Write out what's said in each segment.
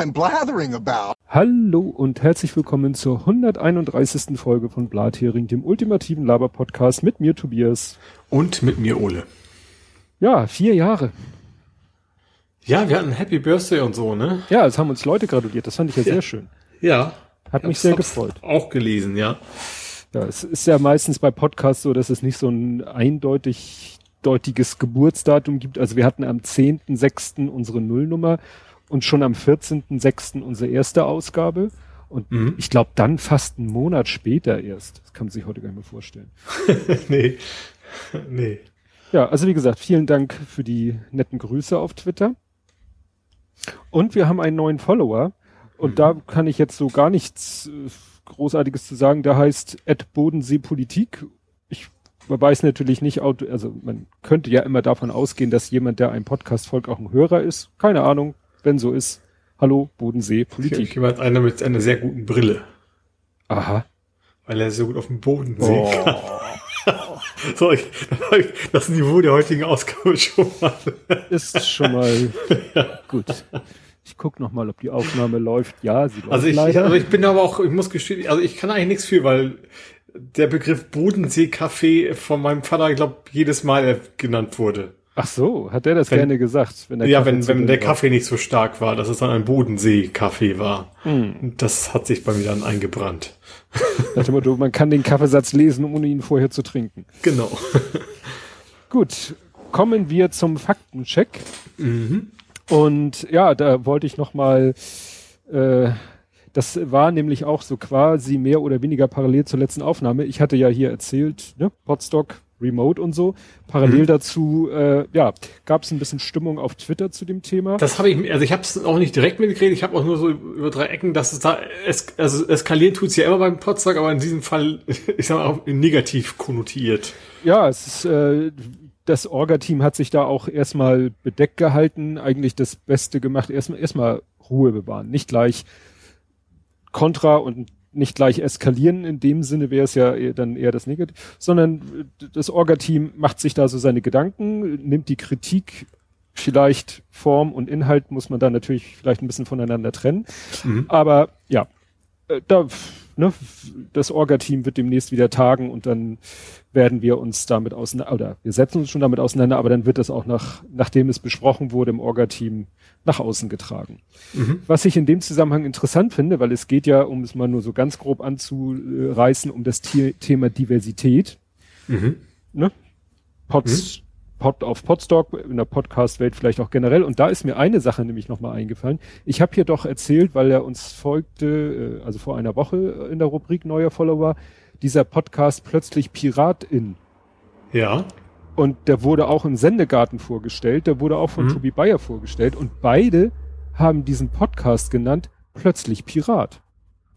I'm blathering about. Hallo und herzlich willkommen zur 131. Folge von Blathering, dem ultimativen Laber-Podcast mit mir Tobias. Und mit mir Ole. Ja, vier Jahre. Ja, wir hatten Happy Birthday und so, ne? Ja, es haben uns Leute gratuliert, das fand ich ja, Ja. sehr schön. Ja. Hat mich sehr gefreut. Auch gelesen, ja. Ja, es ist ja meistens bei Podcasts so, dass es nicht so ein eindeutig deutiges Geburtsdatum gibt. Also wir hatten am 10.06. unsere Nullnummer und schon am 14.06. unsere erste Ausgabe. Und Mhm. ich glaube dann fast einen Monat später erst. Das kann man sich heute gar nicht mehr vorstellen. nee. Nee. Ja, also wie gesagt, vielen Dank für die netten Grüße auf Twitter. Und wir haben einen neuen Follower. Und da kann ich jetzt so gar nichts äh, Großartiges zu sagen. Der heißt Ed Bodensee Politik. Ich weiß natürlich nicht, also man könnte ja immer davon ausgehen, dass jemand, der einen Podcast folgt, auch ein Hörer ist. Keine Ahnung, wenn so ist. Hallo, Bodensee Politik. Jemand einer mit einer sehr guten Brille, Aha. weil er so gut auf dem Boden sehen kann. so, ich, das Niveau der heutigen Ausgabe schon mal. Ist schon mal gut. Ich guck noch mal, ob die Aufnahme läuft. Ja, sie läuft Also ich, leider. also ich bin aber auch, ich muss gestehen, also ich kann eigentlich nichts für, weil der Begriff Bodensee-Kaffee von meinem Vater, ich glaube, jedes Mal genannt wurde. Ach so, hat der das Wenn- gerne gesagt? Wenn der ja, Kaffee wenn, wenn der war? Kaffee nicht so stark war, dass es dann ein Bodensee-Kaffee war. Hm. Das hat sich bei mir dann eingebrannt. Nach dem Motto, man kann den Kaffeesatz lesen, ohne ihn vorher zu trinken. Genau. Gut, kommen wir zum Faktencheck. Mhm. Und ja, da wollte ich noch mal, äh, das war nämlich auch so quasi mehr oder weniger parallel zur letzten Aufnahme. Ich hatte ja hier erzählt, ne, Podstock, Remote und so. Parallel Mhm. dazu, äh, ja, gab es ein bisschen Stimmung auf Twitter zu dem Thema. Das habe ich, also ich habe es auch nicht direkt mitgekriegt, ich habe auch nur so über drei Ecken, dass es da, es, also eskalieren tut's ja immer beim Potsdam, aber in diesem Fall, ich sag mal, auch negativ konnotiert. Ja, es ist, äh, das Orga-Team hat sich da auch erstmal bedeckt gehalten, eigentlich das Beste gemacht, erstmal erstmal Ruhe bewahren, nicht gleich Kontra und nicht gleich eskalieren, in dem Sinne wäre es ja dann eher das Negative, sondern äh, das Orga-Team macht sich da so seine Gedanken, nimmt die Kritik, vielleicht Form und Inhalt muss man da natürlich vielleicht ein bisschen voneinander trennen, Mhm. aber ja, äh, da, ne, das Orga-Team wird demnächst wieder tagen und dann werden wir uns damit auseinander, oder wir setzen uns schon damit auseinander, aber dann wird das auch nach, nachdem es besprochen wurde im Orga-Team, nach außen getragen. Mhm. Was ich in dem Zusammenhang interessant finde, weil es geht ja, um es mal nur so ganz grob anzureißen, um das The Thema Diversität. Mhm. Ne? Pods, Pod auf Podstock, in der Podcast-Welt vielleicht auch generell. Und da ist mir eine Sache nämlich nochmal eingefallen. Ich habe hier doch erzählt, weil er uns folgte, äh, also vor einer Woche in der Rubrik Neuer Follower, dieser Podcast plötzlich Piratin. Ja. Und der wurde auch im Sendegarten vorgestellt, der wurde auch von Mhm. Tobi Bayer vorgestellt und beide haben diesen Podcast genannt plötzlich Pirat.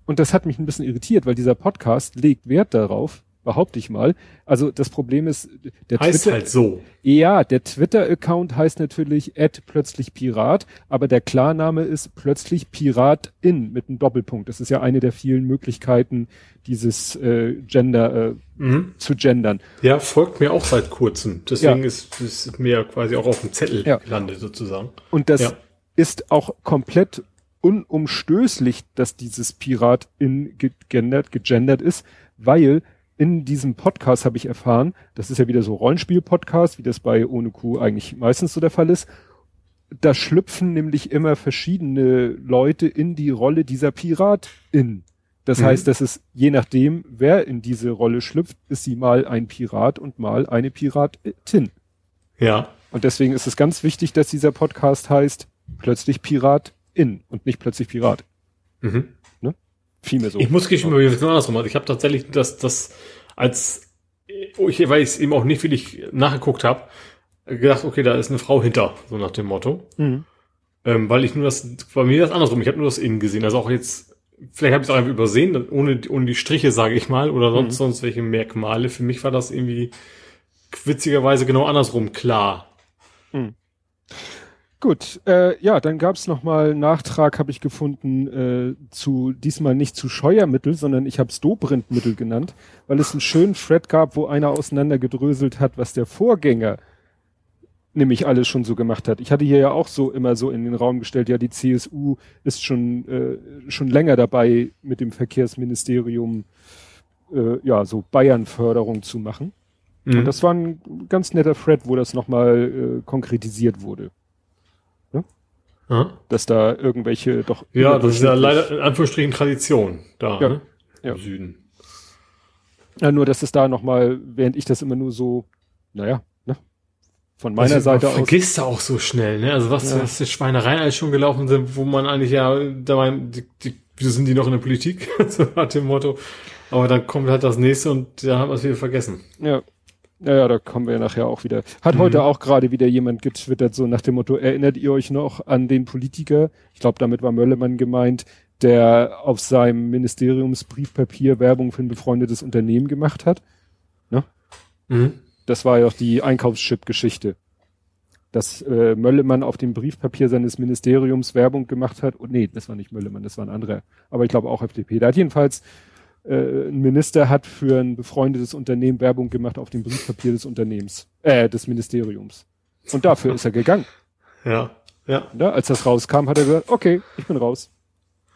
Und das hat mich ein bisschen irritiert, weil dieser Podcast legt Wert darauf, behaupte ich mal. Also das Problem ist, der Heißt Twitter, halt so. ja, der Twitter-Account heißt natürlich plötzlich Pirat, aber der Klarname ist plötzlich Piratin mit einem Doppelpunkt. Das ist ja eine der vielen Möglichkeiten, dieses äh, Gender äh, Mhm. zu gendern. Ja, folgt mir auch seit kurzem. Deswegen Ja. ist es mir quasi auch auf dem Zettel Ja. gelandet, sozusagen. Und das Ja. ist auch komplett unumstößlich, dass dieses Pirat in gegendert, gegendert ist, weil in diesem Podcast habe ich erfahren, das ist ja wieder so Rollenspiel-Podcast, wie das bei Ohne Kuh eigentlich meistens so der Fall ist. Da schlüpfen nämlich immer verschiedene Leute in die Rolle dieser Piratin. Das Mhm. heißt, dass es je nachdem, wer in diese Rolle schlüpft, ist sie mal ein Pirat und mal eine Piratin. Ja. Und deswegen ist es ganz wichtig, dass dieser Podcast heißt plötzlich Pirat in und nicht plötzlich Pirat. Mhm. Vielmehr so. Ich muss gestehen, es genau andersrum. Ich habe tatsächlich das, das als, ich, weil ich es eben auch nicht wirklich nachgeguckt habe, gedacht, okay, da ist eine Frau hinter, so nach dem Motto. Mhm. Ähm, weil ich nur das, bei mir das andersrum, ich habe nur das innen gesehen. Also auch jetzt, vielleicht habe ich es auch einfach übersehen, ohne, ohne die Striche, sage ich mal, oder sonst, Mhm. sonst welche Merkmale. Für mich war das irgendwie witzigerweise genau andersrum klar. Gut, äh, ja, dann gab's noch mal einen Nachtrag, habe ich gefunden, äh, zu diesmal nicht zu Scheuermittel, sondern ich habe es Dobrindmittel genannt, weil es einen schönen Thread gab, wo einer auseinandergedröselt hat, was der Vorgänger nämlich alles schon so gemacht hat. Ich hatte hier ja auch so immer so in den Raum gestellt, ja, die CSU ist schon, äh, schon länger dabei, mit dem Verkehrsministerium äh, ja so Bayern-Förderung zu machen. Mhm. Und das war ein ganz netter Thread, wo das nochmal äh, konkretisiert wurde. Ne? Dass da irgendwelche doch. Ja, das ist ja leider in Anführungsstrichen Tradition da ja. Ne? Ja. im Süden. Ja, nur dass es da nochmal, während ich das immer nur so, naja, von meiner also, Seite aus. Vergisst auch so schnell, ne? Also was, ja. was die Schweinereien alles schon gelaufen sind, wo man eigentlich ja, da war, die, die, wieso sind die noch in der Politik? so nach dem Motto. Aber dann kommt halt das nächste und da haben wir es wieder vergessen. Ja. Ja, ja, da kommen wir nachher auch wieder. Hat mhm. heute auch gerade wieder jemand getwittert, so nach dem Motto, erinnert ihr euch noch an den Politiker? Ich glaube, damit war Möllemann gemeint, der auf seinem Ministeriumsbriefpapier Werbung für ein befreundetes Unternehmen gemacht hat. Ne? Mhm. Das war ja auch die Einkaufschip-Geschichte. Dass äh, Möllemann auf dem Briefpapier seines Ministeriums Werbung gemacht hat. Und nee, das war nicht Möllemann, das war ein anderer. Aber ich glaube auch FDP. Da hat jedenfalls äh, ein Minister hat für ein befreundetes Unternehmen Werbung gemacht auf dem Briefpapier des Unternehmens, äh, des Ministeriums. Und dafür ist er gegangen. Ja, ja. ja. Als das rauskam, hat er gesagt, okay, ich bin raus.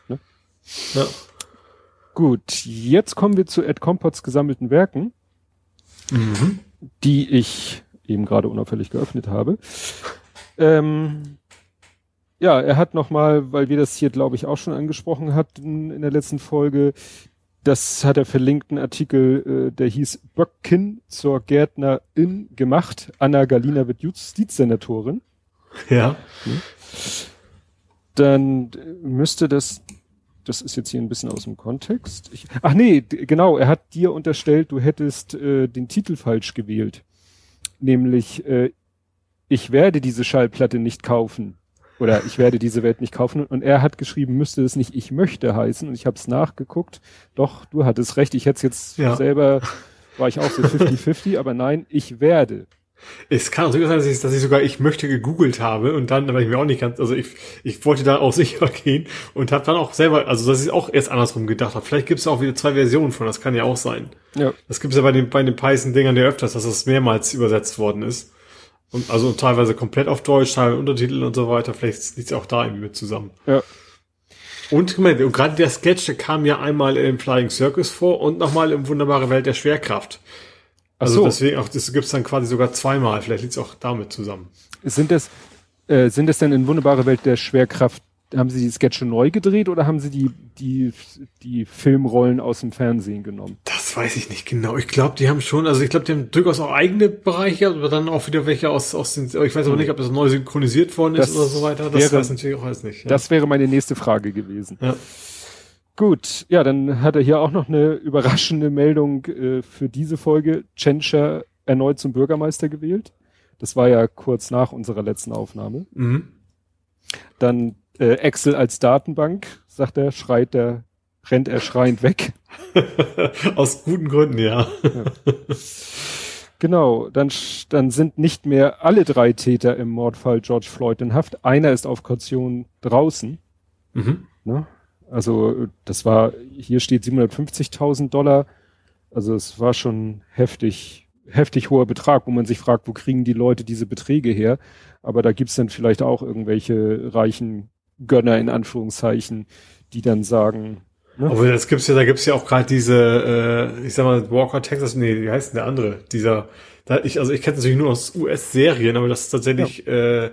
Ne? Ja. Gut, jetzt kommen wir zu Ed Compots gesammelten Werken. Mhm die ich eben gerade unauffällig geöffnet habe. Ähm, ja, er hat nochmal, weil wir das hier, glaube ich, auch schon angesprochen hatten in der letzten Folge, das hat er verlinkt, einen Artikel, äh, der hieß Böckin zur Gärtnerin gemacht. Anna Galina wird Justizsenatorin. Ja. Dann müsste das das ist jetzt hier ein bisschen aus dem Kontext. Ich, ach nee, genau, er hat dir unterstellt, du hättest äh, den Titel falsch gewählt. Nämlich, äh, ich werde diese Schallplatte nicht kaufen. Oder ich werde diese Welt nicht kaufen. Und er hat geschrieben, müsste es nicht ich möchte heißen. Und ich habe es nachgeguckt. Doch, du hattest recht. Ich hätte es jetzt ja. selber, war ich auch so 50-50, aber nein, ich werde. Es kann auch sogar sein, dass ich, dass ich sogar ich möchte gegoogelt habe und dann, weil ich mir auch nicht ganz, also ich, ich wollte da auch sicher gehen und habe dann auch selber, also dass ich auch erst andersrum gedacht habe. Vielleicht gibt es auch wieder zwei Versionen von, das kann ja auch sein. Ja. Das gibt es ja bei den, bei den Python-Dingern ja öfters, dass das mehrmals übersetzt worden ist. Und also teilweise komplett auf Deutsch, teilweise Untertitel und so weiter. Vielleicht liegt es auch da irgendwie mit zusammen. Ja. Und, und gerade der Sketch, der kam ja einmal im Flying Circus vor und nochmal im Wunderbare Welt der Schwerkraft. Also so. deswegen auch, das gibt's dann quasi sogar zweimal. Vielleicht liegt's auch damit zusammen. Sind das, äh, sind das denn in Wunderbare Welt der Schwerkraft, haben Sie die Sketche neu gedreht oder haben Sie die, die, die Filmrollen aus dem Fernsehen genommen? Das weiß ich nicht genau. Ich glaube, die haben schon, also ich glaube, die haben durchaus auch eigene Bereiche, aber dann auch wieder welche aus, aus den, ich weiß aber nicht, ob das neu synchronisiert worden ist das oder so weiter. Das wäre, weiß natürlich auch alles nicht. Ja. Das wäre meine nächste Frage gewesen. Ja. Gut, ja, dann hat er hier auch noch eine überraschende Meldung äh, für diese Folge. Tschentscher erneut zum Bürgermeister gewählt. Das war ja kurz nach unserer letzten Aufnahme. Mhm. Dann äh, Excel als Datenbank, sagt er, schreit er, rennt er schreiend weg. Aus guten Gründen, ja. ja. Genau, dann, dann sind nicht mehr alle drei Täter im Mordfall George Floyd in Haft. Einer ist auf Kaution draußen. Mhm. Ne? Also das war, hier steht 750.000 Dollar. Also es war schon heftig, heftig hoher Betrag, wo man sich fragt, wo kriegen die Leute diese Beträge her? Aber da gibt's dann vielleicht auch irgendwelche reichen Gönner in Anführungszeichen, die dann sagen. Ne? Aber das gibt's ja, da gibt's ja auch gerade diese, äh, ich sag mal, Walker Texas, nee, wie heißt denn der andere? Dieser, da ich, also ich kenne natürlich nur aus US-Serien, aber dass es tatsächlich ja. äh,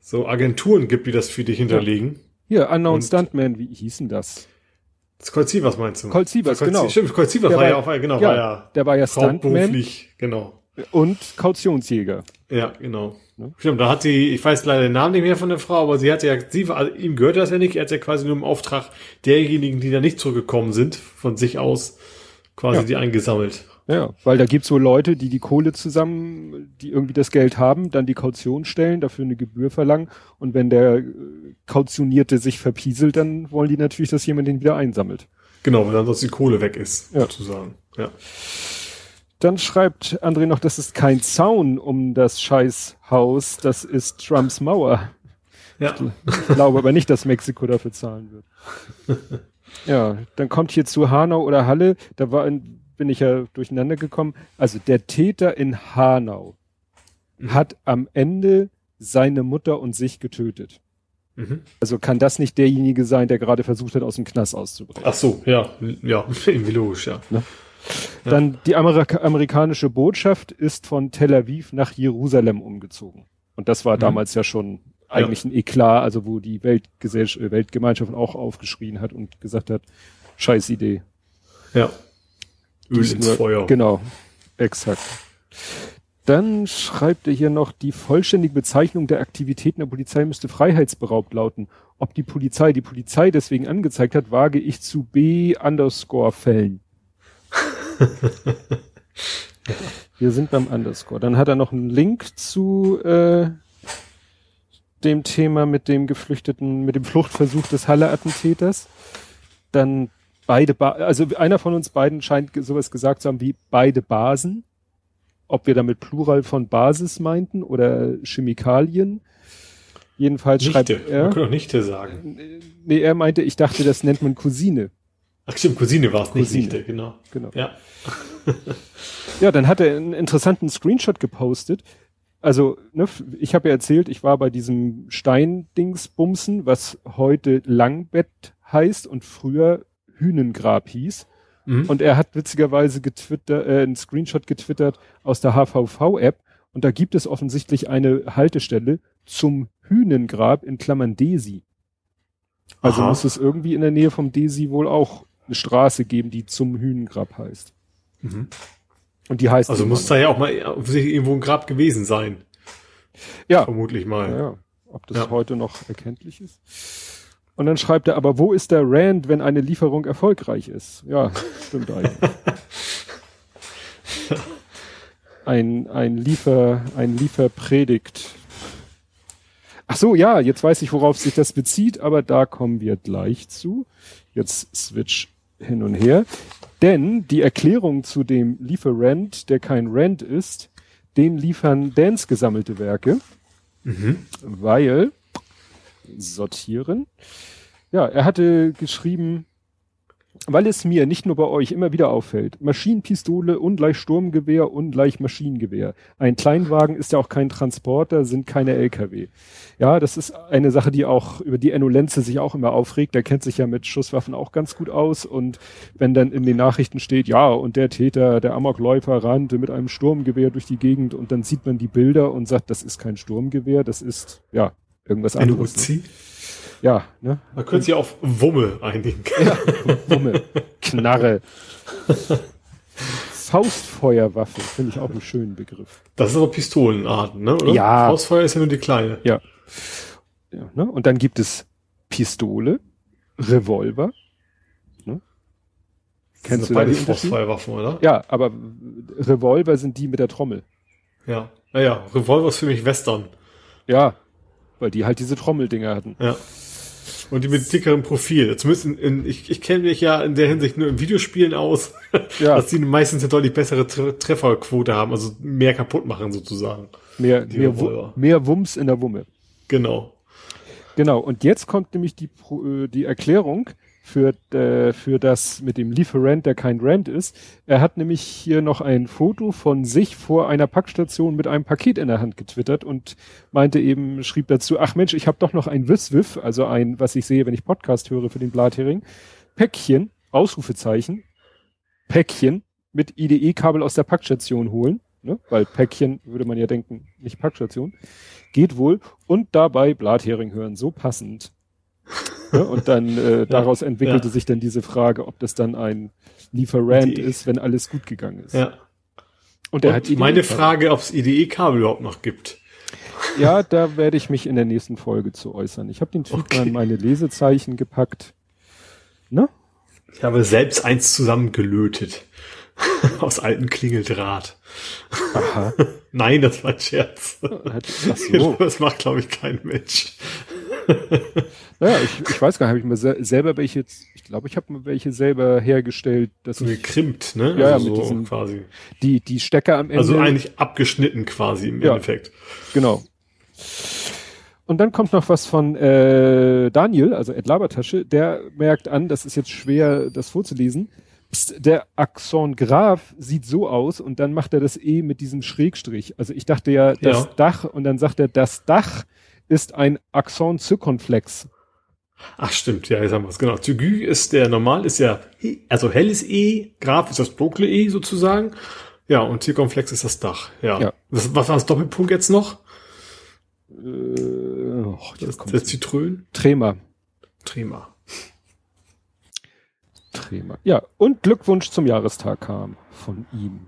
so Agenturen gibt, die das für dich hinterlegen. Ja hier, Unknown und Stuntman, wie hießen das? Das Colt Sievers meinst du? Colt Sievers, genau. Stimmt, Colt Sievers war, ja auch, genau, ja, war ja. Der war ja Stuntman. genau. Und Kautionsjäger. Ja, genau. Ja. Stimmt, da hat sie, ich weiß leider den Namen nicht mehr von der Frau, aber sie hat ja, sie, also ihm gehört das ja nicht, er hat ja quasi nur im Auftrag derjenigen, die da nicht zurückgekommen sind, von sich aus quasi ja. die eingesammelt. Ja, weil da gibt's so Leute, die die Kohle zusammen, die irgendwie das Geld haben, dann die Kaution stellen, dafür eine Gebühr verlangen und wenn der äh, Kautionierte sich verpieselt, dann wollen die natürlich, dass jemand den wieder einsammelt. Genau, weil dann sonst die Kohle weg ist, ja. sozusagen. Ja. Dann schreibt André noch, das ist kein Zaun um das Scheißhaus, das ist Trumps Mauer. Ja. Ich glaube aber nicht, dass Mexiko dafür zahlen wird. ja, dann kommt hier zu Hanau oder Halle, da war ein bin ich ja durcheinander gekommen. Also der Täter in Hanau mhm. hat am Ende seine Mutter und sich getötet. Mhm. Also kann das nicht derjenige sein, der gerade versucht hat, aus dem Knast auszubrechen. Ach so, ja, ja, irgendwie logisch, ja. Ne? Ja. Dann die Amerika amerikanische Botschaft ist von Tel Aviv nach Jerusalem umgezogen. Und das war mhm. damals ja schon eigentlich ja. ein Eklat, also wo die Weltgesellschaft, Weltgemeinschaft auch aufgeschrien hat und gesagt hat, scheiß Idee. Ja. Öl ins Feuer. Genau, exakt. Dann schreibt er hier noch, die vollständige Bezeichnung der Aktivitäten der Polizei müsste freiheitsberaubt lauten. Ob die Polizei die Polizei deswegen angezeigt hat, wage ich zu B Wir sind beim Underscore. Dann hat er noch einen Link zu äh, dem Thema mit dem Geflüchteten, mit dem Fluchtversuch des Halle-Attentäters. Dann beide, ba also einer von uns beiden scheint sowas gesagt zu haben wie beide Basen. Ob wir damit Plural von Basis meinten oder Chemikalien. Jedenfalls Nichte. schreibt er. Man kann auch Nichte sagen. Nee, er meinte, ich dachte, das nennt man Cousine. Ach stimmt, Cousine war es nicht Nichte, genau. genau. Ja. ja, dann hat er einen interessanten Screenshot gepostet. Also, ne, ich habe ja erzählt, ich war bei diesem Steindingsbumsen, was heute Langbett heißt und früher Hühnengrab hieß. Mhm. Und er hat witzigerweise getwittert, äh, einen Screenshot getwittert aus der HVV-App und da gibt es offensichtlich eine Haltestelle zum Hühnengrab in Klammern Desi. Also Aha. muss es irgendwie in der Nähe vom Desi wohl auch eine Straße geben, die zum Hühnengrab heißt. Mhm. Und die heißt. Also muss da ja auch mal irgendwo ein Grab gewesen sein. Ja. Vermutlich mal. Ja. Ob das ja. heute noch erkenntlich ist. Und dann schreibt er, aber wo ist der Rand, wenn eine Lieferung erfolgreich ist? Ja, stimmt eigentlich. ein, ein Liefer, ein Lieferpredigt. Ach so, ja, jetzt weiß ich, worauf sich das bezieht, aber da kommen wir gleich zu. Jetzt switch hin und her. Denn die Erklärung zu dem Lieferant, der kein Rent ist, dem liefern Dans gesammelte Werke, mhm. weil sortieren. Ja, er hatte geschrieben, weil es mir nicht nur bei euch immer wieder auffällt, Maschinenpistole ungleich Sturmgewehr ungleich Maschinengewehr. Ein Kleinwagen ist ja auch kein Transporter, sind keine LKW. Ja, das ist eine Sache, die auch über die Enulenze sich auch immer aufregt. Der kennt sich ja mit Schusswaffen auch ganz gut aus. Und wenn dann in den Nachrichten steht, ja, und der Täter, der Amokläufer rannte mit einem Sturmgewehr durch die Gegend und dann sieht man die Bilder und sagt, das ist kein Sturmgewehr, das ist, ja, irgendwas anderes. Ne? Ja, ne? Man könnte sich auf Wumme einigen. Ja, Wumme, Knarre. Faustfeuerwaffe, finde ich auch einen schönen Begriff. Das ist aber Pistolenarten, ne? Oder? Ja. Faustfeuer ist ja nur die kleine. Ja. ja ne? Und dann gibt es Pistole, Revolver. Ne? Kennst du da die Faustfeuerwaffen, oder? Ja, aber Revolver sind die mit der Trommel. Ja. Naja, Revolver ist für mich Western. Ja, weil die halt diese Trommeldinger hatten. Ja. Und die mit dickerem Profil. Zumindest in, in, ich, ich kenne mich ja in der Hinsicht nur in Videospielen aus, ja. dass die meistens eine deutlich bessere Trefferquote haben, also mehr kaputt machen sozusagen. Mehr, mehr, mehr Wumms in der Wumme. Genau. Genau. Und jetzt kommt nämlich die, äh, die Erklärung, für, äh, für das mit dem Lieferant, der kein Rent ist. Er hat nämlich hier noch ein Foto von sich vor einer Packstation mit einem Paket in der Hand getwittert und meinte eben, schrieb dazu, ach Mensch, ich habe doch noch ein Wiswiff, also ein, was ich sehe, wenn ich Podcast höre für den Blathering, Päckchen, Ausrufezeichen, Päckchen mit IDE-Kabel aus der Packstation holen, ne? weil Päckchen würde man ja denken, nicht Packstation, geht wohl und dabei Blathering hören, so passend. Ne? Und dann äh, daraus entwickelte ja. sich dann diese Frage, ob das dann ein Lieferant Die, ist, wenn alles gut gegangen ist. Ja. Und, er hat meine Frage, ob es IDE-Kabel überhaupt noch gibt. Ja, da werde ich mich in der nächsten Folge zu äußern. Ich habe den Typ okay. mal in meine Lesezeichen gepackt. Ne? Ich habe selbst eins zusammengelötet. Aus alten Klingeldraht. Aha. Nein, das war ein Scherz. Ach so. Das macht, glaube ich, kein Mensch. naja, ich, ich weiß gar nicht, habe ich mir selber welche, jetzt, ich glaube, ich habe mir welche selber hergestellt. Dass so gekrimpt, ne? Ja, also mit so diesen, quasi. Die, die Stecker am Ende. Also eigentlich abgeschnitten quasi im ja, Endeffekt. Genau. Und dann kommt noch was von äh, Daniel, also Ed Labertasche, der merkt an, das ist jetzt schwer, das vorzulesen. pst, der Axon Graf sieht so aus und dann macht er das E mit diesem Schrägstrich. Also ich dachte ja, das Ja. Dach und dann sagt er, das Dach ist ein Axon Zirkonflex. Ach stimmt, ja, jetzt haben wir es. Genau. Zygü ist der normal, ist ja, also helles E, Graph ist das dunkle E sozusagen. Ja, und Zirkonflex ist das Dach. Ja. Ja. Was, was war das Doppelpunkt jetzt noch? Äh, oh, Das, der Zitrön? Trema. Trema. Trema. Ja, und Glückwunsch zum Jahrestag kam von ihm.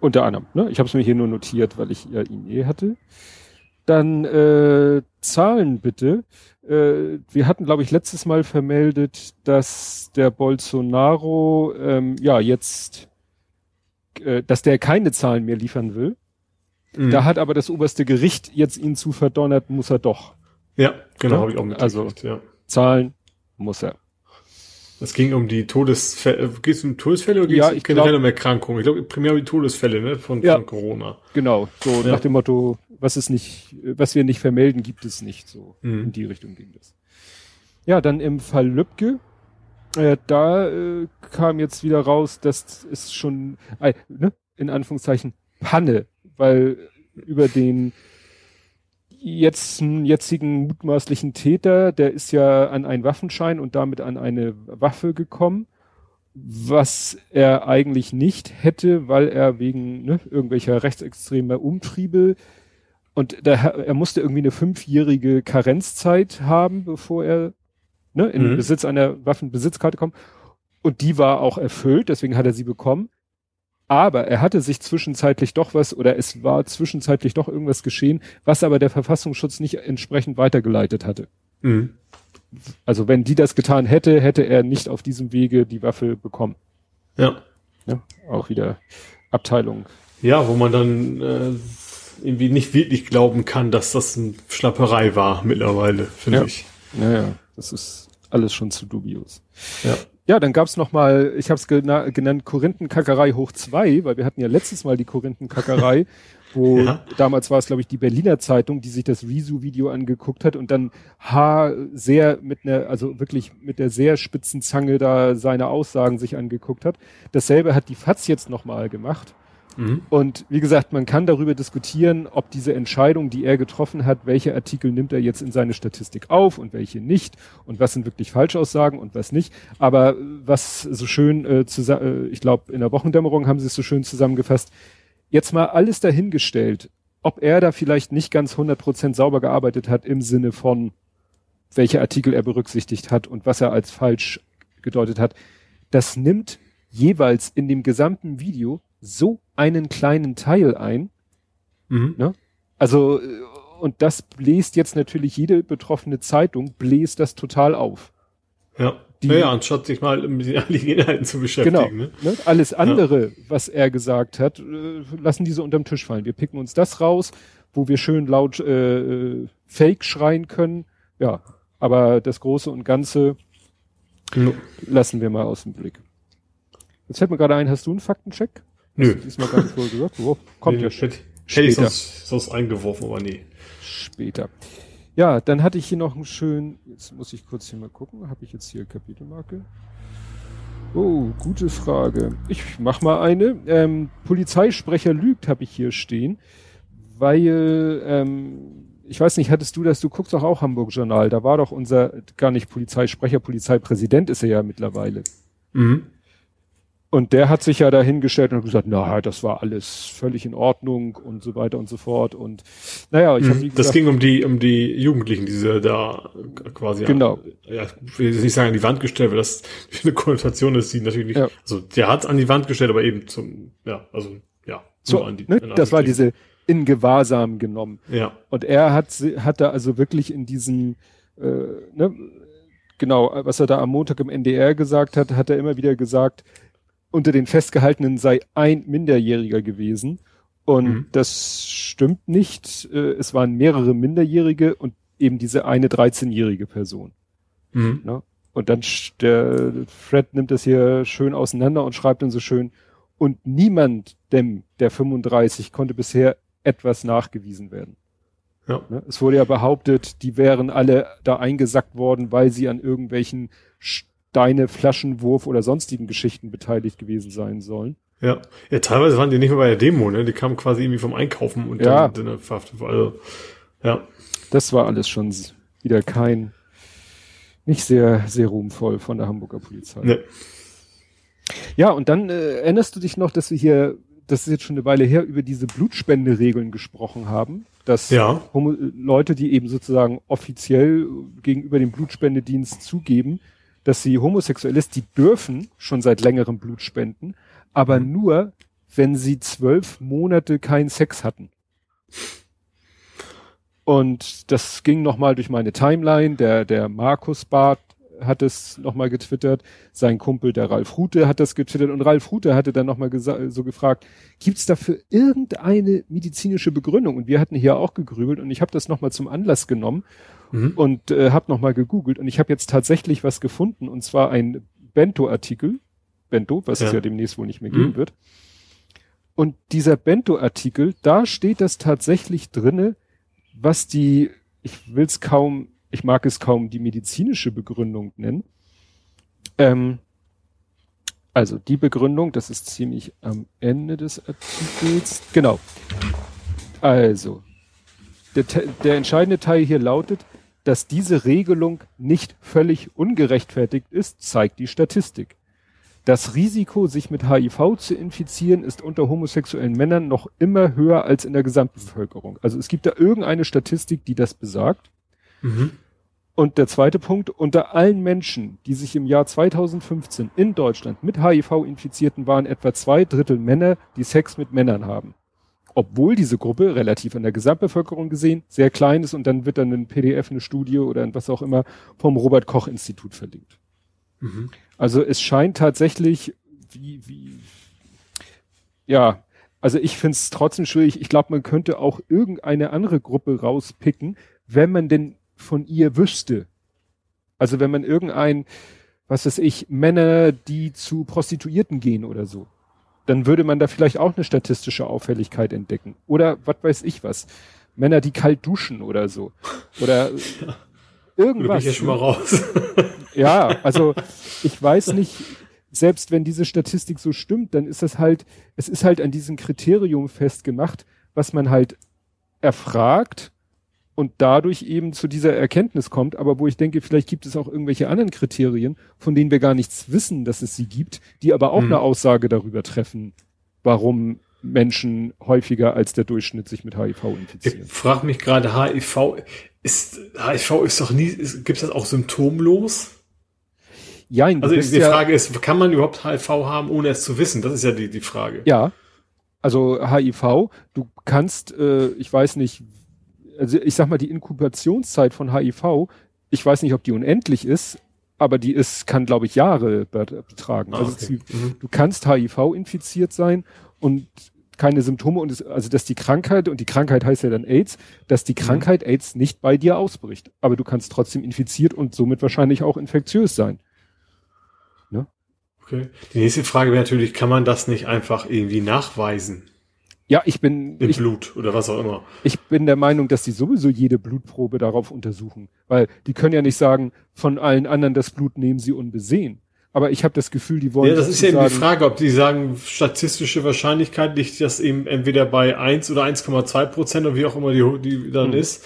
Unter anderem, ne? Ich habe es mir hier nur notiert, weil ich ja ihn eh hatte. Dann äh, Zahlen bitte. Äh, wir hatten, glaube ich, letztes Mal vermeldet, dass der Bolsonaro ähm, ja jetzt, äh, dass der keine Zahlen mehr liefern will. Mhm. Da hat aber das oberste Gericht jetzt ihn zu verdonnert, muss er doch. ja, genau, Ja, habe ich auch mitgekriegt. also- ja. Zahlen muss er. Es ging um die Todesfälle. Geht es um Todesfälle oder geht es ich generell glaub- um Erkrankungen? Ich glaube, primär um die Todesfälle ne, von, Ja. von Corona. Genau, so Ja. nach dem Motto, was ist nicht, was wir nicht vermelden, gibt es nicht. So Mhm. in die Richtung ging das. Ja, dann im Fall Lübcke, äh, da äh, kam jetzt wieder raus, dass es schon, äh, ne, in Anführungszeichen Panne, weil über den jetzt jetzigen mutmaßlichen Täter, der ist ja an einen Waffenschein und damit an eine Waffe gekommen, was er eigentlich nicht hätte, weil er wegen ne, irgendwelcher rechtsextremer Umtriebe und da, er musste irgendwie eine fünfjährige Karenzzeit haben, bevor er ne, in Mhm. Besitz einer Waffenbesitzkarte kommt. Und die war auch erfüllt, deswegen hat er sie bekommen. Aber er hatte sich zwischenzeitlich doch was oder es war zwischenzeitlich doch irgendwas geschehen, was aber der Verfassungsschutz nicht entsprechend weitergeleitet hatte. Mhm. Also wenn die das getan hätte, hätte er nicht auf diesem Wege die Waffe bekommen. Ja. Ne? Auch wieder Abteilung. Ja, wo man dann äh, irgendwie nicht wirklich glauben kann, dass das eine Schlapperei war mittlerweile, finde Ja. ich. Naja, das ist alles schon zu dubios. Ja. Ja, dann gab's noch mal, ich habe es gena genannt, Korinthenkackerei hoch zwei, weil wir hatten ja letztes Mal die Korinthenkackerei, wo Ja. damals war es, glaube ich, die Berliner Zeitung, die sich das Risu-Video angeguckt hat und dann H sehr mit einer, also wirklich mit der sehr spitzen Zange da seine Aussagen sich angeguckt hat. Dasselbe hat die FAZ jetzt noch mal gemacht. Mhm. Und wie gesagt, man kann darüber diskutieren, ob diese Entscheidung, die er getroffen hat, welche Artikel nimmt er jetzt in seine Statistik auf und welche nicht und was sind wirklich Falschaussagen und was nicht. Aber was so schön, äh, äh, ich glaube, in der Wochendämmerung haben sie es so schön zusammengefasst, jetzt mal alles dahingestellt, ob er da vielleicht nicht ganz 100% sauber gearbeitet hat im Sinne von, welche Artikel er berücksichtigt hat und was er als falsch gedeutet hat, das nimmt jeweils in dem gesamten Video so einen kleinen Teil ein. Mhm. Also, äh, und das bläst jetzt natürlich jede betroffene Zeitung, bläst das total auf. Ja. Die- ja, ja, anstatt sich mal mit den Inhalten zu Genau. beschäftigen. Ne? Ne? Alles andere, was er gesagt hat, äh, lassen diese unterm Tisch fallen. Wir picken uns das raus, wo wir schön laut äh, äh, Fake schreien können. Ja, aber das Große und Ganze No. lassen wir mal aus dem Blick. Jetzt fällt mir gerade ein, hast du einen Faktencheck? Nö. Hast du diesmal gar nicht wohl gesagt. Oh, kommt Nee, ja Hätte, hätte ich sonst, sonst eingeworfen, aber nee. später. Ja, dann hatte ich hier noch einen schönen, jetzt muss ich kurz hier mal gucken, habe ich jetzt hier Kapitelmarke? Oh, gute Frage. Ich mach mal eine. Ähm, Polizeisprecher lügt, habe ich hier stehen, weil, ähm, ich weiß nicht, hattest du das, du guckst doch auch Hamburg Journal, da war doch unser, gar nicht Polizeisprecher, Polizeipräsident ist er ja mittlerweile. Mhm. Und der hat sich ja da hingestellt und gesagt, na, das war alles völlig in Ordnung und so weiter und so fort. Und naja, ich habe Mhm. Das gesagt, ging um die, um die Jugendlichen, die sie da quasi, Genau. ja, ich will jetzt nicht sagen an die Wand gestellt, weil das eine Konnotation ist, die natürlich nicht, Ja. also der hat es an die Wand gestellt, aber eben zum, ja, also, ja, so, an die, ne, das war diese in Gewahrsam genommen. ja, Und er hat, hat da also wirklich in diesen, äh, ne, genau, was er da am Montag im NDR gesagt hat, hat er immer wieder gesagt, unter den Festgehaltenen sei ein Minderjähriger gewesen. Und Mhm. das stimmt nicht. Äh, Es waren mehrere Minderjährige und eben diese eine 13-jährige Person. mhm. Ne? Und dann der Fred nimmt das hier schön auseinander und schreibt dann so schön, und niemand dem der 35 konnte bisher etwas nachgewiesen werden. ja, Ne? Es wurde ja behauptet, die wären alle da eingesackt worden, weil sie an irgendwelchen deine Flaschenwurf oder sonstigen Geschichten beteiligt gewesen sein sollen. Ja. Ja, teilweise waren die nicht mehr bei der Demo, ne? Die kamen quasi irgendwie vom Einkaufen und Ja. dann, dann verhaftet. Also, ja. Das war alles schon wieder kein, nicht sehr, sehr ruhmvoll von der Hamburger Polizei. Ne. Ja, und dann äh, erinnerst du dich noch, dass wir hier, das ist jetzt schon eine Weile her, über diese Blutspenderegeln gesprochen haben, dass Ja. Leute, die eben sozusagen offiziell gegenüber dem Blutspendedienst zugeben, dass sie homosexuell ist, die dürfen schon seit längerem Blut spenden, aber nur, wenn sie zwölf Monate keinen Sex hatten. Und das ging nochmal durch meine Timeline. Der, der Markus Barth hat es nochmal getwittert. Sein Kumpel, der Ralf Rute, hat das getwittert. Und Ralf Rute hatte dann nochmal so gefragt, gibt es dafür irgendeine medizinische Begründung? Und wir hatten hier auch gegrübelt und ich habe das nochmal zum Anlass genommen Mhm. und äh, habe nochmal gegoogelt. Und ich habe jetzt tatsächlich was gefunden. Und zwar ein Bento-Artikel. Bento, was es Ja. ja demnächst wohl nicht mehr Mhm. geben wird. Und dieser Bento-Artikel, da steht das tatsächlich drinne, was die, ich will es kaum, ich mag es kaum die medizinische Begründung nennen. Ähm, also die Begründung, das ist ziemlich am Ende des Artikels. Genau. Also, der, der entscheidende Teil hier lautet, dass diese Regelung nicht völlig ungerechtfertigt ist, zeigt die Statistik. Das Risiko, sich mit HIV zu infizieren, ist unter homosexuellen Männern noch immer höher als in der Gesamtbevölkerung. Also es gibt da irgendeine Statistik, die das besagt. Mhm. Und der zweite Punkt, unter allen Menschen, die sich im Jahr 2015 in Deutschland mit HIV infizierten, waren etwa zwei Drittel Männer, die Sex mit Männern haben. Obwohl diese Gruppe relativ an der Gesamtbevölkerung gesehen sehr klein ist und dann wird dann ein PDF, eine Studie oder ein was auch immer vom Robert Koch Institut verlinkt. Mhm. Also es scheint tatsächlich, wie, wie, ja, also ich finde es trotzdem schwierig. Ich glaube, man könnte auch irgendeine andere Gruppe rauspicken, wenn man denn von ihr wüsste. Also wenn man irgendein, was weiß ich, Männer, die zu Prostituierten gehen oder so, dann würde man da vielleicht auch eine statistische Auffälligkeit entdecken. Oder was weiß ich was. Männer, die kalt duschen oder so. Oder Da irgendwas. bin ich ja schon mal raus. Ja, also ich weiß nicht, selbst wenn diese Statistik so stimmt, dann ist das halt, es ist halt an diesem Kriterium festgemacht, was man halt erfragt und dadurch eben zu dieser Erkenntnis kommt, aber wo ich denke, vielleicht gibt es auch irgendwelche anderen Kriterien, von denen wir gar nichts wissen, dass es sie gibt, die aber auch Hm. eine Aussage darüber treffen, warum Menschen häufiger als der Durchschnitt sich mit HIV Ich infizieren. frage mich gerade, HIV ist, HIV ist doch nie, gibt es das auch symptomlos? Ja, Also die ja, Frage ist, kann man überhaupt HIV haben, ohne es zu wissen? Das ist ja die, die Frage. Ja, also HIV, du kannst, äh, ich weiß nicht, also ich sag mal, die Inkubationszeit von HIV, ich weiß nicht, ob die unendlich ist, aber die ist, kann, glaube ich, Jahre bet- betragen. Ah, also okay. sie, Mhm. du kannst HIV infiziert sein und keine Symptome und es, also dass die Krankheit und die Krankheit heißt ja dann AIDS, dass die Krankheit AIDS nicht bei dir ausbricht, aber du kannst trotzdem infiziert und somit wahrscheinlich auch infektiös sein. Okay. Die nächste Frage wäre natürlich, kann man das nicht einfach irgendwie nachweisen? Ja, ich bin, Im ich, Blut oder was auch immer. Ich bin der Meinung, dass die sowieso jede Blutprobe darauf untersuchen, weil die können ja nicht sagen, von allen anderen das Blut nehmen sie unbesehen. Aber ich habe das Gefühl, die wollen Ja, das ist ja eben die Frage, ob die sagen, statistische Wahrscheinlichkeit liegt das eben entweder bei 1 oder 1,2 Prozent oder wie auch immer die, die dann Hm. ist.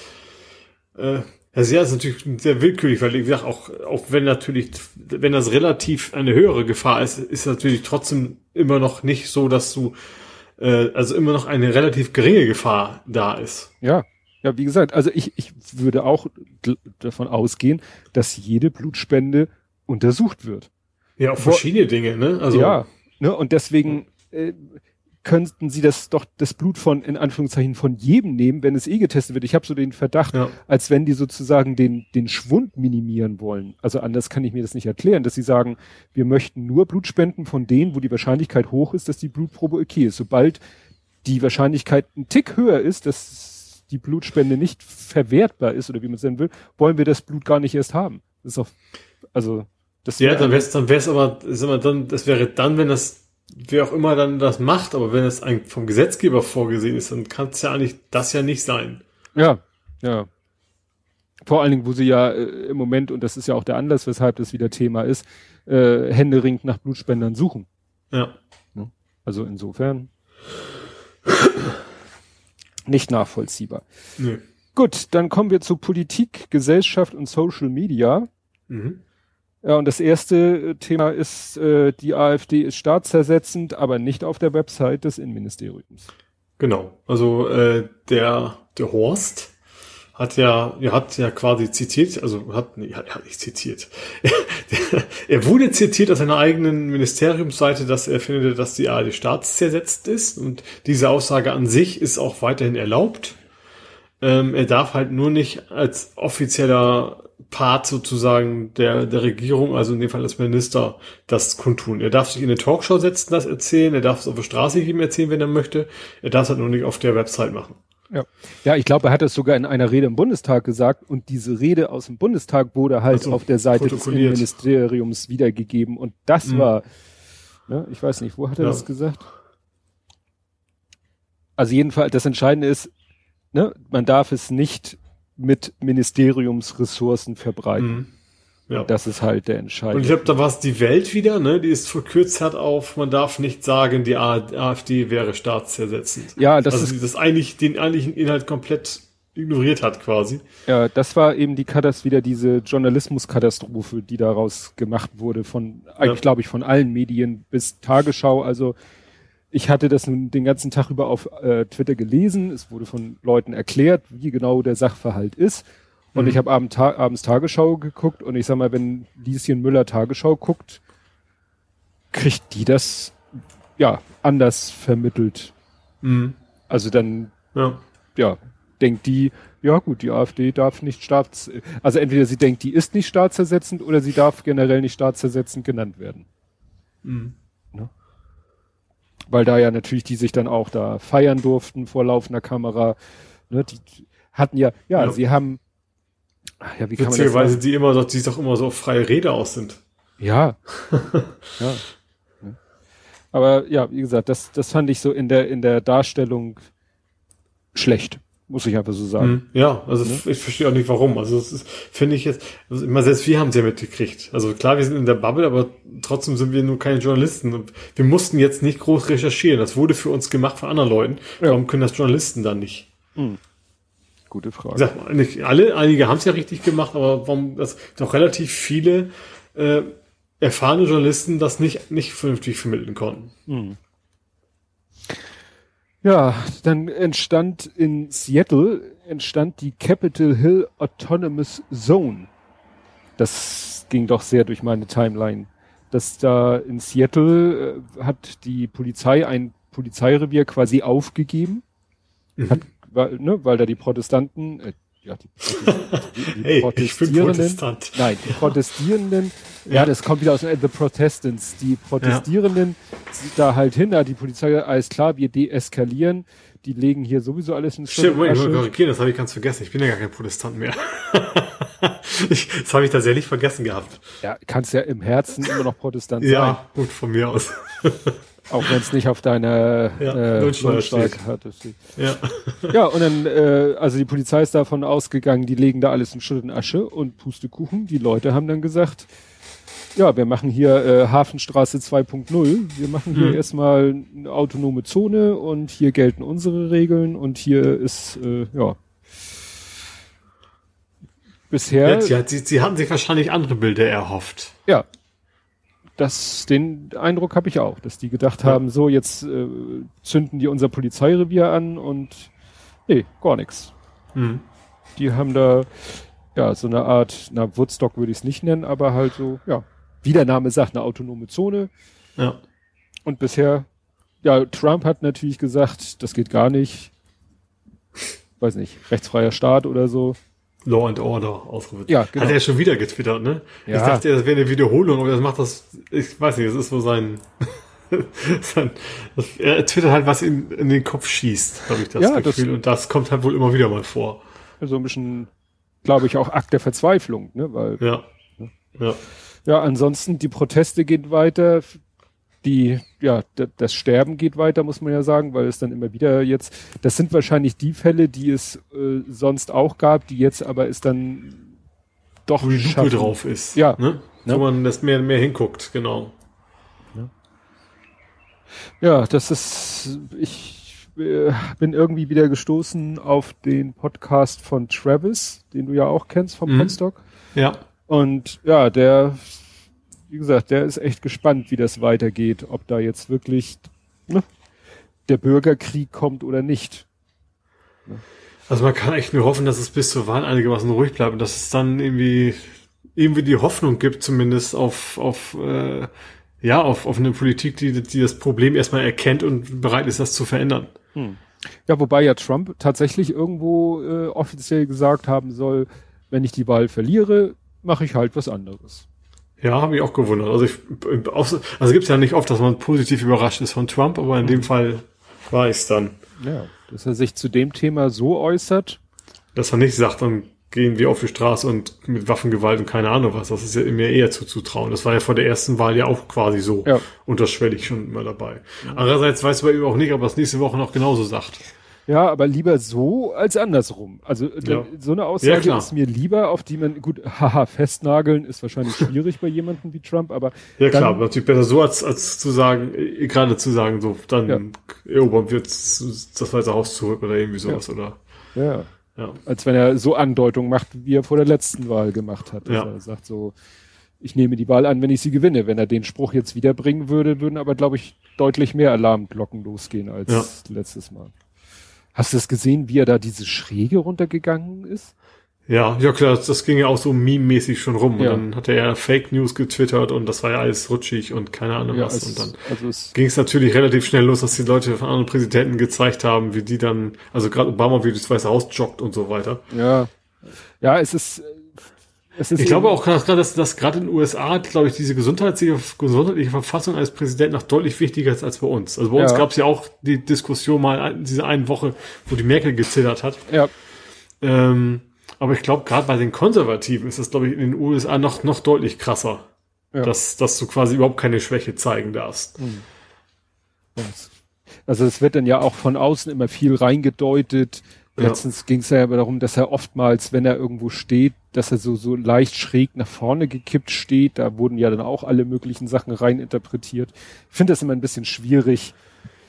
Äh, also ja, ist natürlich sehr willkürlich, weil ich sag auch, auch wenn natürlich, wenn das relativ eine höhere Gefahr ist, ist natürlich trotzdem immer noch nicht so, dass du, äh, also immer noch eine relativ geringe Gefahr da ist. Ja, ja, wie gesagt, also ich, ich würde auch davon ausgehen, dass jede Blutspende untersucht wird. Ja, auch verschiedene Dinge, ne? Also, ja, ne, und deswegen äh, könnten sie das doch das Blut von in Anführungszeichen von jedem nehmen, wenn es eh getestet wird. Ich habe so den Verdacht, Ja. als wenn die sozusagen den den Schwund minimieren wollen. Also anders kann ich mir das nicht erklären, dass sie sagen, wir möchten nur Blut spenden von denen, wo die Wahrscheinlichkeit hoch ist, dass die Blutprobe okay ist. Sobald die Wahrscheinlichkeit ein Tick höher ist, dass die Blutspende nicht verwertbar ist oder wie man es nennen will, wollen wir das Blut gar nicht erst haben. Das ist auch, also das Ja, wäre- dann wär's, dann wär's aber, sag mal, dann, das wäre dann, wenn das, wer auch immer dann das macht, aber wenn es vom Gesetzgeber vorgesehen ist, dann kann es ja eigentlich das ja nicht sein. Ja, ja. Vor allen Dingen, wo sie ja äh, im Moment, und das ist ja auch der Anlass, weshalb das wieder Thema ist, äh, händeringend nach Blutspendern suchen. Ja. Also insofern nicht nachvollziehbar. Nö. Gut, dann kommen wir zu Politik, Gesellschaft und Social Media. Mhm. Ja, und das erste äh, Thema ist, äh, die AfD ist staatszersetzend, aber nicht auf der Website des Innenministeriums. Genau. Also äh, der der Horst hat ja, er hat ja quasi zitiert, also hat, nee, hat, hat nicht zitiert. er wurde zitiert aus seiner eigenen Ministeriumsseite, dass er findet, dass die ARD staatszersetzt ist und diese Aussage an sich ist auch weiterhin erlaubt. Ähm, er darf halt nur nicht als offizieller Part sozusagen der, der Regierung, also in dem Fall als Minister, das kundtun. Er darf sich in eine Talkshow setzen, das erzählen, er darf es auf der Straße jedem erzählen, wenn er möchte. Er darf es halt nur nicht auf der Website machen. Ja. ja, ich glaube, er hat es sogar in einer Rede im Bundestag gesagt und diese Rede aus dem Bundestag wurde halt Also, auf der Seite des. Innenministeriums wiedergegeben und das Mhm. war, ne, ich weiß nicht, wo hat er Ja. das gesagt? Also jedenfalls, das Entscheidende ist, ne, man darf es nicht mit Ministeriumsressourcen verbreiten. Mhm. Ja. Das ist halt der Und entscheidende. ich glaube, da war es die Welt wieder, ne? Die ist verkürzt hat auf, man darf nicht sagen, die AfD wäre staatszersetzend. ja, das also ist das eigentlich den eigentlichen Inhalt komplett ignoriert hat quasi. Ja, das war eben die Katast wieder diese Journalismuskatastrophe, die daraus gemacht wurde von eigentlich Ja. glaube ich von allen Medien bis Tagesschau. Also ich hatte das nun den ganzen Tag über auf äh, Twitter gelesen. Es wurde von Leuten erklärt, wie genau der Sachverhalt ist. Und Mhm. ich habe abend, ta abends Tagesschau geguckt und ich sag mal, wenn Lieschen Müller Tagesschau guckt, kriegt die das ja anders vermittelt. Mhm. Also dann Ja. ja, denkt die, ja gut, die AfD darf nicht staats, also entweder sie denkt, die ist nicht staatszersetzend oder sie darf generell nicht staatszersetzend genannt werden. Mhm. Weil da ja natürlich die sich dann auch da feiern durften vor laufender Kamera. Ne, die hatten ja, ja, Ja. sie haben, ach ja, wie kann man das sagen? die immer so, die doch immer so auf freie Rede aus sind. Ja. ja. Ja. Aber ja, wie gesagt, das, das fand ich so in der, in der Darstellung schlecht, muss ich einfach so sagen. Mhm. Ja, also ich verstehe auch nicht warum. Also das ist, finde ich jetzt, also immer selbst wir haben es ja mitgekriegt. Also klar, wir sind in der Bubble, aber trotzdem sind wir nur keine Journalisten. Und wir mussten jetzt nicht groß recherchieren. Das wurde für uns gemacht von anderen Leuten. Ja. Warum können das Journalisten dann nicht? Gute Wie Frage. gesagt, nicht alle, einige haben es ja richtig gemacht, aber warum das doch relativ viele äh, erfahrene Journalisten das nicht, nicht vernünftig vermitteln konnten. Ja, dann entstand in Seattle entstand die Capitol Hill Autonomous Zone. Das ging doch sehr durch meine Timeline. Dass da in Seattle äh, hat die Polizei ein Polizeirevier quasi aufgegeben, Mhm. hat, weil, ne, weil da die Protestanten, äh, ja, die, die, die Hey, Protestant. Nein, die Protestierenden, ja. Ja. das kommt wieder aus äh, The Protestants. Die Protestierenden sind da halt hin, da die Polizei, alles klar, wir deeskalieren, die legen hier sowieso alles in Schutt Stimmt, Moment, ich korrigieren, das habe ich ganz vergessen. Ich bin ja gar kein Protestant mehr. ich, das habe ich tatsächlich vergessen gehabt. Ja, kannst ja im Herzen immer noch Protestant sein, Ja, gut, von mir aus. auch wenn es nicht auf deiner Ja, äh, Lohnsteuer Lohnsteuer steht. hat. das steht. ja. Ja, und dann, äh, also die Polizei ist davon ausgegangen, die legen da alles in Schutt und Asche und Pustekuchen. Die Leute haben dann gesagt, ja, wir machen hier äh, Hafenstraße 2.0. Wir machen hier Mhm. erstmal eine autonome Zone und hier gelten unsere Regeln und hier ist, äh, ja. Bisher, Jetzt, ja, sie, sie hatten sich wahrscheinlich andere Bilder erhofft. ja. Das, den Eindruck habe ich auch, dass die gedacht Ja. haben, so jetzt äh, zünden die unser Polizeirevier an und nee, gar nichts. Hm. Die haben da ja so eine Art, na Woodstock würde ich es nicht nennen, aber halt so, ja, wie der Name sagt, eine autonome Zone. Ja. Und bisher, ja, Trump hat natürlich gesagt, das geht gar nicht. Weiß nicht, rechtsfreier Staat oder so. Law and Order ausgerufen. Ja, genau. Hat er schon wieder getwittert, ne? Ja. Ich dachte, das wäre eine Wiederholung, aber das macht das, ich weiß nicht, das ist so sein, sein das, er twittert halt, was ihm in den Kopf schießt, habe ich das Ja, das- Gefühl. und das kommt halt wohl immer wieder mal vor. So ein bisschen, glaube ich, auch Akt der Verzweiflung, ne? Weil, Ja. Ja. ja, ansonsten, die Proteste gehen weiter. Die, ja, das Sterben geht weiter, muss man ja sagen, weil es dann immer wieder jetzt, das sind wahrscheinlich die Fälle, die es äh, sonst auch gab, die jetzt aber es dann doch Wo die Lupe drauf ist. Ja. Ne? Wo man das mehr, mehr hinguckt, genau. Ja, das ist, ich äh, bin irgendwie wieder gestoßen auf den Podcast von Travis, den du ja auch kennst vom Mhm. Podstock. Ja. Und ja, der, wie gesagt, der ist echt gespannt, wie das weitergeht, ob da jetzt wirklich ne, der Bürgerkrieg kommt oder nicht. Also man kann echt nur hoffen, dass es bis zur Wahl einigermaßen ruhig bleibt und dass es dann irgendwie irgendwie die Hoffnung gibt, zumindest auf auf äh, ja auf auf eine Politik, die die das Problem erstmal erkennt und bereit ist, das zu verändern. Ja, wobei ja Trump tatsächlich irgendwo äh, offiziell gesagt haben soll, wenn ich die Wahl verliere, mache ich halt was anderes. Ja, habe ich auch gewundert. Also ich außer- also gibt's ja nicht oft, dass man positiv überrascht ist von Trump, aber in dem Fall war ich's dann, Ja, dass er sich zu dem Thema so äußert. dass er nicht sagt, dann gehen wir auf die Straße und mit Waffengewalt und keine Ahnung was. Das ist ja mir eher zuzutrauen. Das war ja vor der ersten Wahl ja auch quasi so Ja. unterschwellig schon immer dabei. Andererseits weiß man eben auch nicht, ob er es nächste Woche noch genauso sagt. Ja, aber lieber so als andersrum. Also äh, Ja. so eine Ja, Aussage klar. ist mir lieber, auf die man, gut, haha, festnageln ist wahrscheinlich schwierig bei jemandem wie Trump, aber Ja klar, aber natürlich besser so als, als zu sagen, äh, gerade zu sagen, so, dann erobern wir jetzt das Weiße Haus zurück oder irgendwie sowas, oder? ja, Ja. als wenn er so Andeutungen macht, wie er vor der letzten Wahl gemacht hat. Ja. Also er sagt so, ich nehme die Wahl an, wenn ich sie gewinne. Wenn er den Spruch jetzt wiederbringen würde, würden aber, glaube ich, deutlich mehr Alarmglocken losgehen als Ja. letztes Mal. Hast du das gesehen, wie er da diese Schräge runtergegangen ist? Ja, ja klar, das, ging ja auch so meme-mäßig schon rum. Ja. Und dann hat er ja Fake News getwittert und das war ja alles rutschig und keine Ahnung Ja, was. es, und dann also ging es natürlich relativ schnell los, dass die Leute von anderen Präsidenten gezeigt haben, wie die dann, also gerade Obama, wie das Weiße Haus joggt und so weiter. ja, ja, es ist Ich glaube auch, dass, dass, dass gerade in den USA, glaube ich, diese gesundheitliche, gesundheitliche Verfassung als Präsident noch deutlich wichtiger ist als bei uns. Also bei uns Ja. gab es ja auch die Diskussion mal in dieser einen Woche, wo die Merkel gezittert hat. ja, Ähm, aber ich glaube, gerade bei den Konservativen ist das, glaube ich, in den USA noch, noch deutlich krasser. Ja. Dass, dass du quasi überhaupt keine Schwäche zeigen darfst. Das- Also es wird dann ja auch von außen immer viel reingedeutet. Ja. Letztens ging es ja aber darum, dass er oftmals, wenn er irgendwo steht, dass er so, so leicht schräg nach vorne gekippt steht. Da wurden ja dann auch alle möglichen Sachen reininterpretiert. Ich finde das immer ein bisschen schwierig.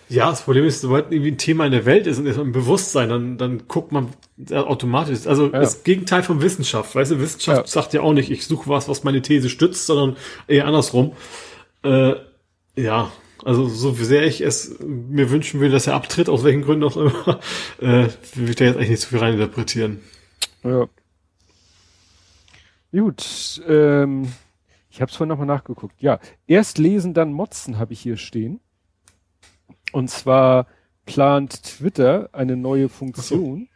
Ja, das Problem ist, sobald irgendwie ein Thema in der Welt ist und ist ein Bewusstsein, dann, dann guckt man ja, automatisch. Also Ja. das Gegenteil von Wissenschaft. Weißt du, Wissenschaft Ja. sagt ja auch nicht, ich suche was, was meine These stützt, sondern eher andersrum. Äh, ja, also so sehr ich es mir wünschen will, dass er abtritt, aus welchen Gründen auch immer, äh, will ich da jetzt eigentlich nicht zu viel reininterpretieren. Ja. Gut, ähm, ich habe es vorhin nochmal nachgeguckt. Ja, erst lesen, dann motzen habe ich hier stehen. Und zwar plant Twitter eine neue Funktion.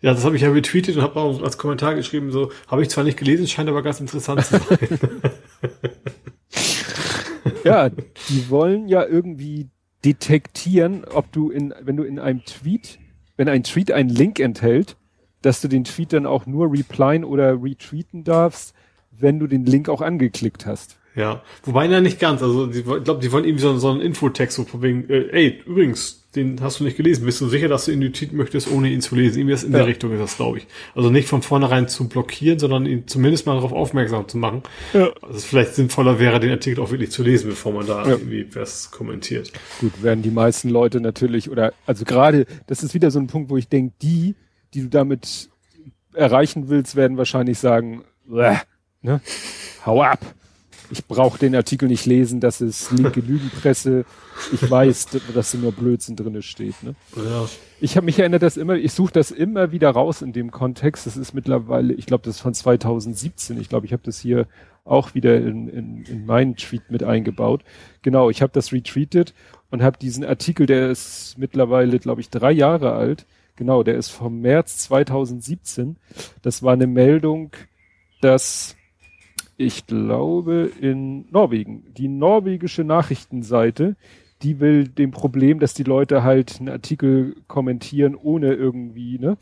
Ja, das habe ich ja retweetet und habe auch als Kommentar geschrieben, so, habe ich zwar nicht gelesen, scheint aber ganz interessant zu sein. Ja, die wollen ja irgendwie detektieren, ob du in, wenn du in einem Tweet, wenn ein Tweet einen Link enthält, dass du den Tweet dann auch nur replyen oder retweeten darfst, wenn du den Link auch angeklickt hast. Ja, wobei na nicht ganz. Also die, ich glaube, die wollen irgendwie so, so einen Infotext, so von wegen, äh, ey, übrigens, den hast du nicht gelesen. Bist du sicher, dass du ihn retweeten möchtest, ohne ihn zu lesen? Irgendwie das in Ja. der Richtung ist das, glaube ich. Also nicht von vornherein zu blockieren, sondern ihn zumindest mal darauf aufmerksam zu machen. Ja. Also es vielleicht sinnvoller wäre, den Artikel auch wirklich zu lesen, bevor man da Ja. irgendwie was kommentiert. Gut, werden die meisten Leute natürlich, oder also gerade, das ist wieder so ein Punkt, wo ich denke, die, die du damit erreichen willst, werden wahrscheinlich sagen, "Bäh, ne? hau ab. Ich brauche den Artikel nicht lesen, das ist linke Lügenpresse. Ich weiß, dass da nur Blödsinn drinne steht. Ne? Ja. Ich habe mich erinnert, dass immer, ich suche das immer wieder raus in dem Kontext. Das ist mittlerweile, ich glaube, das ist von 2017. Ich glaube, ich habe das hier auch wieder in, in, in meinen Tweet mit eingebaut. Genau, ich habe das retweetet und habe diesen Artikel, der ist mittlerweile, glaube ich, drei Jahre alt. Genau, der ist vom März 2017. Das war eine Meldung, dass ich glaube in Norwegen, die norwegische Nachrichtenseite, die will dem Problem, dass die Leute halt einen Artikel kommentieren, ohne irgendwie, ne,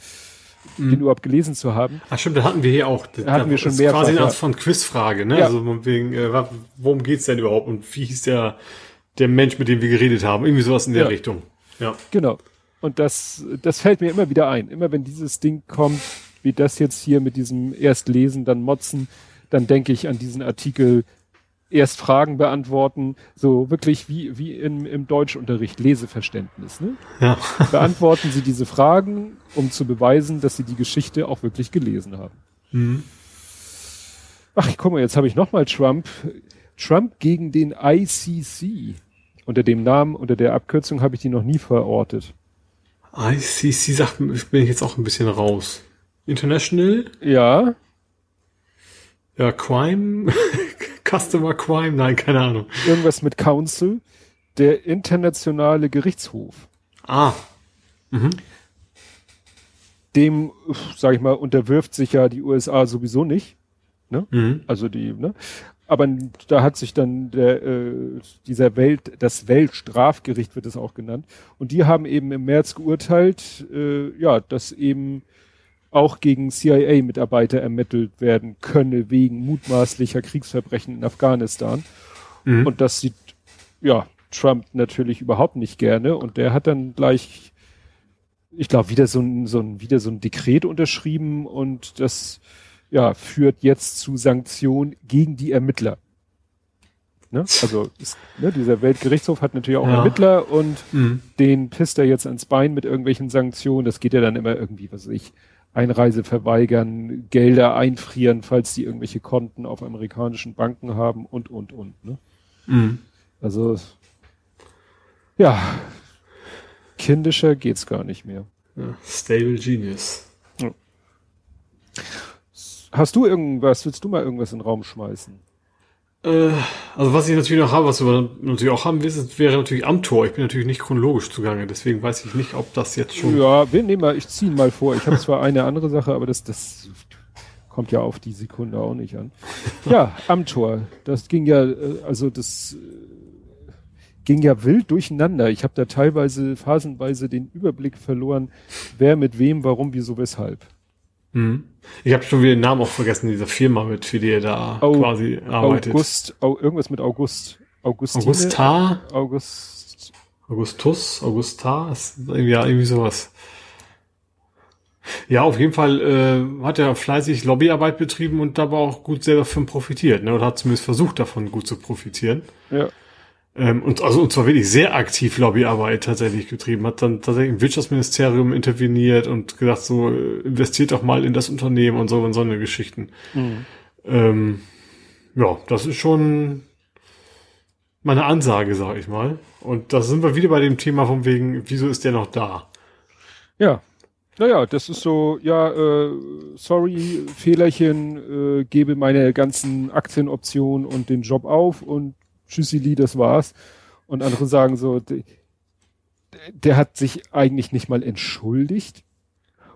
den überhaupt gelesen zu haben. Ach stimmt, da hatten wir hier auch. Da hatten wir schon ist mehrfach, Quasi eine Art von Quizfrage, ne? Ja. Also wegen, äh, worum geht's denn überhaupt und wie hieß der der Mensch, mit dem wir geredet haben. Irgendwie sowas in der Ja. Richtung. Ja. Genau. Und das, das fällt mir immer wieder ein. Immer wenn dieses Ding kommt, wie das jetzt hier mit diesem erst lesen, dann motzen, dann denke ich an diesen Artikel erst Fragen beantworten, so wirklich wie, wie im, im Deutschunterricht, Leseverständnis. Ne? Ja. Beantworten Sie diese Fragen, um zu beweisen, dass Sie die Geschichte auch wirklich gelesen haben. Mhm. Ach, guck mal, jetzt habe ich nochmal Trump. Trump gegen den ICC. Unter dem Namen, unter der Abkürzung habe ich die noch nie verortet. ICC sagt, bin ich jetzt auch ein bisschen raus. International? Ja, Ja, Crime? Customer Crime? Nein, keine Ahnung. irgendwas mit Council, der internationale Gerichtshof. Ah. Dem, sage ich mal, unterwirft sich ja die USA sowieso nicht. Ne? Mhm. Also die, ne? Aber da hat sich dann der, äh, dieser Welt, das Weltstrafgericht wird es auch genannt. Und die haben eben im März geurteilt, äh, ja, dass eben auch gegen CIA-Mitarbeiter ermittelt werden könne wegen mutmaßlicher Kriegsverbrechen in Afghanistan. Mhm. Und das sieht, ja, Trump natürlich überhaupt nicht gerne. Und der hat dann gleich, ich glaube, wieder so ein, so ein, wieder so ein Dekret unterschrieben und das, ja, führt jetzt zu Sanktionen gegen die Ermittler. Ne? Also, ist, ne, dieser Weltgerichtshof hat natürlich auch Ja. Ermittler und Mhm. den pisst er jetzt ans Bein mit irgendwelchen Sanktionen. Das geht ja dann immer irgendwie, was weiß ich, Einreise verweigern, Gelder einfrieren, falls die irgendwelche Konten auf amerikanischen Banken haben und, und, und. Ne? Mhm. Also, ja, kindischer geht's gar nicht mehr. Ja. Stable Genius. Hast du irgendwas, willst du mal irgendwas in den Raum schmeißen? Äh, also was ich natürlich noch habe, was du natürlich auch haben willst, wäre natürlich Amtor. Ich bin natürlich nicht chronologisch zugange, deswegen weiß ich nicht, ob das jetzt schon. Ja, wir nehmen mal, ich ziehe ihn mal vor. Ich habe zwar eine andere Sache, aber das, das kommt ja auf die Sekunde auch nicht an. Ja, Amtor. Das ging ja, äh, also das äh, ging ja wild durcheinander. Ich habe da teilweise phasenweise den Überblick verloren, wer mit wem, warum, wieso, weshalb. Mhm. Ich habe schon wieder den Namen auch vergessen, dieser Firma, mit für die er da Au- quasi arbeitet. August, au, irgendwas mit August. Augustine, Augustar, August. Augustus, Augusta, ist irgendwie, ja, irgendwie sowas. Ja, auf jeden Fall äh, hat er fleißig Lobbyarbeit betrieben und dabei auch gut selber davon profitiert, ne? Oder hat zumindest versucht, davon gut zu profitieren. Ja. Ähm, und also und zwar wirklich sehr aktiv Lobbyarbeit tatsächlich getrieben, hat dann tatsächlich im Wirtschaftsministerium interveniert und gesagt, so äh, investiert doch mal in das Unternehmen und so und so eine Geschichten. Mhm. Ähm, ja, das ist schon meine Ansage, sag ich mal. Und da sind wir wieder bei dem Thema von wegen, wieso ist der noch da? Ja. Naja, das ist so, ja, äh, sorry, Fehlerchen, äh, gebe meine ganzen Aktienoptionen und den Job auf und tschüssili, das war's. Und andere sagen so, de, der hat sich eigentlich nicht mal entschuldigt.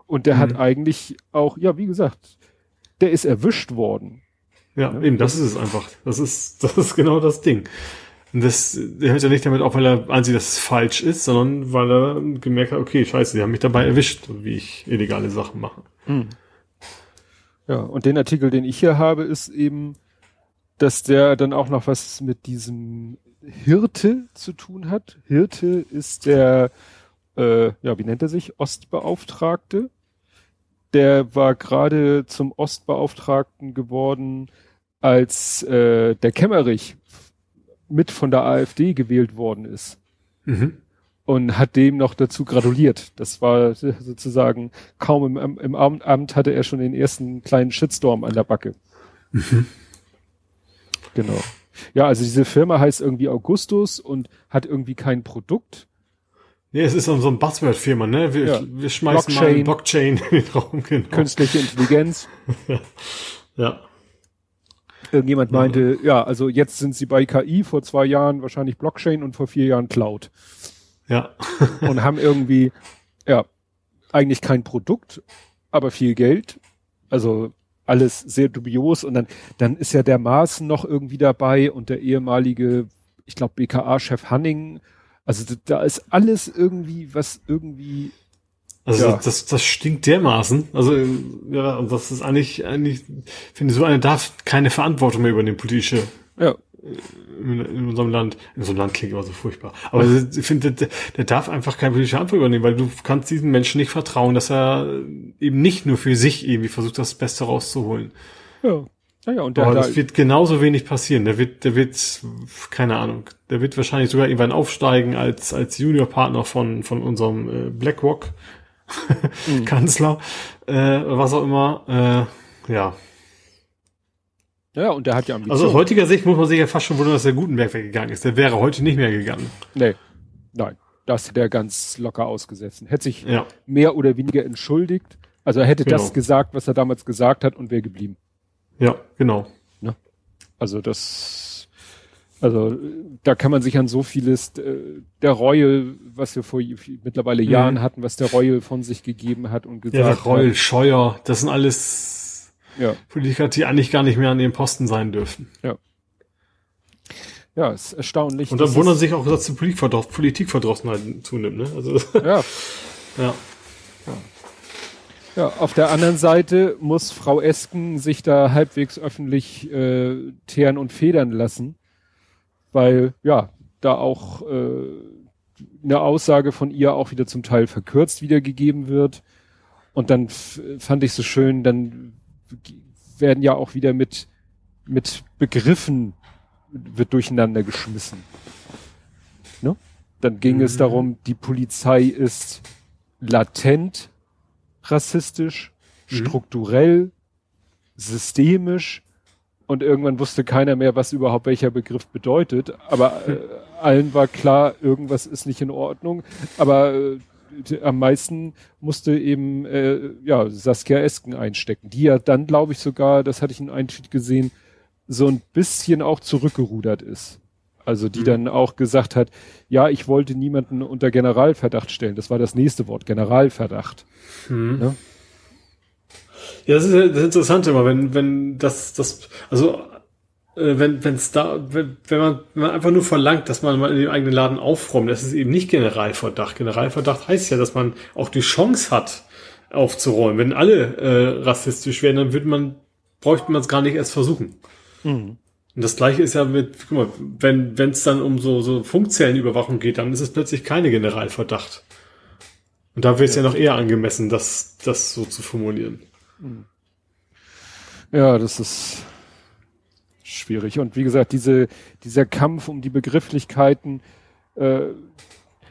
Und der hat Mhm. eigentlich auch, ja, wie gesagt, der ist erwischt worden. Ja, Ja. eben, das ist es einfach. Das ist, das ist genau das Ding. Und das, der hört ja nicht damit auf, weil er ansieht, dass es falsch ist, sondern weil er gemerkt hat, okay, scheiße, die haben mich dabei erwischt, wie ich illegale Sachen mache. Ja, und den Artikel, den ich hier habe, ist eben, dass der dann auch noch was mit diesem Hirte zu tun hat. Hirte ist der, äh, ja, wie nennt er sich? Ostbeauftragte. Der war gerade zum Ostbeauftragten geworden, als äh, der Kemmerich mit von der AfD gewählt worden ist Mhm. und hat dem noch dazu gratuliert. Das war sozusagen kaum im, im Amt, hatte er schon den ersten kleinen Shitstorm an der Backe. Genau. Ja, also diese Firma heißt irgendwie Augustus und hat irgendwie kein Produkt. Ja, es ist so ein Buzzword-Firma, ne? Wir, Ja. wir schmeißen mal Blockchain in den Raum, genau. Künstliche Intelligenz. Ja. Irgendjemand meinte, ja, also jetzt sind sie bei KI, vor zwei Jahren wahrscheinlich Blockchain und vor vier Jahren Cloud. Ja. und haben irgendwie, ja, eigentlich kein Produkt, aber viel Geld. Also alles sehr dubios und dann, dann ist ja der Maaßen noch irgendwie dabei und der ehemalige, ich glaube, BKA-Chef Hanning. Also da- ist alles irgendwie, was irgendwie, Also Ja. das, das stinkt dermaßen. Also ja, und das ist eigentlich, eigentlich, ich finde, so einer darf keine Verantwortung mehr übernehmen, politische. ja, in, unserem Land, in einem Land klingt immer so furchtbar. Aber ich finde, der, darf einfach keine politische Antwort übernehmen, weil du kannst diesem Menschen nicht vertrauen, dass er eben nicht nur für sich irgendwie versucht, das Beste rauszuholen. Ja. Naja, und der Aber da, das wird genauso wenig passieren. Der wird, der wird, keine Ahnung, der wird wahrscheinlich sogar irgendwann aufsteigen als, als Juniorpartner von, von unserem äh, BlackRock Mhm. Kanzler, äh, was auch immer, äh, ja. Ja, und der hat ja Also Ambitionen. aus heutiger Sicht muss man sich ja fast schon wundern, dass der Gutenberg weggegangen ist. Der wäre heute nicht mehr gegangen. nee, nein, das hätte er ganz locker ausgesetzt. Hätte sich Ja. mehr oder weniger entschuldigt. Also er hätte das Genau. gesagt, was er damals gesagt hat und wäre geblieben. Ja, genau. Also das, also da kann man sich an so vieles äh, der Reue, was wir vor mittlerweile Mhm. Jahren hatten, was der Reue von sich gegeben hat und Ja, gesagt Reul, Scheuer, das sind alles hat. Ja, Politiker, die eigentlich gar nicht mehr an ihrem Posten sein dürfen. ja, ist erstaunlich. Und dann wundern sich auch, dass die Politikverdross Politikverdrossenheit zunimmt. Ne? Also, Ja, ja. Ja, auf der anderen Seite muss Frau Esken sich da halbwegs öffentlich äh, teeren und federn lassen, weil ja, da auch äh, eine Aussage von ihr auch wieder zum Teil verkürzt wiedergegeben wird. Und dann fand ich so schön, dann werden ja auch wieder mit, mit Begriffen wird durcheinander geschmissen. Ne? Dann ging es Mhm. darum, die Polizei ist latent rassistisch, Mhm. strukturell, systemisch und irgendwann wusste keiner mehr, was überhaupt welcher Begriff bedeutet. Aber äh, allen war klar, irgendwas ist nicht in Ordnung. Aber äh, am meisten musste eben äh, ja Saskia Esken einstecken, die ja dann, glaube ich, sogar, das hatte ich in einem Tweet gesehen, so ein bisschen auch zurückgerudert ist. Also die Mhm. dann auch gesagt hat, ja, ich wollte niemanden unter Generalverdacht stellen. Das war das nächste Wort, Generalverdacht. Hm. Ja. Ja, das ist das Interessante immer, wenn, wenn das, das, also, wenn, wenn's da, wenn, wenn man, wenn man einfach nur verlangt, dass man mal in dem eigenen Laden aufräumt, das ist eben nicht Generalverdacht. Generalverdacht heißt ja, dass man auch die Chance hat, aufzuräumen. Wenn alle äh, rassistisch wären, dann würde man, bräuchte man es gar nicht erst versuchen. Und das gleiche ist ja mit, guck mal, wenn wenn es dann um so, so Funkzellenüberwachung geht, dann ist es plötzlich keine Generalverdacht. Und da wäre es ja. noch eher angemessen, das, das so zu formulieren. Ja, das ist schwierig. Und wie gesagt, diese, dieser Kampf um die Begrifflichkeiten äh,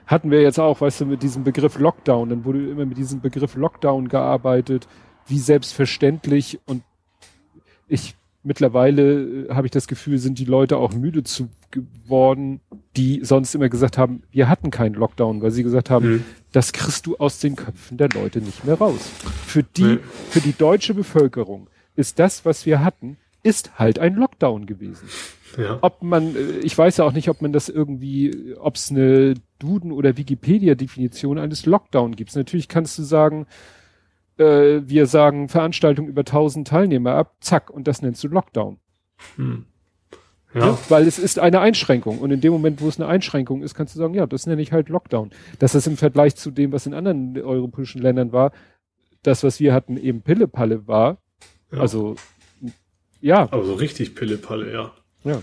hatten wir jetzt auch, weißt du, mit diesem Begriff Lockdown. Dann wurde immer mit diesem Begriff Lockdown gearbeitet, wie selbstverständlich. Und ich mittlerweile äh, habe ich das Gefühl, sind die Leute auch müde zu geworden, die sonst immer gesagt haben, wir hatten keinen Lockdown, weil sie gesagt haben, Mhm. das kriegst du aus den Köpfen der Leute nicht mehr raus. Für die, Nee. für die deutsche Bevölkerung ist das, was wir hatten, ist halt ein Lockdown gewesen. Ja. Ob man, äh, ich weiß ja auch nicht, ob man das irgendwie, ob es eine Duden- oder Wikipedia-Definition eines Lockdown gibt. Natürlich kannst du sagen, äh, wir sagen Veranstaltung über 1000 Teilnehmer ab, zack, und das nennst du Lockdown. Hm. Ja. Ja. Weil es ist eine Einschränkung. Und in dem Moment, wo es eine Einschränkung ist, kannst du sagen, ja, das nenne ich halt Lockdown. Dass das im Vergleich zu dem, was in anderen europäischen Ländern war, das, was wir hatten, eben Pille-Palle war. Ja. Also, ja, Aber so richtig Pille-Palle, ja. ja.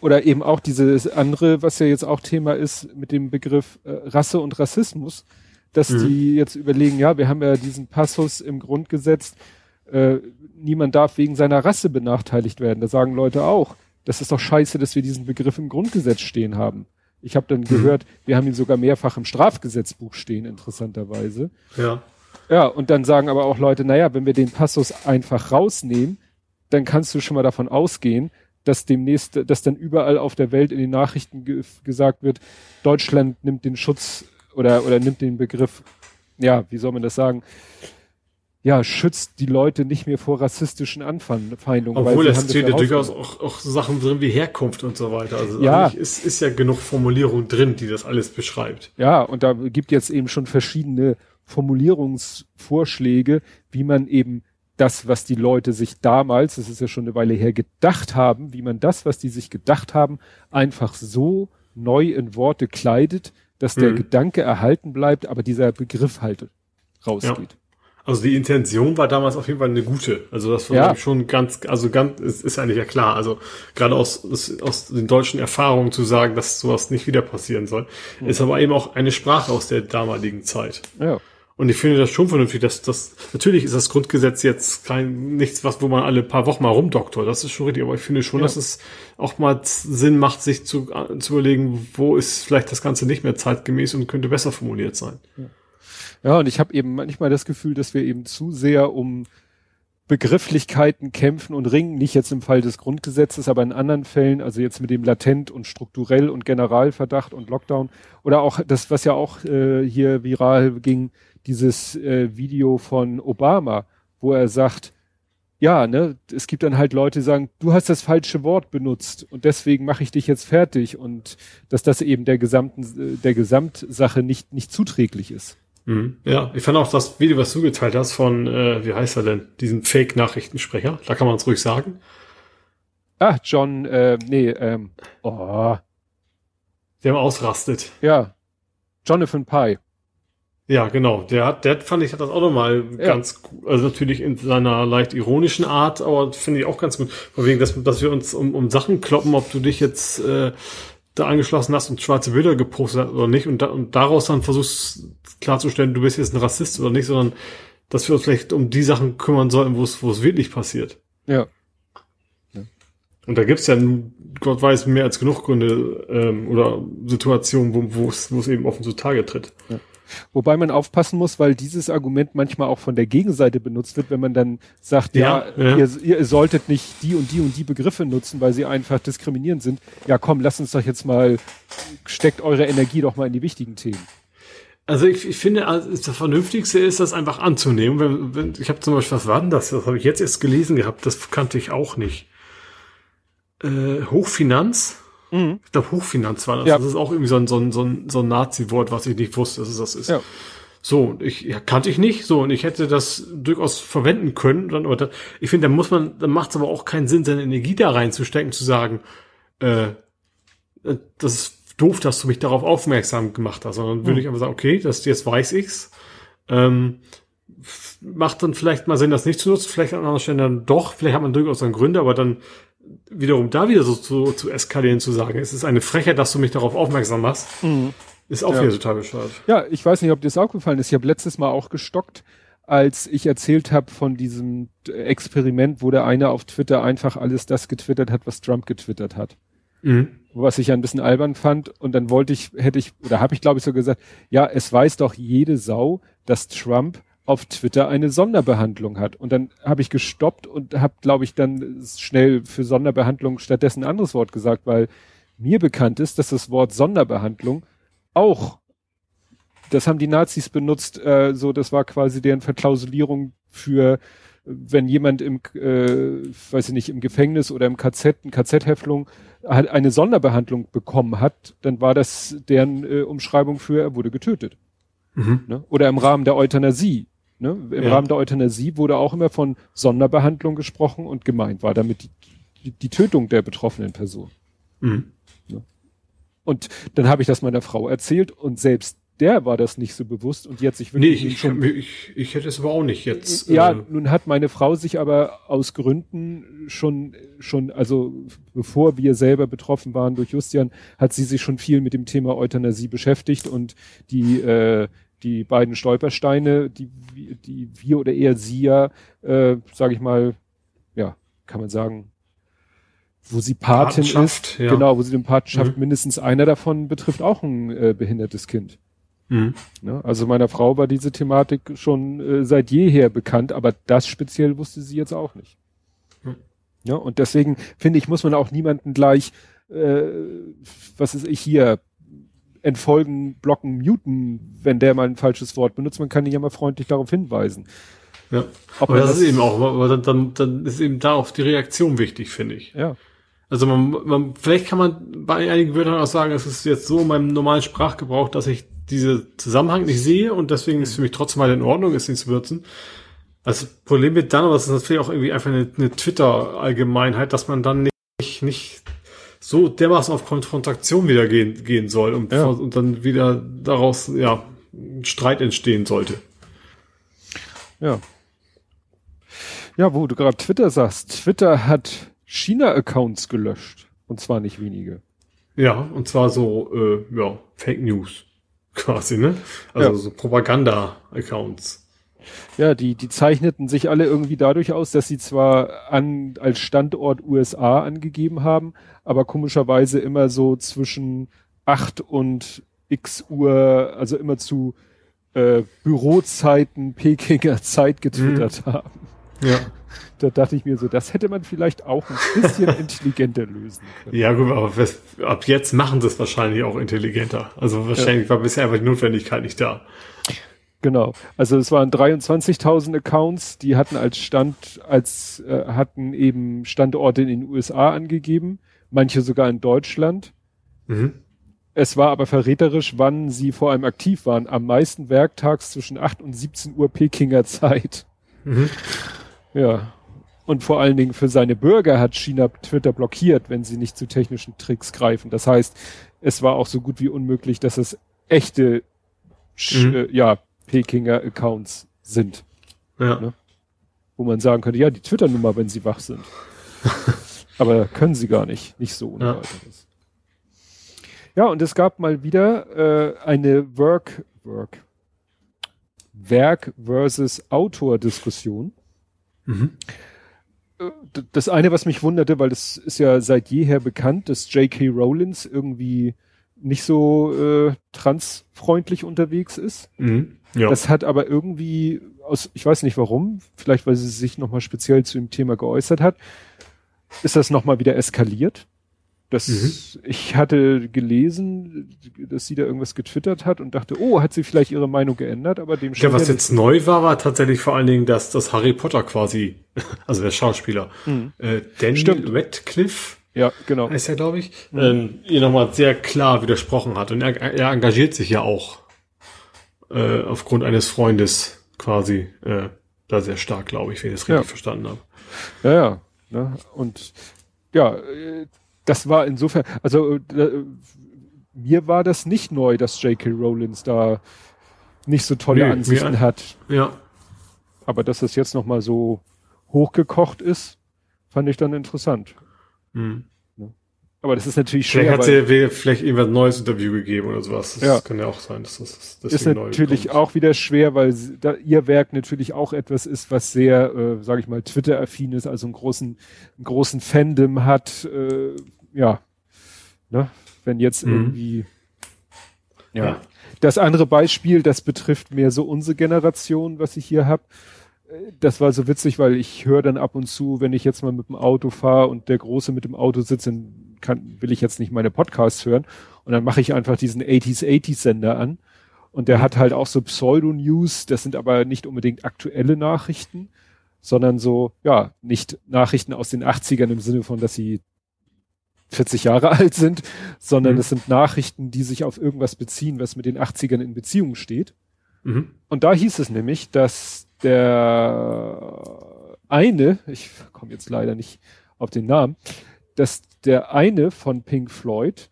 Oder eben auch dieses andere, was ja jetzt auch Thema ist mit dem Begriff äh, Rasse und Rassismus, dass Mhm. die jetzt überlegen, ja, wir haben ja diesen Passus im Grundgesetz, äh, niemand darf wegen seiner Rasse benachteiligt werden. Da sagen Leute auch, das ist doch scheiße, dass wir diesen Begriff im Grundgesetz stehen haben. Ich habe dann gehört, wir haben ihn sogar mehrfach im Strafgesetzbuch stehen, interessanterweise. Ja. Ja, und dann sagen aber auch Leute, naja, wenn wir den Passus einfach rausnehmen, dann kannst du schon mal davon ausgehen, dass demnächst, dass dann überall auf der Welt in den Nachrichten ge gesagt wird, Deutschland nimmt den Schutz oder, oder nimmt den Begriff, ja, wie soll man das sagen? Ja, schützt die Leute nicht mehr vor rassistischen Anfeindungen. Obwohl es steht ja durchaus auch, auch Sachen drin wie Herkunft und so weiter. Also Ja. ist, ist ja genug Formulierung drin, die das alles beschreibt. Ja, und da gibt jetzt eben schon verschiedene Formulierungsvorschläge, wie man eben das, was die Leute sich damals, das ist ja schon eine Weile her, gedacht haben, wie man das, was die sich gedacht haben, einfach so neu in Worte kleidet, dass der Mhm. Gedanke erhalten bleibt, aber dieser Begriff halt rausgeht. Also die Intention war damals auf jeden Fall eine gute. Also das war Ja. schon ganz, also ganz, es ist eigentlich ja klar. Also gerade aus, aus, aus den deutschen Erfahrungen zu sagen, dass sowas nicht wieder passieren soll, ist aber eben auch eine Sprache aus der damaligen Zeit. Ja. Und ich finde das schon vernünftig, dass das, natürlich ist das Grundgesetz jetzt kein, nichts, was, wo man alle paar Wochen mal rumdoktort. Das ist schon richtig. Aber ich finde schon, Ja. dass es auch mal Sinn macht, sich zu, zu überlegen, wo ist vielleicht das Ganze nicht mehr zeitgemäß und könnte besser formuliert sein. Ja, und ich habe eben manchmal das Gefühl, dass wir eben zu sehr um Begrifflichkeiten kämpfen und ringen, nicht jetzt im Fall des Grundgesetzes, aber in anderen Fällen, also jetzt mit dem Latent und strukturell und Generalverdacht und Lockdown oder auch das, was ja auch äh, hier viral ging, dieses äh, Video von Obama, wo er sagt, ja, ne, es gibt dann halt Leute, die sagen, du hast das falsche Wort benutzt und deswegen mache ich dich jetzt fertig und dass das eben der gesamten, äh, der Gesamtsache nicht, nicht zuträglich ist. Mhm. Ja, ich fand auch das Video, was du geteilt hast von, äh, wie heißt er denn, diesem Fake-Nachrichtensprecher, da kann man es ruhig sagen. Ah, John, äh, nee, ähm, oh, Der ausrastet. ja, Jonathan Pye. Ja, genau. Der hat, der fand ich, hat das auch nochmal Ja. ganz gut, also natürlich in seiner leicht ironischen Art, aber finde ich auch ganz gut. Von wegen, dass, dass wir uns um, um Sachen kloppen, ob du dich jetzt äh, da angeschlossen hast und schwarze Bilder gepostet hast oder nicht und, da, und daraus dann versuchst klarzustellen, du bist jetzt ein Rassist oder nicht, sondern dass wir uns vielleicht um die Sachen kümmern sollten, wo es, wo es wirklich passiert. Ja. Und da gibt's ja, Gott weiß, mehr als genug Gründe ähm, oder Situationen, wo, wo, es, wo es eben offen zutage tritt. Wobei man aufpassen muss, weil dieses Argument manchmal auch von der Gegenseite benutzt wird, wenn man dann sagt, ja, Ja, ja. Ihr, ihr solltet nicht die und die und die Begriffe nutzen, weil sie einfach diskriminierend sind. Ja, komm, lasst uns doch jetzt mal, steckt eure Energie doch mal in die wichtigen Themen. Also ich, ich finde, also das Vernünftigste ist, das einfach anzunehmen. Wenn, wenn, ich habe zum Beispiel, was war denn das? Das habe ich jetzt erst gelesen gehabt, das kannte ich auch nicht. Äh, Hochfinanz? Ich glaube, Hochfinanz war das. Ja. Das ist auch irgendwie so ein, so ein, so ein, so ein Nazi-Wort, was ich nicht wusste, dass es das ist. Ja. So, ich ja, kannte ich nicht. So, und ich hätte das durchaus verwenden können. Dann, oder, ich finde, da muss man, dann macht es aber auch keinen Sinn, seine Energie da reinzustecken, zu sagen, äh, äh, das ist doof, dass du mich darauf aufmerksam gemacht hast, sondern würde ich einfach sagen, okay, das, jetzt weiß ich's. Ähm, macht dann vielleicht mal Sinn, das nicht zu nutzen, vielleicht an anderen Stellen dann doch, vielleicht hat man durchaus dann Gründe, aber dann wiederum da wieder so zu, zu eskalieren, zu sagen, es ist eine Frechheit, dass du mich darauf aufmerksam machst, ist auch Ja. wieder total bescheuert. Ja, ich weiß nicht, ob dir das aufgefallen ist. Ich habe letztes Mal auch gestockt, als ich erzählt habe von diesem Experiment, wo der eine auf Twitter einfach alles das getwittert hat, was Trump getwittert hat. Mhm. was ich ja ein bisschen albern fand. Und dann wollte ich, hätte ich, oder habe ich glaube ich so gesagt, ja, es weiß doch jede Sau, dass Trump auf Twitter eine Sonderbehandlung hat. Und dann habe ich gestoppt und habe, glaube ich, dann schnell für Sonderbehandlung stattdessen ein anderes Wort gesagt, weil mir bekannt ist, dass das Wort Sonderbehandlung auch, das haben die Nazis benutzt, äh, so das war quasi deren Verklausulierung für wenn jemand im, äh, weiß ich nicht, im Gefängnis oder im KZ, eine KZ-Häftlung hat eine Sonderbehandlung bekommen hat, dann war das deren äh, Umschreibung für, er wurde getötet. Mhm. Ne? Oder im Rahmen der Euthanasie. Ne? Im Ja. Rahmen der Euthanasie wurde auch immer von Sonderbehandlung gesprochen und gemeint war damit die, die, Tötung der betroffenen Person. Mhm. Und dann habe ich das meiner Frau erzählt und selbst der war das nicht so bewusst und jetzt sich Nee, wirklich ich, ich, ich, ich hätte es aber auch nicht jetzt. Ja, äh, nun hat meine Frau sich aber aus Gründen schon, schon, also bevor wir selber betroffen waren durch Justian, hat sie sich schon viel mit dem Thema Euthanasie beschäftigt und die, äh, die beiden Stolpersteine, die, die wir oder eher sie ja, äh, sage ich mal, ja, kann man sagen, wo sie Patin ist, ja. genau, wo sie den Patenschaft, Mhm. mindestens einer davon betrifft auch ein äh, behindertes Kind. Mhm. Ne? Also meiner Frau war diese Thematik schon äh, seit jeher bekannt, aber das speziell wusste sie jetzt auch nicht. Hm. Ja, und deswegen finde ich, muss man auch niemanden gleich, äh, was ist ich hier, entfolgen, blocken, muten, wenn der mal ein falsches Wort benutzt. Man kann ihn ja mal freundlich darauf hinweisen. Ja. Ob Aber man das, ist eben auch, aber dann, dann, dann ist eben da auch die Reaktion wichtig, finde ich. Ja, Also man, man, vielleicht kann man bei einigen Wörtern auch sagen, es ist jetzt so in meinem normalen Sprachgebrauch, dass ich diese Zusammenhang nicht sehe und deswegen ist für mich trotzdem mal in Ordnung, es nicht zu benutzen. Das Problem wird dann, aber das ist natürlich auch irgendwie einfach eine, eine Twitter-Allgemeinheit, dass man dann nicht, nicht so dermaßen auf Konfrontation wieder gehen, gehen soll und, Ja. und dann wieder daraus, ja, Streit entstehen sollte. Ja. Ja, wo du gerade Twitter sagst. Twitter hat China-Accounts gelöscht. Und zwar nicht wenige. Ja, und zwar so, äh, ja, Fake News quasi, ne? Also ja. so Propaganda-Accounts. Ja, die, die zeichneten sich alle irgendwie dadurch aus, dass sie zwar an, als Standort USA angegeben haben, aber komischerweise immer so zwischen acht und x Uhr, also immer zu äh, Bürozeiten, Pekinger Zeit getwittert mhm. haben. Ja. Da dachte ich mir so, das hätte man vielleicht auch ein bisschen intelligenter lösen können. Ja, gut, aber was, ab jetzt machen sie es wahrscheinlich auch intelligenter. Also wahrscheinlich ja. war bisher einfach die Notwendigkeit nicht da. Genau. Also es waren 23.000 Accounts, die hatten als Stand, als äh, hatten eben Standorte in den USA angegeben, manche sogar in Deutschland. Mhm. Es war aber verräterisch, wann sie vor allem aktiv waren. Am meisten werktags zwischen 8 und 17 Uhr Pekinger Zeit. Mhm. Ja. Und vor allen Dingen für seine Bürger hat China Twitter blockiert, wenn sie nicht zu technischen Tricks greifen. Das heißt, es war auch so gut wie unmöglich, dass es echte, mhm. äh, ja, Pekinger Accounts sind. Ja. Ne? Wo man sagen könnte, ja, die Twitter-Nummer, wenn sie wach sind. Aber können sie gar nicht. Nicht so ohne ja. weiteres. Ja, und es gab mal wieder äh, eine Work, Work, Werk versus Autor-Diskussion. Mhm. Äh, das eine, was mich wunderte, weil es ist ja seit jeher bekannt, dass J.K. Rowlands irgendwie nicht so äh, transfreundlich unterwegs ist. Mhm. Ja. Das hat aber irgendwie aus, ich weiß nicht warum, vielleicht weil sie sich nochmal speziell zu dem Thema geäußert hat, ist das nochmal wieder eskaliert. Das, mhm. ich hatte gelesen, dass sie da irgendwas getwittert hat und dachte, oh, hat sie vielleicht ihre Meinung geändert, aber dem Ja, was jetzt neu war, war tatsächlich vor allen Dingen, dass das Harry Potter quasi, also der Schauspieler, mhm. äh, Daniel Stimmt. Radcliffe, ja, genau. Heißt er, glaube ich, mhm. ähm, ihr nochmal sehr klar widersprochen hat. Und er, er engagiert sich ja auch äh, aufgrund eines Freundes quasi äh, da sehr stark, glaube ich, wenn ich das richtig ja. verstanden habe. Ja, ja. Ne? Und ja, äh, das war insofern, also äh, mir war das nicht neu, dass J.K. Rowlands da nicht so tolle nee, Ansichten hat. Ja. Aber dass das jetzt nochmal so hochgekocht ist, fand ich dann interessant. Mhm. Aber das ist natürlich schwer. Vielleicht hat sie vielleicht irgendwas neues Interview gegeben oder sowas. Das ja. kann ja auch sein, dass das, ist natürlich auch wieder schwer, weil sie, da, ihr Werk natürlich auch etwas ist, was sehr, äh, sage ich mal, Twitter-affin ist, also einen großen, einen großen Fandom hat. Äh, ja, ne? wenn jetzt mhm. irgendwie. Ja. ja. Das andere Beispiel, das betrifft mehr so unsere Generation, was ich hier habe das war so witzig, weil ich höre dann ab und zu, wenn ich jetzt mal mit dem Auto fahre und der Große mit dem Auto sitzt, dann kann, will ich jetzt nicht meine Podcasts hören. Und dann mache ich einfach diesen 80s 80s Sender an. Und der hat halt auch so Pseudo-News, das sind aber nicht unbedingt aktuelle Nachrichten, sondern so, ja, nicht Nachrichten aus den 80ern im Sinne von, dass sie 40 Jahre alt sind, sondern mhm. es sind Nachrichten, die sich auf irgendwas beziehen, was mit den 80ern in Beziehung steht. Mhm. Und da hieß es nämlich, dass der eine, ich komme jetzt leider nicht auf den Namen, dass der eine von Pink Floyd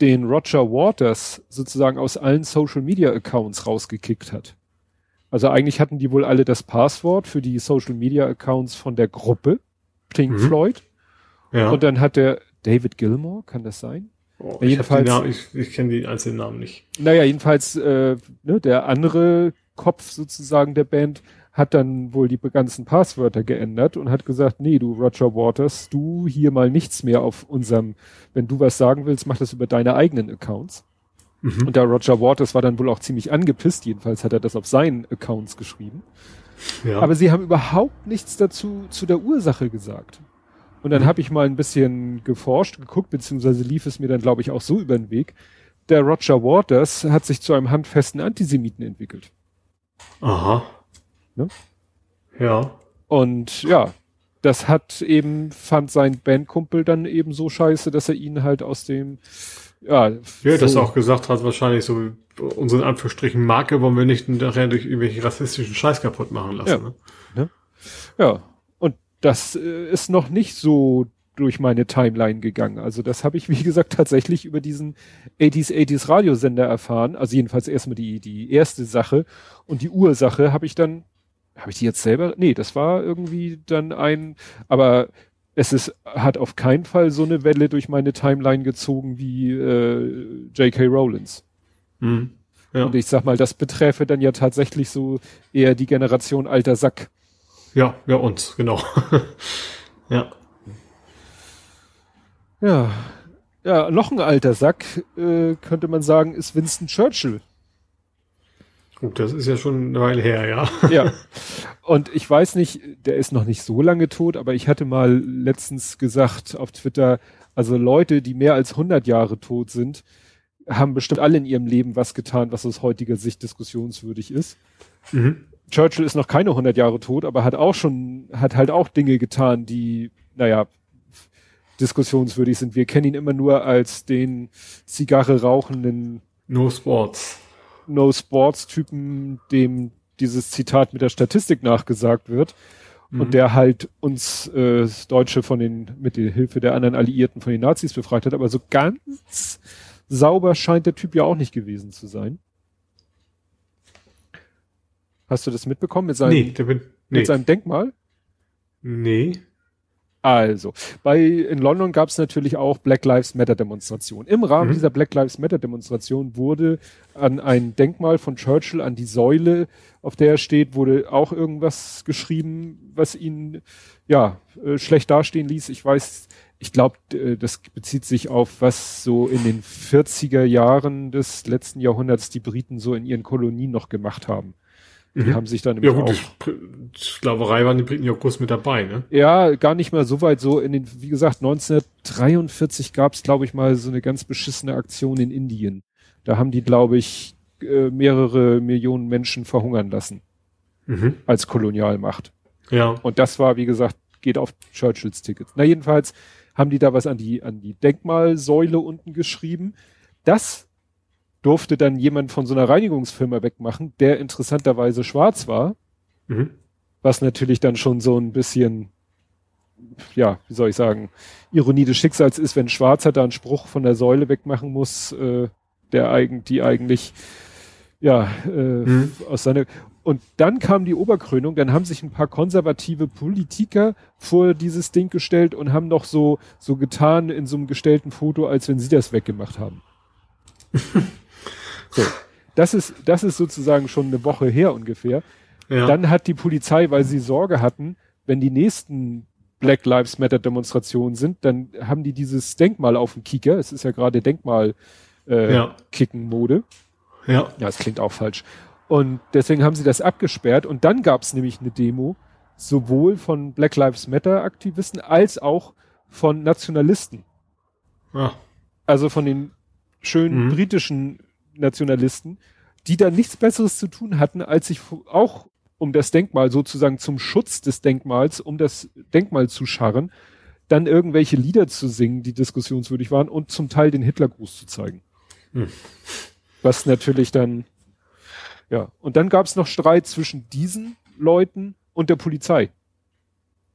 den Roger Waters sozusagen aus allen Social Media Accounts rausgekickt hat. Also eigentlich hatten die wohl alle das Passwort für die Social Media Accounts von der Gruppe Pink mhm. Floyd. Ja. Und dann hat der David Gilmore, kann das sein? Oh, ich jedenfalls, ich, ich kenne die einzelnen Namen nicht. Naja, jedenfalls äh, ne, der andere Kopf sozusagen der Band hat dann wohl die ganzen Passwörter geändert und hat gesagt, nee, du Roger Waters, du hier mal nichts mehr auf unserem, wenn du was sagen willst, mach das über deine eigenen Accounts. Mhm. Und der Roger Waters war dann wohl auch ziemlich angepisst, jedenfalls hat er das auf seinen Accounts geschrieben. Ja. Aber sie haben überhaupt nichts dazu zu der Ursache gesagt. Und dann mhm. habe ich mal ein bisschen geforscht, geguckt, beziehungsweise lief es mir dann, glaube ich, auch so über den Weg. Der Roger Waters hat sich zu einem handfesten Antisemiten entwickelt. Aha. Ne? Ja. Und ja, das hat eben, fand sein Bandkumpel dann eben so scheiße, dass er ihn halt aus dem, ja. Ja, so das auch gesagt hat, wahrscheinlich so, unseren Anführungsstrichen Marke wollen wir nicht nachher durch irgendwelche rassistischen Scheiß kaputt machen lassen. Ja. Ne? ne? Ja. Und das äh, ist noch nicht so durch meine Timeline gegangen. Also das habe ich, wie gesagt, tatsächlich über diesen 80s 80s Radiosender erfahren. Also jedenfalls erstmal die, die erste Sache und die Ursache habe ich dann habe ich die jetzt selber? Nee, das war irgendwie dann ein, aber es ist, hat auf keinen Fall so eine Welle durch meine Timeline gezogen wie äh, J.K. Rowlands. Mhm. Ja. Und ich sag mal, das beträfe dann ja tatsächlich so eher die Generation alter Sack. Ja, ja, uns, genau. ja. Ja. Ja, noch ein alter Sack, äh, könnte man sagen, ist Winston Churchill. Gut, das ist ja schon eine Weile her, ja. Ja. Und ich weiß nicht, der ist noch nicht so lange tot, aber ich hatte mal letztens gesagt auf Twitter, also Leute, die mehr als 100 Jahre tot sind, haben bestimmt alle in ihrem Leben was getan, was aus heutiger Sicht diskussionswürdig ist. Mhm. Churchill ist noch keine 100 Jahre tot, aber hat auch schon, hat halt auch Dinge getan, die, naja, diskussionswürdig sind. Wir kennen ihn immer nur als den Zigarre rauchenden No Sports No-Sports-Typen, dem dieses Zitat mit der Statistik nachgesagt wird mhm. und der halt uns äh, Deutsche von den, mit der Hilfe der anderen Alliierten von den Nazis befreit hat. Aber so ganz sauber scheint der Typ ja auch nicht gewesen zu sein. Hast du das mitbekommen mit seinem, nee, bin, nee. mit seinem Denkmal? Nee. Also, bei in London gab es natürlich auch Black Lives Matter Demonstrationen. Im Rahmen mhm. dieser Black Lives Matter Demonstration wurde an ein Denkmal von Churchill, an die Säule, auf der er steht, wurde auch irgendwas geschrieben, was ihn ja äh, schlecht dastehen ließ. Ich weiß, ich glaube, das bezieht sich auf was so in den 40er Jahren des letzten Jahrhunderts die Briten so in ihren Kolonien noch gemacht haben. Die mhm. haben sich dann ja, gut, auch, Sklaverei waren die Briten ja kurz mit dabei, ne? Ja, gar nicht mal so weit. So in den, wie gesagt, 1943 gab es, glaube ich, mal so eine ganz beschissene Aktion in Indien. Da haben die, glaube ich, äh, mehrere Millionen Menschen verhungern lassen. Mhm. Als Kolonialmacht. Ja. Und das war, wie gesagt, geht auf Churchills Tickets. Na, jedenfalls haben die da was an die, an die Denkmalsäule unten geschrieben. Das durfte dann jemand von so einer Reinigungsfirma wegmachen, der interessanterweise schwarz war. Mhm. Was natürlich dann schon so ein bisschen, ja, wie soll ich sagen, Ironie des Schicksals ist, wenn ein Schwarzer da einen Spruch von der Säule wegmachen muss, äh, der eigentlich, die eigentlich, ja, äh, mhm. aus seiner, und dann kam die Oberkrönung, dann haben sich ein paar konservative Politiker vor dieses Ding gestellt und haben noch so, so getan in so einem gestellten Foto, als wenn sie das weggemacht haben. So. Das ist, das ist sozusagen schon eine Woche her ungefähr. Ja. Dann hat die Polizei, weil sie Sorge hatten, wenn die nächsten Black Lives Matter Demonstrationen sind, dann haben die dieses Denkmal auf dem Kieker. Es ist ja gerade Denkmal äh, ja. Kicken Mode. Ja. Ja, es klingt auch falsch. Und deswegen haben sie das abgesperrt. Und dann gab es nämlich eine Demo, sowohl von Black Lives Matter Aktivisten als auch von Nationalisten. Ja. Also von den schönen mhm. britischen Nationalisten, die da nichts Besseres zu tun hatten, als sich auch um das Denkmal sozusagen zum Schutz des Denkmals, um das Denkmal zu scharren, dann irgendwelche Lieder zu singen, die diskussionswürdig waren und zum Teil den Hitlergruß zu zeigen. Hm. Was natürlich dann, ja. Und dann gab es noch Streit zwischen diesen Leuten und der Polizei.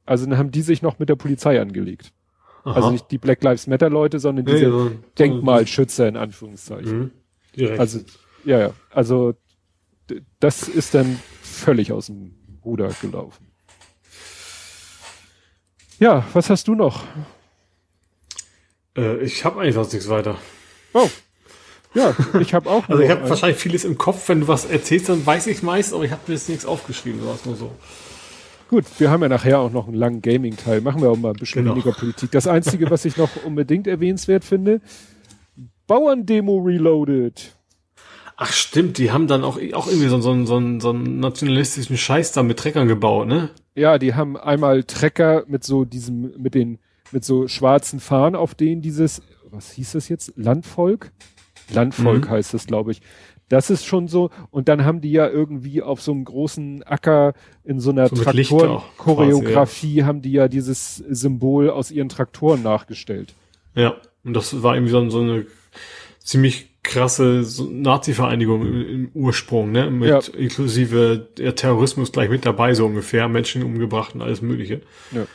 Also dann haben die sich noch mit der Polizei angelegt. Aha. Also nicht die Black Lives Matter Leute, sondern diese ja, ja. Denkmalschützer in Anführungszeichen. Mhm. Direkt. Also, ja, ja. Also, das ist dann völlig aus dem Ruder gelaufen. Ja, was hast du noch? Äh, ich habe eigentlich sonst nichts weiter. Oh. Ja, ich habe auch. also ich habe wahrscheinlich vieles im Kopf, wenn du was erzählst, dann weiß ich meist, aber ich habe mir jetzt nichts aufgeschrieben, so nur so. Gut, wir haben ja nachher auch noch einen langen Gaming-Teil. Machen wir auch mal ein bisschen genau. weniger Politik. Das Einzige, was ich noch unbedingt erwähnenswert finde, Bauerndemo Reloaded. Ach stimmt, die haben dann auch, auch irgendwie so, so, so, so einen nationalistischen Scheiß da mit Treckern gebaut, ne? Ja, die haben einmal Trecker mit so diesem, mit den, mit so schwarzen Fahnen, auf denen dieses, was hieß das jetzt? Landvolk? Landvolk mhm. heißt das, glaube ich. Das ist schon so. Und dann haben die ja irgendwie auf so einem großen Acker in so einer so Traktoren-Choreografie ja. haben die ja dieses Symbol aus ihren Traktoren nachgestellt. Ja, und das war irgendwie so, so eine ziemlich krasse Nazi-Vereinigung im Ursprung, ne? Mit ja. inklusive der Terrorismus gleich mit dabei, so ungefähr, Menschen umgebracht und alles Mögliche. Ja.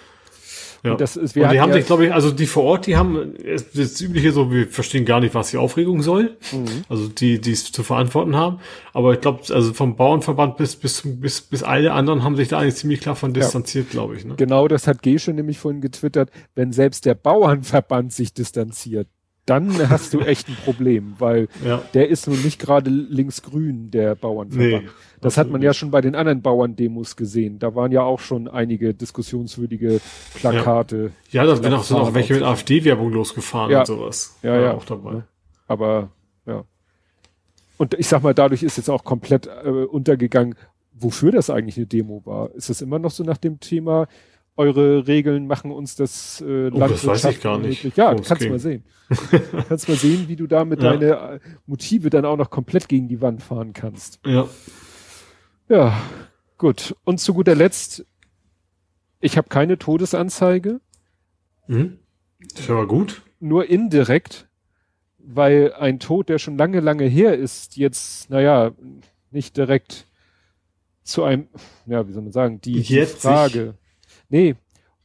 Ja. Und das ist, wir und die haben sich, glaube ich, also die vor Ort, die haben das übliche so, wir verstehen gar nicht, was die Aufregung soll. Mhm. Also die, die es zu verantworten haben. Aber ich glaube, also vom Bauernverband bis bis bis bis alle anderen haben sich da eigentlich ziemlich klar von distanziert, ja. glaube ich. Ne? Genau, das hat Gesche nämlich vorhin getwittert. Wenn selbst der Bauernverband sich distanziert, dann hast du echt ein Problem, weil ja. der ist nun nicht gerade linksgrün, der Bauernverband. Nee, das hat man ja schon bei den anderen Bauerndemos gesehen. Da waren ja auch schon einige diskussionswürdige Plakate. Ja, ja da sind auch, sind auch welche mit AfD-Werbung losgefahren ja. und sowas. Ja, ja. Auch dabei. Aber, ja. Und ich sag mal, dadurch ist jetzt auch komplett äh, untergegangen, wofür das eigentlich eine Demo war. Ist das immer noch so nach dem Thema, eure Regeln machen uns das äh, oh, das weiß ich gar nicht. Möglich. Ja, kannst du mal sehen. kannst mal sehen, wie du damit ja. deine äh, Motive dann auch noch komplett gegen die Wand fahren kannst. Ja. Ja, gut. Und zu guter Letzt, ich habe keine Todesanzeige. Mhm. Das ist aber gut. Nur indirekt, weil ein Tod, der schon lange, lange her ist, jetzt, naja, nicht direkt zu einem, ja, wie soll man sagen, die, die Frage. Nee,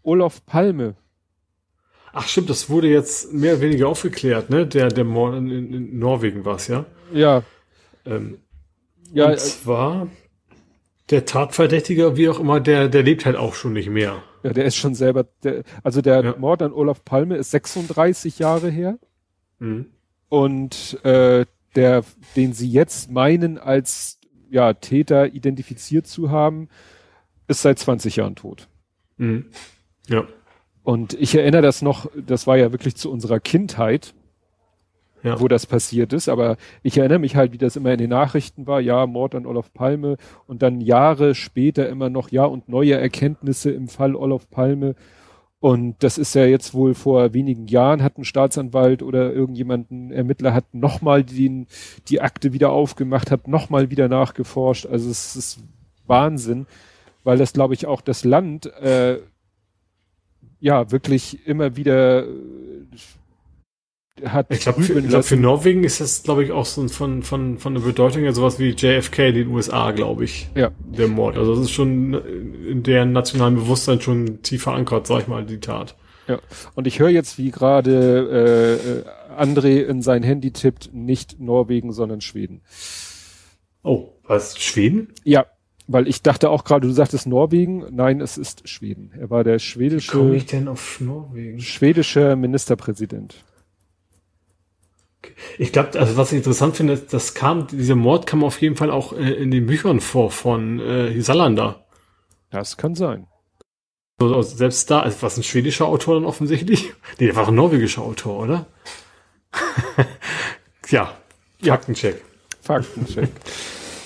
Olaf Palme. Ach stimmt, das wurde jetzt mehr oder weniger aufgeklärt, ne? Der, der Mord in, in Norwegen war es, ja? Ja. Ähm, ja. Und äh, zwar der Tatverdächtige, wie auch immer, der, der lebt halt auch schon nicht mehr. Ja, der ist schon selber, der, also der ja. Mord an Olaf Palme ist 36 Jahre her. Mhm. Und äh, der, den sie jetzt meinen, als ja, Täter identifiziert zu haben, ist seit 20 Jahren tot. Mhm. Ja. Und ich erinnere das noch, das war ja wirklich zu unserer Kindheit, ja. wo das passiert ist, aber ich erinnere mich halt, wie das immer in den Nachrichten war, ja, Mord an Olaf Palme und dann Jahre später immer noch, ja, und neue Erkenntnisse im Fall Olaf Palme. Und das ist ja jetzt wohl vor wenigen Jahren hat ein Staatsanwalt oder irgendjemanden Ermittler hat nochmal die, die Akte wieder aufgemacht, hat nochmal wieder nachgeforscht. Also es ist Wahnsinn weil das, glaube ich, auch das Land äh, ja wirklich immer wieder äh, hat. Ich glaube, für, glaub, für Norwegen ist das, glaube ich, auch so von, von, von der Bedeutung ja sowas wie JFK in den USA, glaube ich. Ja. Der Mord. Also das ist schon in deren nationalen Bewusstsein schon tief verankert, sag ich mal, die Tat. Ja. Und ich höre jetzt, wie gerade äh, äh, André in sein Handy tippt, nicht Norwegen, sondern Schweden. Oh, was? Schweden? Ja, weil ich dachte auch gerade, du sagtest Norwegen. Nein, es ist Schweden. Er war der schwedische. Wie komme ich denn auf Norwegen? Schwedischer Ministerpräsident. Ich glaube, also was ich interessant finde, das kam, dieser Mord kam auf jeden Fall auch äh, in den Büchern vor von äh, Salander. Das kann sein. Also selbst da, also was ein schwedischer Autor dann offensichtlich? Nee, der war ein norwegischer Autor, oder? ja, Faktencheck. Faktencheck.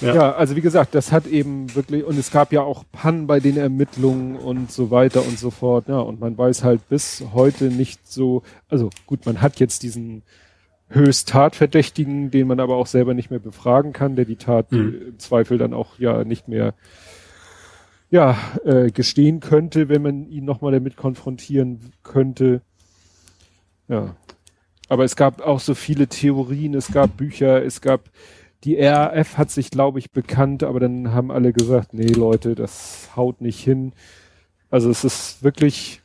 Ja. ja. also wie gesagt, das hat eben wirklich, und es gab ja auch Pannen bei den Ermittlungen und so weiter und so fort, ja, und man weiß halt bis heute nicht so, also gut, man hat jetzt diesen höchst Tatverdächtigen, den man aber auch selber nicht mehr befragen kann, der die Tat mhm. im Zweifel dann auch ja nicht mehr ja, äh, gestehen könnte, wenn man ihn nochmal damit konfrontieren könnte. Ja. Aber es gab auch so viele Theorien, es gab Bücher, es gab die RAF hat sich, glaube ich, bekannt, aber dann haben alle gesagt, nee, Leute, das haut nicht hin. Also es ist wirklich,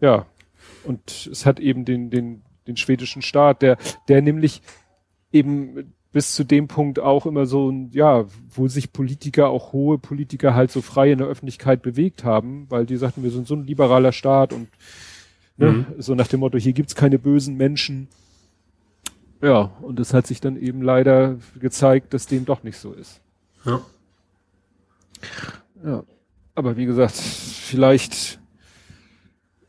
ja, und es hat eben den, den, den schwedischen Staat, der, der nämlich eben bis zu dem Punkt auch immer so, ja, wo sich Politiker, auch hohe Politiker halt so frei in der Öffentlichkeit bewegt haben, weil die sagten, wir sind so ein liberaler Staat und ne, mhm. so nach dem Motto, hier gibt's keine bösen Menschen. Ja, und es hat sich dann eben leider gezeigt, dass dem doch nicht so ist. Ja. Ja. Aber wie gesagt, vielleicht,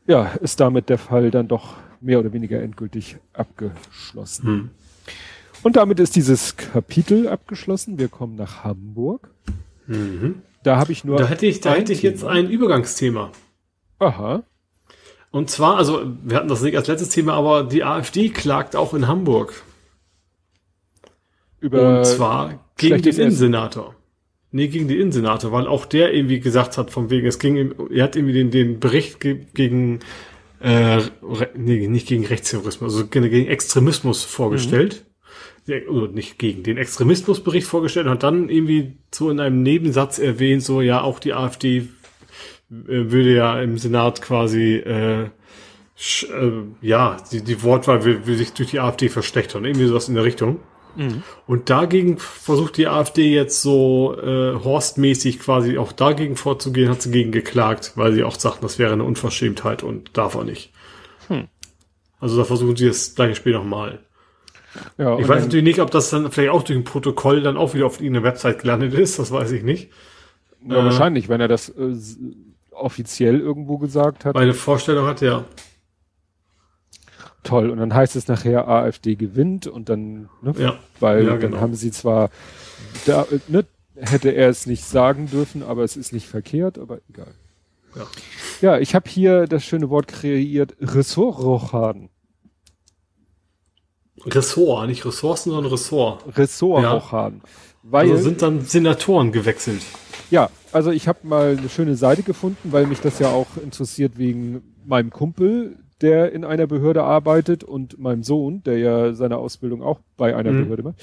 ja, ist damit der Fall dann doch mehr oder weniger endgültig abgeschlossen. Hm. Und damit ist dieses Kapitel abgeschlossen. Wir kommen nach Hamburg. Mhm. Da habe ich nur. Da hätte ich, da hätte ich jetzt ein Übergangsthema. Aha. Und zwar, also wir hatten das nicht als letztes Thema, aber die AfD klagt auch in Hamburg. Über Und zwar gegen den Innensenator. Nee, gegen den Innensenator, weil auch der irgendwie gesagt hat, von wegen, es ging ihm, er hat irgendwie den, den Bericht ge gegen, äh, nee, nicht gegen Rechtsterrorismus, also gegen Extremismus vorgestellt. Mhm. Oder nicht gegen den Extremismusbericht vorgestellt und hat dann irgendwie so in einem Nebensatz erwähnt, so ja, auch die AfD würde ja im Senat quasi äh, äh, ja die, die Wortwahl will, will sich durch die AfD verschlechtern, irgendwie sowas in der Richtung. Mhm. Und dagegen versucht die AfD jetzt so äh, horstmäßig quasi auch dagegen vorzugehen, hat sie gegen geklagt, weil sie auch sagt, das wäre eine Unverschämtheit und darf er nicht. Hm. Also da versuchen sie das gleiche Spiel nochmal. Ja, ich weiß natürlich nicht, ob das dann vielleicht auch durch ein Protokoll dann auch wieder auf irgendeine Website gelandet ist, das weiß ich nicht. Ja, äh, wahrscheinlich, wenn er das äh, offiziell irgendwo gesagt hat. Meine Vorstellung hat ja. Toll. Und dann heißt es nachher, AfD gewinnt und dann, ne, ja. weil ja, genau. dann haben sie zwar, da, ne, hätte er es nicht sagen dürfen, aber es ist nicht verkehrt, aber egal. Ja, ja ich habe hier das schöne Wort kreiert, Ressortrochaden. Ressort, nicht Ressourcen, sondern Ressort. Ressortrochaden. Ja. Weil, also sind dann Senatoren gewechselt. Ja, also ich habe mal eine schöne Seite gefunden, weil mich das ja auch interessiert wegen meinem Kumpel, der in einer Behörde arbeitet und meinem Sohn, der ja seine Ausbildung auch bei einer mhm. Behörde macht.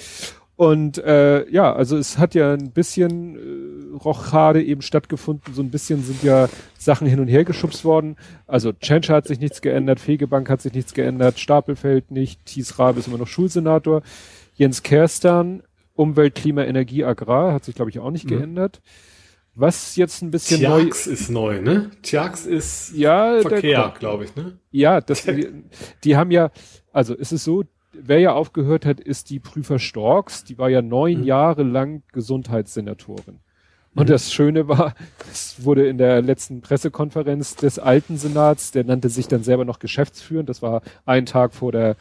Und äh, ja, also es hat ja ein bisschen äh, Rochade eben stattgefunden, so ein bisschen sind ja Sachen hin und her geschubst worden. Also Tschentscher hat sich nichts geändert, Fegebank hat sich nichts geändert, Stapelfeld nicht, Thies Rabe ist immer noch Schulsenator, Jens Kerstan, Umwelt, Klima, Energie, Agrar hat sich glaube ich auch nicht mhm. geändert. Was jetzt ein bisschen Tjax neu ist neu, ne? Tjax ist ja, Verkehr, glaube ich, ne? Ja, das, die, die haben ja, also es ist so, wer ja aufgehört hat, ist die Prüfer Storks, die war ja neun mhm. Jahre lang Gesundheitssenatorin. Und mhm. das Schöne war, es wurde in der letzten Pressekonferenz des alten Senats, der nannte sich dann selber noch geschäftsführend, das war ein Tag vor der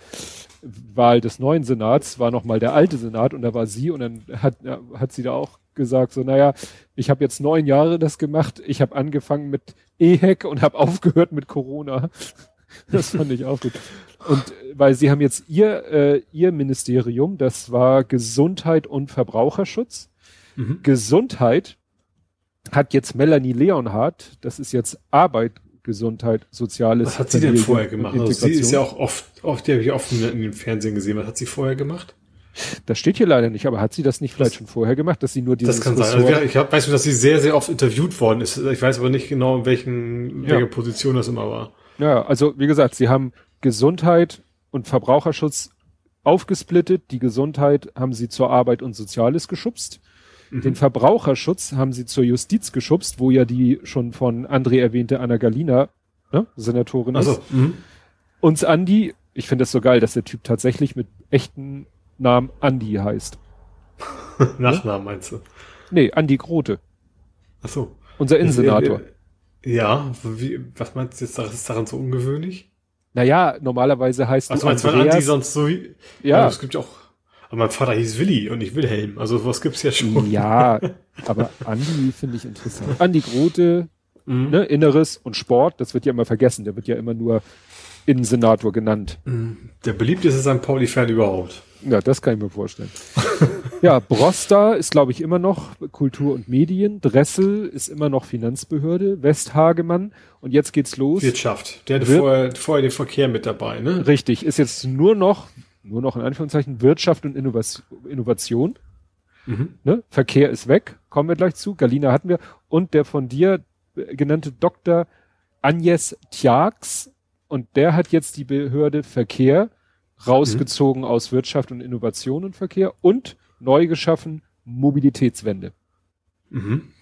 Wahl des neuen Senats, war nochmal der alte Senat und da war sie und dann hat, hat sie da auch gesagt, so, naja, ich habe jetzt neun Jahre das gemacht, ich habe angefangen mit EHEC und habe aufgehört mit Corona. Das fand ich auch gut. Und weil sie haben jetzt ihr, äh, ihr Ministerium, das war Gesundheit und Verbraucherschutz. Mhm. Gesundheit hat jetzt Melanie Leonhardt, das ist jetzt Arbeit, Gesundheit, Soziales. Was hat sie denn vorher gemacht? Also sie ist ja auch oft, oft, die habe ich oft in den Fernsehen gesehen. Was hat sie vorher gemacht? Das steht hier leider nicht, aber hat sie das nicht vielleicht das, schon vorher gemacht, dass sie nur dieses Das kann sein. Also, ich hab, weiß nur, dass sie sehr, sehr oft interviewt worden ist. Ich weiß aber nicht genau, in welchen, ja. welche Position das immer war. Ja, also wie gesagt, sie haben Gesundheit und Verbraucherschutz aufgesplittet. Die Gesundheit haben sie zur Arbeit und Soziales geschubst. Mhm. Den Verbraucherschutz haben sie zur Justiz geschubst, wo ja die schon von André erwähnte Anna Galina, ne, Senatorin ist. Also, Uns Andi, ich finde es so geil, dass der Typ tatsächlich mit echten Namen Andi heißt. Nachnamen meinst du? Nee, Andi Grote. Ach so. Unser Innensenator. Ja, wie, was meinst du jetzt, das ist daran so ungewöhnlich? Naja, normalerweise heißt Ach, du meinst, Andreas, Andi sonst so wie, ja. ja. Es gibt ja auch, aber mein Vater hieß Willi und nicht Wilhelm, also was gibt's ja schon. Ja, aber Andi finde ich interessant. Andi Grote, mhm. ne, Inneres und Sport, das wird ja immer vergessen, der wird ja immer nur Innensenator genannt. Mhm. Der beliebteste St. Pauli-Fan überhaupt. Ja, das kann ich mir vorstellen. ja, Brosta ist, glaube ich, immer noch Kultur und Medien. Dressel ist immer noch Finanzbehörde. Westhagemann. Und jetzt geht's los. Wirtschaft. Der hatte vorher, vorher den Verkehr mit dabei, ne? Richtig. Ist jetzt nur noch, nur noch in Anführungszeichen, Wirtschaft und Innovation. Mhm. Ne? Verkehr ist weg. Kommen wir gleich zu. Galina hatten wir. Und der von dir genannte Dr. Agnes Tjax. Und der hat jetzt die Behörde Verkehr rausgezogen mhm. aus Wirtschaft und Innovation und Verkehr und neu geschaffen Mobilitätswende. Mhm.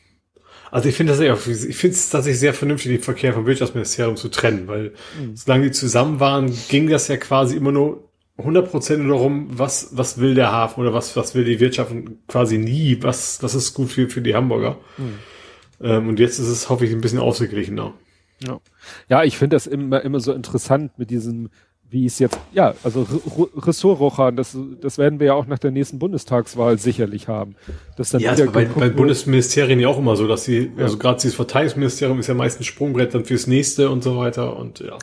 Also ich finde das eher, ich finde es tatsächlich sehr vernünftig, den Verkehr vom Wirtschaftsministerium zu trennen, weil mhm. solange die zusammen waren, ging das ja quasi immer nur 100% darum, was, was will der Hafen oder was, was will die Wirtschaft und quasi nie, was, was ist gut für, für die Hamburger. Mhm. Ähm, und jetzt ist es, hoffe ich, ein bisschen ausgeglichener. Ja, ja ich finde das immer, immer so interessant mit diesem wie es jetzt, ja, also Ressortrochern, das, das werden wir ja auch nach der nächsten Bundestagswahl sicherlich haben. Dass dann ja, wieder bei, bei Bundesministerien ja auch immer so, dass sie, ja. also gerade dieses Verteidigungsministerium ist ja meistens Sprungbrett dann fürs nächste und so weiter und ja.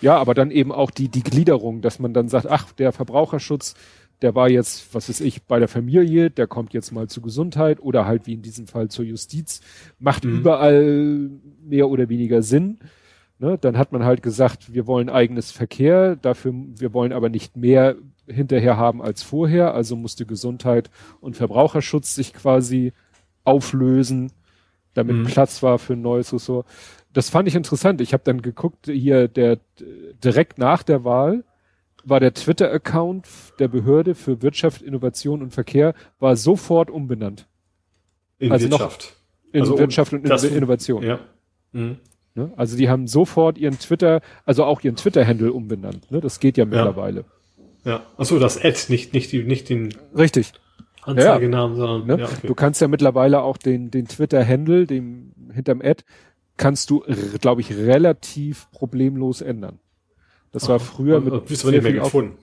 Ja, aber dann eben auch die, die Gliederung, dass man dann sagt, ach, der Verbraucherschutz, der war jetzt, was weiß ich, bei der Familie, der kommt jetzt mal zur Gesundheit oder halt wie in diesem Fall zur Justiz, macht mhm. überall mehr oder weniger Sinn. Ne, dann hat man halt gesagt, wir wollen eigenes Verkehr, dafür, wir wollen aber nicht mehr hinterher haben als vorher, also musste Gesundheit und Verbraucherschutz sich quasi auflösen, damit mhm. Platz war für ein neues Ressort. das fand ich interessant. Ich habe dann geguckt, hier der direkt nach der Wahl war der Twitter-Account der Behörde für Wirtschaft, Innovation und Verkehr war sofort umbenannt. In Also noch- Wirtschaft. In Also, Wirtschaft und das- Innovation. Ja. Mhm. Ne? Also die haben sofort ihren Twitter, also auch ihren Twitter-Handle umbenannt. Ne? Das geht ja mittlerweile. Ja. Achso, das Ad, nicht, nicht, die, nicht den Richtig. Anzeigenamen, sondern Ne? ja, okay. Du kannst ja mittlerweile auch den, den Twitter-Handle, dem hinterm Ad, kannst du, glaube ich, relativ problemlos ändern. Das war früher mit mit bist aber nicht mehr gefunden.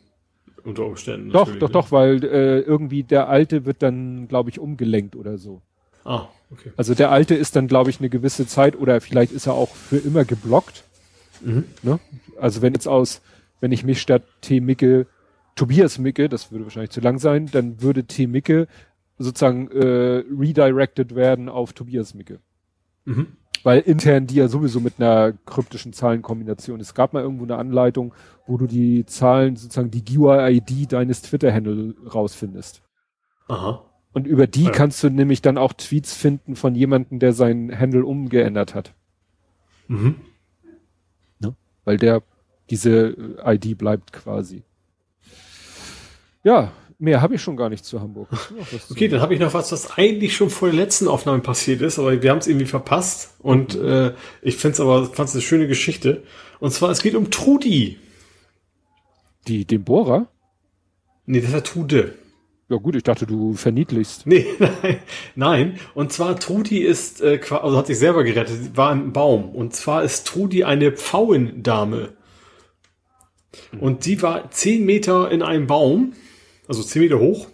Unter Umständen. Doch, doch, ne? doch, weil äh, irgendwie der alte wird dann, glaube ich, umgelenkt oder so. Ah, okay. Also der alte ist dann, glaube ich, eine gewisse Zeit oder vielleicht ist er auch für immer geblockt. Mhm. Ne? Also wenn jetzt aus, wenn ich mich statt T. Micke Tobias Micke, das würde wahrscheinlich zu lang sein, dann würde T. Micke sozusagen äh, redirected werden auf Tobias Micke. Mhm. Weil intern die ja sowieso mit einer kryptischen Zahlenkombination. Es gab mal irgendwo eine Anleitung, wo du die Zahlen, sozusagen die GUI-ID deines Twitter-Handle rausfindest. Aha. Und über die Ja. kannst du nämlich dann auch Tweets finden von jemandem, der sein Handle umgeändert hat. Mhm. Weil der, diese äh, ID bleibt quasi. Ja, mehr habe ich schon gar nicht zu Hamburg. Okay, dann habe ich noch was, was eigentlich schon vor der letzten Aufnahme passiert ist, aber wir haben es irgendwie verpasst. Und äh, ich finde es aber fand's eine schöne Geschichte. Und zwar, es geht um Trudi. Die, den Bohrer? Nee, das war Trude. Ja gut, ich dachte, du verniedlichst. Nee, nein, nein. Und zwar Trudi ist, äh, also hat sich selber gerettet, war ein Baum. Und zwar ist Trudi eine Pfauendame. Und die war zehn Meter in einem Baum, also zehn Meter hoch.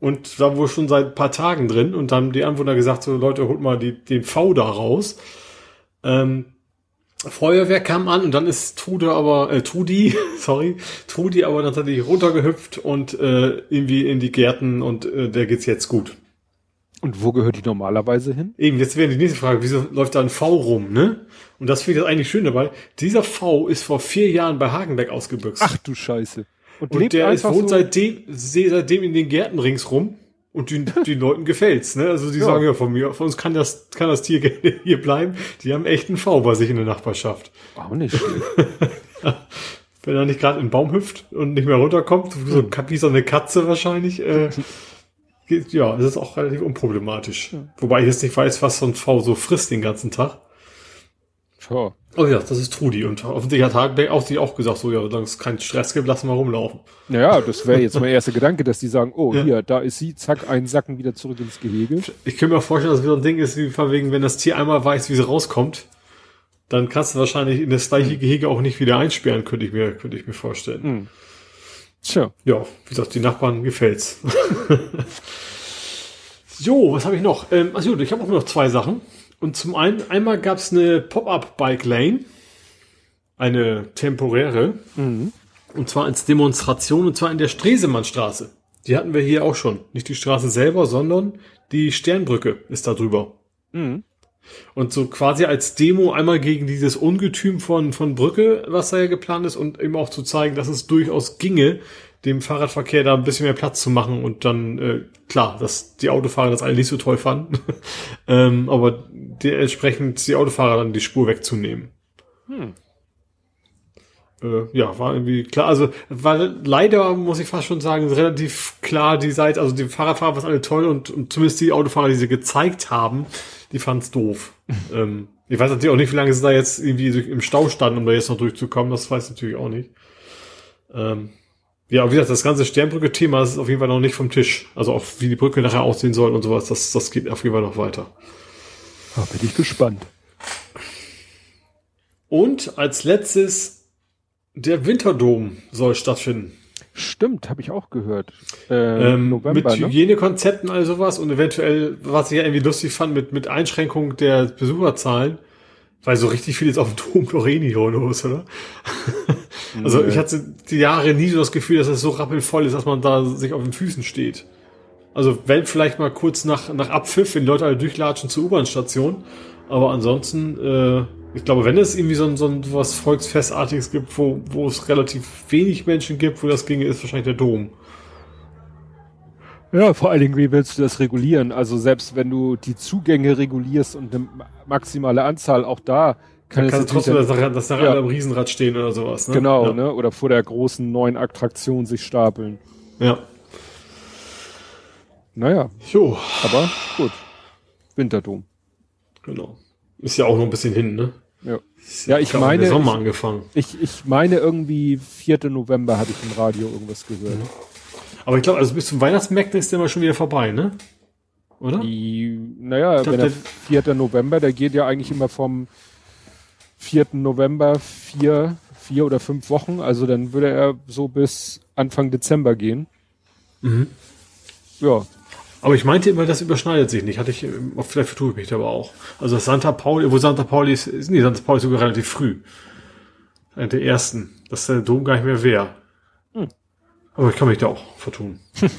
Und da wohl schon seit ein paar Tagen drin. Und dann haben die Anwohner gesagt, so Leute, holt mal die, den Pfau da raus. Ähm, Feuerwehr kam an und dann ist Trude aber, äh, Trudi, sorry, Trudi aber dann tatsächlich runtergehüpft und äh, irgendwie in die Gärten und äh, der geht's jetzt gut. Und wo gehört die normalerweise hin? Eben, jetzt wäre die nächste Frage, wieso läuft da ein V rum, ne? Und das finde ich das eigentlich schön dabei. Dieser V ist vor vier Jahren bei Hagenbeck ausgebüxt. Ach du Scheiße. Und, und der ist, wohnt so, seitdem, seitdem in den Gärten ringsrum und den, den Leuten gefällt's, ne? Also die Ja. sagen ja von mir, von uns kann das, kann das Tier gerne hier bleiben. Die haben echt einen V bei sich in der Nachbarschaft. auch nicht schlecht. Wenn er nicht gerade in den Baum hüpft und nicht mehr runterkommt, so wie so eine Katze wahrscheinlich, äh, geht, ja, das ist auch relativ unproblematisch. Wobei ich jetzt nicht weiß, was so ein V so frisst den ganzen Tag. Tja. Oh ja, das ist Trudi. Und offensichtlich hat Hagenbeck auch auch gesagt, so ja, solange es keinen Stress gibt, lassen wir rumlaufen. Naja, das wäre jetzt mein erster Gedanke, dass die sagen, oh, Ja. hier, da ist sie, zack, einsacken, wieder zurück ins Gehege. Ich kann mir vorstellen, dass es wieder ein Ding ist, wie von wegen, wenn das Tier einmal weiß, wie es rauskommt, dann kannst du wahrscheinlich in das gleiche Gehege auch nicht wieder einsperren, könnte ich mir, könnte ich mir vorstellen. Tja. Ja, wie gesagt, die Nachbarn gefällt's. so, was habe ich noch? Ähm, also ich habe auch noch zwei Sachen. Und zum einen, einmal gab's eine Pop-up-Bike-Lane, eine temporäre, und zwar als Demonstration, und zwar in der Stresemannstraße. Die hatten wir hier auch schon. Nicht die Straße selber, sondern die Sternbrücke ist da drüber. Und so quasi als Demo einmal gegen dieses Ungetüm von, von Brücke, was da ja geplant ist, und eben auch zu zeigen, dass es durchaus ginge, dem Fahrradverkehr da ein bisschen mehr Platz zu machen und dann, äh, klar, dass die Autofahrer das alle nicht so toll fanden, ähm, aber dementsprechend die Autofahrer dann die Spur wegzunehmen. Äh, ja, war irgendwie klar, also war leider, muss ich fast schon sagen, relativ klar die Seite, also die Fahrradfahrer war alle toll und, und zumindest die Autofahrer, die sie gezeigt haben, die fanden's doof. ähm, ich weiß natürlich auch nicht, wie lange sie da jetzt irgendwie im Stau standen, um da jetzt noch durchzukommen, das weiß ich natürlich auch nicht. Ähm, ja, wie gesagt, das ganze Sternbrücke-Thema ist auf jeden Fall noch nicht vom Tisch. Also auch wie die Brücke nachher aussehen soll und sowas, das, das geht auf jeden Fall noch weiter. Ah, bin ich gespannt. Und als letztes, der Winterdom soll stattfinden. Stimmt, habe ich auch gehört. Äh, Ähm, November, mit ne? Hygienekonzepten, all sowas und eventuell, was ich ja irgendwie lustig fand, mit, mit Einschränkung der Besucherzahlen, weil so richtig viel jetzt auf dem Dom noch eh los, oder? also ich hatte die Jahre nie so das Gefühl, dass es so rappelvoll ist, dass man da sich auf den Füßen steht. Also wenn vielleicht mal kurz nach, nach Abpfiff, wenn Leute alle durchlatschen zur U-Bahn-Station, aber ansonsten, äh, ich glaube, wenn es irgendwie so ein, so ein was Volksfestartiges gibt, wo, wo es relativ wenig Menschen gibt, wo das ginge, ist wahrscheinlich der Dom. Ja, vor allen Dingen, wie willst du das regulieren? Also selbst wenn du die Zugänge regulierst und eine ma- maximale Anzahl, auch da kann Kann es trotzdem, dass, nachher- dass nachher Ja. am Riesenrad stehen oder sowas. Ne? genau, ja. ne? Oder vor der großen neuen Attraktion sich stapeln. Ja. Naja, Jo, aber gut. Winterdom. genau. Ist ja auch noch ein bisschen hin, ne? Ja. Ist Ja, ich glaub, meine, Sommer ich- angefangen. Ich, ich meine irgendwie 4. November hatte ich im Radio irgendwas gehört. Aber ich glaube, also bis zum Weihnachtsmärkte ist der mal schon wieder vorbei, ne? Oder? Die, naja, glaub, wenn der der- 4. November, der geht ja eigentlich immer vom 4. November vier, vier oder fünf Wochen, also dann würde er so bis Anfang Dezember gehen. Mhm. Ja, Aber ich meinte immer, das überschneidet sich nicht. Hatte ich, ähm, vielleicht vertue ich mich da aber auch. Also Santa Pauli, wo Santa Pauli ist, ist nee, Santa Pauli ist sogar relativ früh. Einer der ersten. Dass der Dom gar nicht mehr wäre. Aber ich kann mich da auch vertun.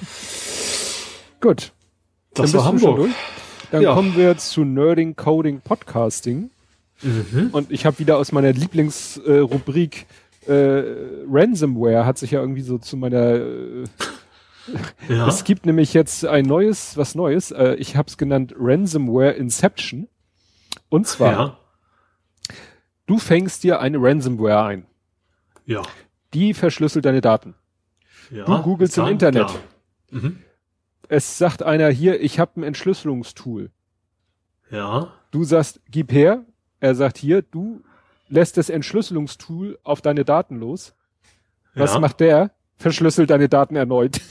gut. Das Dann war Hamburg. Dann Ja. kommen wir zu Nerding, Coding, Podcasting. Mhm. Und ich habe wieder aus meiner Lieblingsrubrik äh, äh, Ransomware hat sich ja irgendwie so zu meiner äh, Ja. Es gibt nämlich jetzt ein neues, was Neues. Äh, ich habe es genannt Ransomware Inception. Und zwar, ja. du fängst dir eine Ransomware ein. Ja. Die verschlüsselt deine Daten. Ja. Du googelst im. Internet. Mhm. Es sagt einer hier, ich habe ein Entschlüsselungstool. ja. Du sagst, gib her. Er sagt hier, du lässt das Entschlüsselungstool auf deine Daten los. Was ja. macht der? Verschlüsselt deine Daten erneut.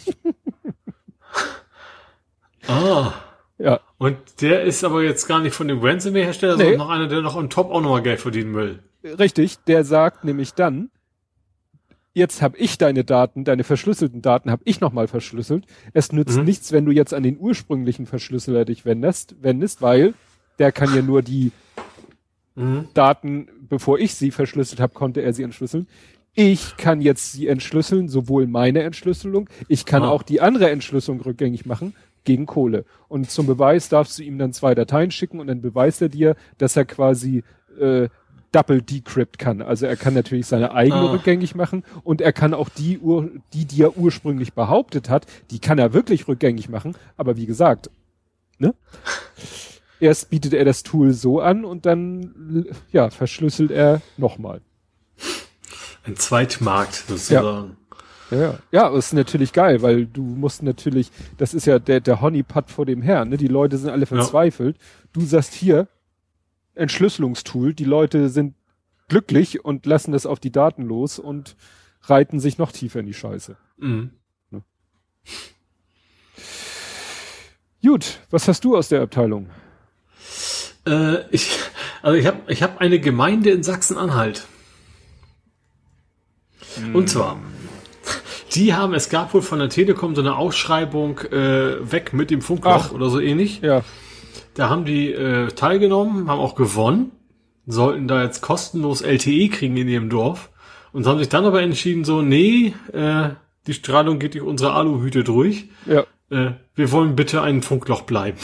Ah. ja, Und der ist aber jetzt gar nicht von dem Ransomware-Hersteller, Nee. sondern noch einer, der noch on top auch nochmal Geld verdienen will. richtig. Der sagt nämlich dann, jetzt habe ich deine Daten, deine verschlüsselten Daten habe ich nochmal verschlüsselt. Es nützt Mhm. nichts, wenn du jetzt an den ursprünglichen Verschlüsseler dich wendest, wendest, weil der kann ja nur die Mhm. Daten, bevor ich sie verschlüsselt habe, konnte er sie entschlüsseln. Ich kann jetzt sie entschlüsseln, sowohl meine Entschlüsselung, ich kann Ah. auch die andere Entschlüsselung rückgängig machen gegen Kohle. Und zum Beweis darfst du ihm dann zwei Dateien schicken und dann beweist er dir, dass er quasi äh, Double Decrypt kann. Also er kann natürlich seine eigene Ah. rückgängig machen und er kann auch die, Ur die, die er ursprünglich behauptet hat, die kann er wirklich rückgängig machen. Aber wie gesagt, ne? Erst bietet er das Tool so an und dann, ja, verschlüsselt er nochmal. Ein Zweitmarkt sozusagen. Ja, ja. Ja, ist natürlich geil, weil du musst natürlich, das ist ja der, der Honeypot vor dem Herrn, ne? Die Leute sind alle verzweifelt. Du sagst hier, Entschlüsselungstool, die Leute sind glücklich und lassen das auf die Daten los und reiten sich noch tiefer in die Scheiße. Mhm. Gut, was hast du aus der Abteilung? Äh, ich, also ich habe ich hab eine Gemeinde in Sachsen-Anhalt. Und zwar, die haben, es gab wohl von der Telekom so eine Ausschreibung äh, weg mit dem Funkloch Ach. oder so ähnlich. Ja, Da haben die äh, teilgenommen, haben auch gewonnen, sollten da jetzt kostenlos LTE kriegen in ihrem Dorf und haben sich dann aber entschieden, so, nee, äh, die Strahlung geht durch unsere Aluhüte durch. ja, Äh, wir wollen bitte ein Funkloch bleiben.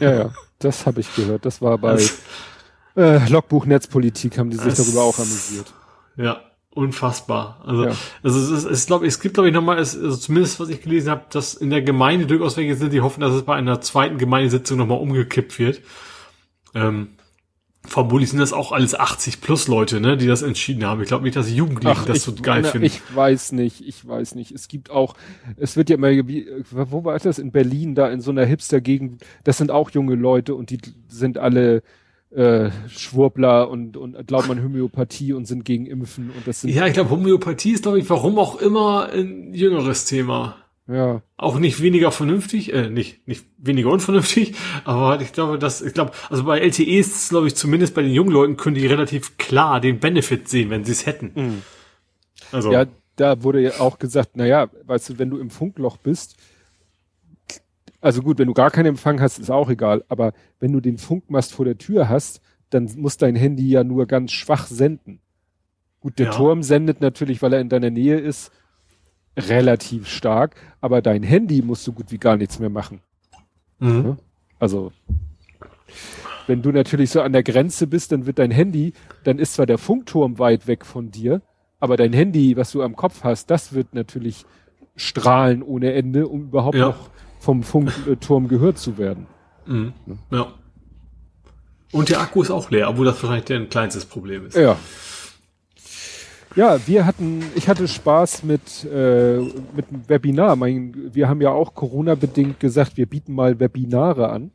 ja, ja. Das habe ich gehört. Das war bei Das- äh, Logbuch Netzpolitik haben die sich Das- darüber auch amüsiert. Ja, unfassbar. Also, Ja. also es, ist, es, glaub, es gibt, glaube ich, nochmal, also zumindest was ich gelesen habe, dass in der Gemeinde durchaus welche sind, die hoffen, dass es bei einer zweiten Gemeindesitzung nochmal umgekippt wird. Ähm, vermutlich sind das auch alles 80 plus Leute, ne, die das entschieden haben. Ich glaube nicht, dass die Jugendlichen das ich, so geil na, finden. Ich weiß nicht, ich weiß nicht. Es gibt auch, es wird ja immer, wie, wo war das? In Berlin, da in so einer Hipster-Gegend, das sind auch junge Leute und die sind alle äh, Schwurbler und, und glauben an Homöopathie und sind gegen Impfen und das sind, ja, ich glaube, Homöopathie ist, glaube ich, warum auch immer ein jüngeres Thema. ja, Auch nicht weniger vernünftig, äh, nicht, nicht weniger unvernünftig, aber ich glaube, dass, ich glaube, also bei LTE ist es, glaube ich, zumindest bei den jungen Leuten können die relativ klar den Benefit sehen, wenn sie es hätten. Also, ja, da wurde ja auch gesagt, na ja, weißt du, wenn du im Funkloch bist, also gut, wenn du gar keinen Empfang hast, ist auch egal, aber wenn du den Funkmast vor der Tür hast, dann muss dein Handy ja nur ganz schwach senden. Gut, der Ja. Turm sendet natürlich, weil er in deiner Nähe ist, relativ stark, aber dein Handy muss so gut wie gar nichts mehr machen. mhm. Also, wenn du natürlich so an der Grenze bist, dann wird dein Handy, dann ist zwar der Funkturm weit weg von dir, aber dein Handy, was du am Kopf hast, das wird natürlich strahlen ohne Ende, um überhaupt Ja. noch vom Funkturm gehört zu werden. Mhm. ja. Und der Akku ist auch leer, obwohl das wahrscheinlich dein kleinstes Problem ist. Ja. Ja, wir hatten, ich hatte Spaß mit, äh, mit einem Webinar. Mein, wir haben ja auch Corona-bedingt gesagt, wir bieten mal Webinare an.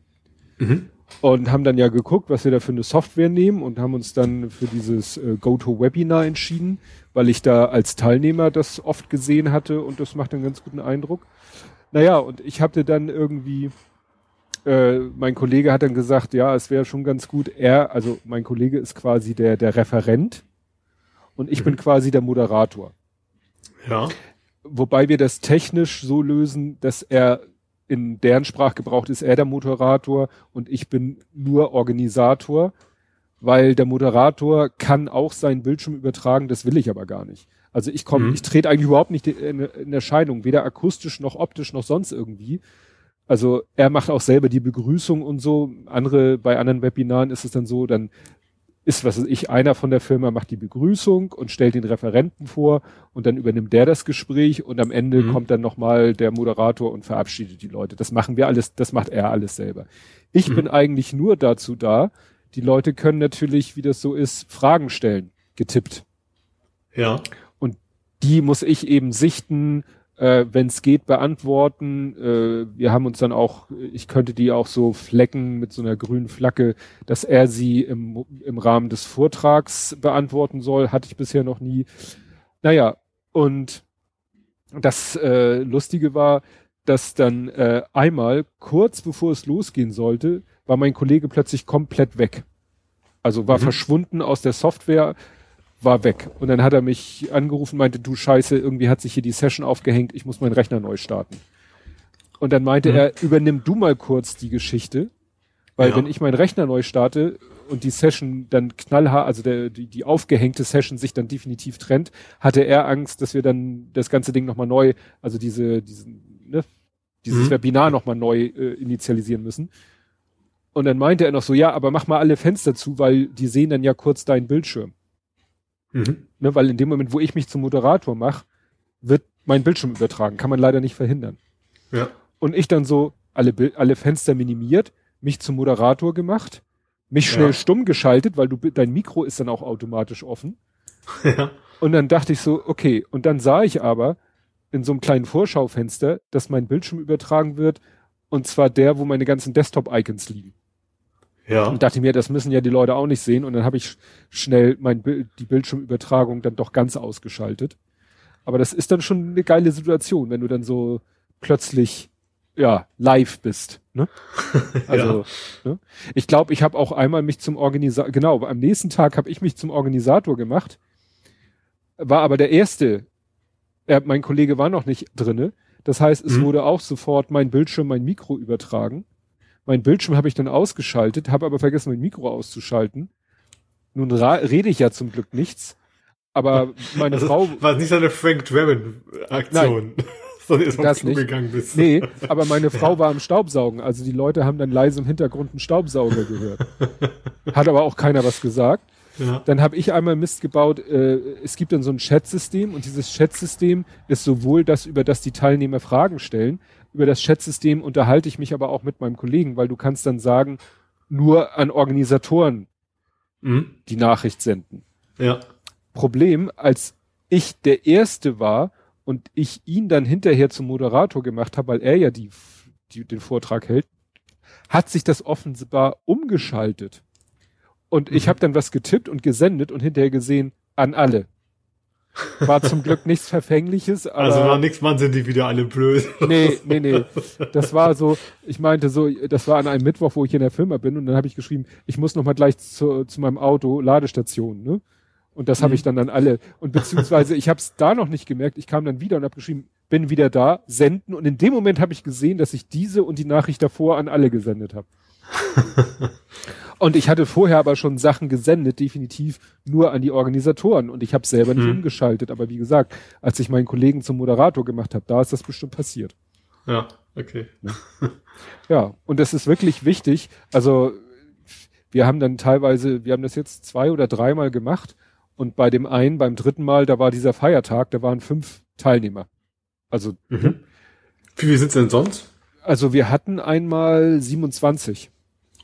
Mhm. Und haben dann ja geguckt, was wir da für eine Software nehmen und haben uns dann für dieses äh, GoToWebinar entschieden, weil ich da als Teilnehmer das oft gesehen hatte und das macht einen ganz guten Eindruck. Naja, und ich hatte dann irgendwie, äh, mein Kollege hat dann gesagt, ja, es wäre schon ganz gut, er, also mein Kollege ist quasi der, der Referent und ich mhm. bin quasi der Moderator. Ja. Wobei wir das technisch so lösen, dass er in deren Sprachgebrauch ist er der Moderator und ich bin nur Organisator, weil der Moderator kann auch seinen Bildschirm übertragen, das will ich aber gar nicht. Also ich komme, mhm. ich trete eigentlich überhaupt nicht in, in Erscheinung, weder akustisch noch optisch noch sonst irgendwie. Also er macht auch selber die Begrüßung und so. Andere, bei anderen Webinaren ist es dann so, dann ist, was weiß ich, einer von der Firma macht die Begrüßung und stellt den Referenten vor und dann übernimmt der das Gespräch und am Ende mhm. kommt dann nochmal der Moderator und verabschiedet die Leute. Das machen wir alles, das macht er alles selber. Ich mhm. bin eigentlich nur dazu da, die Leute können natürlich, wie das so ist, Fragen stellen, getippt. Ja. Die muss ich eben sichten, äh, wenn es geht, beantworten. Äh, wir haben uns dann auch, ich könnte die auch so flecken mit so einer grünen Flagge, dass er sie im, im Rahmen des Vortrags beantworten soll, hatte ich bisher noch nie. Naja, und das äh, Lustige war, dass dann äh, einmal, kurz bevor es losgehen sollte, war mein Kollege plötzlich komplett weg. Also war mhm. verschwunden aus der Software, war weg. Und dann hat er mich angerufen, meinte, du Scheiße, irgendwie hat sich hier die Session aufgehängt, ich muss meinen Rechner neu starten. Und dann meinte mhm. er, übernimm du mal kurz die Geschichte, weil ja. wenn ich meinen Rechner neu starte und die Session dann knallhart, also der, die, die aufgehängte Session sich dann definitiv trennt, hatte er Angst, dass wir dann das ganze Ding nochmal neu, also diese, diesen, ne, dieses mhm. Webinar nochmal neu äh, initialisieren müssen. Und dann meinte er noch so, ja, aber mach mal alle Fenster zu, weil die sehen dann ja kurz deinen Bildschirm. Mhm. Ne, weil in dem Moment, wo ich mich zum Moderator mache, wird mein Bildschirm übertragen. Kann man leider nicht verhindern. Ja. Und ich dann so alle, alle Fenster minimiert, mich zum Moderator gemacht, mich schnell ja. stumm geschaltet, weil du dein Mikro ist dann auch automatisch offen. Ja. Und dann dachte ich so, okay, und dann sah ich aber in so einem kleinen Vorschaufenster, dass mein Bildschirm übertragen wird, und zwar der, wo meine ganzen Desktop-Icons liegen. Ja. Und dachte mir, das müssen ja die Leute auch nicht sehen. Und dann habe ich schnell mein Bild, die Bildschirmübertragung dann doch ganz ausgeschaltet. Aber das ist dann schon eine geile Situation, wenn du dann so plötzlich ja live bist. Ne? Also ja. ne? ich glaube, ich habe auch einmal mich zum Organisator, genau, am nächsten Tag habe ich mich zum Organisator gemacht, war aber der erste. Er, mein Kollege war noch nicht drinne. Das heißt, es mhm. wurde auch sofort mein Bildschirm, mein Mikro übertragen. Mein Bildschirm habe ich dann ausgeschaltet, habe aber vergessen, mein Mikro auszuschalten. Nun rede ich ja zum Glück nichts. Aber meine also, Frau. War nicht so eine Frank Draven Aktion. Sondern ist das nicht. Gegangen bist. Nee, aber meine Frau ja. war am Staubsaugen. Also die Leute haben dann leise im Hintergrund einen Staubsauger gehört. Hat aber auch keiner was gesagt. Ja. Dann habe ich einmal Mist gebaut. Äh, es gibt dann so ein Chatsystem und dieses Chatsystem ist sowohl das, über das die Teilnehmer Fragen stellen, über das Chatsystem unterhalte ich mich aber auch mit meinem Kollegen, weil du kannst dann sagen, nur an Organisatoren mhm. die Nachricht senden. Ja. Problem, als ich der Erste war und ich ihn dann hinterher zum Moderator gemacht habe, weil er ja die, die, den Vortrag hält, hat sich das offenbar umgeschaltet. Und mhm. ich habe dann was getippt und gesendet und hinterher gesehen, an alle. War zum Glück nichts Verfängliches. Aber also war nichts, man sind die wieder alle blöd. Nee, nee, nee. Das war so, ich meinte so, das war an einem Mittwoch, wo ich in der Firma bin und dann habe ich geschrieben, ich muss noch mal gleich zu, zu meinem Auto, Ladestation, ne? Und das mhm. habe ich dann an alle. Und beziehungsweise ich habe es da noch nicht gemerkt, ich kam dann wieder und habe geschrieben, bin wieder da, senden. Und in dem Moment habe ich gesehen, dass ich diese und die Nachricht davor an alle gesendet habe. Und ich hatte vorher aber schon Sachen gesendet, definitiv nur an die Organisatoren. Und ich habe selber nicht hm. umgeschaltet. Aber wie gesagt, als ich meinen Kollegen zum Moderator gemacht habe, da ist das bestimmt passiert. Ja, okay. Ja, ja und das ist wirklich wichtig. Also wir haben dann teilweise, wir haben das jetzt zwei oder dreimal gemacht. Und bei dem einen, beim dritten Mal, da war dieser Feiertag, da waren fünf Teilnehmer. Also. Mhm. Wie viele sind es denn sonst? Also wir hatten einmal 27.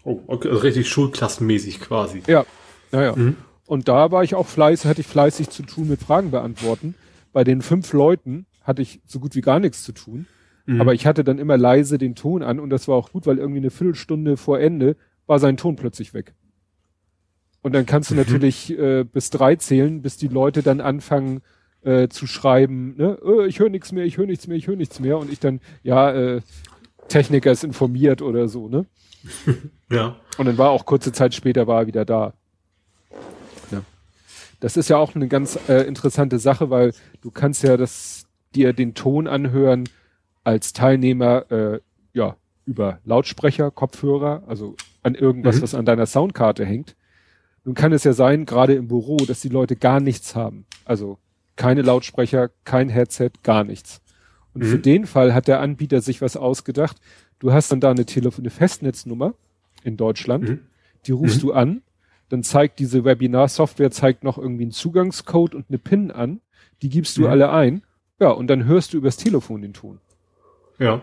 Oh, okay, also richtig schulklassenmäßig quasi. Ja, naja. Mhm. Und da war ich auch fleißig, hatte ich fleißig zu tun mit Fragen beantworten. Bei den fünf Leuten hatte ich so gut wie gar nichts zu tun. Mhm. Aber ich hatte dann immer leise den Ton an und das war auch gut, weil irgendwie eine Viertelstunde vor Ende war sein Ton plötzlich weg. Und dann kannst du mhm. natürlich äh, bis drei zählen, bis die Leute dann anfangen äh, zu schreiben, ne, äh, ich höre nichts mehr, ich höre nichts mehr, ich höre nichts mehr. Und ich dann, ja, äh, Techniker ist informiert oder so, ne? ja. Und dann war auch kurze Zeit später war er wieder da. Ja. Das ist ja auch eine ganz äh, interessante Sache, weil du kannst ja das dir den Ton anhören als Teilnehmer äh, ja über Lautsprecher, Kopfhörer, also an irgendwas, mhm. was an deiner Soundkarte hängt. Nun kann es ja sein, gerade im Büro, dass die Leute gar nichts haben. Also keine Lautsprecher, kein Headset, gar nichts. Und mhm. für den Fall hat der Anbieter sich was ausgedacht. Du hast dann da eine Telefon, eine Festnetznummer in Deutschland. Mhm. Die rufst mhm. du an. Dann zeigt diese Webinar-Software zeigt noch irgendwie einen Zugangscode und eine PIN an. Die gibst du mhm. alle ein. Ja, und dann hörst du übers Telefon den Ton. Ja.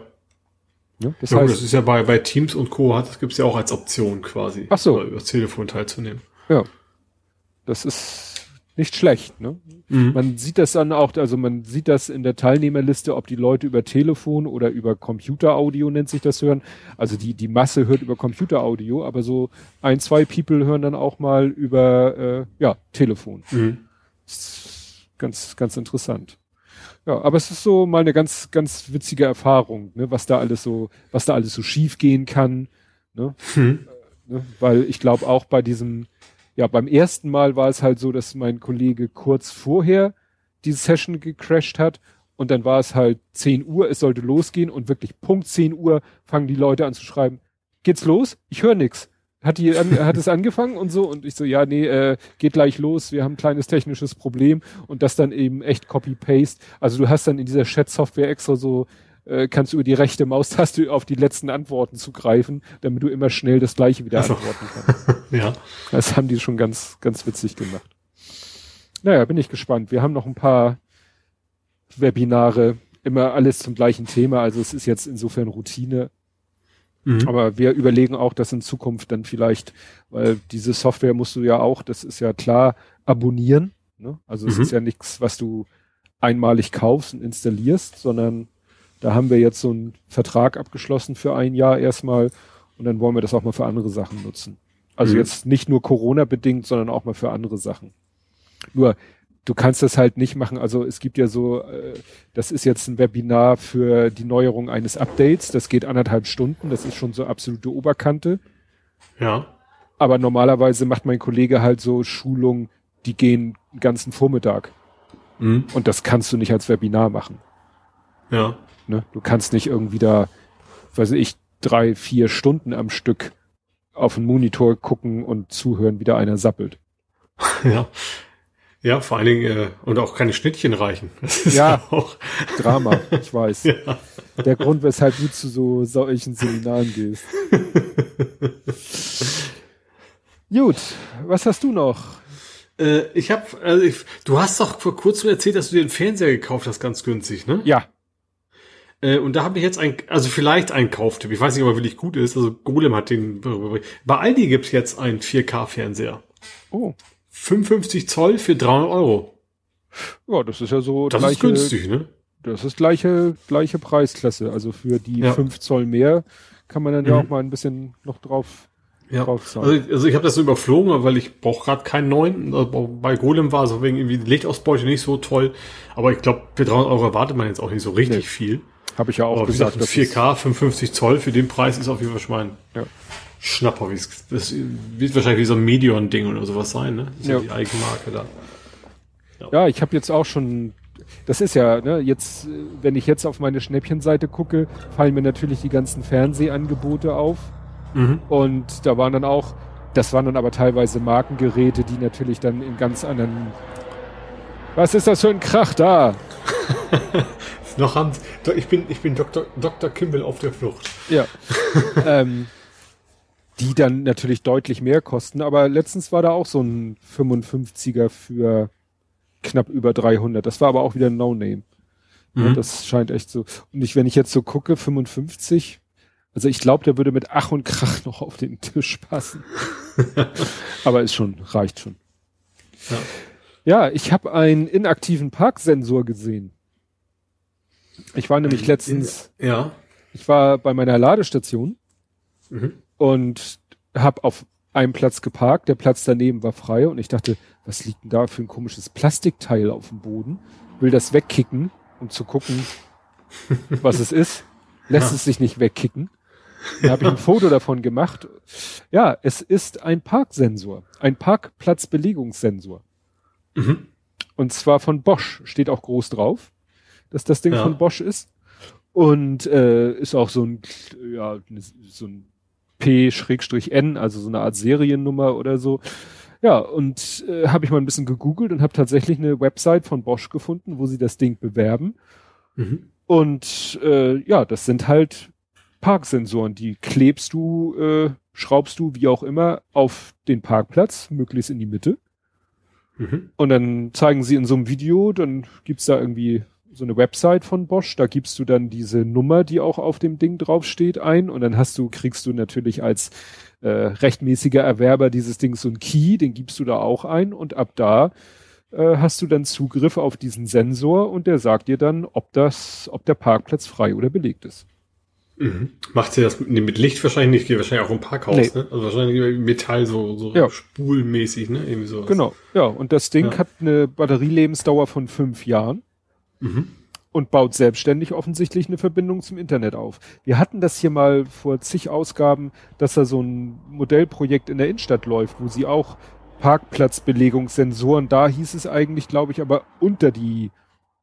Ja, das, ja, heißt, das ist ja bei, bei Teams und Co. hat, das gibt's ja auch als Option quasi. Ach so. Über das Telefon teilzunehmen. Ja. Das ist nicht schlecht, ne? Mhm. Man sieht das dann auch, also man sieht das in der Teilnehmerliste, ob die Leute über Telefon oder über Computeraudio nennt sich das hören. Also die, die Masse hört über Computeraudio, aber so ein, zwei People hören dann auch mal über, äh, ja, Telefon. Mhm. Ganz, ganz interessant. Ja, aber es ist so mal eine ganz, ganz witzige Erfahrung, ne, was da alles so, was da alles so schief gehen kann. Ne? Hm. Äh, ne? Weil ich glaube auch bei diesem, ja, beim ersten Mal war es halt so, dass mein Kollege kurz vorher die Session gecrashed hat und dann war es halt 10 Uhr, es sollte losgehen und wirklich Punkt 10 Uhr fangen die Leute an zu schreiben, geht's los? Ich höre nix. Hat die an, hat es angefangen und so und ich so ja nee äh, geht gleich los wir haben ein kleines technisches Problem. Und das dann eben echt Copy Paste also du hast dann in dieser Chat Software extra so äh, kannst du über die rechte Maustaste auf die letzten Antworten zugreifen damit du immer schnell das gleiche wieder also. antworten kannst ja das haben die schon ganz ganz witzig gemacht naja bin ich gespannt wir haben noch ein paar Webinare immer alles zum gleichen Thema also es ist jetzt insofern Routine Mhm. Aber wir überlegen auch, dass in Zukunft dann vielleicht, weil diese Software musst du ja auch, das ist ja klar, abonnieren. Ne? Also mhm. es ist ja nichts, was du einmalig kaufst und installierst, sondern da haben wir jetzt so einen Vertrag abgeschlossen für ein Jahr erstmal und dann wollen wir das auch mal für andere Sachen nutzen. Also mhm. jetzt nicht nur Corona bedingt, sondern auch mal für andere Sachen. Nur du kannst das halt nicht machen. Also es gibt ja so, äh, das ist jetzt ein Webinar für die Neuerung eines Updates. Das geht anderthalb Stunden. Das ist schon so absolute Oberkante. Ja. Aber normalerweise macht mein Kollege halt so Schulungen, die gehen den ganzen Vormittag. Mhm. Und das kannst du nicht als Webinar machen. Ja. Ne? Du kannst nicht irgendwie da, weiß ich, drei, vier Stunden am Stück auf den Monitor gucken und zuhören, wie da einer sappelt. Ja. Ja, vor allen Dingen, äh, und auch keine Schnittchen reichen. Das ist ja, auch Drama, ich weiß. Ja. Der Grund, weshalb du zu so solchen Seminaren gehst. Gut, was hast du noch? Äh, ich habe, also ich, du hast doch vor kurzem erzählt, dass du dir einen Fernseher gekauft hast, ganz günstig, ne? Ja. Äh, und da habe ich jetzt ein, also vielleicht einen Kauftipp. Ich weiß nicht, ob er wirklich gut ist. Also Golem hat den. Bei Aldi gibt's jetzt einen 4K-Fernseher. Oh. 55 Zoll für 300 Euro. Ja, das ist ja so. Das gleiche, ist günstig, ne? Das ist gleiche, gleiche Preisklasse. Also für die ja. 5 Zoll mehr kann man dann mhm. ja auch mal ein bisschen noch drauf, ja. Also, also ich habe das so überflogen, weil ich brauche gerade keinen neuen. Also bei Golem war so wegen irgendwie die Lichtausbeute nicht so toll. Aber ich glaube, für 300 Euro erwartet man jetzt auch nicht so richtig nee. viel. Habe ich ja auch Aber gesagt. gesagt 4K, 55 Zoll, für den Preis ist auf jeden Fall schon mal ein ja. Schnapper. Das wird wahrscheinlich wie so ein Medion-Ding oder sowas sein, ne? Das ist ja. ja die Eigenmarke da. Ja, ja ich habe jetzt auch schon, das ist ja, ne, jetzt, wenn ich jetzt auf meine Schnäppchenseite gucke, fallen mir natürlich die ganzen Fernsehangebote auf. Mhm. Und da waren dann auch, das waren dann aber teilweise Markengeräte, die natürlich dann in ganz anderen. Was ist das für ein Krach da? Noch haben, ich bin, ich bin Dr. Dr. Kimball auf der Flucht. Ja. ähm, die dann natürlich deutlich mehr kosten. Aber letztens war da auch so ein 55er für knapp über 300. Das war aber auch wieder ein No-Name. Mhm. Ja, das scheint echt so. Und ich, wenn ich jetzt so gucke, 55, Also ich glaube, der würde mit Ach und Krach noch auf den Tisch passen. Aber ist schon, reicht schon. Ja, ja ich habe einen inaktiven Parksensor gesehen. Ich war nämlich letztens, ja. ich war bei meiner Ladestation mhm. und habe auf einem Platz geparkt, der Platz daneben war frei und ich dachte, was liegt denn da für ein komisches Plastikteil auf dem Boden? Will das wegkicken, um zu gucken, was es ist. Lässt ja. es sich nicht wegkicken. Da habe ich ein Foto davon gemacht. Ja, es ist ein Parksensor, ein Parkplatzbelegungssensor. Mhm. Und zwar von Bosch, steht auch groß drauf, dass das Ding ja. von Bosch ist. Und äh, ist auch so ein, ja, so ein P-N, also so eine Art Seriennummer oder so. Ja, und äh, habe ich mal ein bisschen gegoogelt und habe tatsächlich eine Website von Bosch gefunden, wo sie das Ding bewerben. Mhm. Und äh, ja, das sind halt Parksensoren, die klebst du, äh, schraubst du, wie auch immer, auf den Parkplatz, möglichst in die Mitte. Mhm. Und dann zeigen sie in so einem Video, dann gibt's da irgendwie so eine Website von Bosch, da gibst du dann diese Nummer, die auch auf dem Ding draufsteht, ein und dann hast du, kriegst du natürlich als äh, rechtmäßiger Erwerber dieses Dings so ein Key, den gibst du da auch ein und ab da äh, hast du dann Zugriff auf diesen Sensor und der sagt dir dann, ob das, ob der Parkplatz frei oder belegt ist. Mhm. Macht sie das mit, mit, Licht wahrscheinlich nicht, geht wahrscheinlich auch im Parkhaus, nee. ne? Also wahrscheinlich Metall so, so ja. spulmäßig, ne? Irgendwie so. Genau, ja. Und das Ding ja. hat eine Batterielebensdauer von fünf Jahren. Mhm. Und baut selbstständig offensichtlich eine Verbindung zum Internet auf. Wir hatten das hier mal vor zig Ausgaben, dass da so ein Modellprojekt in der Innenstadt läuft, wo sie auch Parkplatzbelegungssensoren, da hieß es eigentlich, glaube ich, aber unter die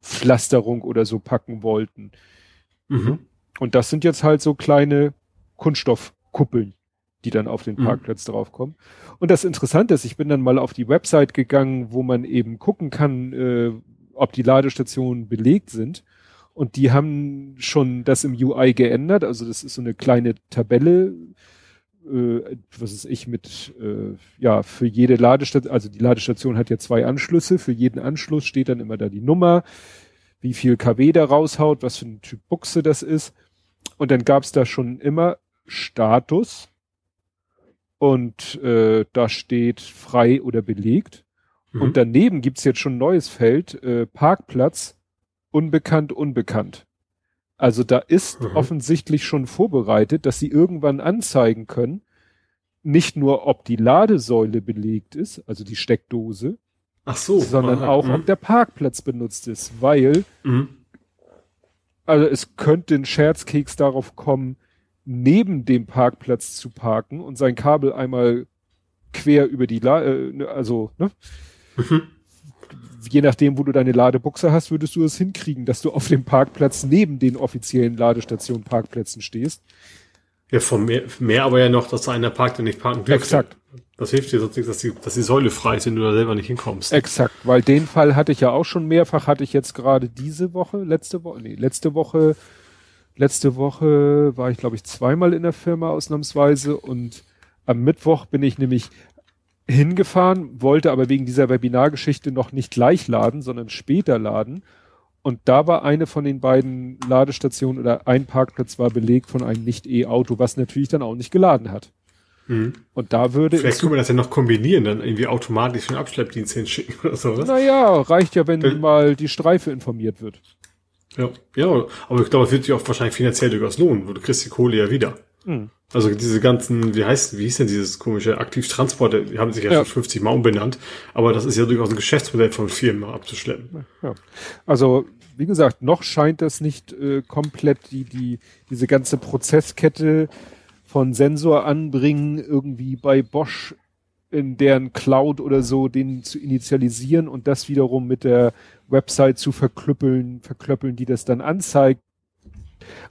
Pflasterung oder so packen wollten. Mhm. Und das sind jetzt halt so kleine Kunststoffkuppeln, die dann auf den mhm. Parkplatz mhm. draufkommen. Und das Interessante ist, ich bin dann mal auf die Website gegangen, wo man eben gucken kann, äh, ob die Ladestationen belegt sind. Und die haben schon das im UI geändert. Also das ist so eine kleine Tabelle, äh, was ist ich mit, äh, ja, für jede Ladestation, also die Ladestation hat ja zwei Anschlüsse. Für jeden Anschluss steht dann immer da die Nummer, wie viel kW da raushaut, was für ein Typ Buchse das ist. Und dann gab es da schon immer Status und äh, da steht frei oder belegt. Mhm. Und daneben gibt's jetzt schon ein neues Feld, äh, Parkplatz, unbekannt, unbekannt. Also da ist mhm. offensichtlich schon vorbereitet, dass sie irgendwann anzeigen können, nicht nur ob die Ladesäule belegt ist, also die Steckdose, so, sondern aha, auch mh. ob der Parkplatz benutzt ist, weil mhm also es könnte ein Scherzkeks darauf kommen, neben dem Parkplatz zu parken und sein Kabel einmal quer über die, La äh, also, ne? Mhm. Je nachdem, wo du deine Ladebuchse hast, würdest du es hinkriegen, dass du auf dem Parkplatz neben den offiziellen Ladestationen Parkplätzen stehst. Ja, vom mehr, mehr aber ja noch, dass einer parkt, der nicht parken dürfte. Exakt. Das hilft dir sonst nichts, dass die, dass die Säule frei ist, wenn du da selber nicht hinkommst. Exakt, weil den Fall hatte ich ja auch schon mehrfach, hatte ich jetzt gerade diese Woche, letzte Woche, nee, letzte Woche, letzte Woche war ich, glaube ich, zweimal in der Firma ausnahmsweise und am Mittwoch bin ich nämlich hingefahren, wollte aber wegen dieser Webinargeschichte noch nicht gleich laden, sondern später laden und da war eine von den beiden Ladestationen oder ein Parkplatz war belegt von einem Nicht-E-Auto, was natürlich dann auch nicht geladen hat. Mhm. Und da würde Vielleicht können wir das ja noch kombinieren, dann irgendwie automatisch einen Abschleppdienst hinschicken oder so, oder? Naja, reicht ja, wenn dann, mal die Streife informiert wird. Ja, ja, aber ich glaube, es wird sich auch wahrscheinlich finanziell durchaus lohnen, wo du kriegst die Kohle ja wieder. Mhm. Also diese ganzen, wie heißt, wie hieß denn dieses komische Aktivtransport, die haben sich ja, ja. schon 50 Mal umbenannt, aber das ist ja durchaus ein Geschäftsmodell von Firmen abzuschleppen. Ja. Also wie gesagt, noch scheint das nicht äh, komplett die, die, diese ganze Prozesskette von Sensor anbringen, irgendwie bei Bosch in deren Cloud oder so, den zu initialisieren und das wiederum mit der Website zu verklüppeln, verklöppeln, die das dann anzeigt.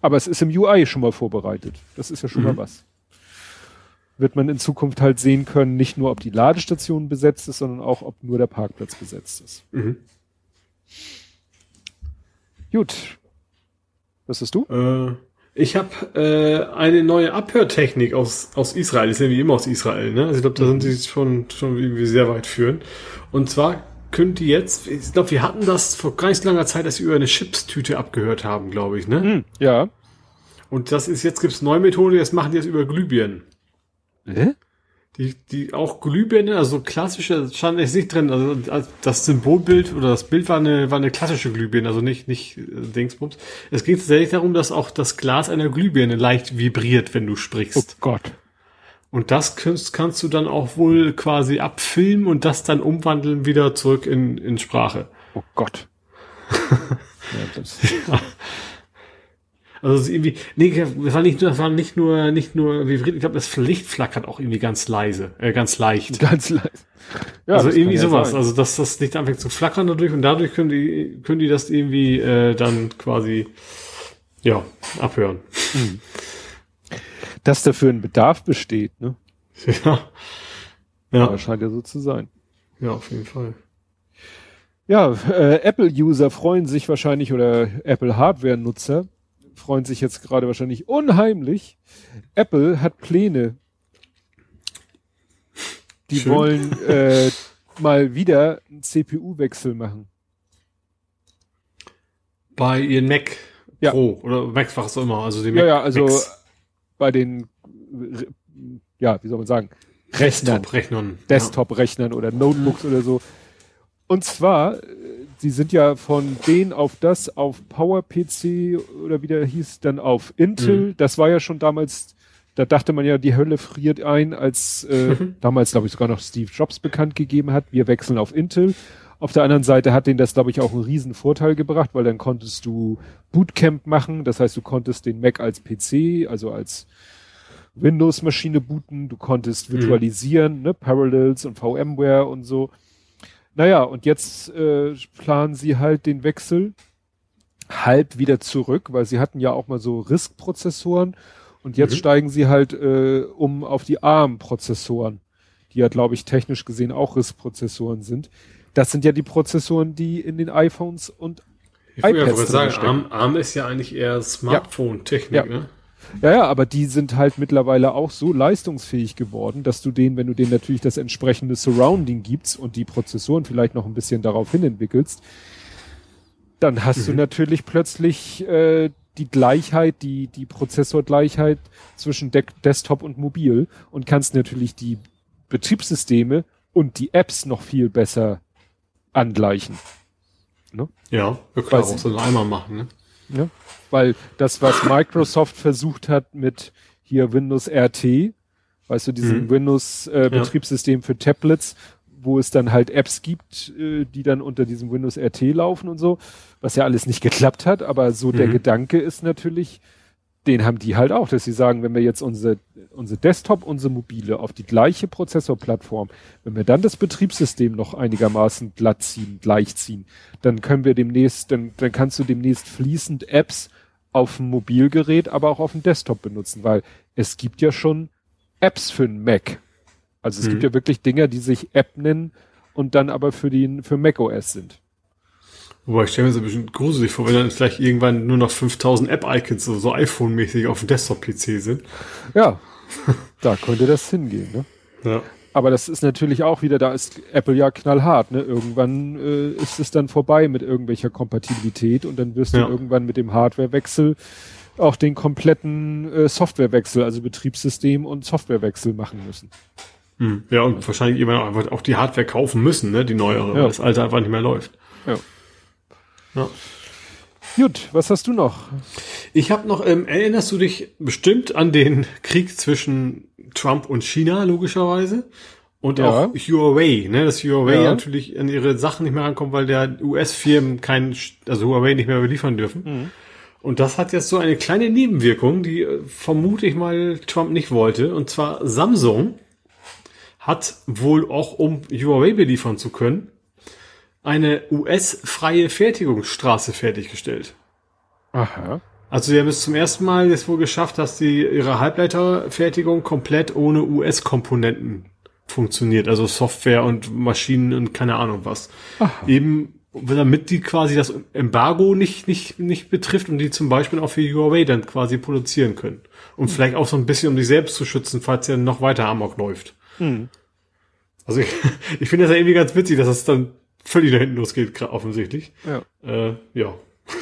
Aber es ist im UI schon mal vorbereitet. Das ist ja schon mhm. mal was. Wird man in Zukunft halt sehen können, nicht nur ob die Ladestation besetzt ist, sondern auch ob nur der Parkplatz besetzt ist. Mhm. Gut. Was hast du? Äh, ich habe äh, eine neue Abhörtechnik aus, aus Israel. Das ist ja wie immer aus Israel. Ne? Also ich glaube, da sind sie schon, schon irgendwie sehr weit führen. Und zwar könnt ihr jetzt, ich glaube, wir hatten das vor gar nicht langer Zeit, dass wir über eine Chipstüte abgehört haben, glaube ich. Ne? Hm, ja. Und das ist, jetzt gibt's neue Methode, jetzt machen die das über Glühbirnen. Hä? Die, die auch Glühbirne, also klassische, stand jetzt nicht drin, also das Symbolbild oder das Bild war eine, war eine klassische Glühbirne, also nicht, nicht äh, Dingsbums. Es geht tatsächlich darum, dass auch das Glas einer Glühbirne leicht vibriert, wenn du Oh sprichst. Gott. Und das kannst, kannst du dann auch wohl quasi abfilmen und das dann umwandeln wieder zurück in, in Sprache. Oh Gott. ja, Also es ist irgendwie, nee, das war nicht, das war nicht nur, nicht nur vibriert, ich glaube, das Licht flackert auch irgendwie ganz leise, äh, ganz leicht. ganz leise. Ja, also irgendwie sowas, sein. also dass das Licht anfängt zu flackern dadurch und dadurch können die, können die das irgendwie äh, dann quasi ja abhören. Dass dafür ein Bedarf besteht, ne? ja. Ja, Ja, scheint ja so zu sein. ja, auf jeden Fall. Ja, äh, Apple-User freuen sich wahrscheinlich oder Apple-Hardware-Nutzer freuen sich jetzt gerade wahrscheinlich unheimlich. Apple hat Pläne. Die Schön. wollen äh, mal wieder einen CPU-Wechsel machen. Bei ihren Mac Ja. Pro oder Macs, was auch immer, also die Ja, Mac ja, also Macs, bei den, äh, ja, wie soll man sagen, Rechnern, Desktop-Rechnern. Desktop-Rechnern oder Notebooks oder so. Und zwar, äh, sie sind ja von denen auf das, auf PowerPC oder wie der hieß, dann auf Intel. Das war ja schon damals, da dachte man ja, die Hölle friert ein, als äh, damals, glaube ich, sogar noch Steve Jobs bekannt gegeben hat, wir wechseln auf Intel. Auf der anderen Seite hat denen das, glaube ich, auch einen riesen Vorteil gebracht, weil dann konntest du Bootcamp machen. Das heißt, du konntest den Mac als PC, also als Windows-Maschine booten, du konntest virtualisieren, ne, Parallels und VMware und so. Naja, und jetzt äh, planen sie halt den Wechsel halb wieder zurück, weil sie hatten ja auch mal so RISC-Prozessoren und jetzt Mhm. steigen sie halt äh, um auf die ARM-Prozessoren, die ja, glaube ich, technisch gesehen auch RISC-Prozessoren sind. Das sind ja die Prozessoren, die in den iPhones und Ich iPads gerade sagen, ARM, ARM ist ja eigentlich eher Smartphone-Technik, Ja. ne? Ja, ja, aber die sind halt mittlerweile auch so leistungsfähig geworden, dass du denen, wenn du denen natürlich das entsprechende Surrounding gibst und die Prozessoren vielleicht noch ein bisschen darauf hin entwickelst, dann hast du natürlich plötzlich äh, die Gleichheit, die, die Prozessorgleichheit zwischen De Desktop und Mobil und kannst natürlich die Betriebssysteme und die Apps noch viel besser angleichen. Ja, wir können auch so einen Eimer machen, ne? Ja? Weil das, was Microsoft versucht hat mit hier Windows RT, weißt du, diesem Mhm. Windows-Betriebssystem für Tablets, wo es dann halt Apps gibt, äh, die dann unter diesem Windows RT laufen und so, was ja alles nicht geklappt hat, aber so der Mhm. Gedanke ist natürlich, den haben die halt auch, dass sie sagen, wenn wir jetzt unsere, unsere Desktop, unsere Mobile auf die gleiche Prozessorplattform, wenn wir dann das Betriebssystem noch einigermaßen glatt ziehen, gleich ziehen, dann können wir demnächst, dann, dann kannst du demnächst fließend Apps auf dem Mobilgerät, aber auch auf dem Desktop benutzen, weil es gibt ja schon Apps für den Mac. Also es Mhm. gibt ja wirklich Dinger, die sich App nennen und dann aber für den, für macOS sind. Wobei ich stelle mir so ein bisschen gruselig vor, wenn dann vielleicht irgendwann nur noch 5000 App-Icons, so, so iPhone-mäßig auf dem Desktop-PC sind. Ja, da könnte das hingehen, ne? Ja. Aber das ist natürlich auch wieder, da ist Apple ja knallhart, ne? Irgendwann äh, ist es dann vorbei mit irgendwelcher Kompatibilität und dann wirst du Ja. irgendwann mit dem Hardwarewechsel auch den kompletten äh, Softwarewechsel, also Betriebssystem und Softwarewechsel machen müssen. Hm. Ja, und wahrscheinlich jemand auch auch die Hardware kaufen müssen, ne, die neuere, Ja. weil das alte einfach nicht mehr läuft. Ja. Ja. Gut, was hast du noch? Ich habe noch, ähm, erinnerst du dich bestimmt an den Krieg zwischen Trump und China, logischerweise? Und Ja. auch Huawei, ne, dass Huawei Ja. natürlich an ihre Sachen nicht mehr rankommt, weil der US-Firmen kein, also Huawei nicht mehr beliefern dürfen. Mhm. Und das hat jetzt so eine kleine Nebenwirkung, die äh, vermute ich mal Trump nicht wollte. Und zwar Samsung hat wohl auch, um Huawei beliefern zu können, eine US-freie Fertigungsstraße fertiggestellt. Aha. Also sie haben es zum ersten Mal jetzt wohl geschafft, dass die ihre Halbleiterfertigung komplett ohne US-Komponenten funktioniert, also Software und Maschinen und keine Ahnung was. Eben damit die quasi das Embargo nicht nicht nicht betrifft und die zum Beispiel auch für Huawei dann quasi produzieren können und vielleicht auch so ein bisschen um sich selbst zu schützen, falls er noch weiter Amok läuft. Also ich, ich finde das ja irgendwie ganz witzig, dass es dann völlig nach hinten losgeht, offensichtlich. Ja. Äh, ja.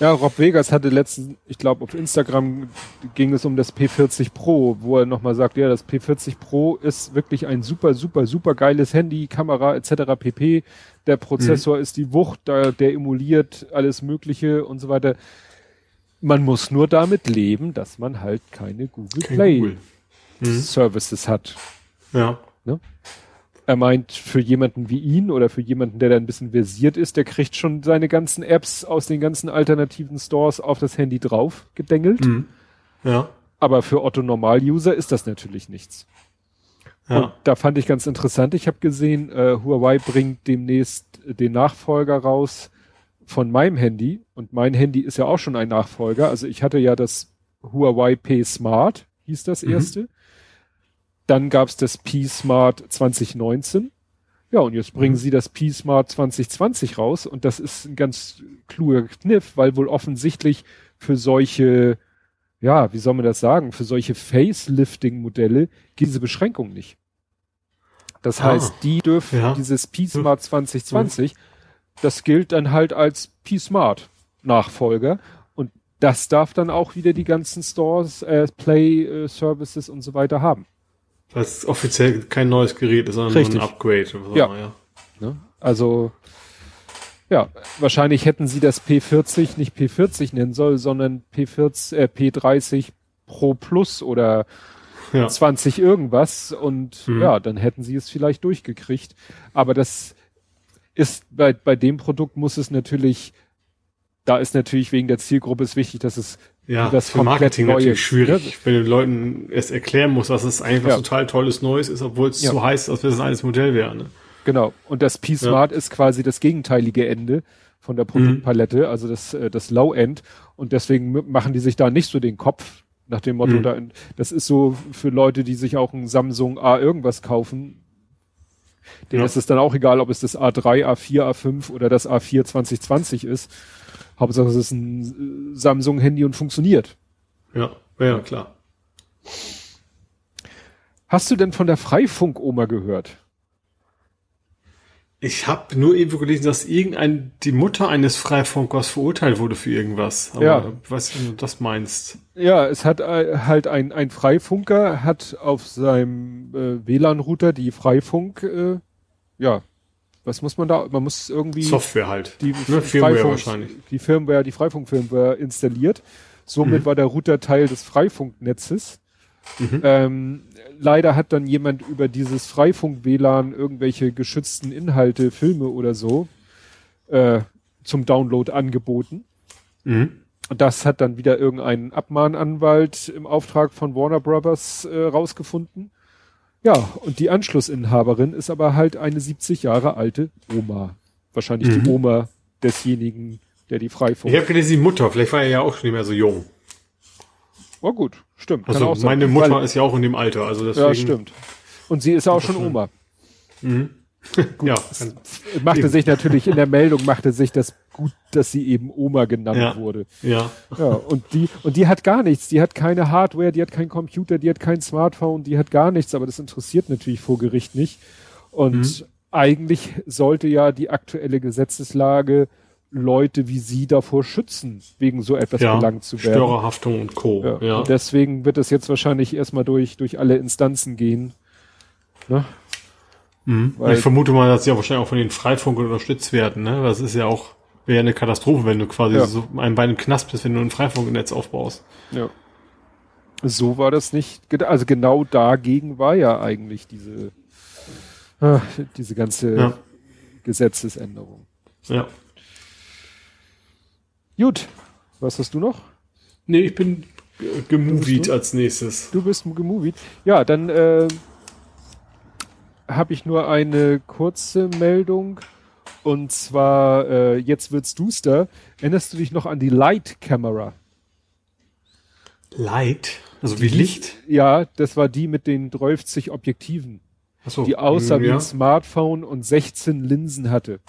Ja, Rob Vegas hatte letztens, ich glaube auf Instagram ging es um das P40 Pro, wo er nochmal sagt, ja, das P40 Pro ist wirklich ein super, super, super geiles Handy, Kamera etc. pp. Der Prozessor mhm. ist die Wucht, der, der emuliert alles Mögliche und so weiter. Man muss nur damit leben, dass man halt keine Google Kein Play Google. Mhm. Services hat. Ja. Ne? Er meint, für jemanden wie ihn oder für jemanden, der da ein bisschen versiert ist, der kriegt schon seine ganzen Apps aus den ganzen alternativen Stores auf das Handy drauf gedengelt. Mhm. Ja. Aber für Otto Normal-User ist das natürlich nichts. Ja. Und da fand ich ganz interessant. Ich habe gesehen, äh, Huawei bringt demnächst den Nachfolger raus von meinem Handy. Und mein Handy ist ja auch schon ein Nachfolger. Also ich hatte ja das Huawei P Smart, hieß das mhm. Dann gab's das P-Smart 2019. Ja, und jetzt bringen mhm. sie das P-Smart 2020 raus und das ist ein ganz kluger Kniff, weil wohl offensichtlich für solche, ja, wie soll man das sagen, für solche Facelifting-Modelle geht diese Beschränkung nicht. Das ah, heißt, die dürfen ja. dieses P-Smart 2020, mhm. das gilt dann halt als P-Smart Nachfolger und das darf dann auch wieder die ganzen Stores, äh, Play äh, Services und so weiter haben. Es offiziell kein neues Gerät ist, sondern Richtig. ein Upgrade. So, ja. ja. Ne? Also, ja, wahrscheinlich hätten sie das P40 nicht P40 nennen sollen, sondern P40, äh, P30 Pro Plus oder ja. 20 irgendwas und mhm. ja, dann hätten sie es vielleicht durchgekriegt. Aber das ist bei, bei dem Produkt muss es natürlich, da ist natürlich wegen der Zielgruppe ist wichtig, dass es ja, das für Marketing Neues, natürlich schwierig, ja. wenn du den Leuten erst erklären musst, dass es eigentlich ja. was total tolles Neues ist, obwohl es ja. so heißt, als wenn es ein altes Modell wäre. Ne? Genau. Und das P-Smart ist quasi das gegenteilige Ende von der Produktpalette, mhm. also das, äh, das Low-End. Und deswegen machen die sich da nicht so den Kopf nach dem Motto, mhm. da, das ist so für Leute, die sich auch ein Samsung A irgendwas kaufen, denen ja. ist es dann auch egal, ob es das A3, A4, A5 oder das A4 2020 ist. Hauptsache es ist ein äh, Samsung-Handy und funktioniert. Ja, ja, klar. Hast du denn von der Freifunk-Oma gehört? Ich habe nur irgendwo gelesen, dass irgendein die Mutter eines Freifunkers verurteilt wurde für irgendwas. Aber ja. was du das meinst. Ja, es hat äh, halt ein, ein Freifunker hat auf seinem äh, WLAN-Router die Freifunk, äh, ja, was muss man da? Man muss irgendwie Software halt. Die ne, Firmware wahrscheinlich. Die Firmware, die Freifunk-Firmware installiert. Somit mhm. war der Router Teil des Freifunknetzes. Mhm. Ähm, leider hat dann jemand über dieses Freifunk-WLAN irgendwelche geschützten Inhalte, Filme oder so äh, zum Download angeboten. Mhm. Das hat dann wieder irgendein Abmahnanwalt im Auftrag von Warner Brothers äh, rausgefunden. Ja, und die Anschlussinhaberin ist aber halt eine 70 Jahre alte Oma. Wahrscheinlich mhm. die Oma desjenigen, der die Freifunk. Ich habe gelesen, die Mutter, vielleicht war er ja auch schon nicht mehr so jung. Oh gut, stimmt. Also meine Mutter Weil, ist ja auch in dem Alter, also deswegen. Ja, stimmt. Und sie ist auch schon Oma. Mhm. ja. Machte eben. sich natürlich in der Meldung machte sich das gut, dass sie eben Oma genannt ja. wurde. Ja. Ja, und die, und die hat gar nichts. Die hat keine Hardware, die hat keinen Computer, die hat kein Smartphone, die hat gar nichts, aber das interessiert natürlich vor Gericht nicht. Und mhm. eigentlich sollte ja die aktuelle Gesetzeslage Leute wie sie davor schützen, wegen so etwas ja, belangt zu werden. Störerhaftung und Co. Ja. ja. Und deswegen wird es jetzt wahrscheinlich erstmal durch, durch alle Instanzen gehen. Ne? Mhm. ich vermute mal, dass sie ja wahrscheinlich auch von den Freifunk unterstützt werden. Ne? Das ist ja auch wäre eine Katastrophe, wenn du quasi ja. so ein Bein im Knast bist, wenn du ein Freifunknetz aufbaust. Ja. So war das nicht. Also genau dagegen war ja eigentlich diese, äh, diese ganze ja. Gesetzesänderung. Ja. Gut. Was hast du noch? Nee, ich bin gemovied als nächstes. Du bist gemovied. Ja, dann äh, habe ich nur eine kurze Meldung. Und zwar, äh, jetzt wird's duster. Erinnerst du dich noch an die Light Camera? Light? Also wie Licht? Ja, das war die mit den 30 Objektiven. Ach so. Die aussah mhm, ja. wie ein Smartphone und 16 Linsen hatte.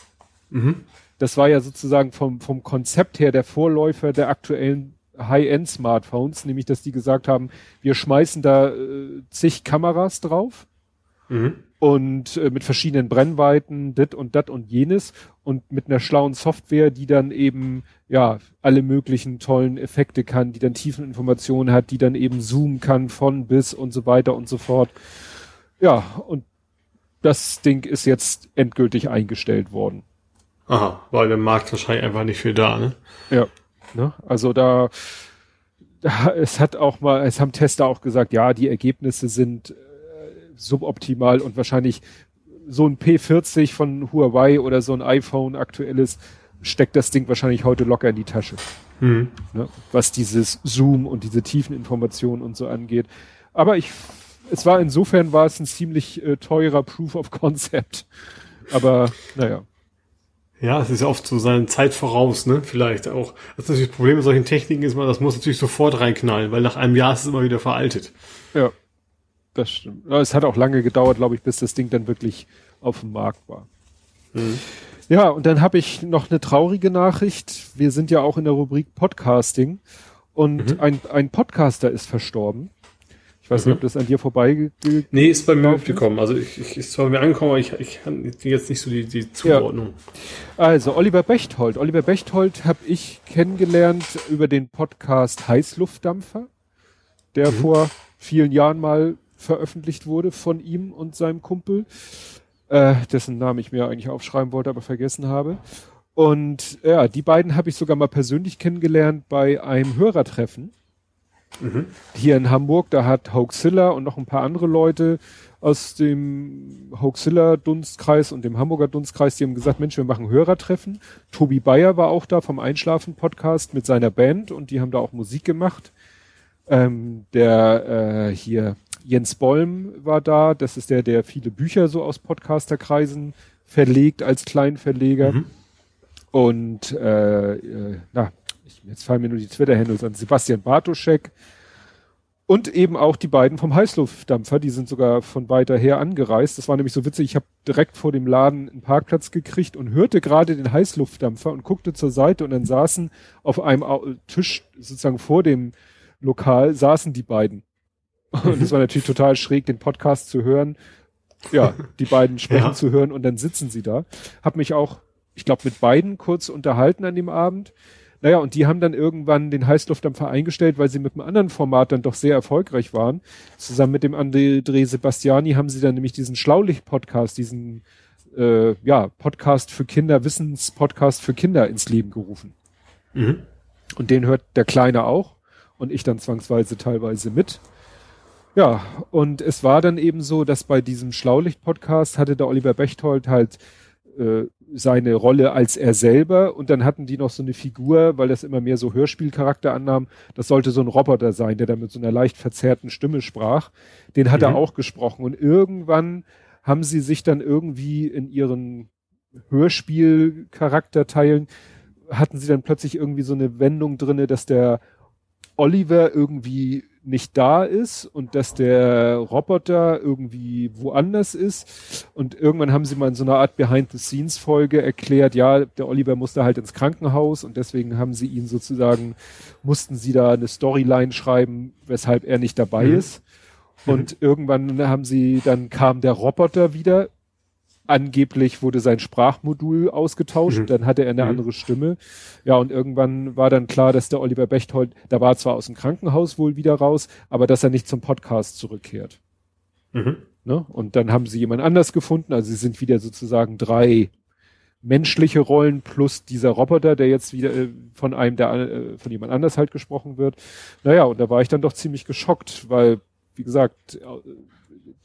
Mhm. Das war ja sozusagen vom, vom Konzept her der Vorläufer der aktuellen High-End-Smartphones, nämlich dass die gesagt haben, wir schmeißen da äh, zig Kameras drauf Mhm. Und äh, mit verschiedenen Brennweiten, dit und dat und jenes und mit einer schlauen Software, die dann eben ja alle möglichen tollen Effekte kann, die dann Tiefeninformationen hat, die dann eben zoomen kann von bis und so weiter und so fort. Ja, und das Ding ist jetzt endgültig eingestellt worden. Aha, weil der Markt wahrscheinlich einfach nicht viel da, ne? Ja. Ne? Also da, es hat auch mal, es haben Tester auch gesagt, ja, die Ergebnisse sind suboptimal und wahrscheinlich so ein P40 von Huawei oder so ein iPhone aktuelles steckt das Ding wahrscheinlich heute locker in die Tasche. Mhm. Ne? Was dieses Zoom und diese tiefen Informationen und so angeht. Aber ich, es war insofern war es ein ziemlich äh, teurer Proof of Concept. Aber naja. Ja, es ist oft so seine Zeit voraus, ne? Vielleicht auch. Das ist natürlich das Problem mit solchen Techniken ist man, das muss natürlich sofort reinknallen, weil nach einem Jahr ist es immer wieder veraltet. Ja. Das stimmt. Es hat auch lange gedauert, glaube ich, bis das Ding dann wirklich auf dem Markt war. Mhm. Ja, und dann habe ich noch eine traurige Nachricht. Wir sind ja auch in der Rubrik Podcasting und mhm. ein, ein Podcaster ist verstorben. Ich weiß mhm. nicht, ob das an dir vorbei Nee, ist bei mir mitgekommen. Also ich, ich ist zwar bei mir angekommen, aber ich, ich kann jetzt nicht so die, die Zuordnung. Ja. Also Oliver Bechtold. Oliver Bechtold habe ich kennengelernt über den Podcast Heißluftdampfer, der mhm. vor vielen Jahren mal veröffentlicht wurde von ihm und seinem Kumpel, äh, dessen Namen ich mir eigentlich aufschreiben wollte, aber vergessen habe. Und ja, die beiden habe ich sogar mal persönlich kennengelernt bei einem Hörertreffen Mhm. Hier in Hamburg, da hat Hoaxilla und noch ein paar andere Leute aus dem Hoaxilla Dunstkreis und dem Hamburger Dunstkreis, die haben gesagt, Mensch, wir machen Hörertreffen. Tobi Bayer war auch da vom Einschlafen Podcast mit seiner Band und die haben da auch Musik gemacht. Ähm, der äh, hier Jens Bolm war da, das ist der, der viele Bücher so aus Podcasterkreisen verlegt als Kleinverleger. Mhm. Und äh, äh, na, ich, jetzt fallen mir nur die Twitter-Handles an, Sebastian Bartoschek und eben auch die beiden vom Heißluftdampfer, die sind sogar von weiter her angereist. Das war nämlich so witzig, ich habe direkt vor dem Laden einen Parkplatz gekriegt und hörte gerade den Heißluftdampfer und guckte zur Seite und dann saßen auf einem Tisch sozusagen vor dem Lokal, saßen die beiden. Und es war natürlich total schräg, den Podcast zu hören. Ja, die beiden sprechen ja. zu hören und dann sitzen sie da. Hab mich auch, ich glaube, mit beiden kurz unterhalten an dem Abend. Naja, und die haben dann irgendwann den Heißluftdampfer eingestellt, weil sie mit einem anderen Format dann doch sehr erfolgreich waren. Zusammen mit dem André Sebastiani haben sie dann nämlich diesen Schlaulicht-Podcast, diesen äh, ja, Podcast für Kinder, Wissenspodcast für Kinder ins Leben gerufen. Mhm. Und den hört der Kleine auch und ich dann zwangsweise teilweise mit. Ja, und es war dann eben so, dass bei diesem Schlaulicht-Podcast hatte der Oliver Bechtold halt äh, seine Rolle als er selber und dann hatten die noch so eine Figur, weil das immer mehr so Hörspielcharakter annahm, das sollte so ein Roboter sein, der da mit so einer leicht verzerrten Stimme sprach. Den hat mhm. er auch gesprochen und irgendwann haben sie sich dann irgendwie in ihren Hörspielcharakterteilen hatten sie dann plötzlich irgendwie so eine Wendung drinne, dass der Oliver irgendwie nicht da ist und dass der Roboter irgendwie woanders ist. Und irgendwann haben sie mal in so einer Art Behind-the-Scenes-Folge erklärt, ja, der Oliver musste halt ins Krankenhaus und deswegen haben sie ihn sozusagen, mussten sie da eine Storyline schreiben, weshalb er nicht dabei mhm. ist. Und mhm. irgendwann haben sie, dann kam der Roboter wieder angeblich wurde sein Sprachmodul ausgetauscht, mhm. dann hatte er eine mhm. andere Stimme. Ja, und irgendwann war dann klar, dass der Oliver Bechtold, da war zwar aus dem Krankenhaus wohl wieder raus, aber dass er nicht zum Podcast zurückkehrt. Mhm. Ne? Und dann haben sie jemand anders gefunden, also sie sind wieder sozusagen drei menschliche Rollen plus dieser Roboter, der jetzt wieder äh, von einem, der äh, von jemand anders halt gesprochen wird. Naja, und da war ich dann doch ziemlich geschockt, weil, wie gesagt,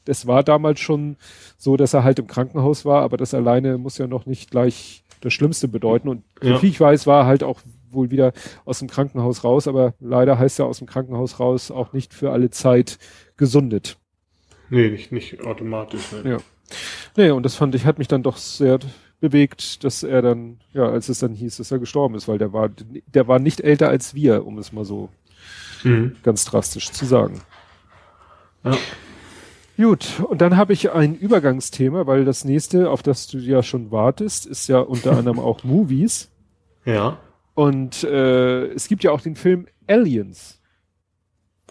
das war damals schon so, dass er halt im Krankenhaus war, aber das alleine muss ja noch nicht gleich das Schlimmste bedeuten. Und ja. so viel ich weiß, war halt auch wohl wieder aus dem Krankenhaus raus, aber leider heißt ja aus dem Krankenhaus raus auch nicht für alle Zeit gesundet. Nee, nicht, nicht automatisch. Ne. Ja. Nee, und das fand ich, hat mich dann doch sehr bewegt, dass er dann, ja, als es dann hieß, dass er gestorben ist, weil der war, der war nicht älter als wir, um es mal so mhm. ganz drastisch zu sagen. Ja. Gut, und dann habe ich ein Übergangsthema, weil das nächste, auf das du ja schon wartest, ist ja unter anderem auch Movies. Ja. Und äh, es gibt ja auch den Film Aliens.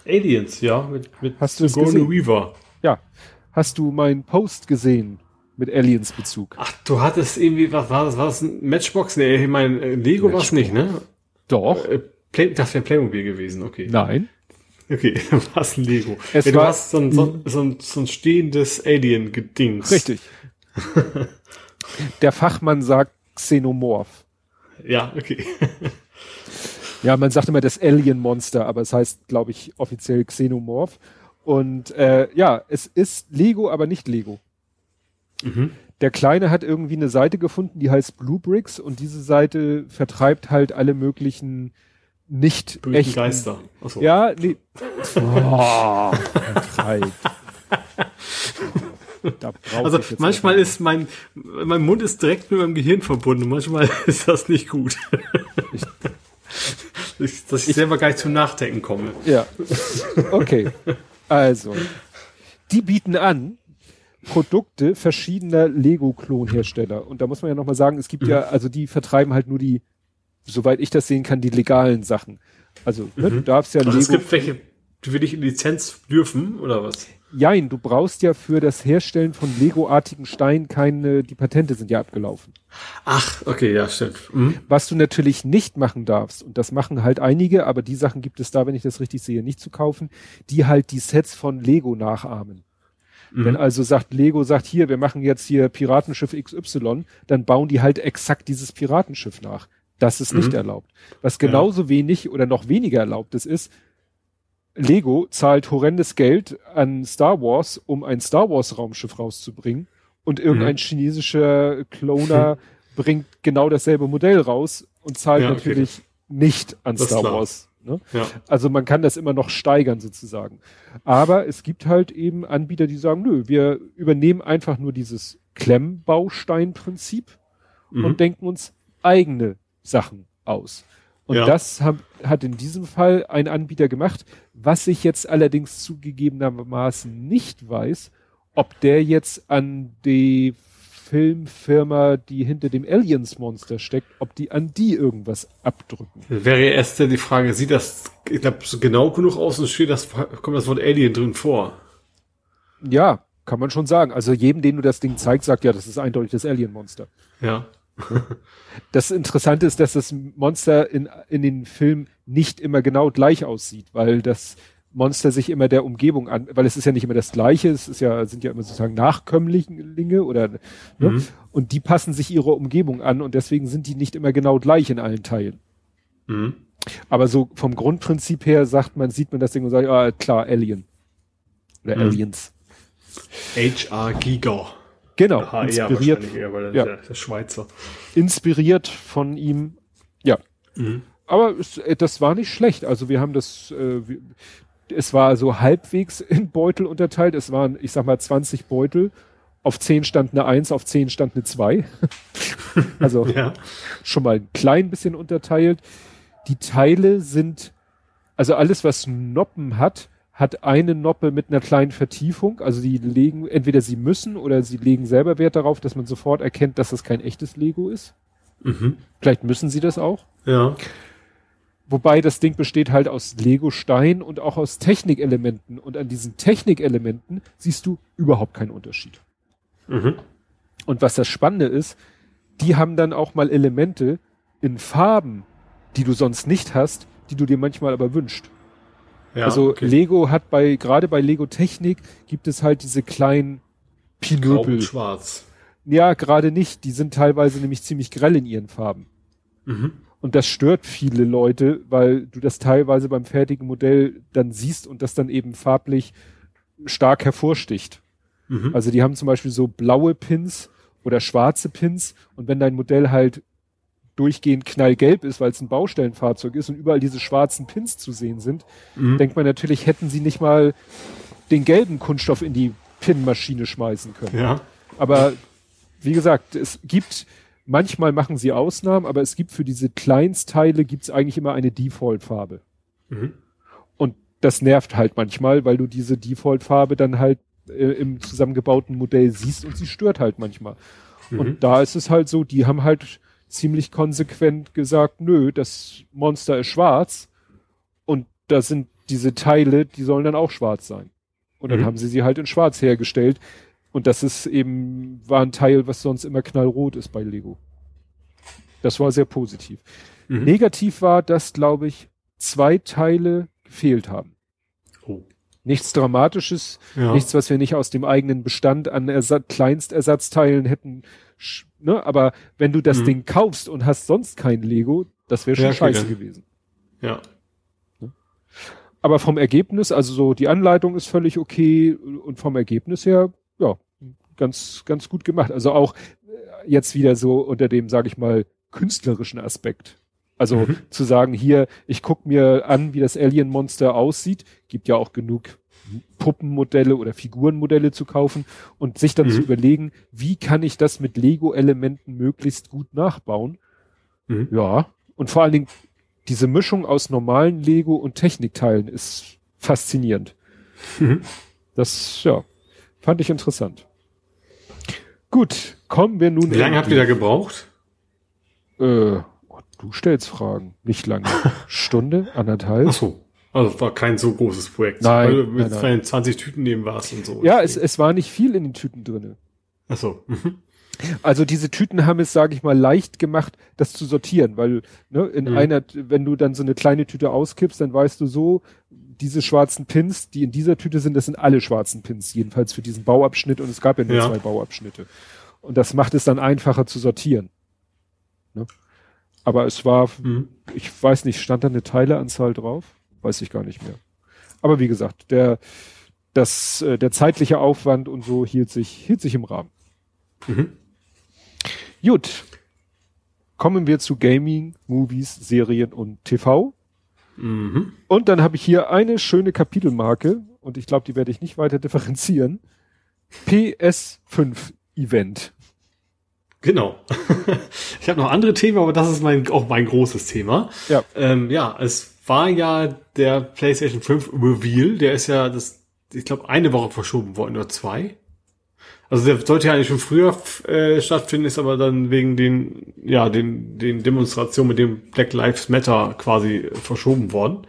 Aliens, ja, mit, mit Hast du Sigourney Weaver. Ja. hast du meinen Post gesehen mit Aliens-Bezug? Ach, du hattest irgendwie, was war das? War das ein Matchbox? Nee, ich meine, äh, Lego war es nicht, ne? Doch. Äh, Play, das wäre Playmobil gewesen, okay. Nein. Okay, ein Lego. Es ja, du war- hast so ein, so, so, ein, so ein stehendes Alien-Gedings. Richtig. Der Fachmann sagt Xenomorph. Ja, okay. Ja, man sagt immer das Alien-Monster, aber es heißt, glaube ich, offiziell Xenomorph. Und äh, ja, es ist Lego, aber nicht Lego. Mhm. Der Kleine hat irgendwie eine Seite gefunden, die heißt Blue Bricks und diese Seite vertreibt halt alle möglichen nicht Bösen echten Geister. Achso. Ja, nee. Oh. Da brauch Also ich manchmal ist mein, mein Mund ist direkt mit meinem Gehirn verbunden. Manchmal ist das nicht gut. Ich, dass ich selber gar nicht zum Nachdenken komme. Ja. Okay. Also, die bieten an Produkte verschiedener Lego-Klonhersteller. Und da muss man ja nochmal sagen, es gibt ja, also die vertreiben halt nur die, soweit ich das sehen kann, die legalen Sachen. Also, ne, du darfst ja Also es Lego. gibt welche, die will ich in Lizenz dürfen, oder was? Jein, du brauchst ja für das Herstellen von Lego-artigen Steinen keine, die Patente sind ja abgelaufen. Ach, okay, ja, stimmt. Mhm. Was du natürlich nicht machen darfst, und das machen halt einige, aber die Sachen gibt es da, wenn ich das richtig sehe, nicht zu kaufen, die halt die Sets von Lego nachahmen. Wenn also sagt, Lego sagt, hier, wir machen jetzt hier Piratenschiff XY, dann bauen die halt exakt dieses Piratenschiff nach. Das ist nicht erlaubt. Was genauso wenig oder noch weniger erlaubt ist, ist, Lego zahlt horrendes Geld an Star Wars, um ein Star Wars Raumschiff rauszubringen und irgendein Mhm. chinesischer Cloner bringt genau dasselbe Modell raus und zahlt Ja, okay. natürlich nicht an Das Star. Wars. Ne? Ja. Also man kann das immer noch steigern sozusagen. Aber es gibt halt eben Anbieter, die sagen, nö, wir übernehmen einfach nur dieses Klemmbausteinprinzip Mhm. und denken uns eigene Sachen aus. Und Ja. das hab, hat in diesem Fall ein Anbieter gemacht, was ich jetzt allerdings zugegebenermaßen nicht weiß, ob der jetzt an die Filmfirma, die hinter dem Aliens-Monster steckt, ob die an die irgendwas abdrücken. Wäre erst die Frage, sieht das, ich glaube, so genau genug aus und steht das, kommt das Wort Alien drin vor? Ja, kann man schon sagen. Also jedem, den du das Ding zeigst, sagt ja, das ist eindeutig das Alien-Monster. Ja. Das Interessante ist, dass das Monster in, in den Filmen nicht immer genau gleich aussieht, weil das Monster sich immer der Umgebung an, weil es ist ja nicht immer das Gleiche, es ist ja, sind ja immer sozusagen Nachkömmlinge oder, ne? Mhm. und die passen sich ihrer Umgebung an und deswegen sind die nicht immer genau gleich in allen Teilen. Mhm. Aber so vom Grundprinzip her sagt man, sieht man das Ding und sagt, ah, klar, Alien. Oder Mhm. Aliens. H.R. Giger. Genau, HR inspiriert, wahrscheinlich eher, weil Ja. ja der Schweizer. inspiriert von ihm. Ja, Mhm. aber es, äh, das war nicht schlecht. Also wir haben das, äh, es war so halbwegs in Beutel unterteilt. Es waren, ich sag mal, 20 Beutel. Auf 10 stand eine 1, auf 10 stand eine 2. also Ja. schon mal ein klein bisschen unterteilt. Die Teile sind, also alles, was Noppen hat, hat eine Noppe mit einer kleinen Vertiefung. Also die legen, entweder sie müssen oder sie legen selber Wert darauf, dass man sofort erkennt, dass das kein echtes Lego ist. Mhm. Vielleicht müssen sie das auch. Ja. Wobei das Ding besteht halt aus Lego-Stein und auch aus Technikelementen. Und an diesen Technikelementen siehst du überhaupt keinen Unterschied. Mhm. Und was das Spannende ist, die haben dann auch mal Elemente in Farben, die du sonst nicht hast, die du dir manchmal aber wünscht. Ja, also okay. Lego hat bei, gerade bei Lego Technik gibt es halt diese kleinen und schwarz. Ja, gerade nicht. Die sind teilweise nämlich ziemlich grell in ihren Farben. Mhm. Und das stört viele Leute, weil du das teilweise beim fertigen Modell dann siehst und das dann eben farblich stark hervorsticht. Mhm. Also die haben zum Beispiel so blaue Pins oder schwarze Pins und wenn dein Modell halt durchgehend knallgelb ist, weil es ein Baustellenfahrzeug ist und überall diese schwarzen Pins zu sehen sind, Mhm. denkt man natürlich, hätten sie nicht mal den gelben Kunststoff in die Pinmaschine schmeißen können. Ja. Aber wie gesagt, es gibt, manchmal machen sie Ausnahmen, aber es gibt für diese Kleinstteile gibt's eigentlich immer eine Default-Farbe. Mhm. Und das nervt halt manchmal, weil du diese Default-Farbe dann halt äh, im zusammengebauten Modell siehst und sie stört halt manchmal. Mhm. Und da ist es halt so, die haben halt ziemlich konsequent gesagt, nö, das Monster ist schwarz und da sind diese Teile, die sollen dann auch schwarz sein. Und dann Mhm. haben sie sie halt in schwarz hergestellt. Und das ist eben, war ein Teil, was sonst immer knallrot ist bei Lego. Das war sehr positiv. Mhm. Negativ war, dass, glaube ich, zwei Teile gefehlt haben. Oh. Nichts Dramatisches, Ja. nichts, was wir nicht aus dem eigenen Bestand an Ersa Kleinstersatzteilen hätten. Ne? Aber wenn du das Mhm. Ding kaufst und hast sonst kein Lego, das wäre schon Ja, okay, scheiße dann. gewesen. ja. Aber vom Ergebnis, also so die Anleitung ist völlig okay und vom Ergebnis her, ja, ganz, ganz gut gemacht. Also auch äh, jetzt wieder so unter dem, sage ich mal, künstlerischen Aspekt. Also Mhm. zu sagen, hier, ich guck mir an, wie das Alien-Monster aussieht, gibt ja auch genug Puppenmodelle oder Figurenmodelle zu kaufen und sich dann Mhm. zu überlegen, wie kann ich das mit Lego-Elementen möglichst gut nachbauen. Mhm. Ja, und vor allen Dingen diese Mischung aus normalen Lego und Technikteilen ist faszinierend. Mhm. Das, ja, fand ich interessant. Gut, kommen wir nun. Wie lange habt ihr da gebraucht? Äh, du stellst Fragen. Nicht lange. Stunde, anderthalb. Ach so. Also war kein so großes Projekt. Nein, Weil du mit nein, nein. 20 Tüten nehmen warst und so. Ja, es, es war nicht viel in den Tüten drinne. Ach so. Mhm. Also diese Tüten haben es, sage ich mal, leicht gemacht, das zu sortieren, weil ne, in Mhm. einer, wenn du dann so eine kleine Tüte auskippst, dann weißt du so, diese schwarzen Pins, die in dieser Tüte sind, das sind alle schwarzen Pins, jedenfalls für diesen Bauabschnitt und es gab ja nur Ja. zwei Bauabschnitte. Und das macht es dann einfacher zu sortieren. Ne? Aber es war, Mhm. ich weiß nicht, stand da eine Teileanzahl drauf? Weiß ich gar nicht mehr. Aber wie gesagt, der, das, äh, der zeitliche Aufwand und so hielt sich, hielt sich im Rahmen. Mhm. Gut. Kommen wir zu Gaming, Movies, Serien und TV. Mhm. Und dann habe ich hier eine schöne Kapitelmarke und ich glaube, die werde ich nicht weiter differenzieren. PS5 Event. Genau. ich habe noch andere Themen, aber das ist mein, auch mein großes Thema. Ja. Ähm, ja, es war ja der PlayStation 5 Reveal, der ist ja das, ich glaube, eine Woche verschoben worden oder zwei. Also der sollte ja eigentlich schon früher äh, stattfinden, ist aber dann wegen den, ja, den, den Demonstrationen mit dem Black Lives Matter quasi verschoben worden.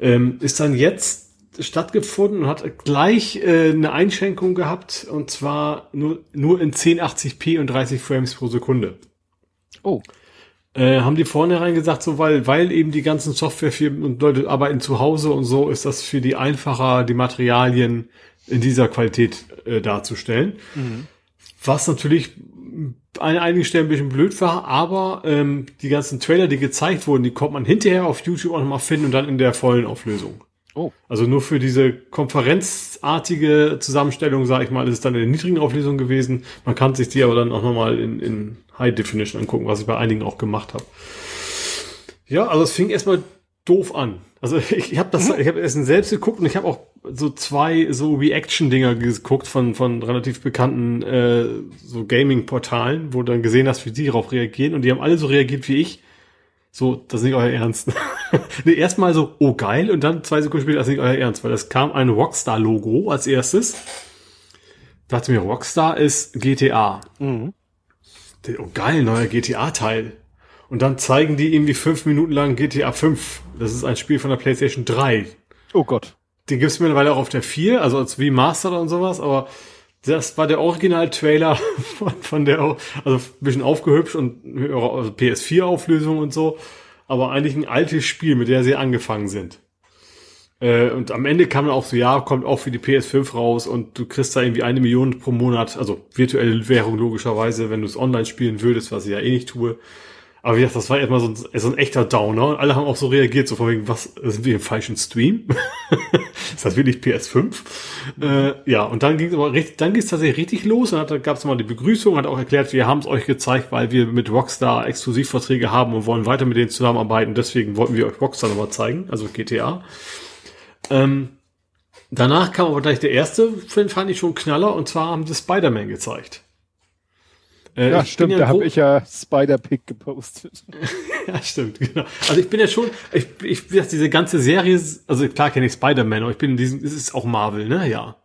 Ähm, ist dann jetzt stattgefunden und hat gleich äh, eine Einschränkung gehabt und zwar nur, nur in 1080p und 30 Frames pro Sekunde. Oh. Äh, haben die vornherein gesagt, so weil, weil eben die ganzen Softwarefirmen und Leute arbeiten zu Hause und so, ist das für die einfacher, die Materialien in dieser Qualität äh, darzustellen. Was natürlich an einigen Stellen ein bisschen blöd war, aber ähm, die ganzen Trailer, die gezeigt wurden, die konnte man hinterher auf YouTube auch nochmal finden und dann in der vollen Auflösung. Oh. Also nur für diese konferenzartige Zusammenstellung, sage ich mal, ist es dann in der niedrigen Auflösung gewesen. Man kann sich die aber dann auch nochmal in, in High Definition angucken, was ich bei einigen auch gemacht habe. Ja, also es fing erstmal doof an. Also ich, ich habe das, ich habe Essen selbst geguckt und ich habe auch so zwei so Reaction-Dinger geguckt von von relativ bekannten äh, so Gaming-Portalen, wo du dann gesehen hast, wie die darauf reagieren und die haben alle so reagiert wie ich. So, das ist nicht euer Ernst. nee, erstmal so, oh geil, und dann zwei Sekunden später, das ist nicht euer Ernst, weil es kam ein Rockstar-Logo als erstes. Dachte mir, Rockstar ist GTA. Mhm. Der- Oh geil, neuer GTA-Teil. Und dann zeigen die irgendwie fünf Minuten lang GTA 5. Das ist ein Spiel von der PlayStation 3. Oh Gott. Den gibt's mittlerweile auch auf der 4, also als Remastered und sowas, aber das war der Original-Trailer von, von der, also ein bisschen aufgehübscht und also PS4-Auflösung und so, aber eigentlich ein altes Spiel, mit der sie angefangen sind. Äh, und am Ende kam dann auch so, ja, kommt auch für die PS5 raus und du kriegst da irgendwie eine Million pro Monat, also virtuelle Währung logischerweise, wenn du es online spielen würdest, was ich ja eh nicht tue. Aber wie gesagt, das war erstmal so ein, so ein echter Downer. Und alle haben auch so reagiert, so von wegen, was, sind wir im falschen Stream? ist das wirklich PS5? Äh, ja, und dann ging es aber richtig, dann ging es tatsächlich richtig los. Und dann gab es nochmal die Begrüßung, hat auch erklärt, wir haben es euch gezeigt, weil wir mit Rockstar Exklusivverträge haben und wollen weiter mit denen zusammenarbeiten. Deswegen wollten wir euch Rockstar nochmal zeigen, also GTA. Ähm, danach kam aber gleich der erste Film, fand ich schon Knaller, und zwar haben sie Spider-Man gezeigt. Äh, Ja, ich stimmt, da gro- habe ich ja Spider-Pig gepostet. ja, stimmt, genau. Also ich bin ja schon, ich, ich wie gesagt, diese ganze Serie, also klar kenne ich Spider-Man, aber ich bin in diesem, es ist auch Marvel, ne? Ja.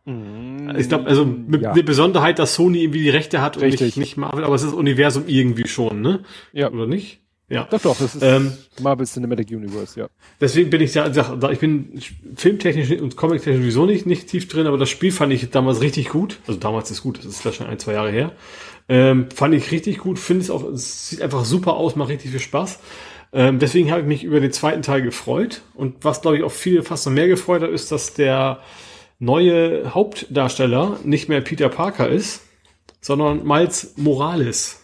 Ich glaube, also mit ja. der Besonderheit, dass Sony irgendwie die Rechte hat und Richtig. nicht, nicht Marvel, aber es ist das Universum irgendwie schon, ne? Ja. Oder nicht? Ja. Doch, doch, das ist Ähm, Marvel Cinematic Universe, ja. Deswegen bin ich ja, sag, da- ich bin filmtechnisch und comictechnisch sowieso nicht, nicht tief drin, aber das Spiel fand ich damals richtig gut. Also damals ist gut, das ist vielleicht schon ein, zwei Jahre her. Ähm, fand ich richtig gut, finde es auch, es sieht einfach super aus, macht richtig viel Spaß. Ähm, deswegen habe ich mich über den zweiten Teil gefreut. Und was, glaube ich, auch viele fast noch mehr gefreut hat, ist, dass der neue Hauptdarsteller nicht mehr Peter Parker ist, sondern Miles Morales.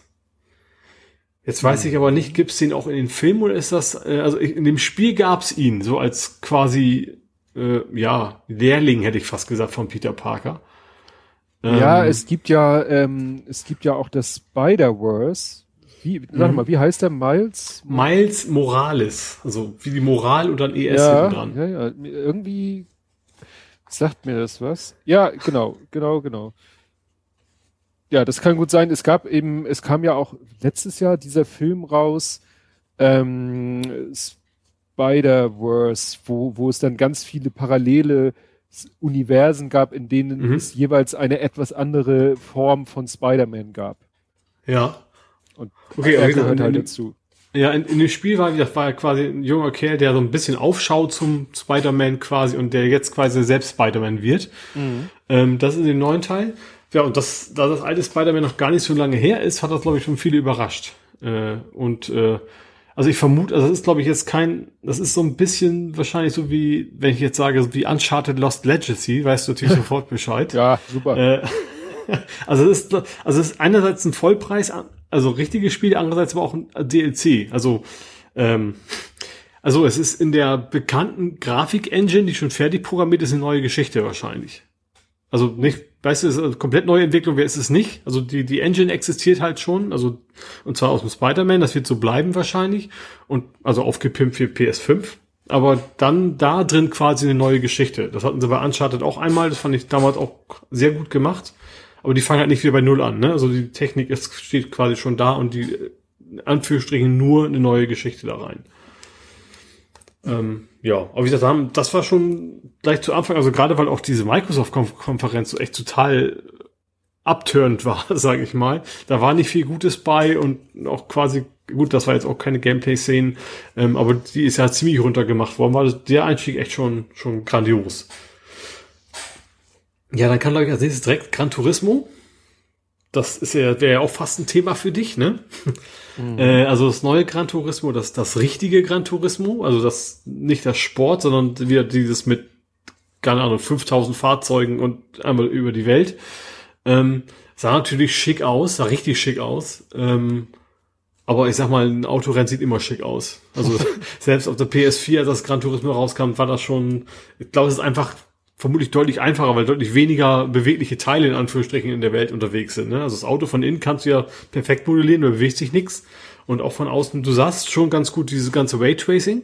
Jetzt weiß ich aber nicht, gibt's den auch in den Filmen oder ist das, äh, also in dem Spiel gab's ihn, so als quasi, äh, ja, Lehrling hätte ich fast gesagt von Peter Parker. Ja, Ähm, es gibt ja, ähm, es gibt ja auch das Spider-Verse. Wie, sag Mhm. mal, wie heißt der Miles? Miles Morales, also wie die Moral und dann ES ja, dran. ja, ja, irgendwie sagt mir das was. Ja, genau, genau, genau. Ja, das kann gut sein. Es gab eben, es kam ja auch letztes Jahr dieser Film raus, ähm, Spider-Verse, wo, wo es dann ganz viele parallele Universen gab, in denen Mhm. es jeweils eine etwas andere Form von Spider-Man gab. Ja. Und Okay, er gehört halt dazu. ja, in, in dem Spiel war, das war quasi ein junger Kerl, der so ein bisschen aufschaut zum Spider-Man quasi und der jetzt quasi selbst Spider-Man wird. Ähm, das ist in dem neuen Teil. Ja, und das, da das alte Spider-Man noch gar nicht so lange her ist, hat das, glaube ich, schon viele überrascht. Äh, und äh, also ich vermute, also das ist, glaube ich, jetzt kein, das ist so ein bisschen wahrscheinlich so wie, wenn ich jetzt sage, wie Uncharted Lost Legacy, weißt du natürlich sofort Bescheid. Ja, super. Äh, also es ist, also es ist einerseits ein Vollpreis, also richtiges Spiel, andererseits aber auch ein DLC. Also ähm, also es ist in der bekannten Grafik-Engine, die schon fertig programmiert ist, eine neue Geschichte wahrscheinlich. Also nicht, weißt du, es ist eine komplett neue Entwicklung, wer ist es nicht? Also die, die Engine existiert halt schon, also und zwar aus dem Spider-Man, das wird so bleiben wahrscheinlich und also aufgepimpt für PS5. Aber dann da drin quasi eine neue Geschichte. Das hatten sie bei Uncharted auch einmal, das fand ich damals auch sehr gut gemacht. Aber die fangen halt nicht wieder bei Null an, ne? Also die Technik ist, steht quasi schon da und die, äh, in Anführungsstrichen, nur eine neue Geschichte da rein. Ähm, ja, aber wie gesagt, das war schon gleich zu Anfang, also gerade weil auch diese Microsoft-Konferenz so echt total abturnt war, sage ich mal. Da war nicht viel Gutes bei und auch quasi, gut, das war jetzt auch keine Gameplay-Szenen, ähm, aber die ist ja ziemlich runtergemacht worden, war der Einstieg echt schon, schon grandios. Ja, dann kann, glaube ich, als nächstes direkt Gran Turismo. Das ist ja, wäre ja auch fast ein Thema für dich, ne? Äh, also das neue Gran Turismo, das, das richtige Gran Turismo, also das, nicht das Sport, sondern wieder dieses mit, keine Ahnung, 5000 Fahrzeugen und einmal über die Welt. Ähm, sah natürlich schick aus, sah richtig schick aus. Ähm, aber ich sag mal, ein Autorennen sieht immer schick aus. Also selbst auf der PS4, als das Gran Turismo rauskam, war das schon, ich glaube, es ist einfach vermutlich deutlich einfacher, weil deutlich weniger bewegliche Teile in Anführungsstrichen in der Welt unterwegs sind. Ne? Also das Auto von innen kannst du ja perfekt modellieren, da bewegt sich nichts. Und auch von außen, du sahst schon ganz gut dieses ganze Raytracing.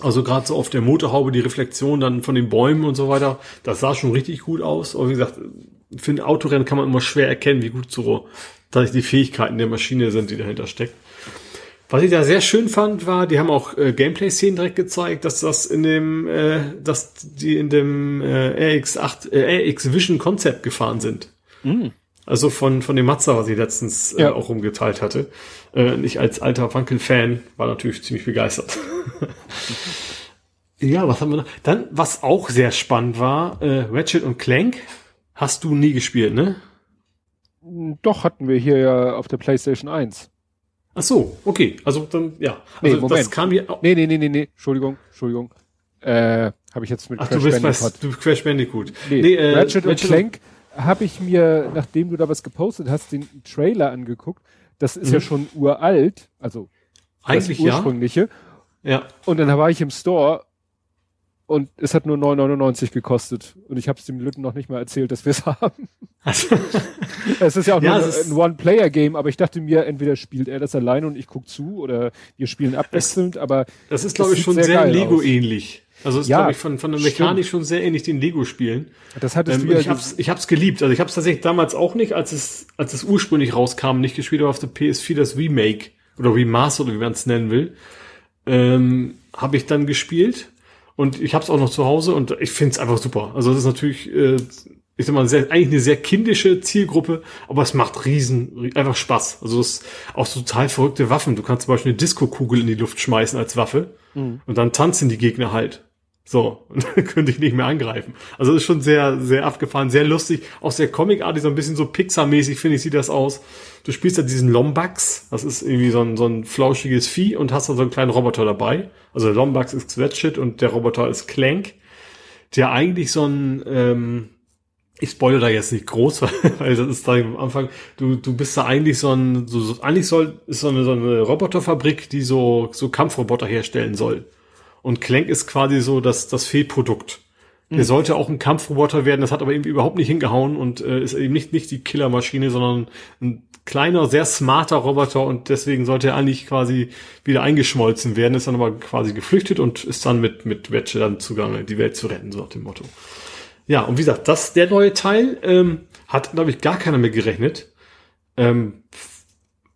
Also gerade so auf der Motorhaube, die Reflexion dann von den Bäumen und so weiter, das sah schon richtig gut aus. Aber wie gesagt, für ein Autorennen kann man immer schwer erkennen, wie gut so dass die Fähigkeiten der Maschine sind, die dahinter steckt. Was ich da sehr schön fand, war, die haben auch äh, Gameplay-Szenen direkt gezeigt, dass das in dem, äh, dass die in dem äh, RX8, äh, RX Vision Concept gefahren sind. Also von, von dem Mazda, was ich letztens äh, Ja. auch rumgeteilt hatte. Äh, ich als alter Wankel-Fan war natürlich ziemlich begeistert. ja, was haben wir noch? Dann, was auch sehr spannend war, äh, Ratchet und Clank. Hast du nie gespielt, ne? Doch, hatten wir hier ja auf der PlayStation 1. Ach so, okay. Also dann, ja. Nee, Also das Moment. kam hier. auch- Nee, nee, nee, nee, nee. Entschuldigung, Entschuldigung. Äh, habe ich jetzt mit Ach, du bist Bandicoot. du Crash Bandicoot. Nee, äh, Ratchet und Clank habe ich mir, nachdem du da was gepostet hast, den Trailer angeguckt. Das ist ja schon uralt, also Eigentlich das ja. ursprüngliche. Ja. Und dann war ich im Store und es hat nur 9,99 gekostet. Und ich habe es dem Lütten noch nicht mal erzählt, dass wir es haben. Also, Es ist ja auch Ja, nur es ein One-Player-Game, aber ich dachte mir, entweder spielt er das alleine und ich guck zu oder wir spielen abwechselnd, aber das ist, glaube ich, schon sehr sehr, Lego-ähnlich. Also ist, Ja, glaube ich, von, von der Mechanik schon sehr ähnlich den Lego-Spielen. das hattest Ähm, du ja ich hab's, ich hab's geliebt. Also ich hab's tatsächlich damals auch nicht, als es, als es ursprünglich rauskam, nicht gespielt, aber auf der PS4 das Remake oder Remaster oder wie man es nennen will, ähm, habe ich dann gespielt und ich hab's auch noch zu Hause und ich find's einfach super. Also das ist natürlich, äh, ich sag mal, sehr, eigentlich eine sehr kindische Zielgruppe, aber es macht riesen, einfach Spaß. Also es ist auch so total verrückte Waffen. Du kannst zum Beispiel eine Disco-Kugel in die Luft schmeißen als Waffe mhm. und dann tanzen die Gegner halt. So, und dann könnte ich nicht mehr angreifen. Also das ist schon sehr, sehr abgefahren, sehr lustig, auch sehr comicartig, so ein bisschen so Pixar-mäßig, finde ich, sieht das aus. Du spielst da diesen Lombax, das ist irgendwie so ein, so ein flauschiges Vieh und hast da so einen kleinen Roboter dabei. Also Lombax ist Sweatshit und der Roboter ist Clank, der eigentlich so ein, ähm, ich spoilere da jetzt nicht groß, weil das ist da am Anfang, du, du bist da eigentlich so ein, so, so eigentlich soll, ist so eine, so eine Roboterfabrik, die so, so Kampfroboter herstellen soll. Und Clank ist quasi so das, das Fehlprodukt. Der mhm. sollte auch ein Kampfroboter werden, das hat aber irgendwie überhaupt nicht hingehauen und äh, ist eben nicht, nicht die Killermaschine, sondern ein kleiner, sehr smarter Roboter und deswegen sollte er eigentlich quasi wieder eingeschmolzen werden, ist dann aber quasi geflüchtet und ist dann mit, mit Wedge dann zugange, die Welt zu retten, so nach dem Motto. Ja, und wie gesagt, das, der neue Teil, ähm, hat, glaube ich, gar keiner mehr gerechnet. Ähm,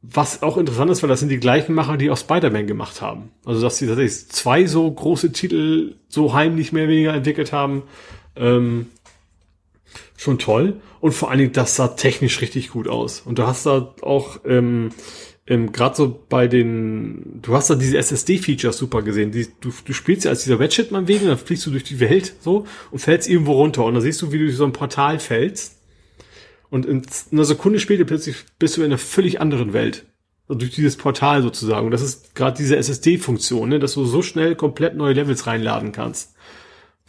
was auch interessant ist, weil das sind die gleichen Macher, die auch Spider-Man gemacht haben. Also, dass sie tatsächlich zwei so große Titel so heimlich mehr oder weniger entwickelt haben, ähm, schon toll. Und vor allen Dingen, das sah technisch richtig gut aus. Und du hast da auch, ähm, ähm, gerade so bei den, du hast da diese SSD-Features super gesehen. Die, du, du spielst ja als dieser Ratchet-Mann wegen, dann fliegst du durch die Welt so und fällst irgendwo runter. Und dann siehst du, wie du durch so ein Portal fällst. Und in einer Sekunde später plötzlich bist du in einer völlig anderen Welt. Also durch dieses Portal sozusagen. Und das ist gerade diese SSD-Funktion, ne, dass du so schnell komplett neue Levels reinladen kannst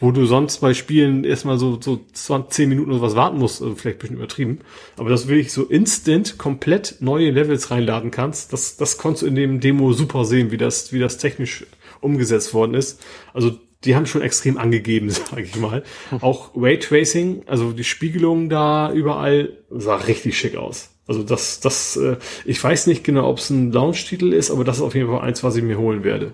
wo du sonst bei Spielen erstmal so, so 20, 10 Minuten oder was warten musst, also vielleicht ein bisschen übertrieben. Aber dass du wirklich so instant komplett neue Levels reinladen kannst, das, das konntest du in dem Demo super sehen, wie das, wie das technisch umgesetzt worden ist. Also die haben schon extrem angegeben, sage ich mal. Auch Raytracing, also die Spiegelung da überall, sah richtig schick aus. Also das, das, äh, ich weiß nicht genau, ob es ein Launch-Titel ist, aber das ist auf jeden Fall eins, was ich mir holen werde.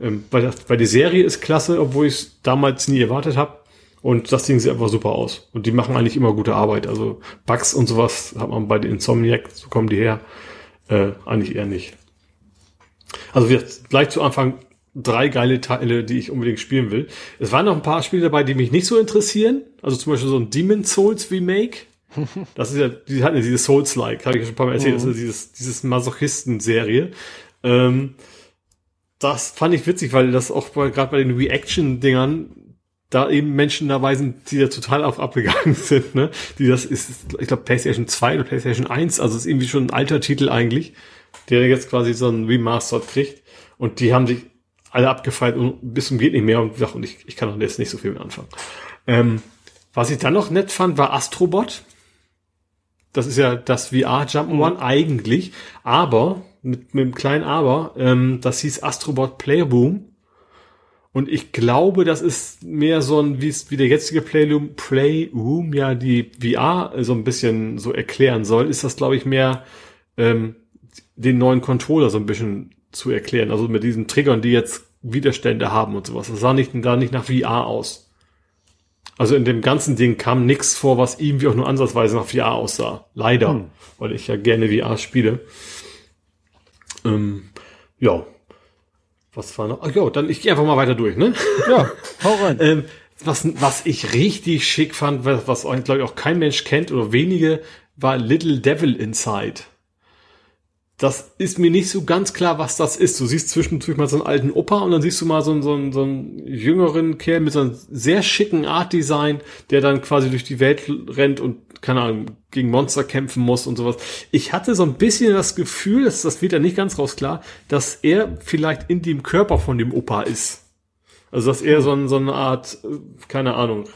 Ähm, weil, weil die Serie ist klasse, obwohl ich es damals nie erwartet habe. Und das Ding sieht einfach super aus. Und die machen eigentlich immer gute Arbeit. Also Bugs und sowas hat man bei den Insomniac, so kommen die her, äh, eigentlich eher nicht. Also wir gleich zu Anfang drei geile Teile, die ich unbedingt spielen will. Es waren noch ein paar Spiele dabei, die mich nicht so interessieren. Also zum Beispiel so ein Demon Souls Remake. Das ist ja, die hatten ja dieses Souls-like, habe ich ja schon ein paar Mal erzählt, mhm. das ist ja dieses, dieses Masochisten-Serie. Ähm, das fand ich witzig, weil das auch gerade bei den Reaction-Dingern da eben Menschen dabei sind, die da total auf abgegangen sind, ne? Die das ist, ich glaube, PlayStation 2 oder PlayStation 1, also ist irgendwie schon ein alter Titel eigentlich, der jetzt quasi so ein Remastered kriegt. Und die haben sich alle abgefeiert und bis zum geht nicht mehr und, und ich, ich kann auch jetzt nicht so viel mit anfangen. Ähm, was ich dann noch nett fand, war Astrobot. Das ist ja das VR Jump'n'One mhm. eigentlich, aber mit, mit einem kleinen Aber. Ähm, das hieß Astrobot Playroom. Und ich glaube, das ist mehr so ein, wie es wie der jetzige Playroom, Playroom ja die VR so ein bisschen so erklären soll, ist das, glaube ich, mehr ähm, den neuen Controller so ein bisschen zu erklären. Also mit diesen Triggern, die jetzt Widerstände haben und sowas. Das sah nicht, da nicht nach VR aus. Also in dem ganzen Ding kam nichts vor, was irgendwie auch nur ansatzweise nach VR aussah. Leider, hm. weil ich ja gerne VR spiele. Ähm, ja. Was war noch? Ach ja, dann ich gehe einfach mal weiter durch, ne? Ja, hau rein. ähm, was, was ich richtig schick fand, was, was glaube ich auch kein Mensch kennt oder wenige, war Little Devil Inside das ist mir nicht so ganz klar, was das ist. Du siehst zwischendurch mal so einen alten Opa und dann siehst du mal so einen, so einen, so einen jüngeren Kerl mit so einem sehr schicken Art-Design, der dann quasi durch die Welt rennt und, keine Ahnung, gegen Monster kämpfen muss und sowas. Ich hatte so ein bisschen das Gefühl, das, das wird ja nicht ganz raus klar, dass er vielleicht in dem Körper von dem Opa ist. Also, dass er so, ein, so eine Art, äh, keine Ahnung,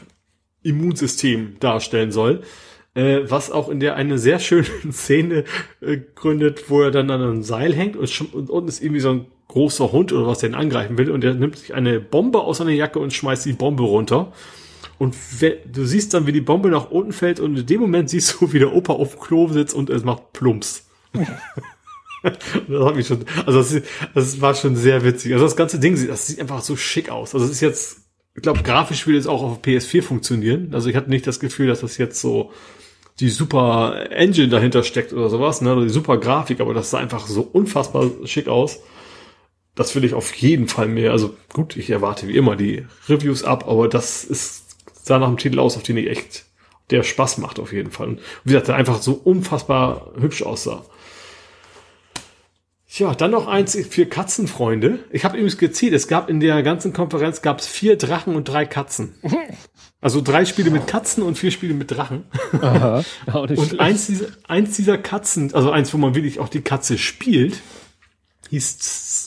Immunsystem darstellen soll äh, was auch in der eine sehr schöne Szene äh, gründet, wo er dann an einem Seil hängt und, und unten ist irgendwie so ein großer Hund oder was der ihn angreifen will und er nimmt sich eine Bombe aus seiner Jacke und schmeißt die Bombe runter. Und du siehst dann, wie die Bombe nach unten fällt und in dem Moment siehst du, wie der Opa auf dem Klo sitzt und es macht Plumps. das hat mich schon, also das, das, war schon sehr witzig. Also das ganze Ding, das sieht einfach so schick aus. Also es ist jetzt, ich glaube, grafisch will es auch auf PS4 funktionieren. Also ich hatte nicht das Gefühl, dass das jetzt so die super Engine dahinter steckt oder sowas, ne, oder die super Grafik, aber das sah einfach so unfassbar schick aus. Das will ich auf jeden Fall mehr. Also gut, ich erwarte wie immer die Reviews ab, aber das ist sah nach dem Titel aus, auf den ich echt, der Spaß macht auf jeden Fall. Und wie gesagt, der einfach so unfassbar hübsch aussah. Tja, dann noch eins für Katzenfreunde. Ich habe übrigens gezählt, es gab in der ganzen Konferenz gab es vier Drachen und drei Katzen. Also drei Spiele mit Katzen und vier Spiele mit Drachen. Aha, und eins dieser, eins dieser Katzen, also eins, wo man wirklich auch die Katze spielt, hieß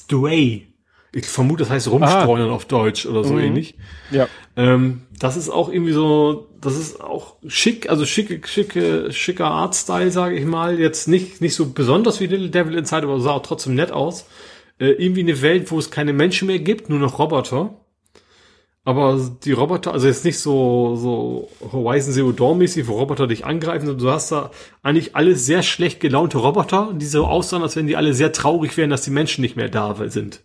Stray. Ich vermute, das heißt rumstreuen auf Deutsch oder so mhm. ähnlich. Ja. Ähm, das ist auch irgendwie so, das ist auch schick, also schicke, schicke, schicker Artstyle, sage ich mal. Jetzt nicht, nicht so besonders wie Little Devil Inside, aber sah auch trotzdem nett aus. Äh, irgendwie eine Welt, wo es keine Menschen mehr gibt, nur noch Roboter. Aber die Roboter, also jetzt nicht so, so Horizon Zero Dawn mäßig, wo Roboter dich angreifen, sondern du hast da eigentlich alles sehr schlecht gelaunte Roboter, die so aussahen, als wenn die alle sehr traurig wären, dass die Menschen nicht mehr da sind.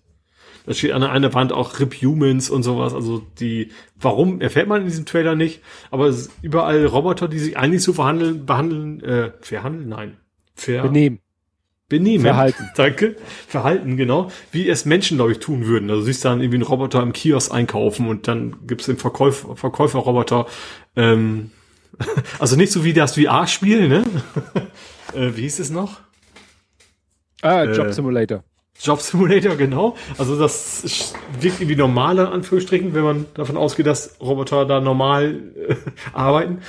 Da steht an einer Wand auch Rip Humans und sowas. Also die, warum erfährt man in diesem Trailer nicht, aber es ist überall Roboter, die sich eigentlich so verhandeln, behandeln, äh, verhandeln? Nein. Ver Benehmen. Benehmen. Verhalten. Danke. Verhalten, genau. Wie es Menschen, glaube ich, tun würden. Also du siehst dann irgendwie einen Roboter im Kiosk einkaufen und dann gibt's den Verkäufer, Verkäuferroboter, ähm, also nicht so wie das VR-Spiel, ne? äh, wie hieß es noch? Ah, Job äh, Simulator. Job Simulator, genau. Also das wirkt irgendwie normaler, Anführungsstrichen, wenn man davon ausgeht, dass Roboter da normal äh, arbeiten.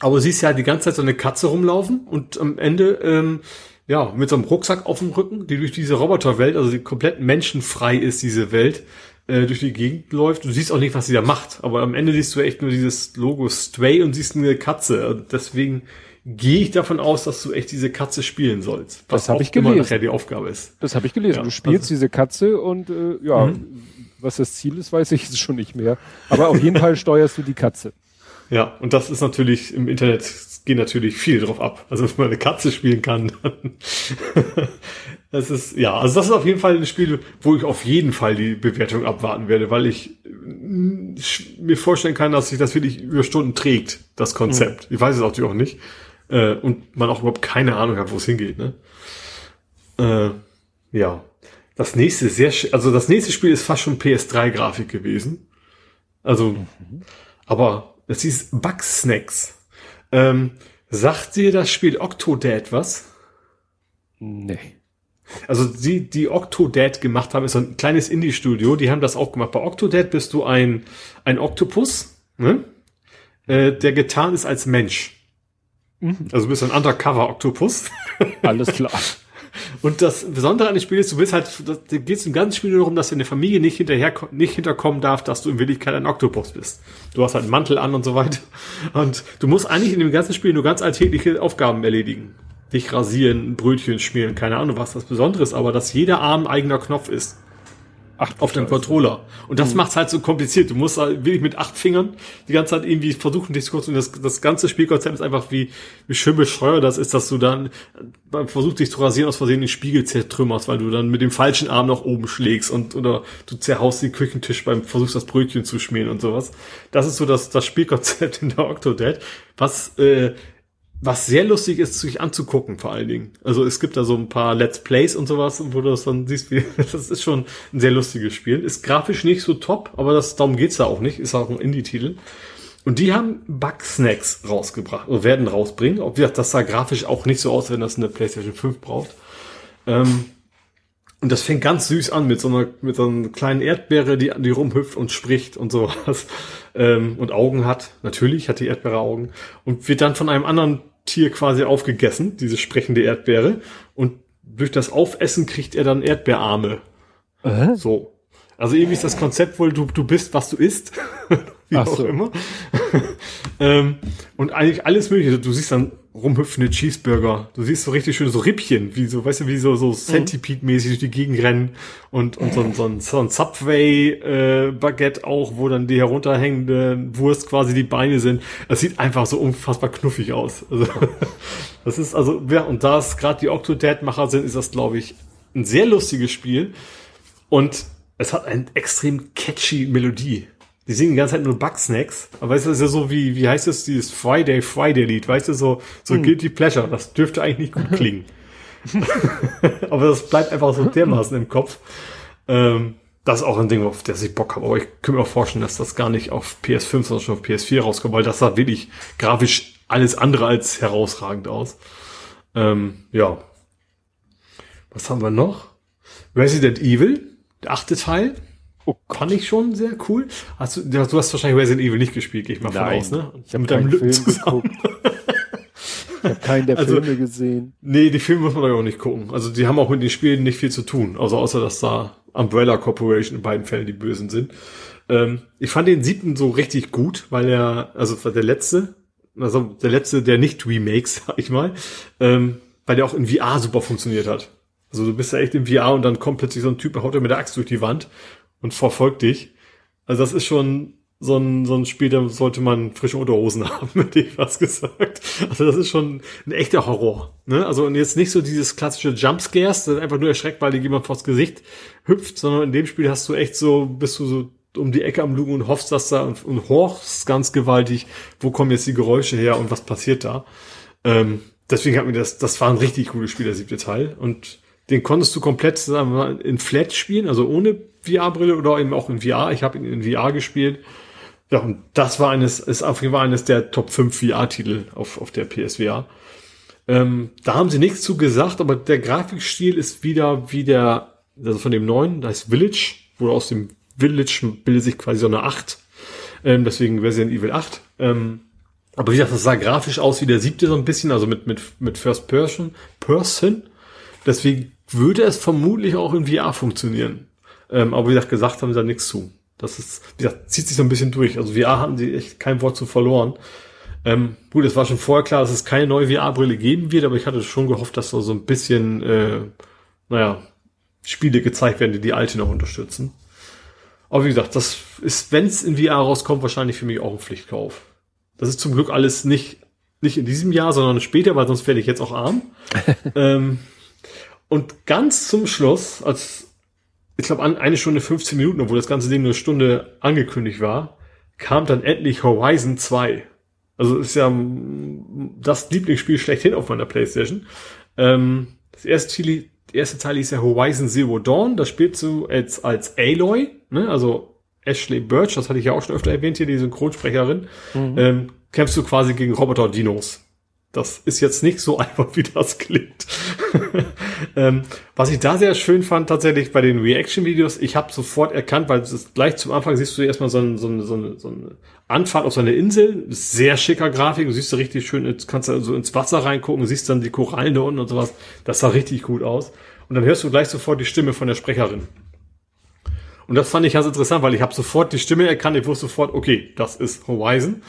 Aber du siehst ja die ganze Zeit so eine Katze rumlaufen und am Ende, ähm, ja, mit so einem Rucksack auf dem Rücken, die durch diese Roboterwelt, also die komplett menschenfrei ist, diese Welt, äh, durch die Gegend läuft. Du siehst auch nicht, was sie da macht, aber am Ende siehst du echt nur dieses Logo Stray und siehst eine Katze. Und deswegen gehe ich davon aus, dass du echt diese Katze spielen sollst. Was das habe ich gelesen. nachher die Aufgabe ist. Das habe ich gelesen. Ja, du spielst also, diese Katze und äh, ja, mhm. was das Ziel ist, weiß ich schon nicht mehr. Aber auf jeden Fall steuerst du die Katze. Ja, und das ist natürlich im Internet geht natürlich viel drauf ab. Also wenn man eine Katze spielen kann, dann das ist ja, also das ist auf jeden Fall ein Spiel, wo ich auf jeden Fall die Bewertung abwarten werde, weil ich mir vorstellen kann, dass sich das wirklich über Stunden trägt, das Konzept. Mhm. Ich weiß es natürlich auch nicht äh, und man auch überhaupt keine Ahnung hat, wo es hingeht. Ne? Äh, ja, das nächste sehr, also das nächste Spiel ist fast schon PS3-Grafik gewesen. Also, mhm. aber das hieß Bugsnacks. Ähm, sagt dir das Spiel Octodad was? Nee. Also die, die Octodad gemacht haben, ist so ein kleines Indie-Studio, die haben das auch gemacht. Bei Octodad bist du ein, ein Oktopus, ne? Äh, der getan ist als Mensch. Mhm. Also du bist ein Undercover-Oktopus. Alles klar. Und das Besondere an dem Spiel ist, du bist halt, da geht es im ganzen Spiel nur darum, dass deine Familie nicht hinterher, nicht hinterkommen darf, dass du in Wirklichkeit ein Oktopus bist. Du hast halt einen Mantel an und so weiter. Und du musst eigentlich in dem ganzen Spiel nur ganz alltägliche Aufgaben erledigen. Dich rasieren, Brötchen schmieren, keine Ahnung, was das Besondere ist, aber dass jeder Arm ein eigener Knopf ist. Ach, auf dem Controller. Und das mhm. macht's halt so kompliziert. Du musst halt wirklich mit acht Fingern die ganze Zeit irgendwie versuchen, dich zu kurz. Und das, das ganze Spielkonzept ist einfach, wie, wie schön bescheuert das ist, dass du dann beim Versuch, dich zu rasieren, aus Versehen den Spiegel zertrümmerst, weil du dann mit dem falschen Arm nach oben schlägst und, oder du zerhaust den Küchentisch beim Versuchst, das Brötchen zu schmieren und sowas. Das ist so das, das Spielkonzept in der Octodad, was, äh, was sehr lustig ist, sich anzugucken, vor allen Dingen. Also es gibt da so ein paar Let's Plays und sowas, wo du das dann siehst, wie, das ist schon ein sehr lustiges Spiel. Ist grafisch nicht so top, aber das, darum geht's da auch nicht. Ist auch ein Indie-Titel. Und die haben Bugsnacks rausgebracht, oder werden rausbringen. Ob das sah grafisch auch nicht so aus, wenn das eine PlayStation 5 braucht. Ähm, und das fängt ganz süß an mit so einer, mit so einer kleinen Erdbeere, die, die rumhüpft und spricht und sowas. Ähm, und Augen hat. Natürlich hat die Erdbeere Augen. Und wird dann von einem anderen Tier quasi aufgegessen, diese sprechende Erdbeere. Und durch das Aufessen kriegt er dann Erdbeerarme. Äh? So. Also irgendwie ist das Konzept wohl, du, du bist, was du isst. Wie Ach auch so. immer. ähm, und eigentlich alles mögliche. Du siehst dann rumhüpfende Cheeseburger. Du siehst so richtig schön so Rippchen, wie so, weißt du, wie so, so Centipede-mäßig durch die Gegend rennen und, und so, so, ein, so ein Subway-Baguette äh, auch, wo dann die herunterhängende Wurst quasi die Beine sind. Das sieht einfach so unfassbar knuffig aus. Also, das ist also, ja, und da es gerade die Octodad-Macher sind, ist das, glaube ich, ein sehr lustiges Spiel. Und es hat eine extrem catchy Melodie. Die singen die ganze Zeit nur Bugsnacks. Aber weißt du, das ist ja so wie, wie heißt das, dieses Friday, Friday Lied, weißt du, so, so hm. Guilty Pleasure. Das dürfte eigentlich nicht gut klingen. Aber das bleibt einfach so dermaßen im Kopf. Ähm, das ist auch ein Ding, auf das ich Bock habe. Aber ich könnte mir auch vorstellen, dass das gar nicht auf PS5, sondern schon auf PS4 rauskommt, weil das sah wirklich grafisch alles andere als herausragend aus. Ähm, ja. Was haben wir noch? Resident Evil, der achte Teil. Oh, kann ich schon sehr cool. Hast du, du hast wahrscheinlich Resident Evil nicht gespielt, gehe ich mal Nein, von aus, ne? Ich habe mit deinem Film zusammen. geguckt. Ich habe keinen der also, Filme gesehen. Nee, die Filme muss man doch auch nicht gucken. Also die haben auch mit den Spielen nicht viel zu tun. Also außer, dass da Umbrella Corporation in beiden Fällen die Bösen sind. Ähm, ich fand den siebten so richtig gut, weil er, also der letzte, also der letzte der nicht Remakes, sag ich mal, ähm, weil der auch in VR super funktioniert hat. Also du bist ja echt in VR und dann kommt plötzlich so ein Typ, haut dir mit der Axt durch die Wand und verfolgt dich. Also das ist schon so ein, so ein Spiel, da sollte man frische Unterhosen haben, hätte ich was gesagt. Also das ist schon ein echter Horror. Ne? Also und jetzt nicht so dieses klassische Jumpscares, das einfach nur erschreckt, weil dir jemand vors Gesicht hüpft, sondern in dem Spiel hast du echt so, bist du so um die Ecke am Lugen und hoffst, dass da und, und horchst ganz gewaltig, wo kommen jetzt die Geräusche her und was passiert da. Ähm, deswegen hat mir das, das war ein richtig cooles Spiel, der siebte Teil. Und den konntest du komplett mal, in Flat spielen, also ohne VR-Brille oder eben auch in VR. Ich habe ihn in VR gespielt. Ja, und das war eines, ist auf jeden Fall eines der Top 5 VR-Titel auf, auf der PSVR. Ähm, da haben sie nichts zu gesagt, aber der Grafikstil ist wieder wie der, also von dem neuen, da ist Village, wo aus dem Village bildet sich quasi so eine 8. Ähm, deswegen Resident Evil 8. Ähm, aber wie gesagt, das sah grafisch aus wie der siebte so ein bisschen, also mit, mit, mit First Person, Person. Deswegen würde es vermutlich auch in VR funktionieren. Ähm, aber wie gesagt, gesagt haben sie da nichts zu. Das ist, wie gesagt, zieht sich so ein bisschen durch. Also VR hatten sie echt kein Wort zu verloren. Ähm, gut, es war schon vorher klar, dass es keine neue VR-Brille geben wird, aber ich hatte schon gehofft, dass so, so ein bisschen, äh, naja, Spiele gezeigt werden, die die alte noch unterstützen. Aber wie gesagt, das ist, wenn es in VR rauskommt, wahrscheinlich für mich auch ein Pflichtkauf. Das ist zum Glück alles nicht, nicht in diesem Jahr, sondern später, weil sonst werde ich jetzt auch arm. ähm, und ganz zum Schluss, als ich glaube an eine Stunde 15 Minuten, obwohl das ganze Ding nur eine Stunde angekündigt war, kam dann endlich Horizon 2. Also ist ja das Lieblingsspiel schlechthin auf meiner Playstation. Ähm, das erste, Teil, erste Teil ist ja Horizon Zero Dawn. Das spielst du als, als Aloy, ne? also Ashley Birch, das hatte ich ja auch schon öfter erwähnt hier, die Synchronsprecherin. Mhm. Ähm, kämpfst du quasi gegen Roboter-Dinos. Das ist jetzt nicht so einfach, wie das klingt. ähm, was ich da sehr schön fand, tatsächlich bei den Reaction-Videos, ich habe sofort erkannt, weil gleich zum Anfang siehst du erstmal so, ein, so, eine, so, eine, so eine Anfahrt auf so eine Insel, sehr schicker Grafik, du siehst da richtig schön, jetzt kannst du so ins Wasser reingucken, siehst dann die Korallen da unten und sowas. Das sah richtig gut aus. Und dann hörst du gleich sofort die Stimme von der Sprecherin. Und das fand ich ganz interessant, weil ich habe sofort die Stimme erkannt, ich wusste sofort, okay, das ist Horizon.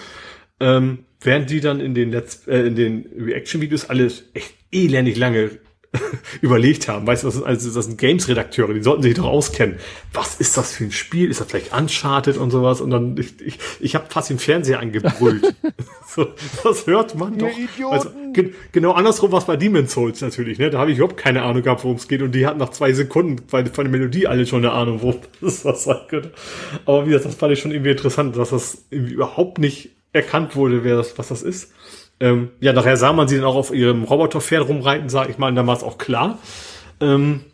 Ähm, während die dann in den Let's, äh, in den Reaction-Videos alles echt elendig lange überlegt haben. Weißt du, das sind, also, das sind Games-Redakteure, die sollten sich doch auskennen. Was ist das für ein Spiel? Ist das vielleicht Uncharted und sowas? Und dann, ich, ich, ich habe fast den Fernseher angebrüllt. so, das hört man doch. Also, ge genau andersrum was bei Demon's Souls natürlich. Ne? Da habe ich überhaupt keine Ahnung gehabt, worum es geht. Und die hatten nach zwei Sekunden weil von der Melodie alle schon eine Ahnung, wo das was sein könnte. Aber wie gesagt, das fand ich schon irgendwie interessant, dass das irgendwie überhaupt nicht erkannt wurde, wer das, was das ist. Ähm, ja, nachher sah man sie dann auch auf ihrem Roboterpferd rumreiten, sag ich mal, und dann war auch klar. Ähm,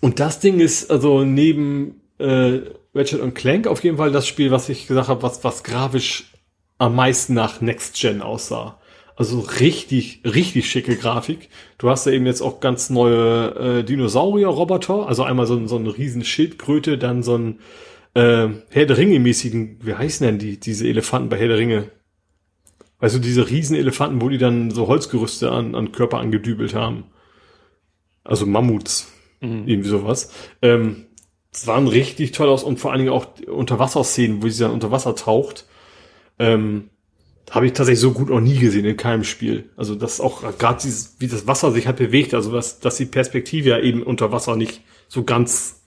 und das Ding ist also neben äh, Ratchet und Clank auf jeden Fall das Spiel, was ich gesagt habe, was, was grafisch am meisten nach Next Gen aussah. Also richtig, richtig schicke Grafik. Du hast ja eben jetzt auch ganz neue äh, Dinosaurier-Roboter, also einmal so, so eine riesen Schildkröte, dann so ein äh, Herr der Ringe-mäßigen, wie heißen denn die, diese Elefanten bei Herr der Ringe? Weißt du, diese riesen Elefanten, wo die dann so Holzgerüste an, an Körper angedübelt haben. Also Mammuts, mhm. irgendwie sowas. Ähm, das waren richtig toll aus und vor allen Dingen auch Unterwasserszenen, wo sie dann unter Wasser taucht. Ähm, habe ich tatsächlich so gut noch nie gesehen in keinem Spiel. Also das auch gerade dieses, wie das Wasser sich halt bewegt, also was, dass die Perspektive ja eben unter Wasser nicht so ganz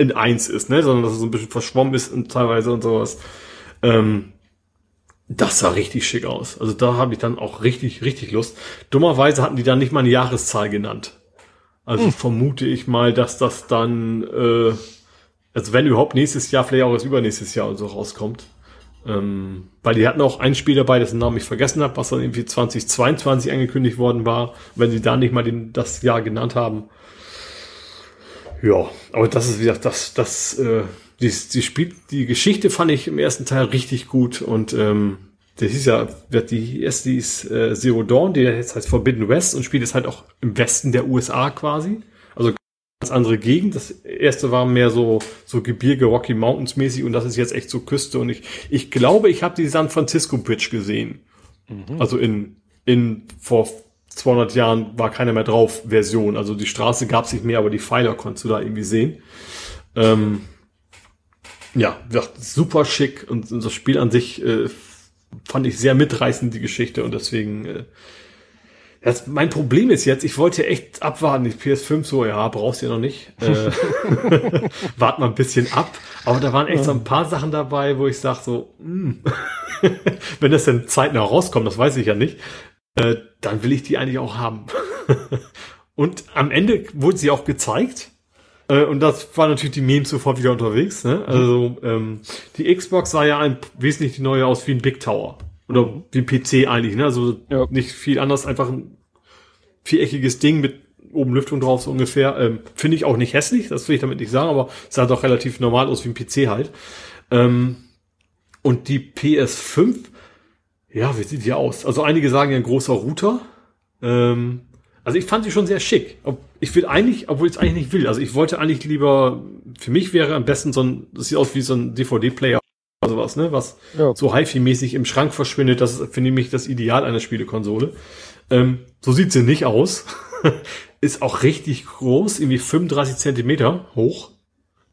in eins ist, ne, sondern dass es so ein bisschen verschwommen ist und teilweise und sowas. Ähm, das sah richtig schick aus. Also da habe ich dann auch richtig, richtig Lust. Dummerweise hatten die dann nicht mal eine Jahreszahl genannt. Also hm. vermute ich mal, dass das dann, äh, also wenn überhaupt nächstes Jahr, vielleicht auch das übernächstes Jahr und so rauskommt. Ähm, weil die hatten auch ein Spiel dabei, dessen Namen ich vergessen habe, was dann irgendwie 2022 angekündigt worden war. Wenn sie da nicht mal den, das Jahr genannt haben, Ja, aber das ist, wie gesagt, das, das, äh, die, die spielt, die Geschichte fand ich im ersten Teil richtig gut und ähm, das ist ja, wird die erste, die ist äh, Zero Dawn, die jetzt heißt Forbidden West und spielt jetzt halt auch im Westen der USA quasi. Also ganz andere Gegend. Das erste war mehr so, so Gebirge, Rocky Mountains mäßig und das ist jetzt echt so Küste und ich, ich glaube, ich habe die San Francisco Bridge gesehen. Mhm. Also in, in, vor 200 Jahren war keiner mehr drauf Version. Also die Straße gab es nicht mehr, aber die Pfeiler konntest du da irgendwie sehen. Ähm, ja, super schick und, und das Spiel an sich äh, fand ich sehr mitreißend, die Geschichte und deswegen äh, das, mein Problem ist jetzt, ich wollte echt abwarten, die PS5 so, ja, brauchst du ja noch nicht. Äh, wart mal ein bisschen ab. Aber da waren echt so ein paar Sachen dabei, wo ich sag so, mh, hm, wenn das denn zeitnah rauskommt, das weiß ich ja nicht, äh, dann will ich die eigentlich auch haben. und am Ende wurde sie auch gezeigt. Äh, und das war natürlich die Memes sofort wieder unterwegs. Ne? Also ähm, die Xbox sah ja ein, wesentlich die neue aus wie ein Big Tower. Oder mhm. wie ein PC eigentlich. Ne? Also ja. nicht viel anders, einfach ein viereckiges Ding mit oben Lüftung drauf, so ungefähr. Ähm, Finde ich auch nicht hässlich, das will ich damit nicht sagen, aber sah doch relativ normal aus wie ein PC halt. Ähm, und die PS5, ja, wie sieht die aus? Also einige sagen ja ein großer Router. Ähm, also ich fand sie schon sehr schick. Ich will eigentlich, obwohl ich es eigentlich nicht will. Also ich wollte eigentlich lieber, für mich wäre am besten so ein, das sieht aus wie so ein DVD-Player oder sowas, ne? Was ja. so HiFi-mäßig im Schrank verschwindet. Das ist, finde ich, das Ideal einer Spielekonsole. Ähm, so sieht sie nicht aus. ist auch richtig groß, irgendwie 35 Zentimeter hoch.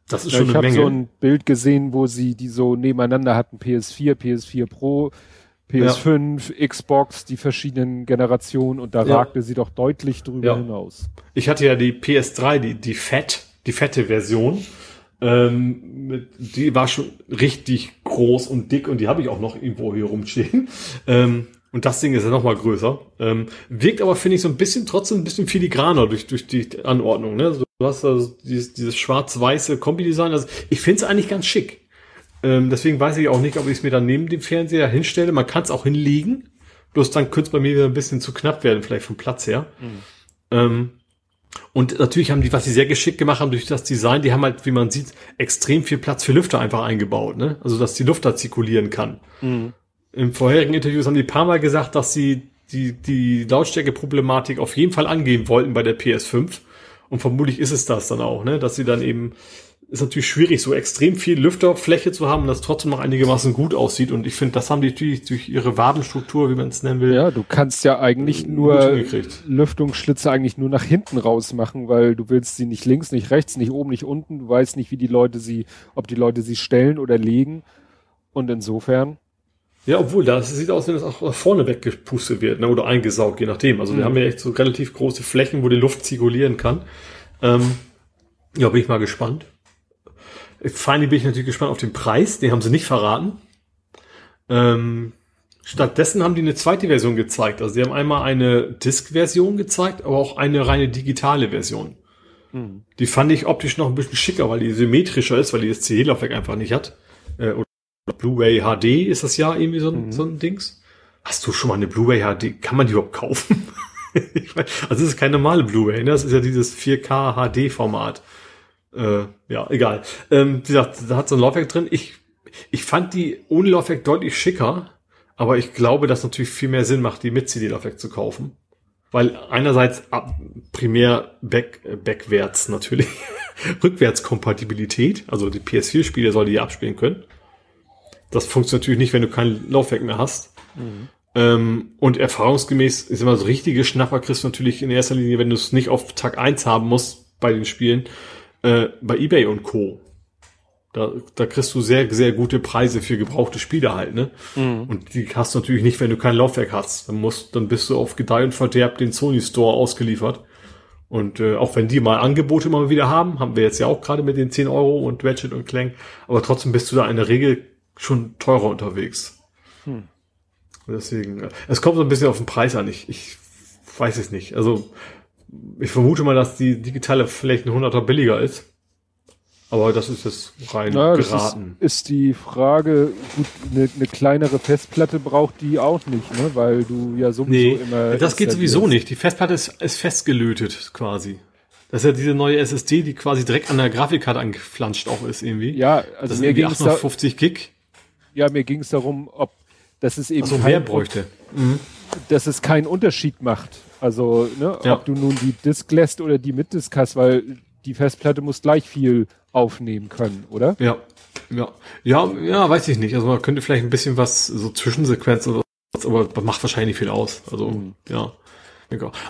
Das ist ja, schon eine Menge. Ich habe so ein Bild gesehen, wo sie die so nebeneinander hatten. PS4, PS4 Pro, PS5, ja. Xbox, die verschiedenen Generationen und da ja. ragte sie doch deutlich drüber ja. hinaus. Ich hatte ja die PS3, die, die Fett, die fette Version. Ähm, mit, die war schon richtig groß und dick und die habe ich auch noch irgendwo hier rumstehen. Ähm, und das Ding ist ja noch mal größer. Ähm, wirkt aber, finde ich, so ein bisschen trotzdem ein bisschen filigraner durch, durch die Anordnung. Ne? So, du hast also dieses, dieses schwarz-weiße Kombi-Design. Also ich finde es eigentlich ganz schick. Ähm, deswegen weiß ich auch nicht, ob ich es mir dann neben dem Fernseher hinstelle. Man kann es auch hinlegen. Bloß dann könnte es bei mir wieder ein bisschen zu knapp werden, vielleicht vom Platz her. Mhm. Ähm, und natürlich haben die, was sie sehr geschickt gemacht haben durch das Design, die haben halt, wie man sieht, extrem viel Platz für Lüfter einfach eingebaut, ne? Also, dass die Luft da zirkulieren kann. Mhm. Im vorherigen Interviews haben die paar Mal gesagt, dass sie die, die Lautstärke-Problematik auf jeden Fall angehen wollten bei der PS5. Und vermutlich ist es das dann auch, ne? Dass sie dann eben ist natürlich schwierig, so extrem viel Lüfterfläche zu haben, das trotzdem noch einigermaßen gut aussieht. Und ich finde, das haben die natürlich durch ihre Wabenstruktur, wie man es nennen will. Ja, du kannst ja eigentlich nur Lüftungsschlitze eigentlich nur nach hinten raus machen, weil du willst sie nicht links, nicht rechts, nicht oben, nicht unten. Du weißt nicht, wie die Leute sie, ob die Leute sie stellen oder legen. Und insofern. Ja, obwohl, das sieht aus, wenn das auch vorne weggepustet wird, ne, oder eingesaugt, je nachdem. Also mhm. wir haben ja echt so relativ große Flächen, wo die Luft zirkulieren kann. Ähm, ja, bin ich mal gespannt. Finally bin ich natürlich gespannt auf den Preis. Den haben sie nicht verraten. Ähm, stattdessen haben die eine zweite Version gezeigt. Also sie haben einmal eine Disk-Version gezeigt, aber auch eine reine digitale Version. Mhm. Die fand ich optisch noch ein bisschen schicker, weil die symmetrischer ist, weil die das CE-Laufwerk einfach nicht hat. Äh, oder Blu-ray HD ist das ja irgendwie so ein, mhm. so ein Dings. Hast du schon mal eine Blu-ray HD? Kann man die überhaupt kaufen? also es ist keine normale Blu-ray, ne? das ist ja dieses 4K HD-Format. Äh, ja, egal. Ähm, wie gesagt, da hat so ein Laufwerk drin. Ich, ich fand die ohne Laufwerk deutlich schicker, aber ich glaube, dass natürlich viel mehr Sinn macht, die mit CD-Laufwerk zu kaufen. Weil einerseits ab, primär back, äh, backwärts natürlich, Rückwärtskompatibilität, also die PS4-Spiele soll die abspielen können. Das funktioniert natürlich nicht, wenn du kein Laufwerk mehr hast. Mhm. Ähm, und erfahrungsgemäß ist immer so richtige Schnapper kriegst du natürlich in erster Linie, wenn du es nicht auf Tag eins haben musst bei den Spielen, äh, bei eBay und Co. Da, da kriegst du sehr, sehr gute Preise für gebrauchte Spiele halt, ne? Mhm. Und die hast du natürlich nicht, wenn du kein Laufwerk hast. Dann musst, dann bist du auf Gedeih und Verderb den Sony Store ausgeliefert. Und äh, auch wenn die mal Angebote immer wieder haben, haben wir jetzt ja auch gerade mit den 10 Euro und Ratchet und Clank, aber trotzdem bist du da in der Regel schon teurer unterwegs. Hm. Deswegen, äh, es kommt so ein bisschen auf den Preis an. Ich, ich weiß es nicht. Also ich vermute mal, dass die digitale vielleicht ein Hunderter billiger ist. Aber das ist jetzt rein naja, geraten. Ist, ist, die Frage, gut, eine, eine, kleinere Festplatte braucht die auch nicht, ne? Weil du ja sowieso nee, immer. Das geht sowieso nicht. Die Festplatte ist, ist festgelötet quasi. Das ist ja diese neue SSD, die quasi direkt an der Grafikkarte angeflanscht auch ist irgendwie. Ja, also das mir ging irgendwie es da, 850 Gig. ja, mir ging es darum, ob dass es eben Also kein- mehr bräuchte. dass es keinen Unterschied macht. Also, ne, Ja. ob du nun die Disk lässt oder die mit Disk hast, weil die Festplatte muss gleich viel aufnehmen können, oder? Ja. Ja. Ja, ja, weiß ich nicht. Also man könnte vielleicht ein bisschen was, so Zwischensequenzen oder was, aber das macht wahrscheinlich nicht viel aus. Also, Mhm. ja.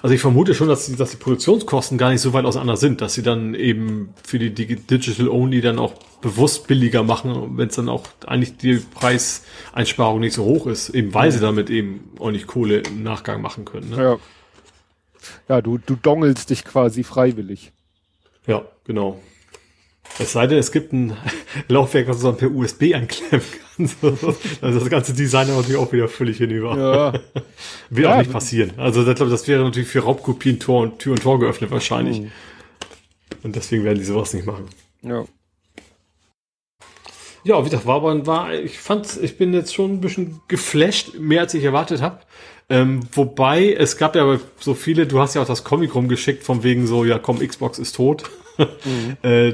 Also ich vermute schon, dass die, dass die Produktionskosten gar nicht so weit auseinander sind, dass sie dann eben für die Digi- Digital Only dann auch bewusst billiger machen, wenn es dann auch eigentlich die Preiseinsparung nicht so hoch ist, eben weil sie damit eben auch nicht Kohle im Nachgang machen können. Ne? Ja. Ja, du, du dongelst dich quasi freiwillig. Ja, genau. Es sei denn, es gibt ein Laufwerk, was du dann per USB anklemmen kannst. Also das ganze Design ist natürlich auch wieder völlig hinüber. Ja. Wird Ja, auch nicht passieren. Also ich glaube, das wäre natürlich für Raubkopien Tor und Tür und Tor geöffnet wahrscheinlich. Mhm. Und deswegen werden die sowas nicht machen. ja. Ja, wie gesagt, war aber war, ich fand, ich bin jetzt schon ein bisschen geflasht, mehr als ich erwartet habe. Ähm, wobei, es gab ja so viele, du hast ja auch das Comic rumgeschickt, von wegen so, ja komm, Xbox ist tot. äh,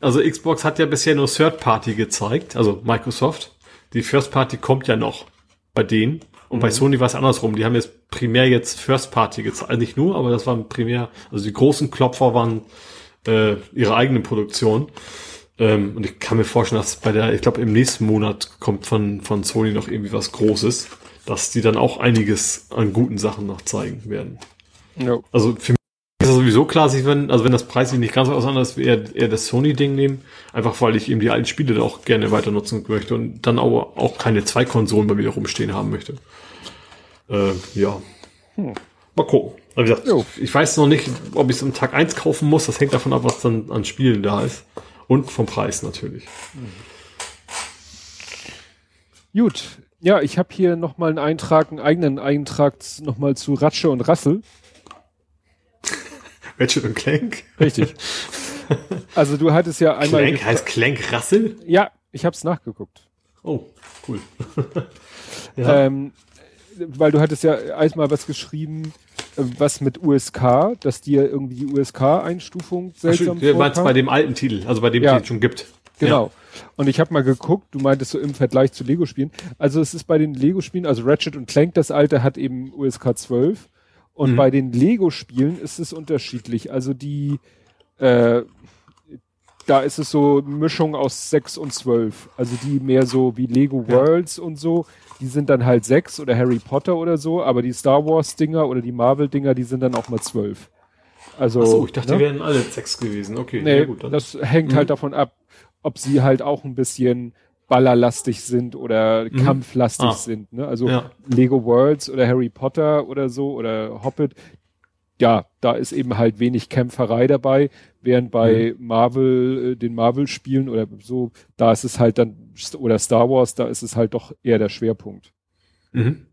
also Xbox hat ja bisher nur Third Party gezeigt, also Microsoft. Die First Party kommt ja noch bei denen. Und bei Sony war es andersrum. Die haben jetzt primär jetzt First Party gezeigt. Also nicht nur, aber das waren primär, also die großen Klopfer waren äh, ihre eigenen Produktionen. Ähm, und ich kann mir vorstellen, dass bei der, ich glaube, im nächsten Monat kommt von, von Sony noch irgendwie was Großes, dass die dann auch einiges an guten Sachen noch zeigen werden. ja. Also für mich ist das sowieso klar, dass ich, wenn, also wenn das preislich nicht ganz so auseinander ist, eher, eher das Sony-Ding nehmen. Einfach weil ich eben die alten Spiele da auch gerne weiter nutzen möchte und dann auch, auch keine zwei Konsolen bei mir rumstehen haben möchte. Äh, ja. Mal gucken. Aber wie gesagt, Jo. ich weiß noch nicht, ob ich es am Tag eins kaufen muss. Das hängt davon ab, was dann an Spielen da ist. Und vom Preis natürlich. Gut. Ja, ich habe hier nochmal einen Eintrag, einen eigenen Eintrag nochmal zu Ratsche und Rassel. Ratchet und Clank? Richtig. Also du hattest ja einmal... Clank heißt Clank Rassel? Ja, ich habe es nachgeguckt. Oh, cool. Ja. Ähm, weil du hattest ja einmal was geschrieben, äh, was mit USK, dass dir irgendwie die USK-Einstufung seltsam Ach, vorkam. bei dem alten Titel, also bei dem, Ja. den es schon gibt. Genau. Und ich habe mal geguckt, du meintest so im Vergleich zu Lego-Spielen. Also es ist bei den Lego-Spielen, also Ratchet und Clank, das alte hat eben USK 12. Und Mhm. bei den Lego-Spielen ist es unterschiedlich. Also die, äh, da ist es so Mischung aus 6 und 12. Also die mehr so wie Lego Ja. Worlds und so, die sind dann halt 6 oder Harry Potter oder so, aber die Star Wars-Dinger oder die Marvel-Dinger, die sind dann auch mal 12. Also, Ach so, ich dachte, ne? die wären alle sechs gewesen. Okay, Nee, ja, gut. Dann. das hängt Mhm. halt davon ab, ob sie halt auch ein bisschen ballerlastig sind oder kampflastig Ah. sind. Ne? Also Ja. Lego Worlds oder Harry Potter oder so oder Hobbit. Ja, da ist eben halt wenig Kämpferei dabei, während bei Mhm. Marvel, äh, den Marvel-Spielen oder so, da ist es halt dann, oder Star Wars, da ist es halt doch eher der Schwerpunkt. Mhm.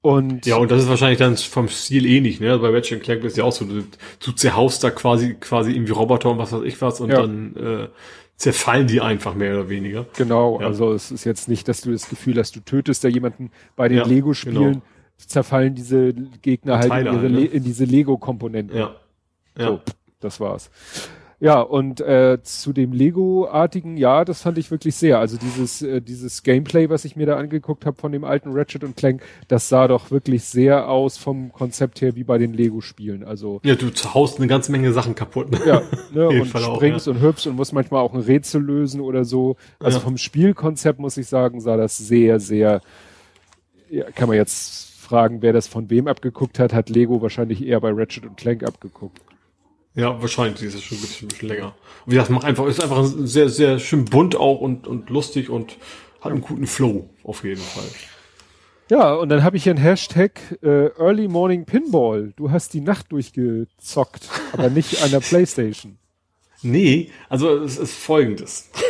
Und Ja, und das ist wahrscheinlich dann vom Stil ähnlich, ne? Bei Ratchet Clank ist ja auch so, du, du zerhaust da quasi, quasi irgendwie Roboter und was weiß ich was und Ja. dann äh, zerfallen die einfach mehr oder weniger. Genau, Ja. also es ist jetzt nicht, dass du das Gefühl hast, du tötest da jemanden bei den Ja, Lego-Spielen, genau. zerfallen diese Gegner halt in, ihre, halt, ne? In diese Lego-Komponenten. Ja. Ja. So, das war's. Ja, und äh, zu dem Lego-artigen, ja, das fand ich wirklich sehr. Also dieses, äh, dieses Gameplay, was ich mir da angeguckt habe von dem alten Ratchet und Clank, das sah doch wirklich sehr aus vom Konzept her wie bei den Lego-Spielen. Also Ja, du haust eine ganze Menge Sachen kaputt. Ne? ja, ne, und Fall auch, springst und hüpfst und musst manchmal auch ein Rätsel lösen oder so. Also Ja. vom Spielkonzept muss ich sagen, sah das sehr, sehr, ja, kann man jetzt fragen, wer das von wem abgeguckt hat, hat Lego wahrscheinlich eher bei Ratchet und Clank abgeguckt. Ja, wahrscheinlich, die ist schon ein bisschen, ein bisschen länger. Und wie gesagt, macht einfach, ist einfach sehr, sehr schön bunt auch und, und lustig und hat einen guten Flow, auf jeden Fall. Ja, und dann habe ich hier einen Hashtag äh, Early Morning Pinball. Du hast die Nacht durchgezockt, aber nicht an der Playstation. Nee, also es ist folgendes.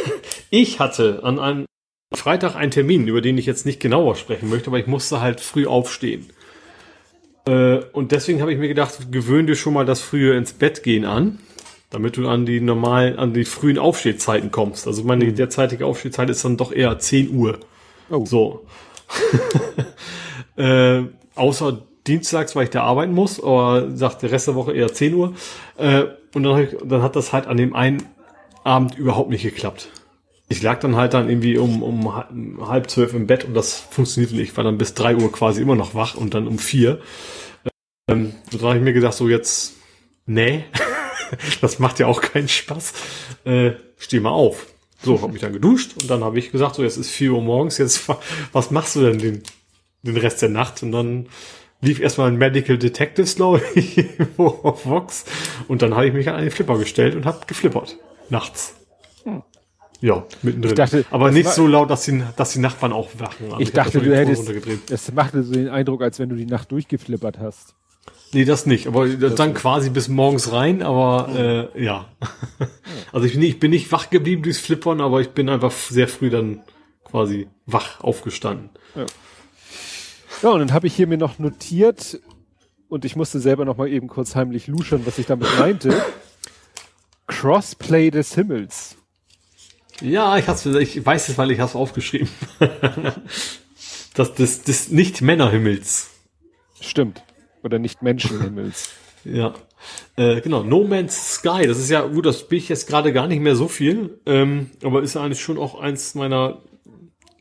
Ich hatte an einem Freitag einen Termin, über den ich jetzt nicht genauer sprechen möchte, aber ich musste halt früh aufstehen. Äh, Und deswegen habe ich mir gedacht, gewöhn dir schon mal das frühe ins Bett gehen an, damit du an die normalen, an die frühen Aufstehzeiten kommst. Also meine derzeitige Aufstehzeit ist dann doch eher 10 Uhr. Oh. So. äh, außer dienstags, weil ich da arbeiten muss, aber sagt der Rest der Woche eher 10 Uhr. Äh, und dann, ich, dann hat das halt an dem einen Abend überhaupt nicht geklappt. Ich lag dann halt dann irgendwie um, um halb zwölf im Bett und das funktionierte nicht. Ich war dann bis drei Uhr quasi immer noch wach und dann um vier. Ähm, dann habe ich mir gedacht, so jetzt, nee, das macht ja auch keinen Spaß. Äh, steh mal auf. So, habe mich dann geduscht und dann habe ich gesagt, so jetzt ist vier Uhr morgens, jetzt was machst du denn den, den Rest der Nacht? Und dann lief erstmal ein Medical Detectives, glaube ich, auf Vox. Und dann habe ich mich an einen Flipper gestellt und habe geflippert. Nachts. Ja, mittendrin. Dachte, Aber nicht war, so laut, dass die, dass die Nachbarn auch wachen. Also ich, ich dachte, du hättest, das machte so den Eindruck, als wenn du die Nacht durchgeflippert hast. Nee, das nicht. Aber das dann quasi bis morgens rein, aber äh, ja. Also ich bin, nicht, ich bin nicht wach geblieben durchs Flippern, aber ich bin einfach sehr früh dann quasi wach aufgestanden. Ja, ja und dann habe ich hier mir noch notiert, und ich musste selber noch mal eben kurz heimlich luschern, was ich damit meinte. Crossplay des Himmels. Ja, ich, hab's, ich weiß es, weil ich es aufgeschrieben. das, das, das Nicht-Männerhimmels. Stimmt. Oder Nicht-Menschenhimmels. ja. Äh, genau, No Man's Sky, das ist ja, gut, das bin ich jetzt gerade gar nicht mehr so viel, ähm, aber ist ja eigentlich schon auch eins meiner,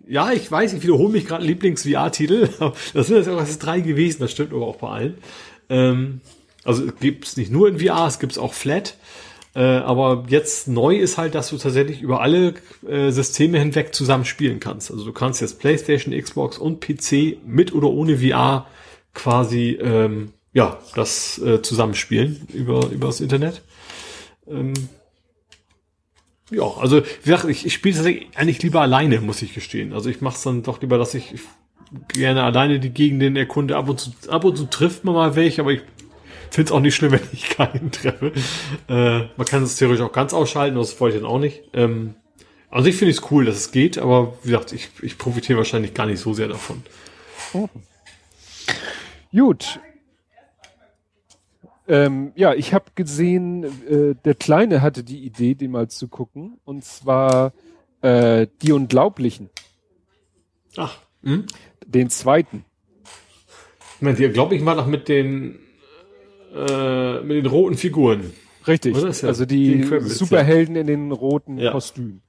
ja, ich weiß, ich wiederhole mich gerade Lieblings-VR-Titel, das sind jetzt auch das drei gewesen, das stimmt aber auch bei allen. Ähm, also gibt es nicht nur in VR, es gibt es auch Flat. Äh, aber jetzt neu ist halt, dass du tatsächlich über alle äh, Systeme hinweg zusammen spielen kannst. Also du kannst jetzt PlayStation, Xbox und PC mit oder ohne VR quasi ähm, ja das äh, zusammenspielen über über das Internet. Ähm, ja, also wie gesagt, ich, ich spiele tatsächlich eigentlich lieber alleine, muss ich gestehen. Also ich mache es dann doch lieber, dass ich gerne alleine die Gegenden erkunde. Ab und zu, ab und zu trifft man mal welche, aber ich finde es auch nicht schlimm, wenn ich keinen treffe. Äh, man kann es theoretisch auch ganz ausschalten, das wollte ich dann auch nicht. Ähm, also ich finde es cool, dass es geht, aber wie gesagt, ich, ich profitiere wahrscheinlich gar nicht so sehr davon. Oh. Gut. Ähm, ja, ich habe gesehen, äh, der Kleine hatte die Idee, den mal zu gucken. Und zwar äh, Die Unglaublichen. Ach. Hm? Den zweiten. Ich meine, die Unglaublichen war doch mit den äh, mit den roten Figuren. Richtig. Ja also die, Superhelden in den roten ja. Kostümen.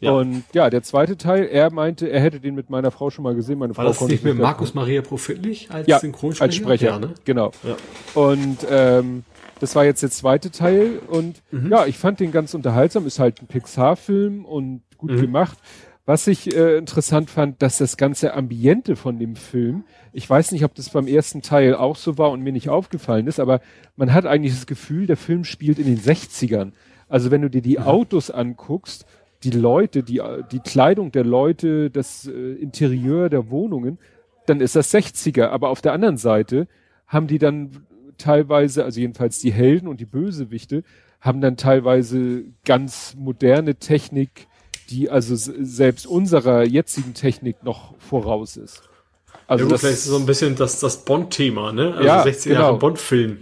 Ja. Und ja, der zweite Teil, er meinte, er hätte den mit meiner Frau schon mal gesehen. Meine War Frau das nicht mit Markus Maria Profitlich als ja, Synchronsprecher? als Sprecher, ja, ne? genau. Ja. Und ähm, das war jetzt der zweite Teil und mhm. ja, ich fand den ganz unterhaltsam. Ist halt ein Pixar-Film und gut mhm. gemacht. Was ich äh, interessant fand, dass das ganze Ambiente von dem Film, ich weiß nicht, ob das beim ersten Teil auch so war und mir nicht aufgefallen ist, aber man hat eigentlich das Gefühl, der Film spielt in den 60ern. Also wenn du dir die Autos anguckst, die Leute, die, die Kleidung der Leute, das äh, Interieur der Wohnungen, dann ist das 60er. Aber auf der anderen Seite haben die dann teilweise, also jedenfalls die Helden und die Bösewichte, haben dann teilweise ganz moderne Technik, die also selbst unserer jetzigen Technik noch voraus ist. Also ja, gut, das vielleicht ist so ein bisschen das, das Bond-Thema, ne? Also ja, 60 Jahre genau. Bond-Film.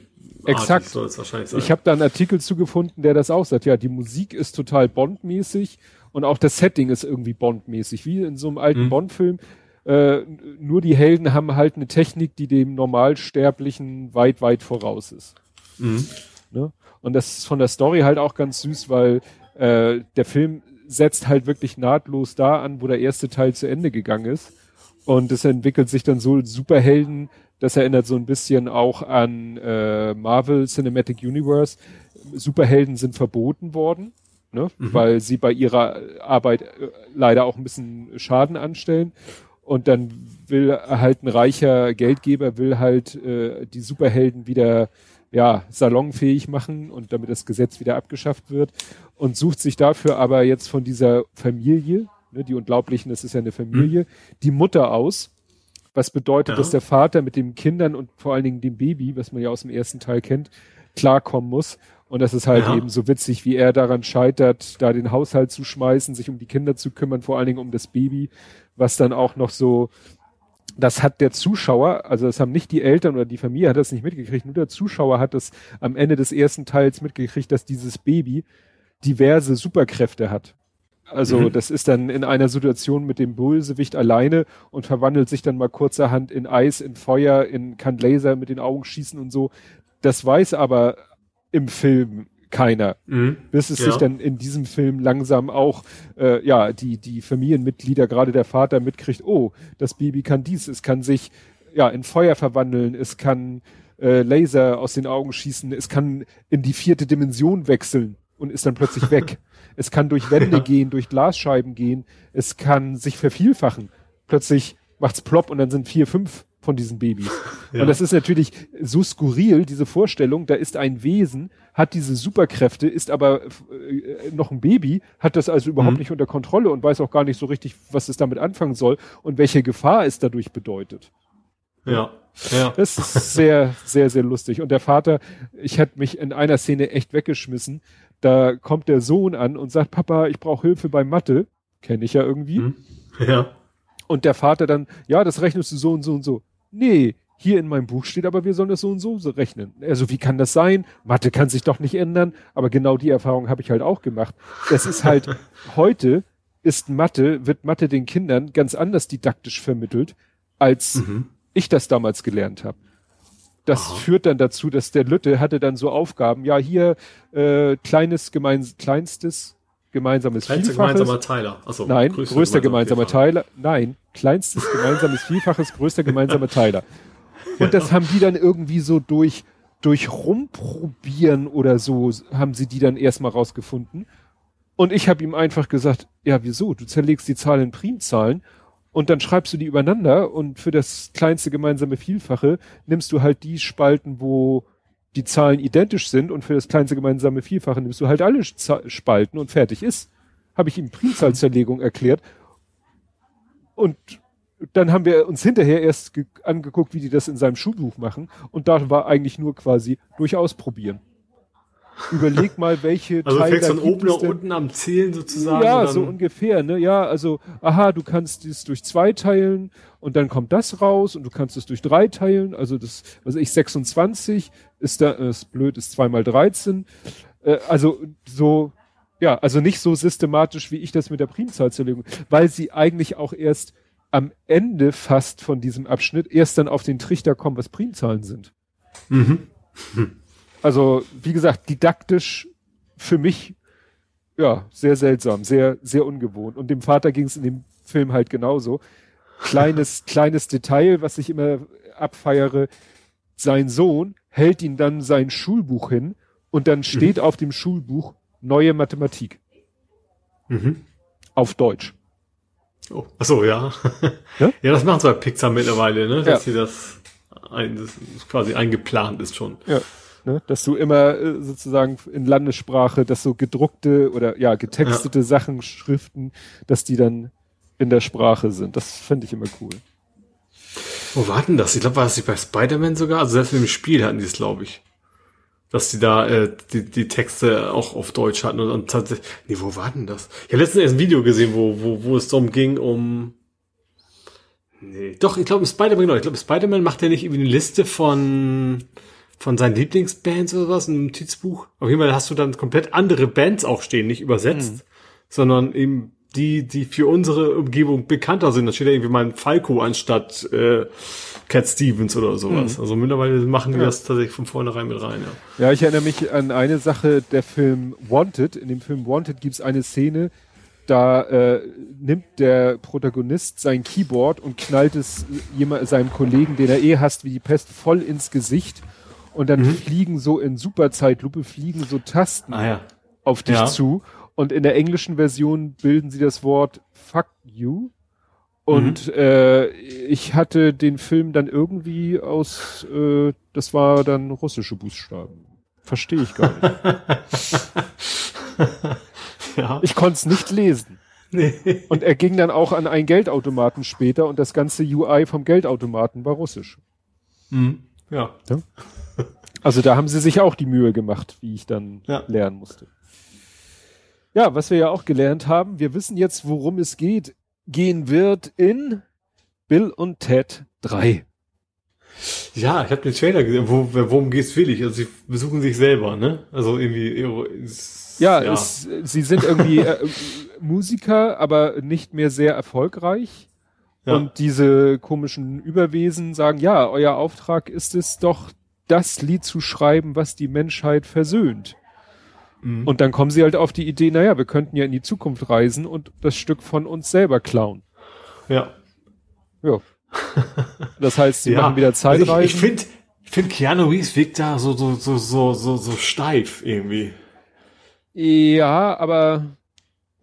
Exakt. Soll es wahrscheinlich sein. Ich habe da einen Artikel zugefunden, der das auch sagt. Ja, die Musik ist total Bond-mäßig und auch das Setting ist irgendwie Bond-mäßig, wie in so einem alten mhm. Bond-Film. Äh, nur die Helden haben halt eine Technik, die dem Normalsterblichen weit, weit voraus ist. Mhm. Ne? Und das ist von der Story halt auch ganz süß, weil äh, der Film setzt halt wirklich nahtlos da an, wo der erste Teil zu Ende gegangen ist. Und es entwickelt sich dann so Superhelden, das erinnert so ein bisschen auch an äh, Marvel Cinematic Universe. Superhelden sind verboten worden, ne? Mhm. weil sie bei ihrer Arbeit äh, leider auch ein bisschen Schaden anstellen. Und dann will halt ein reicher Geldgeber will halt äh, die Superhelden wieder ja, salonfähig machen und damit das Gesetz wieder abgeschafft wird und sucht sich dafür aber jetzt von dieser Familie, ne, die Unglaublichen, das ist ja eine Familie, mhm. die Mutter aus. Was bedeutet, ja. dass der Vater mit den Kindern und vor allen Dingen dem Baby, was man ja aus dem ersten Teil kennt, klarkommen muss. Und das ist halt ja. eben so witzig, wie er daran scheitert, da den Haushalt zu schmeißen, sich um die Kinder zu kümmern, vor allen Dingen um das Baby, was dann auch noch so das hat der Zuschauer, also das haben nicht die Eltern oder die Familie hat das nicht mitgekriegt, nur der Zuschauer hat das am Ende des ersten Teils mitgekriegt, dass dieses Baby diverse Superkräfte hat. Also mhm. das ist dann in einer Situation mit dem Bösewicht alleine und verwandelt sich dann mal kurzerhand in Eis, in Feuer, in kann Laser mit den Augen schießen und so. Das weiß aber im Film keiner. Mhm. Bis es ja. sich dann in diesem Film langsam auch, äh, ja, die, die Familienmitglieder, gerade der Vater mitkriegt, oh, das Baby kann dies, es kann sich, ja, in Feuer verwandeln, es kann äh, Laser aus den Augen schießen, es kann in die vierte Dimension wechseln und ist dann plötzlich weg. Es kann durch Wände ja. gehen, durch Glasscheiben gehen, es kann sich vervielfachen. Plötzlich macht's plopp und dann sind vier, fünf von diesen Babys. Ja. Und das ist natürlich so skurril, diese Vorstellung, da ist ein Wesen, hat diese Superkräfte, ist aber äh, noch ein Baby, hat das also überhaupt mhm. nicht unter Kontrolle und weiß auch gar nicht so richtig, was es damit anfangen soll und welche Gefahr es dadurch bedeutet. Ja. Ja. Das ist sehr, sehr, sehr lustig. Und der Vater, ich hätte mich in einer Szene echt weggeschmissen. Da kommt der Sohn an und sagt, Papa, ich brauche Hilfe bei Mathe. Kenne ich ja irgendwie. Mhm. Ja. Und der Vater dann, ja, das rechnest du so und so und so. Nee, hier in meinem Buch steht aber, wir sollen das so und so rechnen. Also wie kann das sein? Mathe kann sich doch nicht ändern. Aber genau die Erfahrung habe ich halt auch gemacht. Es ist halt, heute ist Mathe, wird Mathe den Kindern ganz anders didaktisch vermittelt, als mhm. ich das damals gelernt habe. Das Aha. führt dann dazu, dass der Lütte hatte dann so Aufgaben, ja hier äh, kleines gemeins kleinstes gemeinsames Kleinster Vielfaches. gemeinsamer Teiler. Achso, Nein, größter gemeinsamer Teiler. Nein, kleinstes gemeinsames Vielfaches, größter gemeinsamer Teiler. Und das haben die dann irgendwie so durch, durch rumprobieren oder so, haben sie die dann erstmal rausgefunden. Und ich habe ihm einfach gesagt, ja, wieso? Du zerlegst die Zahlen in Primzahlen und dann schreibst du die übereinander und für das kleinste gemeinsame Vielfache nimmst du halt die Spalten, wo die Zahlen identisch sind und für das kleinste gemeinsame Vielfache nimmst du halt alle Spalten und fertig ist. Habe ich ihm Primzahlzerlegung erklärt. Und dann haben wir uns hinterher erst angeguckt, wie die das in seinem Schulbuch machen. Und da war eigentlich nur quasi durchaus probieren. Überleg mal, welche also Teile. Also fängst von oben nach unten am Zählen sozusagen. Ja, so ungefähr, ne? Ja, also, aha, du kannst es durch zwei teilen und dann kommt das raus und du kannst es durch drei teilen. Also das, also ich 26 ist da, ist blöd, ist zweimal 13. Äh, also so, ja, also nicht so systematisch, wie ich das mit der Primzahlzerlegung, weil sie eigentlich auch erst am Ende fast von diesem Abschnitt erst dann auf den Trichter kommen, was Primzahlen sind. Mhm. Hm. Also, wie gesagt, didaktisch für mich, ja, sehr seltsam, sehr, sehr ungewohnt. Und dem Vater ging es in dem Film halt genauso. Kleines, kleines Detail, was ich immer abfeiere. Sein Sohn hält ihn dann sein Schulbuch hin und dann steht mhm. auf dem Schulbuch neue Mathematik. Mhm. Auf Deutsch. Oh, ach so, ja. ja. Ja, das machen bei Pixar mittlerweile, ne? Dass ja. sie das, ein, das quasi eingeplant ist schon. Ja ne? dass du immer äh, sozusagen in Landessprache, dass so gedruckte oder ja, getextete ja. Sachen, Schriften, dass die dann in der Sprache sind. Das finde ich immer cool. Wo war denn das? Ich glaube, war das nicht bei Spider-Man sogar? Also selbst im Spiel hatten die es, glaube ich. Dass die da äh, die, die Texte auch auf Deutsch hatten und, und tatsächlich. Nee, wo war denn das? Ich habe letztens erst ein Video gesehen, wo, wo, wo es darum ging, um. Nee. Doch, ich glaube, Spider-Man, genau. Ich glaube, Spider-Man macht ja nicht irgendwie eine Liste von von seinen Lieblingsbands oder was, ein Notizbuch. Auf jeden Fall hast du dann komplett andere Bands auch stehen, nicht übersetzt, mhm. sondern eben die, die für unsere Umgebung bekannter sind. Da steht ja irgendwie mal ein Falco anstatt äh, Cat Stevens oder sowas. Mhm. Also mittlerweile machen die ja. das tatsächlich von vornherein mit rein, ja. Ja, ich erinnere mich an eine Sache, der Film Wanted. In dem Film Wanted gibt's eine Szene, da äh, nimmt der Protagonist sein Keyboard und knallt es jemand, seinem Kollegen, den er eh hasst wie die Pest, voll ins Gesicht und dann mhm. fliegen so in Superzeitlupe fliegen so Tasten ah, ja. auf dich ja. zu und in der englischen Version bilden sie das Wort fuck you und mhm. äh, ich hatte den Film dann irgendwie aus äh, das war dann russische Buchstaben verstehe ich gar nicht ja. ich konnte es nicht lesen Nee. Und er ging dann auch an einen Geldautomaten später und das ganze UI vom Geldautomaten war russisch. Mhm. Ja. ja. Also da haben sie sich auch die Mühe gemacht, wie ich dann ja. lernen musste. Ja, was wir ja auch gelernt haben, wir wissen jetzt, worum es geht, gehen wird in Bill und Ted 3. Ja, ich habe den Trailer gesehen. Wo, worum geht's wirklich? Also sie besuchen sich selber, ne? Also irgendwie. Ja, ja. Es, sie sind irgendwie äh, Musiker, aber nicht mehr sehr erfolgreich. Ja. Und diese komischen Überwesen sagen, ja, euer Auftrag ist es doch, das Lied zu schreiben, was die Menschheit versöhnt. Mhm. Und dann kommen sie halt auf die Idee, naja, wir könnten ja in die Zukunft reisen und das Stück von uns selber klauen. Ja. Ja. Das heißt, sie ja. machen wieder Zeitreisen. Also ich ich finde, ich finde Keanu Reeves wirkt da so, so, so, so, so, so steif irgendwie. Ja, aber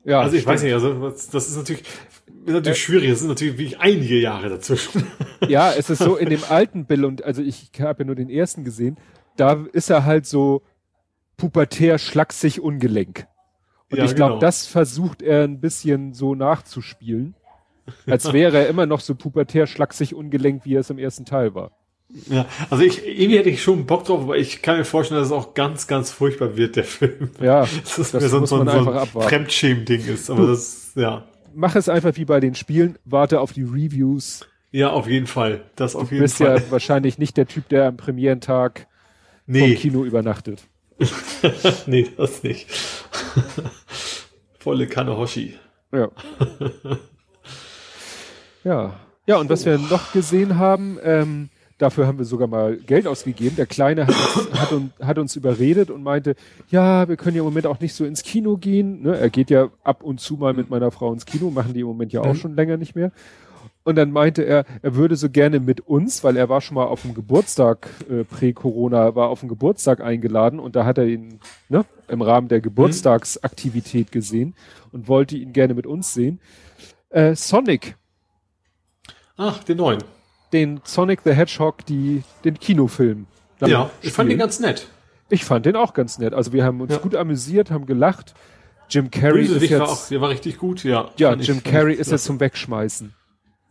ja. Also ich stimmt. weiß nicht, also das ist natürlich, ist natürlich äh, schwierig. Es sind natürlich wirklich einige Jahre dazwischen. Ja, es ist so in dem alten Bill und also ich habe ja nur den ersten gesehen. Da ist er halt so pubertär, schlaksig, ungelenk. Und ja, ich glaube, genau. das versucht er ein bisschen so nachzuspielen. Als wäre er immer noch so pubertär, schlaksig, ungelenk, wie er es im ersten Teil war. Ja, also ich, irgendwie hätte ich schon Bock drauf, aber ich kann mir vorstellen, dass es auch ganz, ganz furchtbar wird, der Film. Ja, das, ist das so, muss man so ein, einfach abwarten. Fremdschämen-Ding ist, aber du, das, ja. Mach es einfach wie bei den Spielen, warte auf die Reviews. Ja, auf jeden Fall. Das auf jeden Fall. Du bist ja wahrscheinlich nicht der Typ, der am Premierentag nee. vom Kino übernachtet. nee, das nicht. Volle Kanne Hoshi. Ja. ja. Ja, und was wir noch gesehen haben, ähm, Dafür haben wir sogar mal Geld ausgegeben. Der Kleine hat uns, hat, uns, hat uns überredet und meinte, ja, wir können ja im Moment auch nicht so ins Kino gehen. Ne? Er geht ja ab und zu mal mit meiner Frau ins Kino, machen die im Moment ja auch schon länger nicht mehr. Und dann meinte er, er würde so gerne mit uns, weil er war schon mal auf dem Geburtstag, äh, prä-Corona, war auf dem Geburtstag eingeladen und da hat er ihn ne, im Rahmen der Geburtstagsaktivität gesehen und wollte ihn gerne mit uns sehen. Äh, Sonic. Ach, den neuen den Sonic the Hedgehog, die, den Kinofilm. Ja, ich fand den ganz nett. Ich fand den auch ganz nett. Also wir haben uns ja. gut amüsiert, haben gelacht. Jim Carrey Böse ist jetzt, war auch, der war richtig gut, ja. Ja, Jim ich, Carrey ist jetzt zum Wegschmeißen.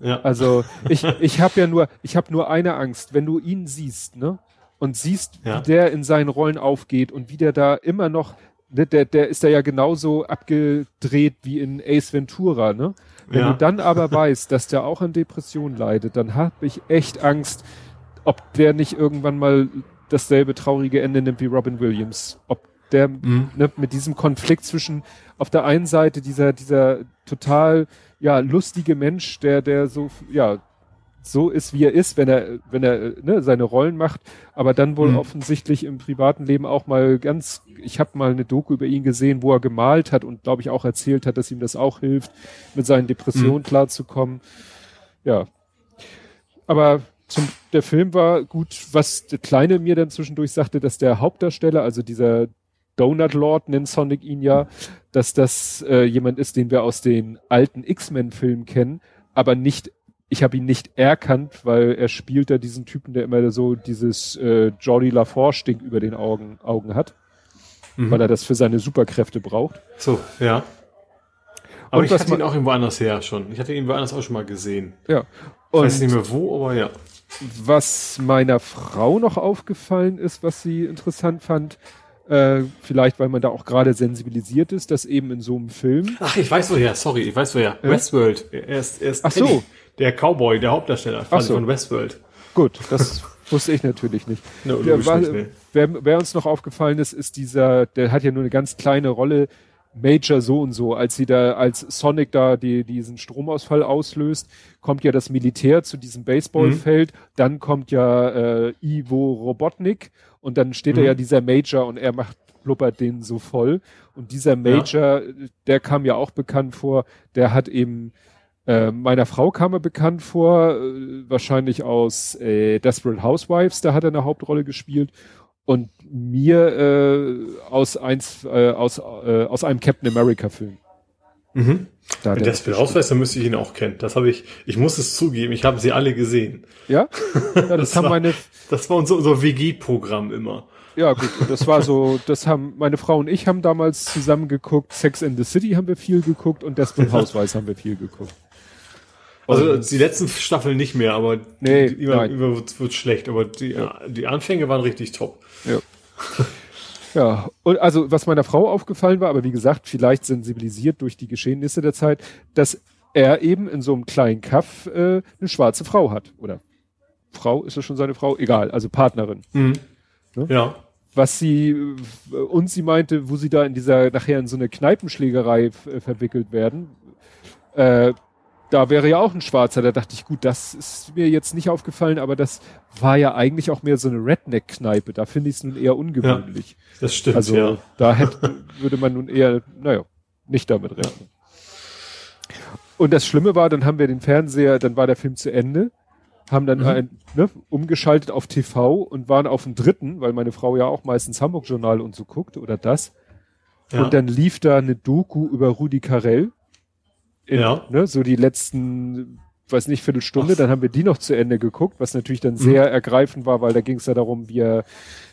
Ja. Also ich, ich habe ja nur, ich habe nur eine Angst, wenn du ihn siehst, ne? Und siehst, ja. wie der in seinen Rollen aufgeht und wie der da immer noch, ne, der, der ist da ja genauso abgedreht wie in Ace Ventura, ne? Wenn ja. du dann aber weißt, dass der auch an Depressionen leidet, dann habe ich echt Angst, ob der nicht irgendwann mal dasselbe traurige Ende nimmt wie Robin Williams. Ob der mhm. ne, mit diesem Konflikt zwischen auf der einen Seite dieser, dieser total ja lustige Mensch, der, der so, ja, so ist, wie er ist, wenn er, wenn er ne, seine Rollen macht, aber dann wohl mhm. offensichtlich im privaten Leben auch mal ganz, ich habe mal eine Doku über ihn gesehen, wo er gemalt hat und glaube ich auch erzählt hat, dass ihm das auch hilft, mit seinen Depressionen mhm. klarzukommen. Ja. Aber zum, der Film war gut, was der Kleine mir dann zwischendurch sagte, dass der Hauptdarsteller, also dieser Donut Lord nennt Sonic ihn ja, dass das äh, jemand ist, den wir aus den alten X-Men-Filmen kennen, aber nicht ich habe ihn nicht erkannt, weil er spielt da diesen Typen, der immer so dieses äh, Jordi LaForge-Ding über den Augen, Augen hat, mhm. weil er das für seine Superkräfte braucht. So, ja. Aber Und ich hatte ihn auch irgendwo anders her schon. Ich hatte ihn woanders auch schon mal gesehen. Ja. Und ich weiß nicht mehr wo, aber ja. Was meiner Frau noch aufgefallen ist, was sie interessant fand, äh, vielleicht weil man da auch gerade sensibilisiert ist, dass eben in so einem Film. Ach, ich weiß woher, sorry, ich weiß woher. Ja? Westworld. Er ist, er ist Ach so. Der Cowboy, der Hauptdarsteller Ach so. von Westworld. Gut, das wusste ich natürlich nicht. No, der, war, nicht, nee. wer, wer uns noch aufgefallen ist, ist dieser, der hat ja nur eine ganz kleine Rolle, Major so und so, als sie da, als Sonic da die, diesen Stromausfall auslöst, kommt ja das Militär zu diesem Baseballfeld, mhm. dann kommt ja äh, Ivo Robotnik und dann steht mhm. da ja dieser Major und er macht blubbert den so voll. Und dieser Major, ja. der kam ja auch bekannt vor, der hat eben äh, meiner Frau kam er bekannt vor, äh, wahrscheinlich aus äh, Desperate Housewives, da hat er eine Hauptrolle gespielt. Und mir äh, aus eins, äh, aus, äh, aus einem Captain America Film. Mhm. Da Wenn Desperate Housewives, dann müsste ich ihn auch kennen. Das habe ich, ich muss es zugeben, ich habe sie alle gesehen. Ja? ja das, das haben war, meine. Das war unser, unser WG-Programm immer. Ja, gut, das war so, das haben, meine Frau und ich haben damals zusammen geguckt, Sex in the City haben wir viel geguckt und Desperate Housewives haben wir viel geguckt. Also die letzten Staffeln nicht mehr, aber nee, über, über wird, wird schlecht, aber die, ja. die Anfänge waren richtig top. Ja. ja, und also was meiner Frau aufgefallen war, aber wie gesagt, vielleicht sensibilisiert durch die Geschehnisse der Zeit, dass er eben in so einem kleinen Kaff äh, eine schwarze Frau hat, oder Frau, ist das schon seine Frau? Egal, also Partnerin. Mhm. Ne? Ja. Was sie, äh, und sie meinte, wo sie da in dieser, nachher in so eine Kneipenschlägerei äh, verwickelt werden, äh, da wäre ja auch ein Schwarzer. Da dachte ich, gut, das ist mir jetzt nicht aufgefallen, aber das war ja eigentlich auch mehr so eine Redneck-Kneipe. Da finde ich es nun eher ungewöhnlich. Das stimmt, also ja. da hätte, würde man nun eher, naja, nicht damit rechnen. Und das Schlimme war, dann haben wir den Fernseher, dann war der Film zu Ende, haben dann Mhm. ein, ne, umgeschaltet auf TV und waren auf dem dritten, weil meine Frau ja auch meistens Hamburg Journal und so guckt oder das. Ja. Und dann lief da eine Doku über Rudi Carell. In, Ja. ne, so die letzten, weiß nicht, Viertelstunde, Ach. dann haben wir die noch zu Ende geguckt, was natürlich dann sehr Mhm. ergreifend war, weil da ging es ja darum, wie er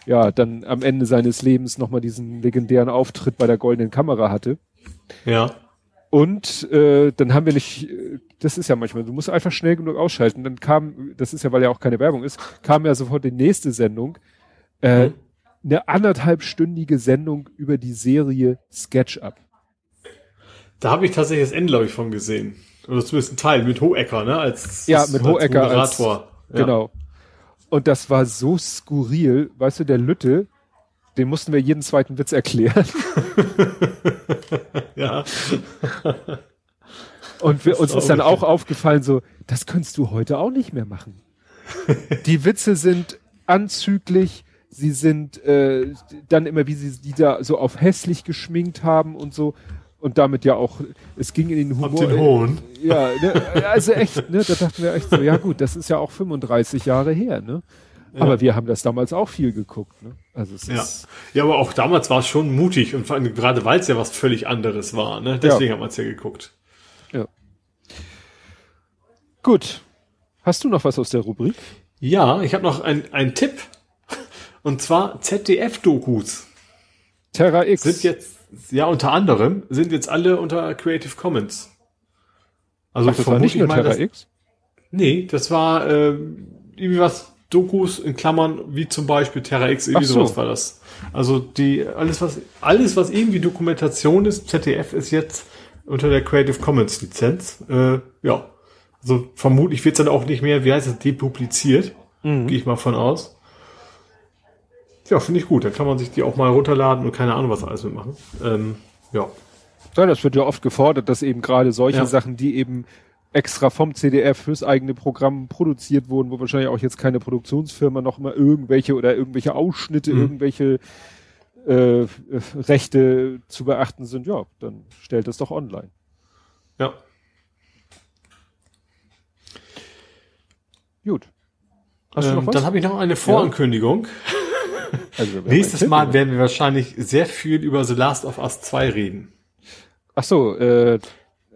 ja dann am Ende seines Lebens nochmal diesen legendären Auftritt bei der goldenen Kamera hatte. ja. Und äh, dann haben wir nicht, das ist ja manchmal, du musst einfach schnell genug ausschalten. Dann kam, das ist ja, weil ja auch keine Werbung ist, kam ja sofort die nächste Sendung. Äh, Mhm. Eine anderthalbstündige Sendung über die Serie SketchUp. Da habe ich tatsächlich das Ende, glaube ich, von gesehen. Oder zumindest ein Teil mit Hohecker, ne? Als, Ja, als- mit als Hohecker als- Moderator. ja. Genau. Und das war so skurril, weißt du, der Lütte, den mussten wir jeden zweiten Witz erklären. Ja. Und wir, uns glaub ist dann auch aufgefallen, so, das könntest du heute auch nicht mehr machen. Die Witze sind anzüglich, sie sind äh, dann immer, wie sie die da so auf hässlich geschminkt haben und so. Und damit ja auch, es ging in den Humor. Ab den Hohn. Ja, ne, also echt, ne, da dachten wir echt so, ja gut, das ist ja auch 35 Jahre her, ne? Aber wir haben das damals auch viel geguckt, ne? Also es Ja. ist, ja, aber auch damals war es schon mutig und vor allem gerade weil es ja was völlig anderes war, ne? Deswegen hat man es ja geguckt. ja. Gut. Hast du noch was aus der Rubrik? Ja, ich habe noch einen Tipp. Und zwar ZDF-Dokus Terra X. sind jetzt, ja unter anderem, sind jetzt alle unter Creative Commons. Also Ach, das war nicht nur Terra X? Nee, das war äh, irgendwie was Dokus in Klammern, wie zum Beispiel Terra X, irgendwie Ach so. sowas war das. Also die alles was alles was irgendwie Dokumentation ist, ZDF ist jetzt unter der Creative Commons Lizenz. Äh, ja, also vermutlich wird es dann auch nicht mehr, wie heißt es, depubliziert, Mhm. gehe ich mal von aus. Ja, finde ich gut. Dann kann man sich die auch mal runterladen und keine Ahnung was alles mitmachen. Ähm, ja. Ja, das wird ja oft gefordert, dass eben gerade solche Ja. Sachen, die eben extra vom CDF fürs eigene Programm produziert wurden, wo wahrscheinlich auch jetzt keine Produktionsfirma noch mal irgendwelche oder irgendwelche Ausschnitte, Mhm. irgendwelche äh, äh, Rechte zu beachten sind, ja, dann stellt das doch online. Ja. Gut. Hast du noch Ähm, was? dann habe ich noch eine Vorankündigung. Also, Nächstes Mal Tipp, werden wir wahrscheinlich sehr viel über The Last of Us 2 reden. Ach so, äh,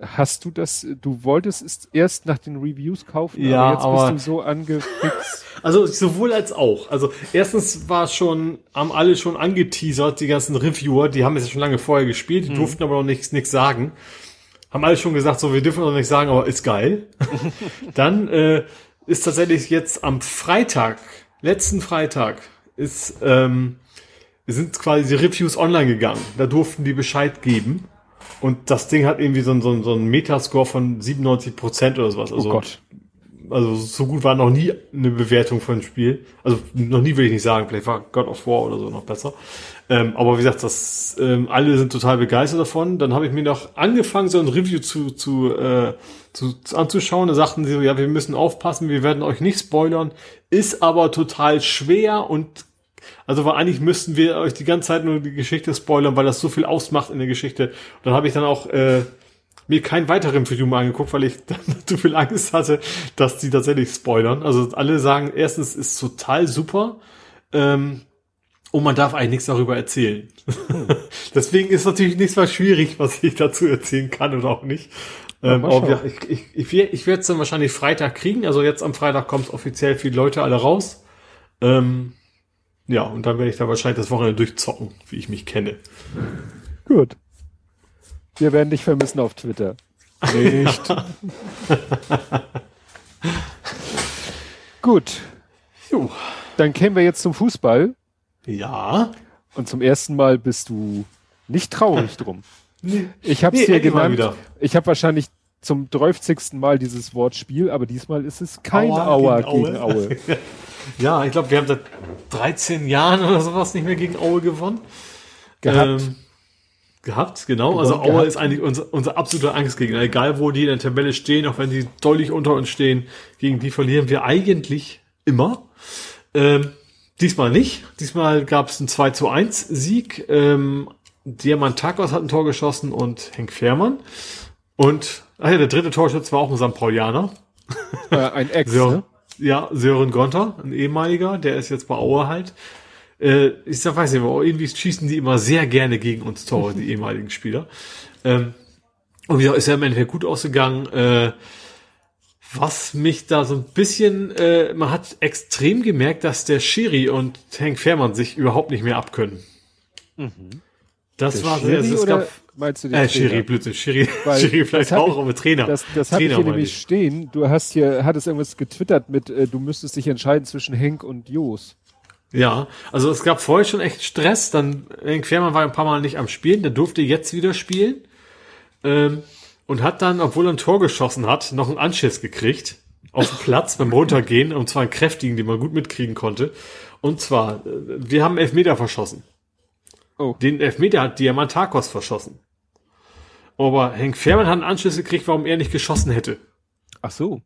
hast du das, du wolltest es erst nach den Reviews kaufen, Ja, aber jetzt aber- bist du so angefixt. Also sowohl als auch. Also erstens war schon, haben alle schon angeteasert, die ganzen Reviewer, die haben es ja schon lange vorher gespielt, die durften aber noch nichts, nichts sagen. Haben alle schon gesagt, so wir dürfen noch nichts sagen, aber ist geil. Dann äh, ist tatsächlich jetzt am Freitag, letzten Freitag, ist ähm, sind quasi die Reviews online gegangen. Da durften die Bescheid geben. Und das Ding hat irgendwie so, so, so einen Metascore von 97 Prozent oder sowas. Also, oh Gott. also so gut war noch nie eine Bewertung von einem Spiel. Also noch nie will ich nicht sagen, vielleicht war God of War oder so noch besser. Ähm, aber wie gesagt, das ähm, alle sind total begeistert davon. Dann habe ich mir noch angefangen, so ein Review zu, zu, äh, zu, zu anzuschauen. Da sagten sie so, ja, wir müssen aufpassen, wir werden euch nicht spoilern. Ist aber total schwer und also war eigentlich müssten wir euch die ganze Zeit nur die Geschichte spoilern, weil das so viel ausmacht in der Geschichte. Und dann habe ich dann auch äh, mir keinen weiteren Video mal angeguckt, weil ich dann zu viel Angst hatte, dass die tatsächlich spoilern. Also alle sagen, erstens ist total super ähm, und man darf eigentlich nichts darüber erzählen. Deswegen ist natürlich nichts mal schwierig, was ich dazu erzählen kann oder auch nicht. Ähm, aber ich, ich, ich, ich werde es dann wahrscheinlich Freitag kriegen. Also jetzt am Freitag kommt es offiziell für die Leute alle raus. Ähm, ja, und dann werde ich da wahrscheinlich das Wochenende durchzocken, wie ich mich kenne. Gut. Wir werden dich vermissen auf Twitter. Nicht. Gut. Jo. Dann kämen wir jetzt zum Fußball. Ja. Und zum ersten Mal bist du nicht traurig drum. Ich habe es Nee, dir genannt. Ich habe wahrscheinlich zum 30. Mal dieses Wortspiel, aber diesmal ist es kein Aua Auer gegen gegen Aue. Ja, ich glaube, wir haben seit 13 Jahren oder sowas nicht mehr gegen Aue gewonnen. Gehabt. Ähm, gehabt, genau. Also Aue gehabt. ist eigentlich unser, unser absoluter Angstgegner. Egal, wo die in der Tabelle stehen, auch wenn die deutlich unter uns stehen, gegen die verlieren wir eigentlich immer. Ähm, diesmal nicht. Diesmal gab es einen 2 zu 1 Sieg. Ähm, Diamantakos hat ein Tor geschossen und Henk Fährmann. Und, ach ja, der dritte Torschütze war auch ein St. Paulianer. Äh, ein Ex, Sör, ne? Ja, Sören Gonter, ein ehemaliger, der ist jetzt bei Aue halt. Äh, ich sag, weiß nicht, aber irgendwie schießen die immer sehr gerne gegen uns Tore, die ehemaligen Spieler. Ähm, und wie gesagt, ist ja im Endeffekt gut ausgegangen. Äh, was mich da so ein bisschen, äh, man hat extrem gemerkt, dass der Schiri und Henk Fährmann sich überhaupt nicht mehr abkönnen. Das Der war Schiri sehr, es gab, meinst du den äh, Trainer? Schiri, Blödsinn, Schiri, Weil Schiri vielleicht auch, ich- aber Trainer. Das, das habe ich hier nämlich stehen. Du hast hier, hattest irgendwas getwittert mit, äh, du müsstest dich entscheiden zwischen Henk und Jos. Ja, also es gab vorher schon echt Stress. Dann Henk Fährmann war ein paar Mal nicht am Spielen, der durfte jetzt wieder spielen. Ähm, und hat dann, obwohl er ein Tor geschossen hat, noch einen Anschiss gekriegt. Auf dem Platz beim Runtergehen, und zwar einen kräftigen, den man gut mitkriegen konnte. Und zwar, äh, wir haben Elfmeter verschossen. Oh. Den Elfmeter hat Diamantakos verschossen. Aber Henk Fährmann hat einen Anschiss gekriegt, warum er nicht geschossen hätte Ach so.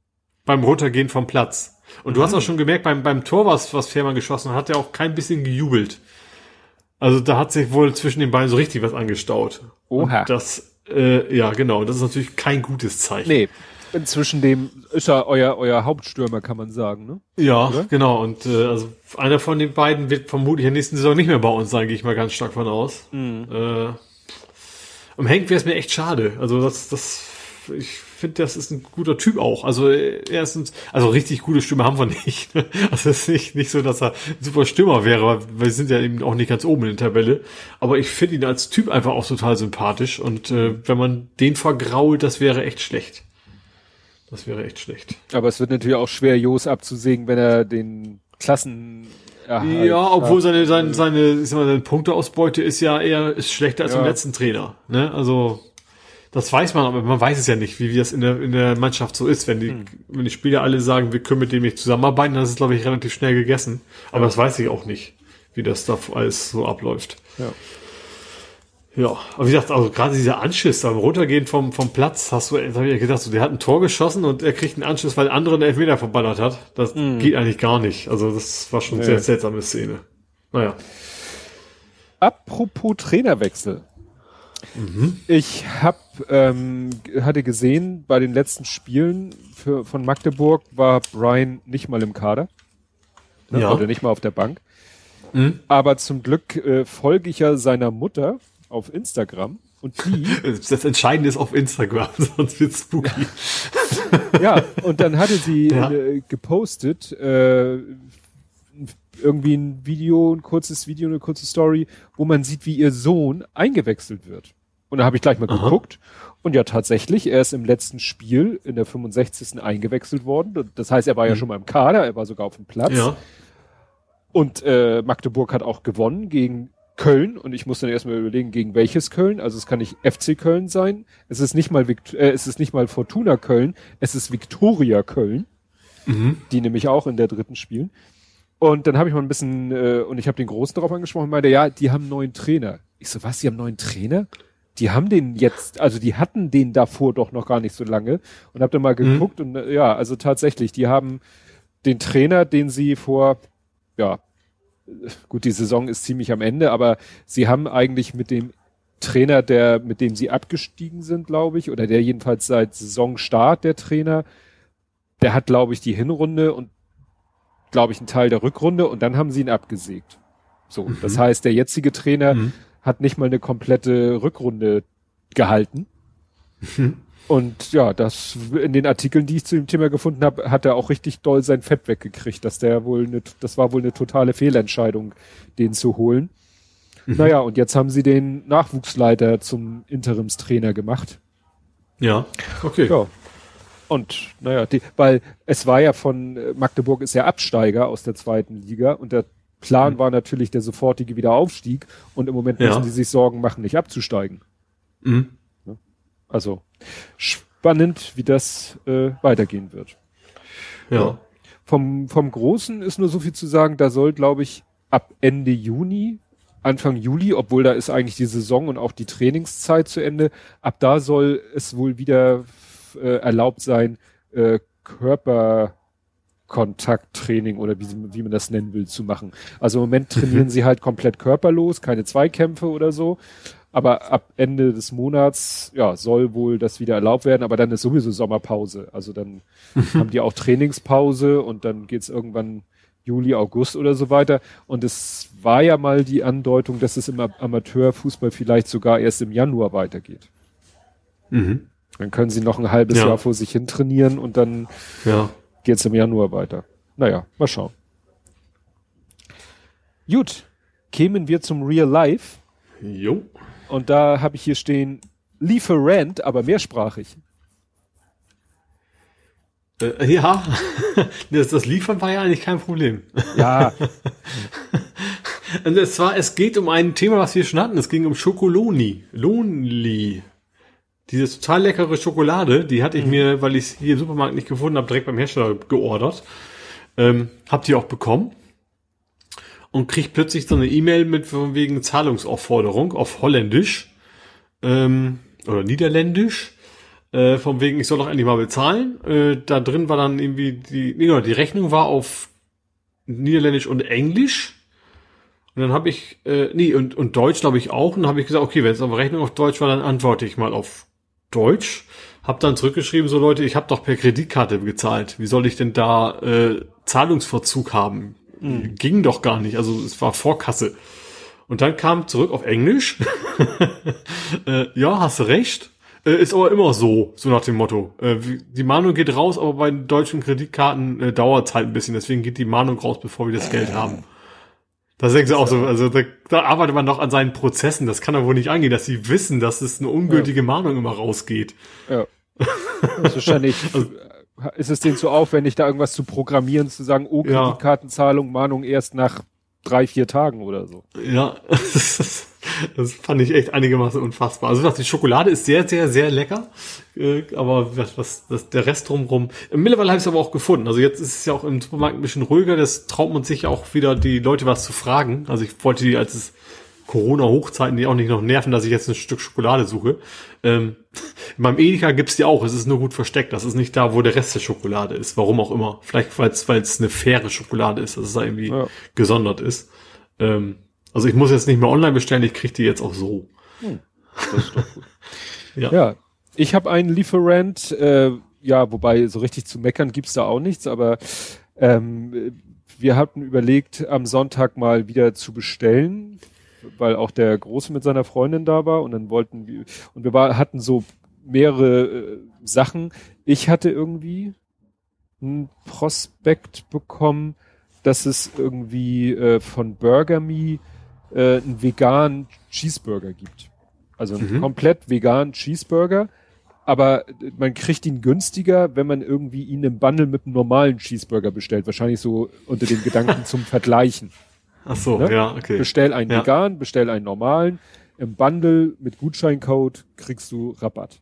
beim Runtergehen vom Platz. Und du hast auch schon gemerkt, beim, beim Tor, was, was Fährmann geschossen hat, hat er auch kein bisschen gejubelt. Also da hat sich wohl zwischen den beiden so richtig was angestaut. Oha. Und das, äh, ja, genau, das ist natürlich kein gutes Zeichen. Nee. Inzwischen dem ist er euer, euer Hauptstürmer, kann man sagen, ne? Ja, Oder? genau. Und äh, also einer von den beiden wird vermutlich in der nächsten Saison nicht mehr bei uns sein, gehe ich mal ganz stark von aus. Mhm. Äh, um Henk wäre es mir echt schade. Also das, das, ich finde, das ist ein guter Typ auch. Also äh, er ist ein, also richtig gute Stimme haben wir nicht. Also es ist nicht, nicht so, dass er ein super Stürmer wäre, weil wir sind ja eben auch nicht ganz oben in der Tabelle. Aber ich finde ihn als Typ einfach auch total sympathisch. Und äh, wenn man den vergrault, das wäre echt schlecht. Das wäre echt schlecht. Aber es wird natürlich auch schwer, Jos abzusägen, wenn er den Klassen Ja, obwohl seine, seine, seine, ich sag mal, seine Punkteausbeute ist ja eher ist schlechter als Ja. im letzten Trainer. Ne? Also das weiß man, aber man weiß es ja nicht, wie, wie das in der, in der Mannschaft so ist. Wenn die, Hm. wenn die Spieler alle sagen, wir können mit dem nicht zusammenarbeiten, dann ist es, glaube ich, relativ schnell gegessen. Aber das weiß ich auch nicht, wie das da alles so abläuft. Ja. Ja, aber wie gesagt, also gerade dieser Anschiss beim Runtergehen vom, vom Platz, hast du, hab ich gedacht, so, der hat ein Tor geschossen und er kriegt einen Anschiss, weil der andere einen Elfmeter verballert hat. Das geht eigentlich gar nicht. Also das war schon eine Mhm. Nee. sehr seltsame Szene. Naja. Apropos Trainerwechsel. Ich hab, ähm, hatte gesehen, bei den letzten Spielen für, von Magdeburg war Brian nicht mal im Kader. Ne? Ja. Oder nicht mal auf der Bank. Mhm. Aber zum Glück äh, folge ich ja seiner Mutter auf Instagram und die, Das Entscheidende ist auf Instagram, sonst wird's spooky. ja, und dann hatte sie Ja. äh, gepostet, äh, irgendwie ein Video, ein kurzes Video, eine kurze Story, wo man sieht, wie ihr Sohn eingewechselt wird. Und da habe ich gleich mal Aha. geguckt. Und ja, tatsächlich, er ist im letzten Spiel in der 65. eingewechselt worden. Das heißt, er war ja schon mal im Kader, er war sogar auf dem Platz. Mhm. Ja. Und äh, Magdeburg hat auch gewonnen gegen Köln. Und ich muss dann erstmal überlegen, gegen welches Köln. Also es kann nicht FC Köln sein. Es ist nicht mal Vikt äh, es ist nicht mal Fortuna Köln. Es ist Viktoria Köln, Mhm. die nämlich auch in der dritten spielen. Und dann habe ich mal ein bisschen, äh, und ich habe den Großen darauf angesprochen, und meinte, ja, die haben einen neuen Trainer. Ich so, was, die haben einen neuen Trainer? Die haben den jetzt, also die hatten den davor doch noch gar nicht so lange. Und habe dann mal geguckt und äh, ja, also tatsächlich, die haben den Trainer, den sie vor, ja, gut, die Saison ist ziemlich am Ende, aber sie haben eigentlich mit dem Trainer, der, mit dem sie abgestiegen sind, glaube ich, oder der jedenfalls seit Saisonstart der Trainer, der hat, glaube ich, die Hinrunde und glaube ich, einen Teil der Rückrunde und dann haben sie ihn abgesägt. So, das heißt, der jetzige Trainer Mhm. hat nicht mal eine komplette Rückrunde gehalten. Und ja, das in den Artikeln, die ich zu dem Thema gefunden habe, hat er auch richtig doll sein Fett weggekriegt, dass der wohl eine, das war wohl eine totale Fehlentscheidung, den zu holen. Naja, und jetzt haben sie den Nachwuchsleiter zum Interimstrainer gemacht. Ja. Okay. Ja. Und naja, die, weil es war ja von äh, Magdeburg ist ja Absteiger aus der zweiten Liga und der Plan war natürlich der sofortige Wiederaufstieg und im Moment Ja. müssen die sich Sorgen machen, nicht abzusteigen. Mhm. Also sp spannend, wie das äh, weitergehen wird. Ja. ja. Vom, vom Großen ist nur so viel zu sagen, da soll, glaube ich, ab Ende Juni, Anfang Juli, obwohl da ist eigentlich die Saison und auch die Trainingszeit zu Ende, ab da soll es wohl wieder äh, erlaubt sein, äh, Körperkontakttraining oder wie, wie man das nennen will, zu machen. Also im Moment trainieren sie halt komplett körperlos, keine Zweikämpfe oder so. Aber ab Ende des Monats, ja, soll wohl das wieder erlaubt werden, aber dann ist sowieso Sommerpause. Also dann haben die auch Trainingspause und dann geht's irgendwann Juli, August oder so weiter. Und es war ja mal die Andeutung, dass es im Amateurfußball vielleicht sogar erst im Januar weitergeht. Mhm. Dann können sie noch ein halbes ja. Jahr vor sich hin trainieren und dann ja. geht's im Januar weiter. Naja, mal schauen. Gut, kämen wir zum Real Life. Jo. Und da habe ich hier stehen Lieferant, aber mehrsprachig. Äh, ja, das, das, Liefern war ja eigentlich kein Problem. Ja. Und es war, es geht um ein Thema, was wir schon hatten. Es ging um Schokoloni. Lonely. Diese total leckere Schokolade, die hatte ich mhm. mir, weil ich es hier im Supermarkt nicht gefunden habe, direkt beim Hersteller geordert. Ähm, habt ihr auch bekommen? Und kriegt plötzlich so eine E-Mail mit von wegen Zahlungsaufforderung auf Holländisch ähm, oder Niederländisch. Äh, von wegen, ich soll doch endlich mal bezahlen. Äh, da drin war dann irgendwie die, nee, genau, die Rechnung war auf Niederländisch und Englisch. Und dann habe ich, äh, nee, und, und Deutsch glaube ich auch. Und dann habe ich gesagt, okay, wenn es auf Rechnung auf Deutsch war, dann antworte ich mal auf Deutsch. Hab dann zurückgeschrieben, so Leute, ich habe doch per Kreditkarte gezahlt. Wie soll ich denn da äh, Zahlungsverzug haben? Mhm. Ging doch gar nicht. Also es war Vorkasse. Und dann kam zurück auf Englisch. äh, ja, hast recht. Äh, ist aber immer so, so nach dem Motto. Äh, die Mahnung geht raus, aber bei deutschen Kreditkarten äh, dauert es halt ein bisschen. Deswegen geht die Mahnung raus, bevor wir das Geld haben. Da denken sie auch so, also da, da arbeitet man noch an seinen Prozessen. Das kann doch wohl nicht angehen, dass sie wissen, dass es eine ungültige ja. Mahnung immer rausgeht. Ja. Das ist wahrscheinlich also, ist es denen zu aufwendig, da irgendwas zu programmieren, zu sagen, oh, Kreditkartenzahlung, Mahnung erst nach drei, vier Tagen oder so. Ja, das fand ich echt einigermaßen unfassbar. Also die Schokolade ist sehr, sehr, sehr lecker, äh, aber was, was, das, der Rest drumrum. Mittlerweile habe ich es aber auch gefunden. Also jetzt ist es ja auch im Supermarkt ein bisschen ruhiger. Das traut man sich ja auch wieder, die Leute was zu fragen. Also ich wollte die, als es Corona-Hochzeiten, die auch nicht noch nerven, dass ich jetzt ein Stück Schokolade suche. Ähm, in meinem Edeka gibt's die auch. Es ist nur gut versteckt. Das ist nicht da, wo der Rest der Schokolade ist. Warum auch immer. Vielleicht, weil es eine faire Schokolade ist, dass es da irgendwie ja. gesondert ist. Ähm, also ich muss jetzt nicht mehr online bestellen, ich kriege die jetzt auch so. Hm, das ist doch gut. ja. ja, ich habe einen Lieferant, äh, ja, wobei so richtig zu meckern gibt's da auch nichts, aber ähm, wir hatten überlegt, am Sonntag mal wieder zu bestellen weil auch der Große mit seiner Freundin da war und dann wollten wir, und wir war, hatten so mehrere äh, Sachen. Ich hatte irgendwie ein Prospekt bekommen, dass es irgendwie äh, von Burger Me äh, einen veganen Cheeseburger gibt. Also einen mhm. komplett veganen Cheeseburger, aber man kriegt ihn günstiger, wenn man irgendwie ihn im Bundle mit einem normalen Cheeseburger bestellt. Wahrscheinlich so unter den Gedanken zum Vergleichen. Ach so, ne? ja, okay. Bestell einen ja. vegan, bestell einen normalen. Im Bundle mit Gutscheincode kriegst du Rabatt.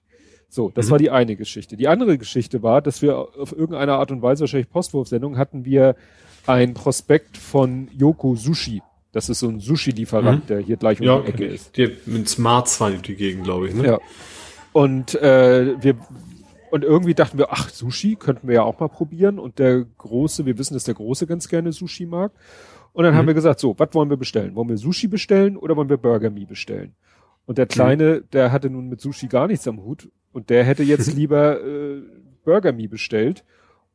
So, das mhm. war die eine Geschichte. Die andere Geschichte war, dass wir auf irgendeine Art und Weise, wahrscheinlich Postwurfsendung, hatten wir ein Prospekt von Yoko Sushi. Das ist so ein Sushi-Lieferant, mhm. der hier gleich um ja, die Ecke ist. Die mit Smarts war die Gegend, glaube ich, ne? Ja. Und äh, wir und irgendwie dachten wir, ach, Sushi könnten wir ja auch mal probieren. Und der Große, wir wissen, dass der Große ganz gerne Sushi mag. Und dann mhm. haben wir gesagt, so, was wollen wir bestellen? Wollen wir Sushi bestellen oder wollen wir Burger Me bestellen? Und der Kleine, mhm. der hatte nun mit Sushi gar nichts am Hut und der hätte jetzt lieber äh, Burger Me bestellt.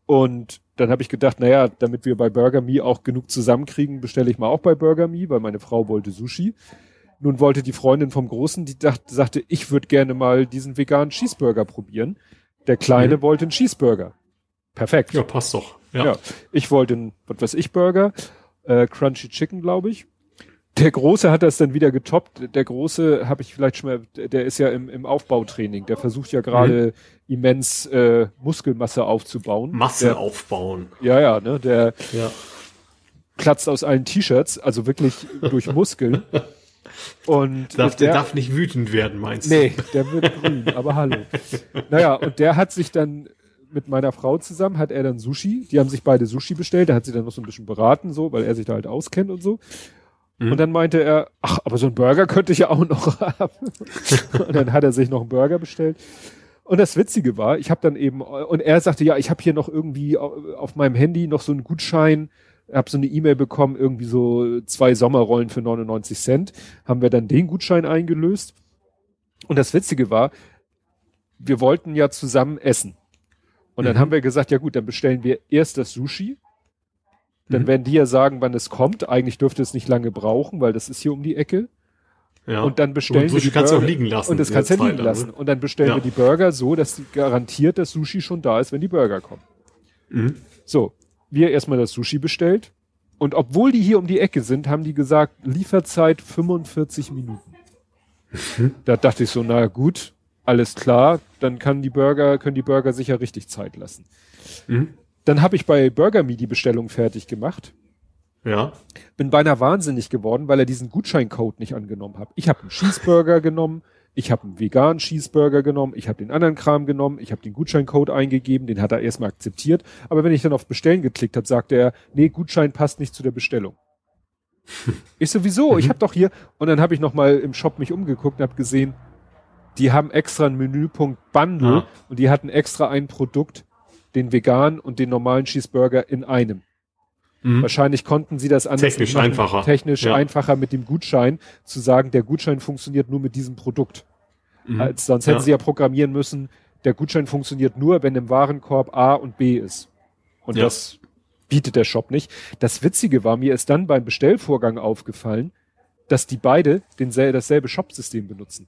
Und dann habe ich gedacht, naja, damit wir bei Burger Me auch genug zusammenkriegen, bestelle ich mal auch bei Burger Me, weil meine Frau wollte Sushi. Nun wollte die Freundin vom Großen, die dachte, sagte, ich würde gerne mal diesen veganen Cheeseburger probieren. Der Kleine mhm. wollte einen Cheeseburger. Perfekt. Ja, passt doch. Ja. ja. Ich wollte einen, was weiß ich, Burger äh, Crunchy Chicken, glaube ich. Der Große hat das dann wieder getoppt. Der Große habe ich vielleicht schon mal, der ist ja im, im Aufbautraining. Der versucht ja gerade mhm. immens äh, Muskelmasse aufzubauen. Masse der, aufbauen. Ja, ja, ne? Der ja. platzt aus allen T-Shirts, also wirklich durch Muskeln. Und darf, der, der, darf nicht wütend werden, meinst du? Nee, der wird grün, aber hallo. Naja, und der hat sich dann mit meiner Frau zusammen, hat er dann Sushi, die haben sich beide Sushi bestellt, da hat sie dann noch so ein bisschen beraten, so, weil er sich da halt auskennt und so. Mhm. Und dann meinte er, ach, aber so ein Burger könnte ich ja auch noch haben. und dann hat er sich noch einen Burger bestellt. Und das Witzige war, ich habe dann eben, und er sagte, ja, ich habe hier noch irgendwie auf meinem Handy noch so einen Gutschein, habe so eine E-Mail bekommen, irgendwie so zwei Sommerrollen für 99 Cent, haben wir dann den Gutschein eingelöst. Und das Witzige war, wir wollten ja zusammen essen. Und dann mhm. haben wir gesagt, ja gut, dann bestellen wir erst das Sushi. Dann mhm. werden die ja sagen, wann es kommt. Eigentlich dürfte es nicht lange brauchen, weil das ist hier um die Ecke. Ja. Und dann bestellen und wir die kannst Burger. auch liegen lassen. Und das kannst du ja liegen lassen. Und dann bestellen ja. wir die Burger so, dass garantiert das Sushi schon da ist, wenn die Burger kommen. Mhm. So wir erstmal das Sushi bestellt. Und obwohl die hier um die Ecke sind, haben die gesagt, Lieferzeit 45 Minuten. Mhm. Da dachte ich so, na gut, alles klar, dann kann die Burger, können die Burger sicher richtig Zeit lassen. Mhm. Dann habe ich bei Burger Me die Bestellung fertig gemacht. Ja. Bin beinahe wahnsinnig geworden, weil er diesen Gutscheincode nicht angenommen hat. Ich habe einen Cheeseburger genommen, ich habe einen veganen Cheeseburger genommen, ich habe den anderen Kram genommen, ich habe den Gutscheincode eingegeben, den hat er erstmal akzeptiert. Aber wenn ich dann auf Bestellen geklickt habe, sagte er, nee, Gutschein passt nicht zu der Bestellung. ich sowieso, mhm. ich habe doch hier und dann habe ich noch mal im Shop mich umgeguckt und habe gesehen, die haben extra einen Menüpunkt Bundle ja. und die hatten extra ein Produkt, den veganen und den normalen Cheeseburger in einem. Mhm. Wahrscheinlich konnten sie das anders technisch machen, einfacher. Technisch ja. einfacher mit dem Gutschein zu sagen, der Gutschein funktioniert nur mit diesem Produkt. Mhm. Als, sonst hätten ja. sie ja programmieren müssen, der Gutschein funktioniert nur, wenn im Warenkorb A und B ist. Und ja. das bietet der Shop nicht. Das Witzige war, mir ist dann beim Bestellvorgang aufgefallen, dass die beide denselbe, dasselbe Shopsystem benutzen.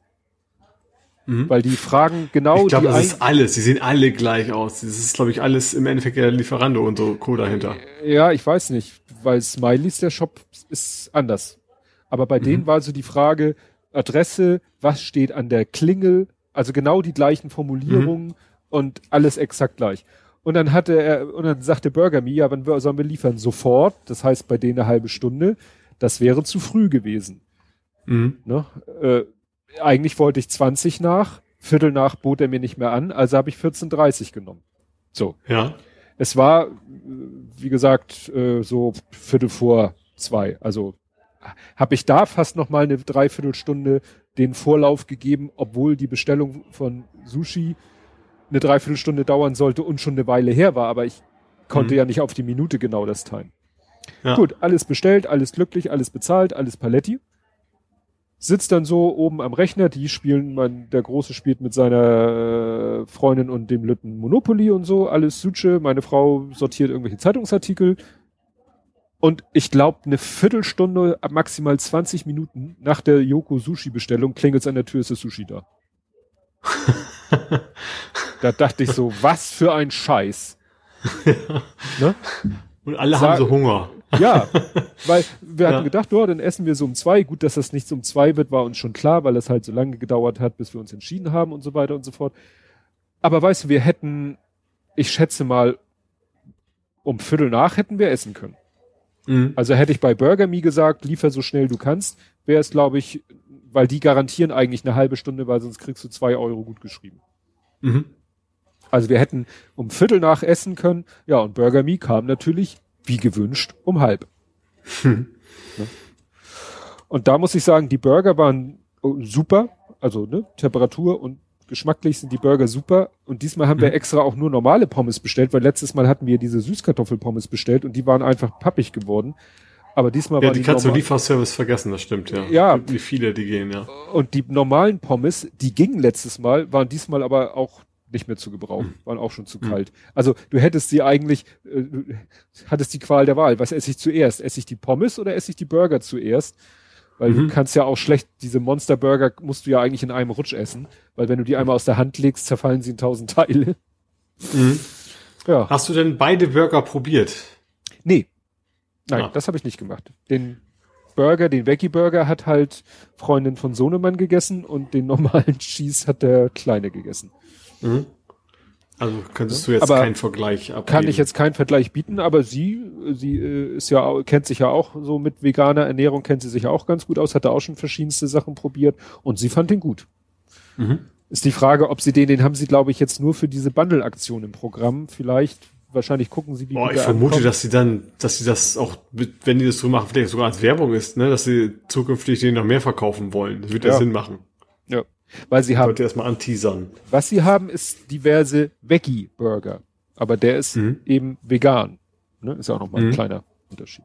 Mhm. Weil die fragen genau. Ich glaube, das ist alles. Sie sehen alle gleich aus. Das ist, glaube ich, alles im Endeffekt der Lieferando und so Co. dahinter. Ja, ich weiß nicht, weil Smileys, der Shop ist anders. Aber bei mhm. denen war so die Frage, Adresse, was steht an der Klingel, also genau die gleichen Formulierungen mhm. und alles exakt gleich. Und dann hatte er, und dann sagte Burger Me, ja, wann sollen wir liefern? Sofort, das heißt bei denen eine halbe Stunde. Das wäre zu früh gewesen. Mhm. Ne? Äh, eigentlich wollte ich 20 nach, Viertel nach bot er mir nicht mehr an, also habe ich 14.30 genommen. So. Ja. Es war, wie gesagt, äh, so Viertel vor zwei. Also habe ich da fast noch mal eine Dreiviertelstunde den Vorlauf gegeben, obwohl die Bestellung von Sushi eine Dreiviertelstunde dauern sollte und schon eine Weile her war, aber ich konnte mhm. ja nicht auf die Minute genau das teilen. Ja. Gut, alles bestellt, alles glücklich, alles bezahlt, alles Paletti sitzt dann so oben am Rechner, die spielen, man, der Große spielt mit seiner äh, Freundin und dem Lütten Monopoly und so, alles Suche, meine Frau sortiert irgendwelche Zeitungsartikel. Und ich glaube, eine Viertelstunde, maximal 20 Minuten nach der Yoko Sushi Bestellung klingelt an der Tür, ist das Sushi da. da dachte ich so, was für ein Scheiß. Ne? Und alle Sag, haben so Hunger. Ja, weil wir hatten ja. gedacht, oh, dann essen wir so um zwei. Gut, dass das nicht so um zwei wird, war uns schon klar, weil es halt so lange gedauert hat, bis wir uns entschieden haben und so weiter und so fort. Aber weißt du, wir hätten, ich schätze mal, um Viertel nach hätten wir essen können. Mhm. Also hätte ich bei Burger Me gesagt, liefer so schnell du kannst, wäre es, glaube ich, weil die garantieren eigentlich eine halbe Stunde, weil sonst kriegst du zwei Euro gut geschrieben. Mhm. Also wir hätten um Viertel nach essen können. Ja, und Burger Me kam natürlich wie gewünscht, um halb. Hm. Und da muss ich sagen, die Burger waren oh, super, also ne, Temperatur und geschmacklich sind die Burger super. Und diesmal haben hm. wir extra auch nur normale Pommes bestellt, weil letztes Mal hatten wir diese Süßkartoffelpommes bestellt und die waren einfach pappig geworden. Aber diesmal ja, waren die, die kannst du Lieferservice vergessen, das stimmt, ja. Ja. Wie viele die gehen, ja. Und die normalen Pommes, die gingen letztes Mal, waren diesmal aber auch nicht mehr zu gebrauchen, mhm. waren auch schon zu mhm. kalt. Also du hättest sie eigentlich, äh, hattest die Qual der Wahl. Was esse ich zuerst? Esse ich die Pommes oder esse ich die Burger zuerst? Weil mhm. du kannst ja auch schlecht, diese Monster Burger musst du ja eigentlich in einem Rutsch essen, weil wenn du die einmal aus der Hand legst, zerfallen sie in tausend Teile. Mhm. Ja. Hast du denn beide Burger probiert? Nee. Nein, ah. das habe ich nicht gemacht. Den Burger, den Veggie Burger hat halt Freundin von Sohnemann gegessen und den normalen Cheese hat der Kleine gegessen. Mhm. Also könntest du jetzt Aber keinen Vergleich abgeben. Kann ich jetzt keinen Vergleich bieten, aber sie, sie äh, ist ja, kennt sich ja auch so mit veganer Ernährung, kennt sie sich ja auch ganz gut aus, hat da auch schon verschiedenste Sachen probiert und sie fand den gut. Mhm. Ist die Frage, ob sie den, den haben sie, glaube ich, jetzt nur für diese Bundle-Aktion im Programm. Vielleicht, wahrscheinlich gucken sie, wie Boah, ich vermute, ankommt. dass sie dann, dass sie das auch, wenn die das so machen, vielleicht sogar als Werbung ist, ne, dass sie zukünftig den noch mehr verkaufen wollen. Das wird ja Ja. Sinn machen. Ja. Weil sie haben, Sollte erstmal anteasern. was sie haben, ist diverse Veggie-Burger. Aber der ist Mhm. eben vegan. Ne? Ist ja auch nochmal ein Mhm. kleiner Unterschied.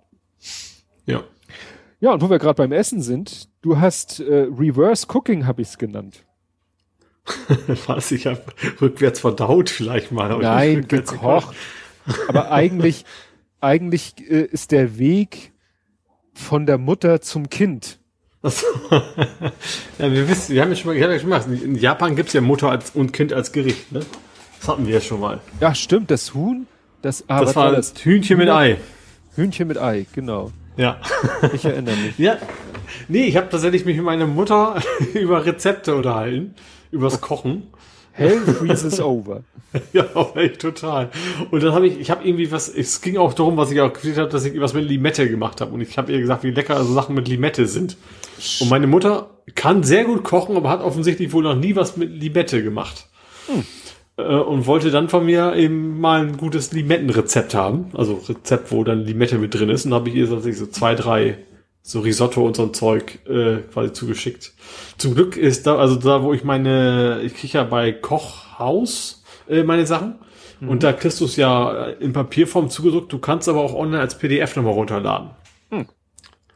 Ja. Ja, und wo wir gerade beim Essen sind, du hast äh, Reverse Cooking, habe ich es genannt. Was, ich habe rückwärts verdaut vielleicht mal. aber Nein, gekocht. Aber eigentlich, eigentlich äh, ist der Weg von der Mutter zum Kind. Achso. ja, wir wissen, wir haben ja schon mal, ich ja schon mal in Japan gibt's ja Mutter als, und Kind als Gericht, ne? Das hatten wir ja schon mal. Ja, stimmt, das Huhn, das, ah, Das war das Hühnchen mit Ei. Hühnchen mit Ei, genau. Ja. Ich erinnere mich. ja. Nee, ich habe tatsächlich mich mit meiner Mutter über Rezepte unterhalten, übers Kochen. Hell freezes over. Ja, aber echt total. Und dann habe ich, ich habe irgendwie was, es ging auch darum, was ich auch gesagt habe, dass ich was mit Limette gemacht habe. Und ich habe ihr gesagt, wie lecker so Sachen mit Limette sind. Und meine Mutter kann sehr gut kochen, aber hat offensichtlich wohl noch nie was mit Limette gemacht. Äh, Und wollte dann von mir eben mal ein gutes Limettenrezept haben. Also Rezept, wo dann Limette mit drin ist. Und habe ich ihr so so zwei, drei so Risotto und so ein Zeug äh, quasi zugeschickt. Zum Glück ist da, also da, wo ich meine, ich kriege ja bei Kochhaus äh, meine Sachen. Und da kriegst du es ja in Papierform zugedruckt. Du kannst aber auch online als PDF nochmal runterladen.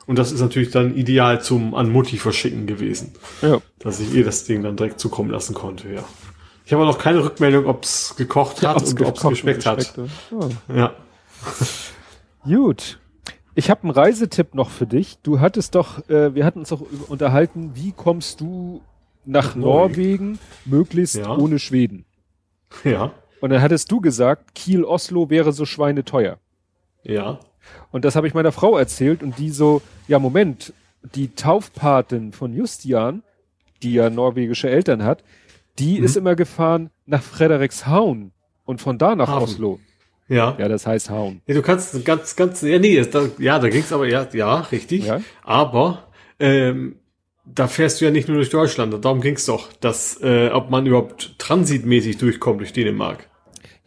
Und das ist natürlich dann ideal zum an Mutti verschicken gewesen, Ja. dass ich ihr das Ding dann direkt zukommen lassen konnte, ja. Ich habe aber noch keine Rückmeldung, ob es gekocht hat und ob es geschmeckt hat. hat. Ja. Ja. Gut. Ich habe einen Reisetipp noch für dich. Du hattest doch, äh, wir hatten uns doch unterhalten, wie kommst du nach Nach Norwegen. Norwegen, möglichst Ja. ohne Schweden. Ja. Und dann hattest du gesagt, Kiel-Oslo wäre so schweineteuer. Ja. Und das habe ich meiner Frau erzählt und die so, ja Moment, die Taufpatin von Justian, die ja norwegische Eltern hat, die Mhm. ist immer gefahren nach Frederikshavn und von da nach Hafen. Oslo. Ja. Ja, das heißt Haun. Ja, du kannst ganz, ganz, ja, nee, da, ja, da ging's aber, ja, ja, richtig. Ja. Aber, ähm, da fährst du ja nicht nur durch Deutschland, darum ging's doch, dass, äh, ob man überhaupt transitmäßig durchkommt durch Dänemark.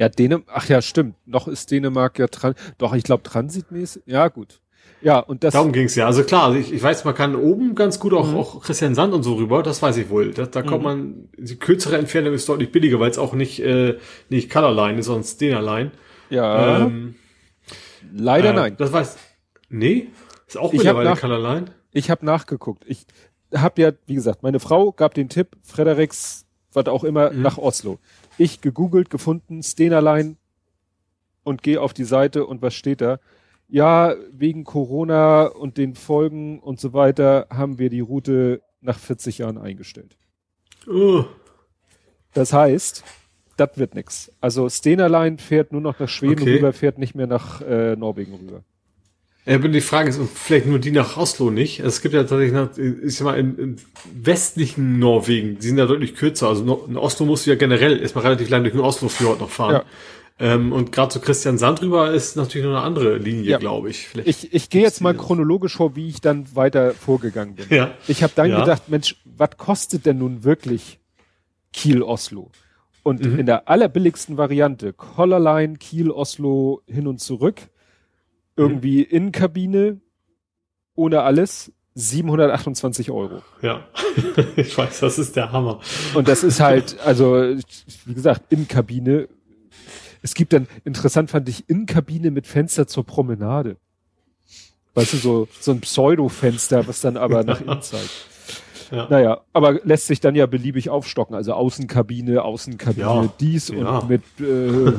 Ja, Dänemark, ach ja, stimmt. Noch ist Dänemark ja dran. Doch, ich glaube transitmäßig. Ja, gut. Ja, und das. Darum ging's ja. Also klar, also ich, ich weiß, man kann oben ganz gut Mhm. auch, auch Christian Sand und so rüber, das weiß ich wohl. Da, da kommt man, die kürzere Entfernung ist deutlich billiger, weil es auch nicht, äh, nicht Colorline ist, sondern Stenerline. ja, Ähm, leider äh, nein. Das weiß, nee, ist auch Ich mittlerweile nach- Colorline. Ich habe nachgeguckt. Ich habe ja, wie gesagt, meine Frau gab den Tipp, Fredericks, was auch immer, Mhm. nach Oslo. Ich gegoogelt, gefunden, Stenerline und gehe auf die Seite und was steht da? Ja, wegen Corona und den Folgen und so weiter haben wir die Route nach 40 Jahren eingestellt. Oh, Das heißt, das wird nix. Also Stenerline fährt nur noch nach Schweden Okay. rüber, fährt nicht mehr nach äh, Norwegen rüber. Ja, aber die Frage ist, vielleicht nur die nach Oslo nicht. Es gibt ja tatsächlich, nach, ich sag mal, im, im westlichen Norwegen, die sind ja deutlich kürzer. Also in Oslo musst du ja generell erstmal relativ lang durch den Oslo-Fjord noch fahren. Ja. Ähm, und gerade zu Christian Sand rüber ist natürlich noch eine andere Linie, Ja. glaube ich. Vielleicht Ich, ich gehe jetzt mal chronologisch vor, wie ich dann weiter vorgegangen bin. Ja. Ich habe dann Ja. gedacht, Mensch, was kostet denn nun wirklich Kiel-Oslo? Und Mhm. in der allerbilligsten Variante, Collarline, Kiel-Oslo hin und zurück, irgendwie Mhm. Innenkabine, ohne alles, 728 Euro. Ja, ich weiß, das ist der Hammer. Und das ist halt, also, wie gesagt, Innenkabine. Es gibt dann, interessant fand ich, Innenkabine mit Fenster zur Promenade. Weißt du, so, so ein Pseudo-Fenster, was dann aber nach innen zeigt. Ja. Naja, aber lässt sich dann ja beliebig aufstocken. Also Außenkabine, Außenkabine, Ja, dies ja. und mit äh, äh,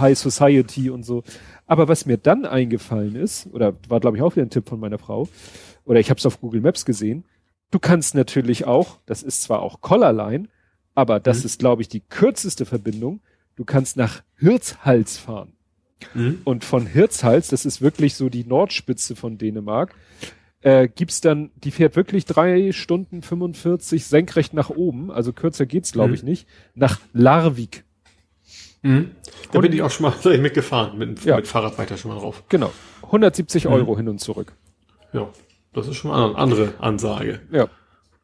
High Society und so. Aber was mir dann eingefallen ist, oder war glaube ich auch wieder ein Tipp von meiner Frau, oder ich habe es auf Google Maps gesehen, du kannst natürlich auch, das ist zwar auch Collarline, aber das Mhm. ist glaube ich die kürzeste Verbindung, du kannst nach Hirtshals fahren. Mhm. Und von Hirtshals, das ist wirklich so die Nordspitze von Dänemark, äh, gibt's dann, die fährt wirklich drei Stunden 45 senkrecht nach oben, also kürzer geht's glaube Mhm. ich nicht, nach Larvik. Mhm. Da bin ich auch schon mal mitgefahren, mit, ja. mit Fahrrad weiter schon mal drauf. Genau. 170 mhm. Euro hin und zurück. Ja, das ist schon mal eine andere Ansage. Ja.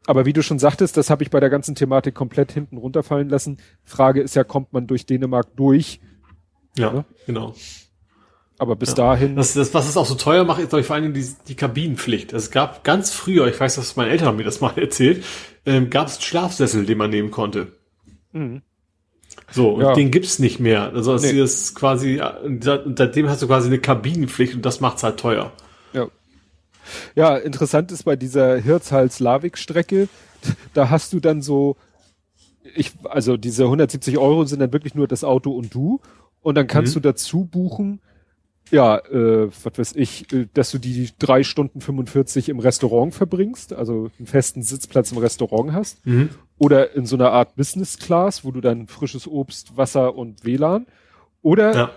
Aber wie du schon sagtest, das habe ich bei der ganzen Thematik komplett hinten runterfallen lassen. Frage ist ja, kommt man durch Dänemark durch? Ja, ja? genau. Aber bis ja. dahin. Das, das, was es auch so teuer macht, ist, glaube ich, vor allem die, die Kabinenpflicht. Es gab ganz früher, ich weiß, dass meine Eltern haben mir das mal erzählt, ähm, gab es Schlafsessel, den man nehmen konnte. Mhm. So, und ja. den gibt's nicht mehr. Also nee. ist quasi, seitdem hast du quasi eine Kabinenpflicht und das macht's halt teuer. Ja. Ja, interessant ist bei dieser Hirzhals-Lavik-Strecke, da hast du dann so, ich, also diese 170 Euro sind dann wirklich nur das Auto und du. Und dann kannst mhm. du dazu buchen, ja, äh, was weiß ich, äh, dass du die drei Stunden 45 im Restaurant verbringst, also einen festen Sitzplatz im Restaurant hast. Mhm. Oder in so einer Art Business Class, wo du dann frisches Obst, Wasser und WLAN. Oder ja.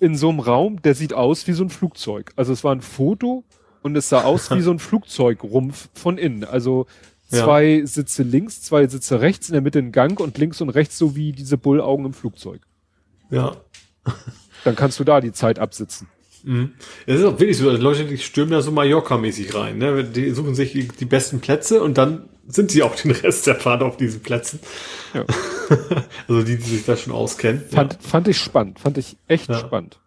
in so einem Raum, der sieht aus wie so ein Flugzeug. Also es war ein Foto und es sah aus wie so ein Flugzeugrumpf von innen. Also zwei ja. Sitze links, zwei Sitze rechts, in der Mitte ein Gang und links und rechts so wie diese Bullaugen im Flugzeug. Ja. Dann kannst du da die Zeit absitzen. Mhm. Es ist auch wirklich so, Leute, die stürmen da so Mallorca-mäßig rein. Ne? Die suchen sich die, besten Plätze und dann sind sie auch den Rest der Fahrt auf diesen Plätzen. Ja. also die, die sich da schon auskennen. Fand, ja. fand ich spannend, fand ich echt ja. spannend.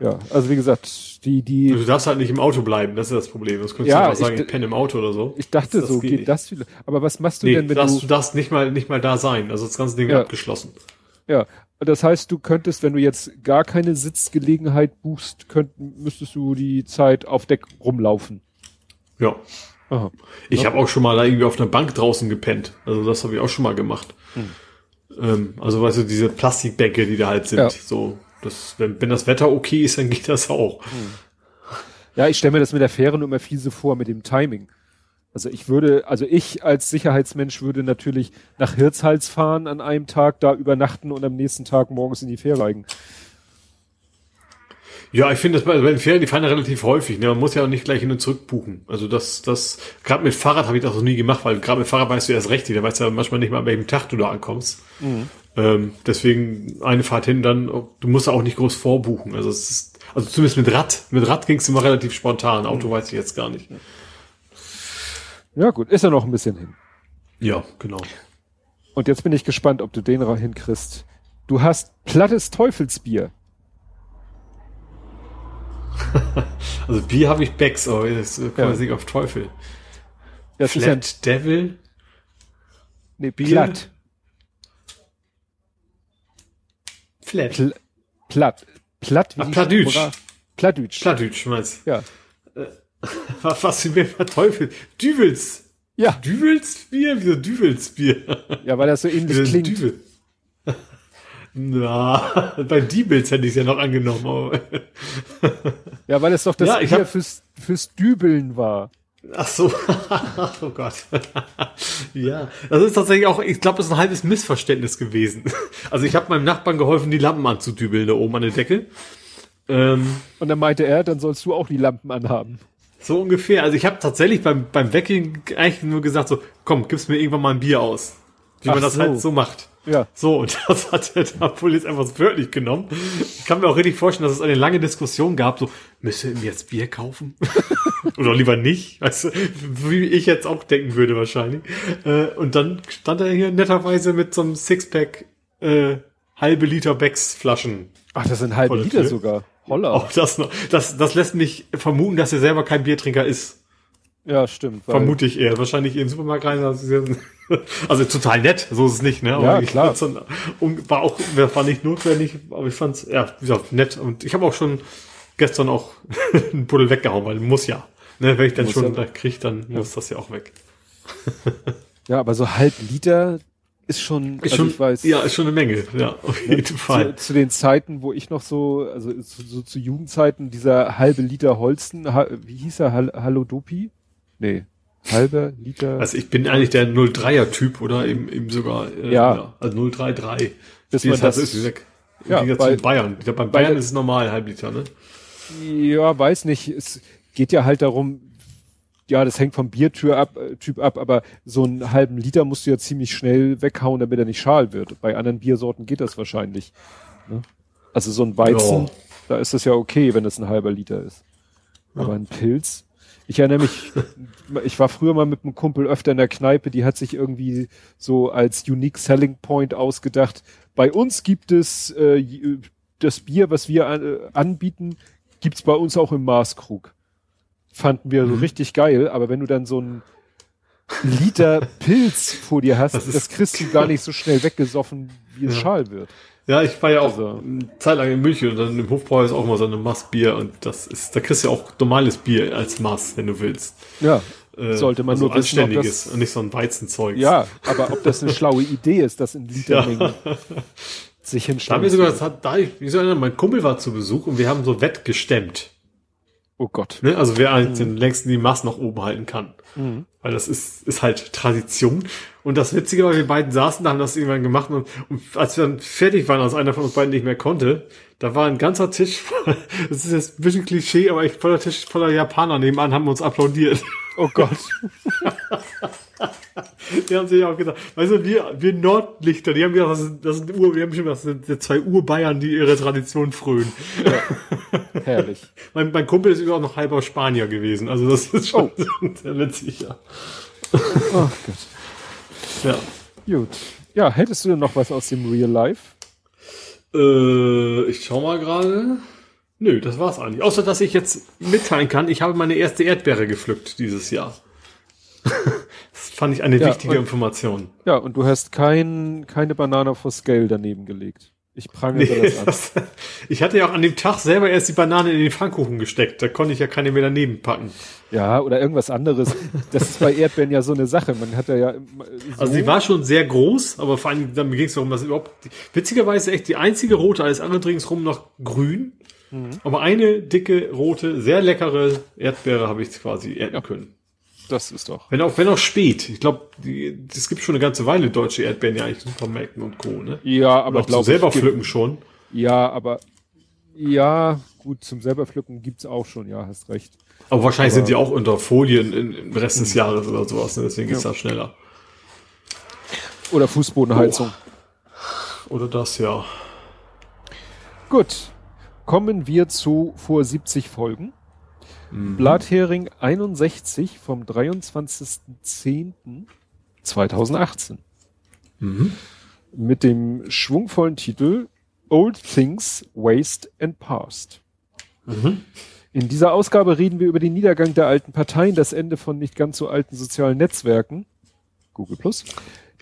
Ja, also wie gesagt, die, die. Du darfst halt nicht im Auto bleiben, das ist das Problem. Das könntest ja, du einfach sagen, ich, ich penne im Auto oder so. Ich dachte das, so, geht, geht das viel. Aber was machst du nee, denn, wenn du. Du darfst nicht mal, nicht mal da sein. Also das ganze Ding ja. abgeschlossen. Ja, das heißt, du könntest, wenn du jetzt gar keine Sitzgelegenheit buchst, könnt, müsstest du die Zeit auf Deck rumlaufen. Ja. Aha. Ich ja. habe auch schon mal da irgendwie auf einer Bank draußen gepennt. Also das habe ich auch schon mal gemacht. Hm. Ähm, also weißt du, diese Plastikbänke, die da halt sind. Ja. So, das, wenn, wenn das Wetter okay ist, dann geht das auch. Hm. Ja, ich stelle mir das mit der Fähre nur immer fiese vor, mit dem Timing. Also ich würde, also ich als Sicherheitsmensch würde natürlich nach Hirtshals fahren an einem Tag, da übernachten und am nächsten Tag morgens in die Fähre steigen. Ja, ich finde das bei, bei den Fähren, die fahren ja relativ häufig. Ne? Man muss ja auch nicht gleich hin und zurück buchen. Also das, das, gerade mit Fahrrad habe ich das noch nie gemacht, weil gerade mit Fahrrad weißt du erst recht, da weißt du ja manchmal nicht mal, an welchem Tag du da ankommst. Mhm. Ähm, deswegen eine Fahrt hin, dann, du musst auch nicht groß vorbuchen. Also es ist, also zumindest mit Rad. Mit Rad ging es immer relativ spontan. Auto mhm. weiß ich jetzt gar nicht. Ja, gut, ist ja noch ein bisschen hin. Ja, genau. Und jetzt bin ich gespannt, ob du den hinkriegst. Du hast plattes Teufelsbier. also Bier habe ich Becks, aber das kann ja. man sich auf Teufel. Das Flat ist ja Devil. Nee, Bier. Platt. Flat. Pl platt. Platt wie Ach, Plattdütsch. Plattdütsch. Plattdütsch, meinst du? Ja. Äh, Was sind wir verteufelt? Düvels. Ja. Düvelsbier? Wieso Düvelsbier? Ja, weil das so ähnlich klingt. Düvel. Na, bei Diebels hätte ich es ja noch angenommen. ja, weil es doch das ja, Bier hab... fürs, fürs Dübeln war. Ach so, oh Gott. ja, das ist tatsächlich auch, ich glaube, das ist ein halbes Missverständnis gewesen. Also ich habe meinem Nachbarn geholfen, die Lampen anzudübeln da oben an der Decke. Ähm, Und dann meinte er, dann sollst du auch die Lampen anhaben. So ungefähr. Also ich habe tatsächlich beim, beim Weggehen eigentlich nur gesagt so, komm, gib's mir irgendwann mal ein Bier aus. Wie Ach man das so. halt so macht. Ja. So, und das hat der jetzt einfach wörtlich genommen. Ich kann mir auch richtig vorstellen, dass es eine lange Diskussion gab, so, müsste ihm jetzt Bier kaufen? Oder lieber nicht? Weißt du, wie ich jetzt auch denken würde wahrscheinlich. Äh, und dann stand er hier netterweise mit so einem Sixpack äh, halbe Liter Becks Flaschen. Ach, das sind halbe Liter sogar. Holla. Auch das, noch, das, das lässt mich vermuten, dass er selber kein Biertrinker ist. Ja, stimmt. Vermute ich eher. Wahrscheinlich in den Supermarkt rein. Also total nett, so ist es nicht, ne? Aber ja, klar. Dann, war auch, war nicht notwendig, aber ich fand's, ja, wie gesagt, nett. Und ich habe auch schon gestern auch einen Buddel weggehauen, weil muss ja. Ne, wenn ich dann muss schon ja. krieg, dann ja. muss das ja auch weg. ja, aber so halb Liter, ist schon, ist also schon, ich weiß. Ja, ist schon eine Menge, ja, auf jeden Fall. Zu, zu, den Zeiten, wo ich noch so, also so, so zu Jugendzeiten, dieser halbe Liter Holsten, wie hieß er, Hal Halodopi? Nee, halber Liter. Also ich bin eigentlich der 03er Typ oder eben, eben sogar, äh, ja. ja. also 033. Bis man das, ist weg. Ja, bei, Bayern. Ich glaube, beim Bayern ist es normal, halb Liter, ne? Ja, weiß nicht. Es geht ja halt darum, ja, das hängt vom Biertür ab, äh, Typ ab, aber so einen halben Liter musst du ja ziemlich schnell weghauen, damit er nicht schal wird. Bei anderen Biersorten geht das wahrscheinlich. Ne? Also so ein Weizen, Ja. da ist das ja okay, wenn es ein halber Liter ist. Aber ein Pilz. Ich erinnere mich, ich war früher mal mit einem Kumpel öfter in der Kneipe, die hat sich irgendwie so als Unique Selling Point ausgedacht. Bei uns gibt es äh, das Bier, was wir an, äh, anbieten, gibt's bei uns auch im Maßkrug. Fanden wir so richtig geil, aber wenn du dann so ein Liter Pilz vor dir hast, Das das, kriegst du gar nicht so schnell weggesoffen, wie es Ja. schal wird. Ja, ich war ja auch Also- eine Zeit lang in München und dann im Hofbräu ist auch immer so eine Maßbier und das ist, da kriegst du ja auch normales Bier als Maß, wenn du willst. Ja, Äh, Sollte man also nur wissen, anständiges das- und nicht so ein Weizenzeug. ja, aber ob das eine schlaue Idee ist, das in Litermengen sich Da hinstellen haben wir sogar, das hat, da, ich, wie soll ich mein Kumpel war zu Besuch und wir haben so wettgestemmt. Oh Gott. Ne? Also wer Mhm. halt den längsten die Maß nach oben halten kann. Weil das ist, ist halt Tradition. Und das Witzige war, wir beiden saßen da, haben das irgendwann gemacht und, und als wir dann fertig waren, als einer von uns beiden nicht mehr konnte, da war ein ganzer Tisch, voll- das ist jetzt ein bisschen Klischee, aber ich voller Tisch voller Japaner nebenan haben uns applaudiert. Oh Gott. Die haben sich auch gedacht, weißt du, wir, wir Nordlichter, die haben gedacht, das sind, das sind Ur, wir haben schon gedacht, das sind zwei Urbayern, die ihre Tradition frönen. Herrlich. Mein, mein Kumpel ist auch noch halber Spanier gewesen, also das ist schon sehr witzig, ja. Oh Gott. ja. Gut. Ja, hättest du denn noch was aus dem Real Life? Äh, ich schau mal gerade. Nö, das war's eigentlich. Außer, dass ich jetzt mitteilen kann, ich habe meine erste Erdbeere gepflückt dieses Jahr. Fand ich eine Ja, wichtige und- Information. Ja, und du hast kein, keine Banane for Scale daneben gelegt. Ich prangere Nee, das an. ich hatte ja auch an dem Tag selber erst die Banane in den Pfannkuchen gesteckt. Da konnte ich ja keine mehr daneben packen. Ja, oder irgendwas anderes. Das ist bei Erdbeeren ja so eine Sache. Man hat ja ja so, Also sie war schon sehr groß, aber vor allem dann ging es darum, dass überhaupt witzigerweise echt die einzige rote, alles andere ringsrum noch grün. Mhm. Aber eine dicke, rote, sehr leckere Erdbeere habe ich quasi ernten können. Das ist doch. Wenn auch, wenn auch spät. Ich glaube, es gibt schon eine ganze Weile deutsche Erdbeeren ja eigentlich in Supermärkten und Co. Ne? Ja, Aber aber auch zum glaube selber pflücken schon. Ja, aber ja, gut, zum selber pflücken gibt's auch schon, ja, hast recht. Aber wahrscheinlich Aber- sind die auch unter Folien in, im Rest des Jahres oder sowas. Ne? Deswegen ist Ja. das schneller. Oder Fußbodenheizung. Oder das, ja. Gut. Kommen wir zu vor 70 Folgen. Blathering 61 vom 23.10.2018. Mhm. Mit dem schwungvollen Titel Old Things Waste and Past. Mhm. In dieser Ausgabe reden wir über den Niedergang der alten Parteien, das Ende von nicht ganz so alten sozialen Netzwerken, Google Plus,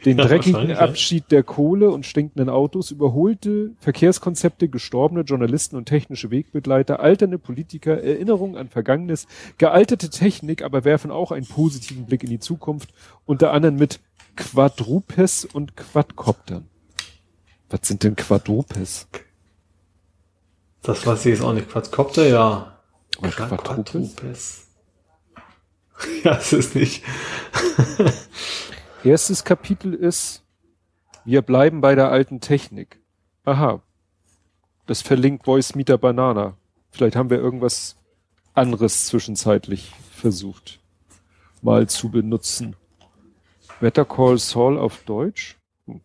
den Ja, dreckigen wahrscheinlich, ja. Abschied der Kohle und stinkenden Autos, überholte Verkehrskonzepte, gestorbene Journalisten und technische Wegbegleiter, alternde Politiker, Erinnerungen an Vergangenes, gealterte Technik, aber werfen auch einen positiven Blick in die Zukunft, unter anderem mit Quadrupes und Quadcoptern. Was sind denn Quadrupes? Das weiß ich jetzt auch nicht. Quadcopter, ja. Oder Quadrupes? Quadrupes. Ja, es ist nicht. Erstes Kapitel ist, wir bleiben bei der alten Technik. Aha. Das verlinkt Voice Meter Banana. Vielleicht haben wir irgendwas anderes zwischenzeitlich versucht mal zu benutzen. Better Call Saul auf Deutsch? Hm.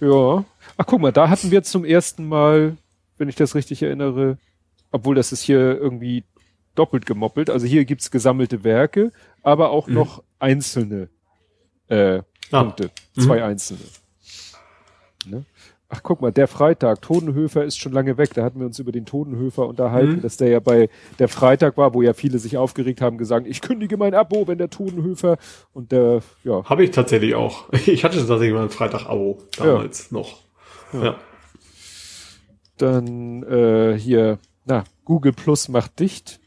Ja. Ach, guck mal, da hatten wir zum ersten Mal, wenn ich das richtig erinnere, obwohl das ist hier irgendwie doppelt gemoppelt. Also hier gibt's gesammelte Werke, aber auch Mhm. noch einzelne äh, Ah. Punkte. Zwei einzelne. Ne? Ach, guck mal, der Freitag, Todenhöfer ist schon lange weg. Da hatten wir uns über den Todenhöfer unterhalten, Mhm. dass der ja bei der Freitag war, wo ja viele sich aufgeregt haben, gesagt, ich kündige mein Abo, wenn der Todenhöfer und der, ja, Habe ich tatsächlich auch. Ich hatte tatsächlich mal ein Freitag-Abo damals noch. Ja. dann äh, hier, na, Google Plus macht dicht.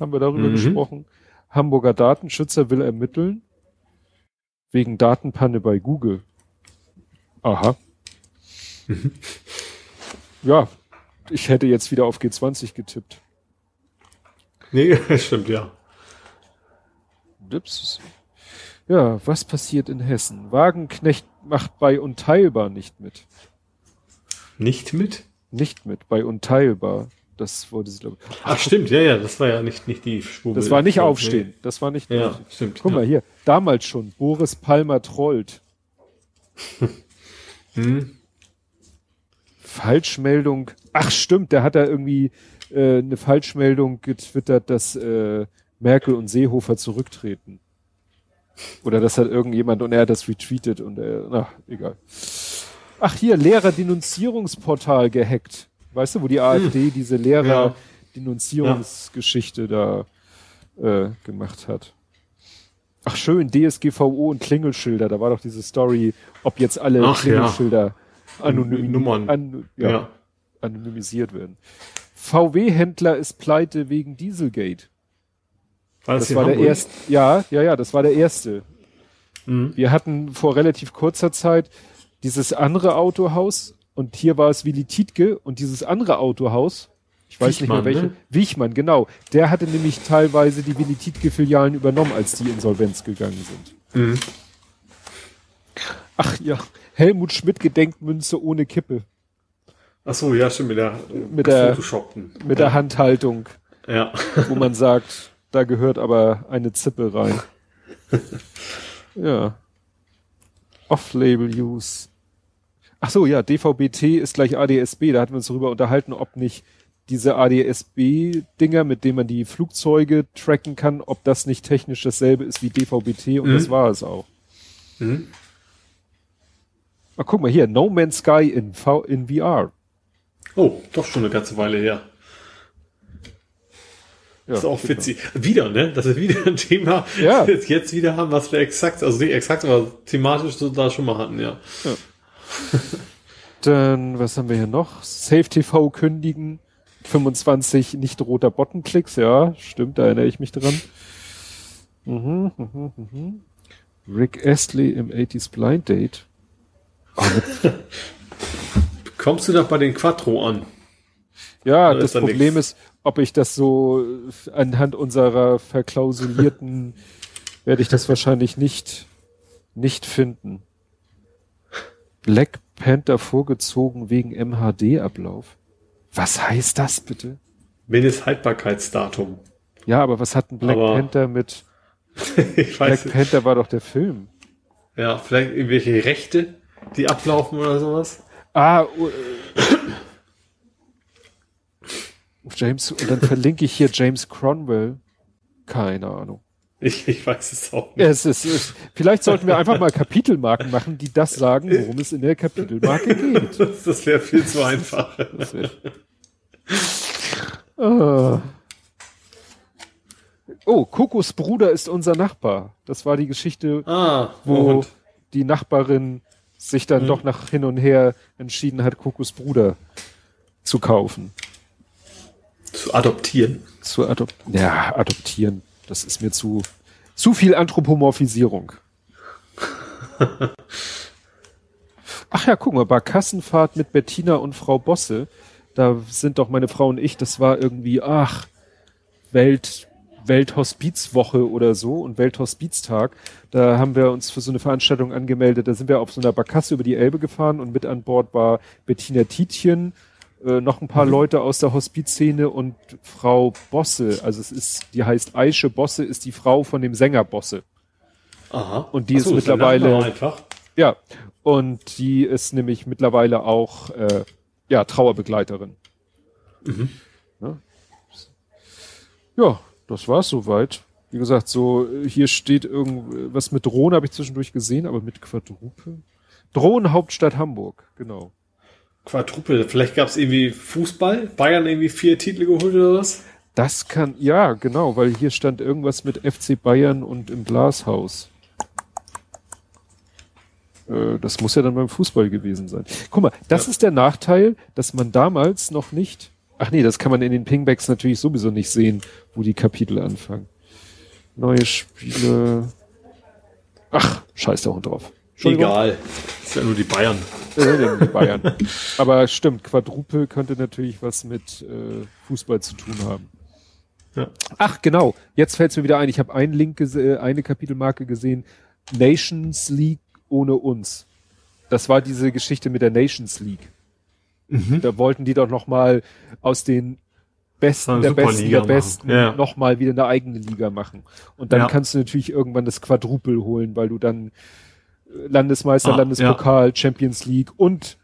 Haben wir darüber Mhm. gesprochen. Hamburger Datenschützer will ermitteln. Wegen Datenpanne bei Google. Aha. Mhm. Ja, ich hätte jetzt wieder auf G20 getippt. Nee, stimmt, ja. Ups. Ja, was passiert in Hessen? Wagenknecht macht bei Unteilbar nicht mit. Nicht mit? Nicht mit, bei Unteilbar. Das wollte sie, glaube ich. Ach, stimmt, ja, ja, das war ja nicht, nicht die Spur. Das war nicht aufstehen. Das war nicht. Ja, stimmt. Guck ja. mal hier. Damals schon. Boris Palmer trollt. Hm. Falschmeldung. Ach stimmt, der hat da irgendwie äh, eine Falschmeldung getwittert, dass äh, Merkel und Seehofer zurücktreten. Oder das hat irgendjemand und er hat das retweetet und er, na, egal. Ach hier, Lehrer-Denunzierungsportal gehackt. Weißt du, wo die AfD diese Lehrer-Denunzierungsgeschichte da äh, gemacht hat. Ach schön, DSGVO und Klingelschilder, da war doch diese Story, ob jetzt alle Ach, Klingelschilder anonym, Nummern. an, ja, Ja. anonymisiert werden. VW-Händler ist pleite wegen Dieselgate. War Das in war der Hamburg? erste, ja, ja, ja, das war der erste. Mhm. Wir hatten vor relativ kurzer Zeit dieses andere Autohaus und hier war es Willi Tietke und dieses andere Autohaus, ich weiß nicht mehr Wichmann, welche, ne? Wichmann, genau, der hatte nämlich teilweise die Willi Tietke Filialen übernommen, als die insolvenz gegangen sind. Mhm. Ach ja, Helmut Schmidt Gedenkmünze ohne Kippe, Ach so, ja, stimmt, mit der, Mit der- mit der Handhaltung, Ja. wo man sagt, da gehört aber eine Zippe rein. Ja. Off-Label-Use. Ach so, ja, DVB-T ist gleich ADSB. Da hatten wir uns darüber unterhalten, ob nicht diese ADSB-Dinger, mit denen man die Flugzeuge tracken kann, ob das nicht technisch dasselbe ist wie DVB-T und Mhm. das war es auch. Mhm. Ach, guck mal hier, No Man's Sky in, v in VR. Oh, doch schon eine ganze Weile her. Ja, ist auch genau. witzig. Wieder, ne? Das ist wieder ein Thema, Ja. das wir jetzt, wieder haben, was wir exakt, also nicht exakt, aber thematisch so da schon mal hatten, ja. Dann, was haben wir hier noch? Safe TV kündigen. 25 nicht roter Bottonklicks, ja, stimmt, da erinnere ich mich dran. Mhm, mhm, mhm. Rick Astley im 80s Blind Date. Oh, Kommst du da bei den Quattro an? ja, Da das Problem nix. ist, ob ich das so äh, anhand unserer verklausulierten, werde ich das wahrscheinlich nicht, nicht finden. Black Panther vorgezogen wegen MHD-Ablauf. Was heißt das bitte? Mindesthaltbarkeitsdatum. Ja, aber was hat ein Black Aber- Panther mit ich Black weiß, Panther war doch der Film. ja, vielleicht irgendwelche Rechte, die ablaufen oder sowas. Ah, äh, James, und dann verlinke ich hier James Cromwell. Keine Ahnung. Ich, ich weiß es auch nicht. Es ist, es, vielleicht sollten wir einfach mal Kapitelmarken machen, die das sagen, worum es in der Kapitelmarke geht. Das, das wäre viel zu einfach. Das wär- Ah. Oh, Kokos Bruder ist unser Nachbar. Das war die Geschichte, Ah, wo und, die Nachbarin sich dann Mhm. doch nach hin und her entschieden hat, Kokos Bruder zu kaufen. zu adoptieren. Zu adop ja, adoptieren. Das ist mir zu, zu viel Anthropomorphisierung. Ach ja, guck mal, bei Kassenfahrt mit Bettina und Frau Bosse, da sind doch meine Frau und ich, das war irgendwie, ach, Welt, Welthospizwoche oder so und Welthospiztag. Da haben wir uns für so eine Veranstaltung angemeldet. Da sind wir auf so einer Barkasse über die Elbe gefahren und mit an Bord war Bettina Tietjen, äh, noch ein paar Leute aus der Hospizszene und Frau Bosse. Also es ist, die heißt Aische Bosse, ist die Frau von dem Sänger Bosse. Aha. Und die ist der mittlerweile- einfach. Ja, und die ist nämlich mittlerweile auch äh, ja Trauerbegleiterin. Ja. ja, das war's soweit. Wie gesagt, so hier steht irgendwas mit Drohnen habe ich zwischendurch gesehen, aber mit Quadruple. Drohnenhauptstadt Hamburg, genau. Quadruple. Vielleicht gab es irgendwie Fußball. Bayern irgendwie vier Titel geholt oder was? Das kann, ja, genau, weil hier stand irgendwas mit FC Bayern und im Glashaus. Äh, Das muss ja dann beim Fußball gewesen sein. Guck mal, das Ja. ist der Nachteil, dass man damals noch nicht, ach nee, das kann man in den Pingbacks natürlich sowieso nicht sehen, wo die Kapitel anfangen. Neue Spiele. Ach, scheiß der Hund drauf. Egal. Das ist ja nur die Bayern. Die Bayern. Aber stimmt, Quadruple könnte natürlich was mit äh, Fußball zu tun haben. Ja. Ach, genau. Jetzt fällt es mir wieder ein. Ich habe einen Link, äh, eine Kapitelmarke gesehen. Nations League ohne uns. Das war diese Geschichte mit der Nations League. Da wollten die doch noch mal aus den Besten der Besten der Besten. Ja. nochmal wieder eine eigene Liga machen. Und dann Ja. kannst du natürlich irgendwann das Quadrupel holen, weil du dann äh, Landesmeister, Ah, Landespokal, Champions League und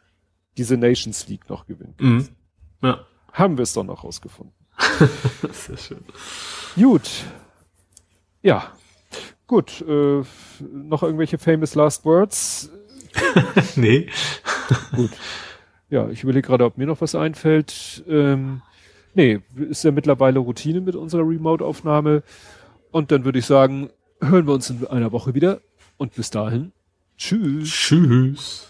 diese Nations League noch gewinnen. Mhm. Ja. Haben wir es doch noch rausgefunden. Sehr schön. Gut. Ja. Gut. Äh, noch irgendwelche famous last words? nee. Gut. Ja, ich überlege gerade, ob mir noch was einfällt. Ähm, nee, ist ja mittlerweile Routine mit unserer Remote-Aufnahme. Und dann würde ich sagen, hören wir uns in einer Woche wieder. Und bis dahin, tschüss. Tschüss.